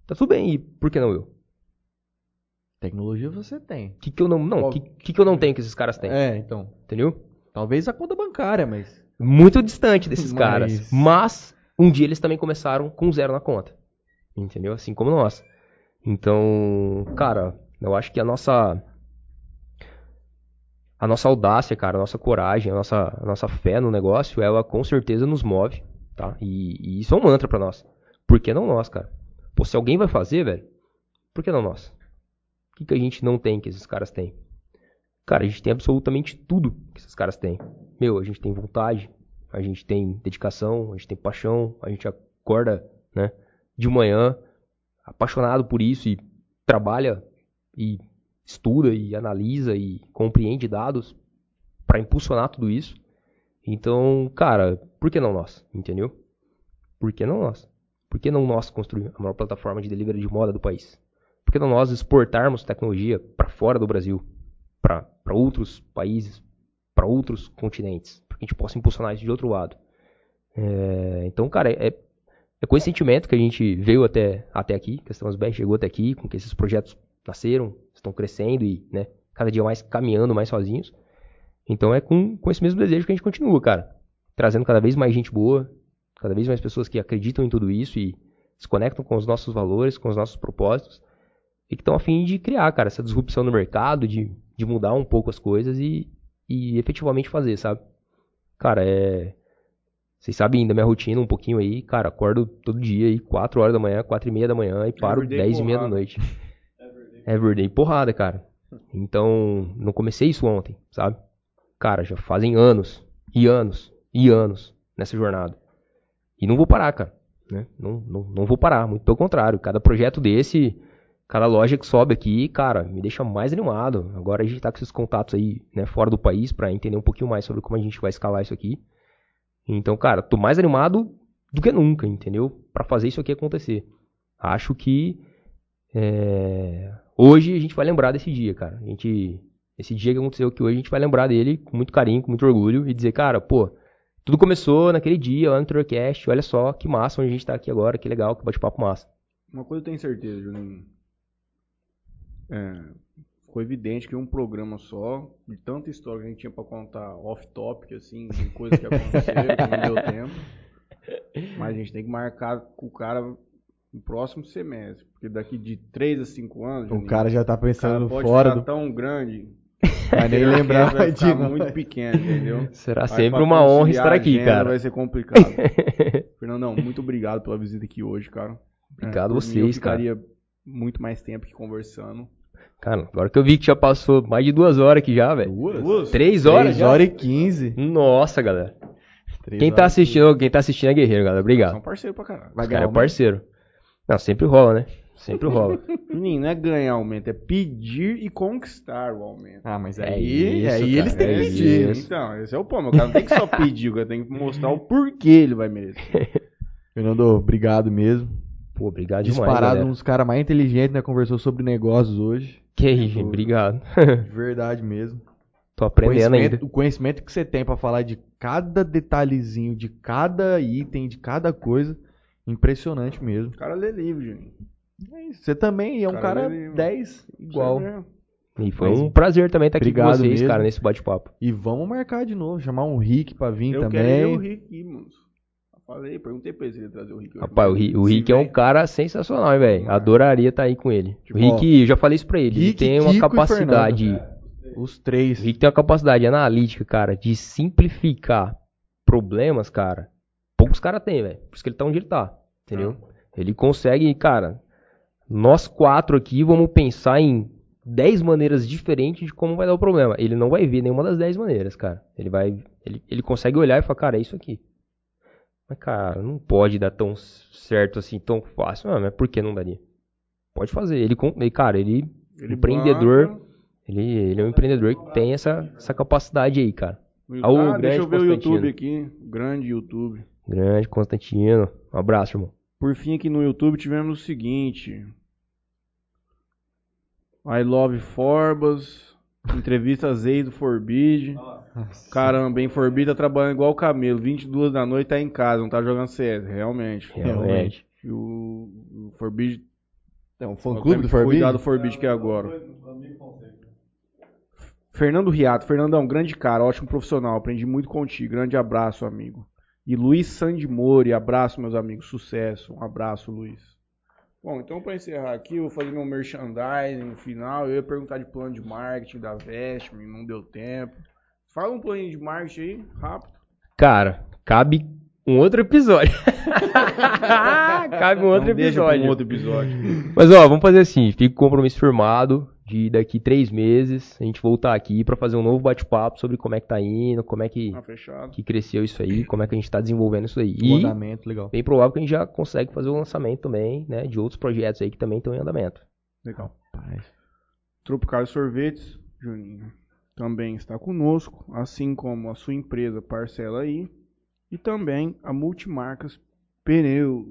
Speaker 3: Tá tudo bem, e por que não eu?
Speaker 2: Tecnologia você tem.
Speaker 3: O que, que eu não. Não, o que, que, que eu não tenho que esses caras têm?
Speaker 2: É, então.
Speaker 3: Entendeu?
Speaker 2: Talvez a conta bancária, mas.
Speaker 3: Muito distante desses
Speaker 2: Mas-
Speaker 3: caras. Mas, um dia eles também começaram com zero na conta. Entendeu? Assim como nós. Então, cara, eu acho que a nossa. A nossa audácia, cara, a nossa coragem, a nossa, a nossa fé no negócio, ela com certeza nos move, tá? E, e isso é um mantra pra nós. Por que não nós, cara? Pô, se alguém vai fazer, velho, por que não nós? O que, que a gente não tem que esses caras têm? Cara, a gente tem absolutamente tudo que esses caras têm. Meu, a gente tem vontade, a gente tem dedicação, a gente tem paixão, a gente acorda, né, de manhã apaixonado por isso e trabalha e estuda e analisa e compreende dados para impulsionar tudo isso. Então, cara, por que não nós? Entendeu? Por que não nós? Por que não nós construir a maior plataforma de delivery de moda do país? Por que não nós exportarmos tecnologia para fora do Brasil, para outros países, para outros continentes, para que a gente possa impulsionar isso de outro lado? É, então, cara, é, é com esse sentimento que a gente veio até, até aqui, que a BR chegou até aqui, com que esses projetos nasceram, estão crescendo e, né, cada dia mais caminhando mais sozinhos. Então é com, com esse mesmo desejo que a gente continua, cara. Trazendo cada vez mais gente boa, cada vez mais pessoas que acreditam em tudo isso e se conectam com os nossos valores, com os nossos propósitos e que estão a fim de criar, cara, essa disrupção no mercado, de, de mudar um pouco as coisas e, e efetivamente fazer, sabe? Cara, é. Vocês sabem da minha rotina um pouquinho aí, cara, acordo todo dia aí, 4 horas da manhã, 4 e meia da manhã e paro
Speaker 1: Everyday
Speaker 3: 10 e meia da noite. Everyday porrada, cara. Então, não comecei isso ontem, sabe? Cara, já fazem anos, e anos, e anos nessa jornada. E não vou parar, cara. Né? Não, não, não vou parar, muito pelo contrário. Cada projeto desse, cada loja que sobe aqui, cara, me deixa mais animado. Agora a gente tá com esses contatos aí, né, fora do país, pra entender um pouquinho mais sobre como a gente vai escalar isso aqui. Então, cara, tô mais animado do que nunca, entendeu? Pra fazer isso aqui acontecer. Acho que é, hoje a gente vai lembrar desse dia, cara. A gente, esse dia que aconteceu aqui hoje, a gente vai lembrar dele com muito carinho, com muito orgulho e dizer, cara, pô, tudo começou naquele dia lá no Trucast, olha só que massa onde a gente tá aqui agora, que legal, que bate-papo massa.
Speaker 1: Uma coisa eu tenho certeza, Juninho. É, ficou evidente que um programa só, de tanta história que a gente tinha pra contar off-topic, assim, de coisas que aconteceram, que não deu tempo. Mas a gente tem que marcar com o cara no próximo semestre. Porque daqui de 3 a 5 anos,
Speaker 2: O
Speaker 1: Juninho,
Speaker 2: cara já tá
Speaker 1: o cara
Speaker 2: pensando
Speaker 1: pode
Speaker 2: fora
Speaker 1: ficar
Speaker 2: do.
Speaker 1: tão grande.
Speaker 2: Vai nem lembrar
Speaker 1: vai
Speaker 2: de
Speaker 1: ficar muito pequeno, entendeu?
Speaker 3: Será
Speaker 1: Aí
Speaker 3: sempre uma honra estar aqui,
Speaker 1: agenda
Speaker 3: cara.
Speaker 1: Vai ser complicado. Fernandão, muito obrigado pela visita aqui hoje, cara.
Speaker 3: Obrigado
Speaker 1: mim,
Speaker 3: vocês,
Speaker 1: eu
Speaker 3: cara.
Speaker 1: ficaria muito mais tempo aqui conversando.
Speaker 3: Cara, agora que eu vi que já passou mais de duas horas aqui já, velho.
Speaker 1: Duas?
Speaker 3: Três horas
Speaker 2: 3
Speaker 3: já?
Speaker 2: horas e 15.
Speaker 3: Nossa, galera.
Speaker 2: Três
Speaker 3: Quem tá assistindo, quem tá assistindo é guerreiro, galera.
Speaker 1: São
Speaker 3: Obrigado.
Speaker 1: parceiro pra caralho.
Speaker 2: Vai
Speaker 3: Os
Speaker 2: ganhar
Speaker 3: cara é
Speaker 2: aumento?
Speaker 3: parceiro. Não, sempre rola, né? Sempre rola.
Speaker 1: Juninho, não é ganhar aumento, é pedir e conquistar o aumento.
Speaker 2: Ah, mas
Speaker 3: É
Speaker 2: aí,
Speaker 3: isso,
Speaker 2: aí
Speaker 3: cara,
Speaker 2: eles têm
Speaker 3: é
Speaker 2: que pedir.
Speaker 3: isso.
Speaker 1: Então, esse é o ponto. O cara não tem que só pedir, o cara tem que mostrar o porquê ele vai merecer.
Speaker 2: Fernando, obrigado mesmo.
Speaker 3: Pô, obrigado demais,
Speaker 2: Disparado, um dos caras mais inteligentes, né? Conversou sobre negócios hoje.
Speaker 3: Que aí, gente. Obrigado.
Speaker 2: De verdade mesmo.
Speaker 3: Tô aprendendo ainda.
Speaker 2: o conhecimento que você tem pra falar de cada detalhezinho, de cada item, de cada coisa, impressionante mesmo.
Speaker 1: O cara lê livro, Juninho.
Speaker 2: É isso. Você também é um
Speaker 1: Cara,
Speaker 2: cara
Speaker 1: ele-
Speaker 2: 10 igual.
Speaker 3: E foi um prazer também estar aqui com
Speaker 2: obrigado
Speaker 3: vocês,
Speaker 2: mesmo.
Speaker 3: cara, nesse bate-papo.
Speaker 2: E vamos marcar de novo, chamar um Rick pra vir
Speaker 1: Eu quero ver o
Speaker 2: também.
Speaker 1: Rick mano. Falei, perguntei pra ele se ele ia trazer o Rick.
Speaker 3: Rapaz, o Rick, o Rick é um cara sensacional, hein, velho. Adoraria estar aí com ele.
Speaker 1: Tipo,
Speaker 3: o Rick, eu já falei isso pra ele, ele
Speaker 2: Rick,
Speaker 3: tem uma
Speaker 2: Kiko
Speaker 3: capacidade.
Speaker 2: Fernando. Os três.
Speaker 3: O Rick tem uma capacidade analítica, cara, de simplificar problemas, cara. Poucos caras têm, velho. Por isso que ele tá onde ele tá. Entendeu? Ele consegue, cara. Nós quatro aqui vamos pensar em 10 maneiras diferentes de como vai dar o problema. Ele não vai ver nenhuma das 10 maneiras, cara. Ele vai. Ele, ele consegue olhar e falar, cara, é isso aqui. Mas, cara, não pode dar tão certo assim, tão fácil. Ah, mas por que não daria? Pode fazer. Ele, cara, ele.
Speaker 1: ele
Speaker 3: empreendedor.
Speaker 1: banca
Speaker 3: Ele, ele é um empreendedor que tem essa, essa capacidade aí, cara.
Speaker 1: YouTube. Ah, deixa eu ver
Speaker 3: grande
Speaker 1: o YouTube aqui. Grande YouTube.
Speaker 3: Grande Constantino. Um abraço, irmão.
Speaker 1: Por fim, aqui no YouTube tivemos o seguinte: I Love Forbas. Entrevista Zei do Forbid. Caramba, hein? Forbid tá trabalhando igual o camelo. 22 da noite tá em casa, não tá jogando CS. Realmente.
Speaker 3: Realmente.
Speaker 1: E o, o Forbid
Speaker 2: É um fã clube do Forbid?
Speaker 1: Cuidado do Forbid que é agora. Fernando Riato. Fernandão, grande cara, ótimo profissional. Aprendi muito contigo. Grande abraço, amigo. E Luiz Sandimori. Abraço, meus amigos. Sucesso. Um abraço, Luiz. Bom, então para encerrar aqui, eu vou fazer meu merchandising no final. Eu ia perguntar de plano de marketing da Vestme, não deu tempo. Fala um plano de marketing aí, rápido.
Speaker 3: Cara, cabe um outro episódio. cabe um outro
Speaker 1: Não
Speaker 3: episódio.
Speaker 1: um outro episódio.
Speaker 3: Mas ó, vamos fazer assim, fica com o compromisso firmado de daqui três meses a gente voltar aqui pra fazer um novo bate-papo sobre como é que tá indo, como é que,
Speaker 1: fechado.
Speaker 3: que cresceu isso aí, como é que a gente tá desenvolvendo isso aí.
Speaker 2: O
Speaker 3: E
Speaker 2: andamento, legal.
Speaker 3: bem provável que a gente já consegue fazer o lançamento também, né, de outros projetos aí que também estão em andamento.
Speaker 1: Legal. Tropical Sorvetes, Juninho, também está conosco, assim como a sua empresa Parcela aí e também a Multimarcas Pneus.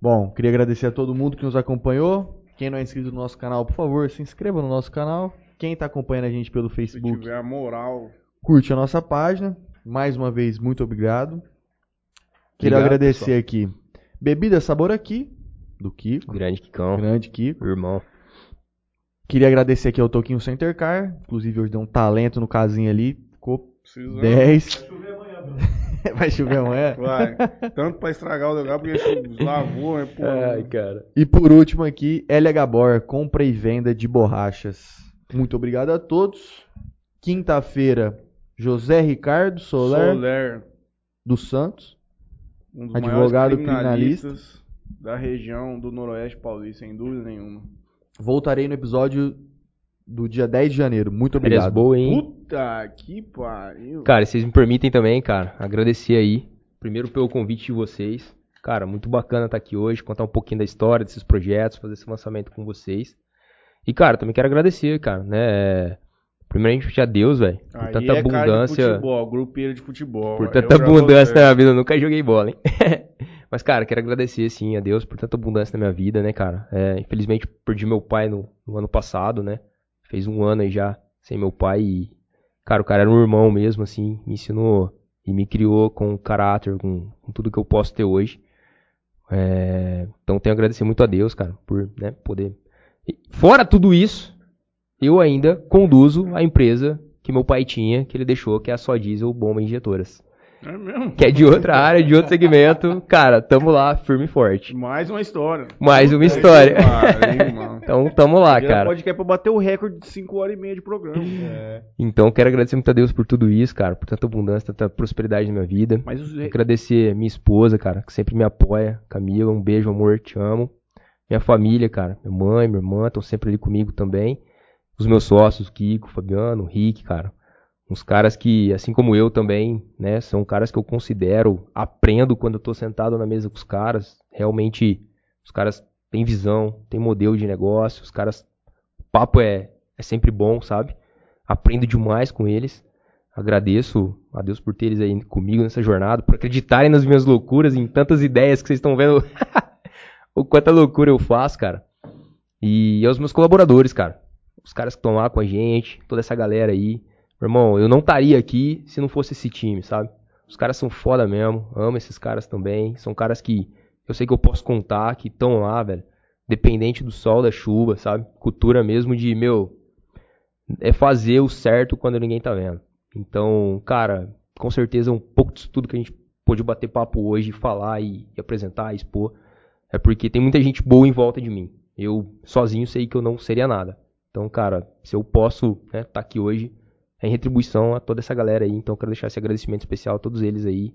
Speaker 2: Bom, queria agradecer a todo mundo que nos acompanhou. Quem não é inscrito no nosso canal, por favor, se inscreva no nosso canal. Quem está acompanhando a gente pelo
Speaker 1: Se
Speaker 2: Facebook,
Speaker 1: tiver a moral,
Speaker 2: curte a nossa página. Mais uma vez, muito obrigado. Queria
Speaker 3: Obrigado,
Speaker 2: agradecer
Speaker 3: pessoal.
Speaker 2: aqui Bebida Sabor Aqui, do Kiko,
Speaker 3: Grande Kikão,
Speaker 2: grande Kiko.
Speaker 3: irmão.
Speaker 2: Queria agradecer aqui ao Toquinho Center Car, inclusive hoje deu um talento no casinho ali, ficou
Speaker 1: precisa.
Speaker 2: 10. Vai chover amanhã.
Speaker 1: Vai. Tanto pra estragar o lugar, porque lavou, né? Pô,
Speaker 3: Ai, cara.
Speaker 2: E por último aqui, LH Bor, compra e venda de borrachas. Muito obrigado a todos. Quinta-feira, José Ricardo Soler
Speaker 1: Soler,
Speaker 2: dos Santos.
Speaker 1: um dos
Speaker 2: Advogado
Speaker 1: maiores criminalistas da região do Noroeste Paulista, sem dúvida nenhuma.
Speaker 2: Voltarei no episódio do dia 10 de janeiro. Muito
Speaker 3: Férias
Speaker 2: obrigado.
Speaker 3: boa, hein?
Speaker 1: Puta que pariu.
Speaker 3: Cara, vocês me permitem também, cara, agradecer aí. Primeiro pelo convite de vocês. Cara, muito bacana estar aqui hoje, contar um pouquinho da história desses projetos, fazer esse lançamento com vocês. E, cara, também quero agradecer, cara, né? Primeiramente a Deus, velho, por tanta
Speaker 1: é cara de
Speaker 3: abundância.
Speaker 1: futebol, grupeiro de futebol.
Speaker 3: Por
Speaker 1: Eu
Speaker 3: tanta abundância na minha vida, eu nunca joguei bola, hein? Mas, cara, quero agradecer, sim, a Deus por tanta abundância na minha vida, né, cara? É, infelizmente, perdi meu pai no, no ano passado, né? Fez um ano aí já sem meu pai e, cara, o cara era um irmão mesmo, assim, me ensinou e me criou com caráter, com, com tudo que eu posso ter hoje. É, então, tenho a agradecer muito a Deus, cara, por né, poder. Fora tudo isso, eu ainda conduzo a empresa que meu pai tinha, que ele deixou, que é a Só Diesel Bomba Injetoras.
Speaker 1: É mesmo?
Speaker 3: Que é de outra área, de outro segmento. Cara, tamo lá, firme e forte.
Speaker 1: Mais uma história.
Speaker 3: Mais uma história.
Speaker 1: pariu.
Speaker 3: Então, tamo lá, cara.
Speaker 1: podcast pra bater o recorde de 5 horas e meia de programa.
Speaker 3: Então, quero agradecer muito a Deus por tudo isso, cara, por tanta abundância, tanta prosperidade na minha vida.
Speaker 1: Mas os
Speaker 3: Agradecer minha esposa, cara, que sempre me apoia. Camila, um beijo, amor, te amo. Minha família, cara, minha mãe, minha irmã, estão sempre ali comigo também. Os meus sócios, Kiko, Fabiano, Rick, cara. Uns caras que, assim como eu também, né, são caras que eu considero, aprendo quando eu tô sentado na mesa com os caras. Realmente, os caras têm visão, têm modelo de negócio, os caras. O papo é, é sempre bom, sabe? Aprendo demais com eles. Agradeço a Deus por ter eles aí comigo nessa jornada, por acreditarem nas minhas loucuras, em tantas ideias que vocês estão vendo o quanta loucura eu faço, cara. E aos meus colaboradores, cara. Os caras que estão lá com a gente, toda essa galera aí. Irmão, eu não estaria aqui se não fosse esse time, sabe? Os caras são foda mesmo, amo esses caras também. São caras que eu sei que eu posso contar, que estão lá, velho. Dependente do sol, da chuva, sabe? Cultura mesmo de, meu, é fazer o certo quando ninguém tá vendo. Então, cara, com certeza um pouco disso tudo que a gente pôde bater papo hoje, falar e, e apresentar, expor, é porque tem muita gente boa em volta de mim. Eu sozinho sei que eu não seria nada. Então, cara, se eu posso estar tá aqui hoje, em retribuição a toda essa galera aí. Então, quero deixar esse agradecimento especial a todos eles aí.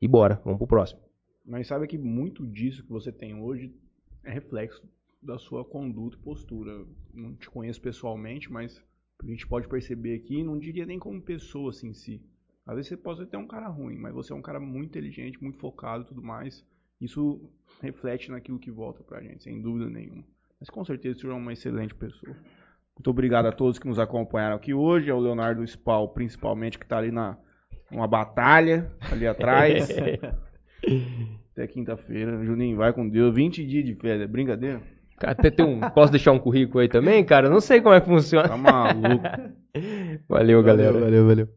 Speaker 3: E bora, vamos pro próximo.
Speaker 1: Mas sabe que muito disso que você tem hoje é reflexo da sua conduta e postura. Não te conheço pessoalmente, mas a gente pode perceber aqui, não diria nem como pessoa assim em si. Às vezes você pode ter um cara ruim, mas você é um cara muito inteligente, muito focado e tudo mais. Isso reflete naquilo que volta pra gente, sem dúvida nenhuma. Mas com certeza você é uma excelente pessoa. Muito obrigado a todos que nos acompanharam aqui hoje, ao Leonardo Spal, principalmente, que está ali na uma batalha ali atrás. Até quinta-feira. Juninho, vai com Deus. 20 dias de férias. Brincadeira?
Speaker 3: Cara, até tem um. Posso deixar um currículo aí também, cara? Não sei como é que funciona.
Speaker 1: Tá maluco.
Speaker 3: Valeu, galera.
Speaker 2: valeu. valeu.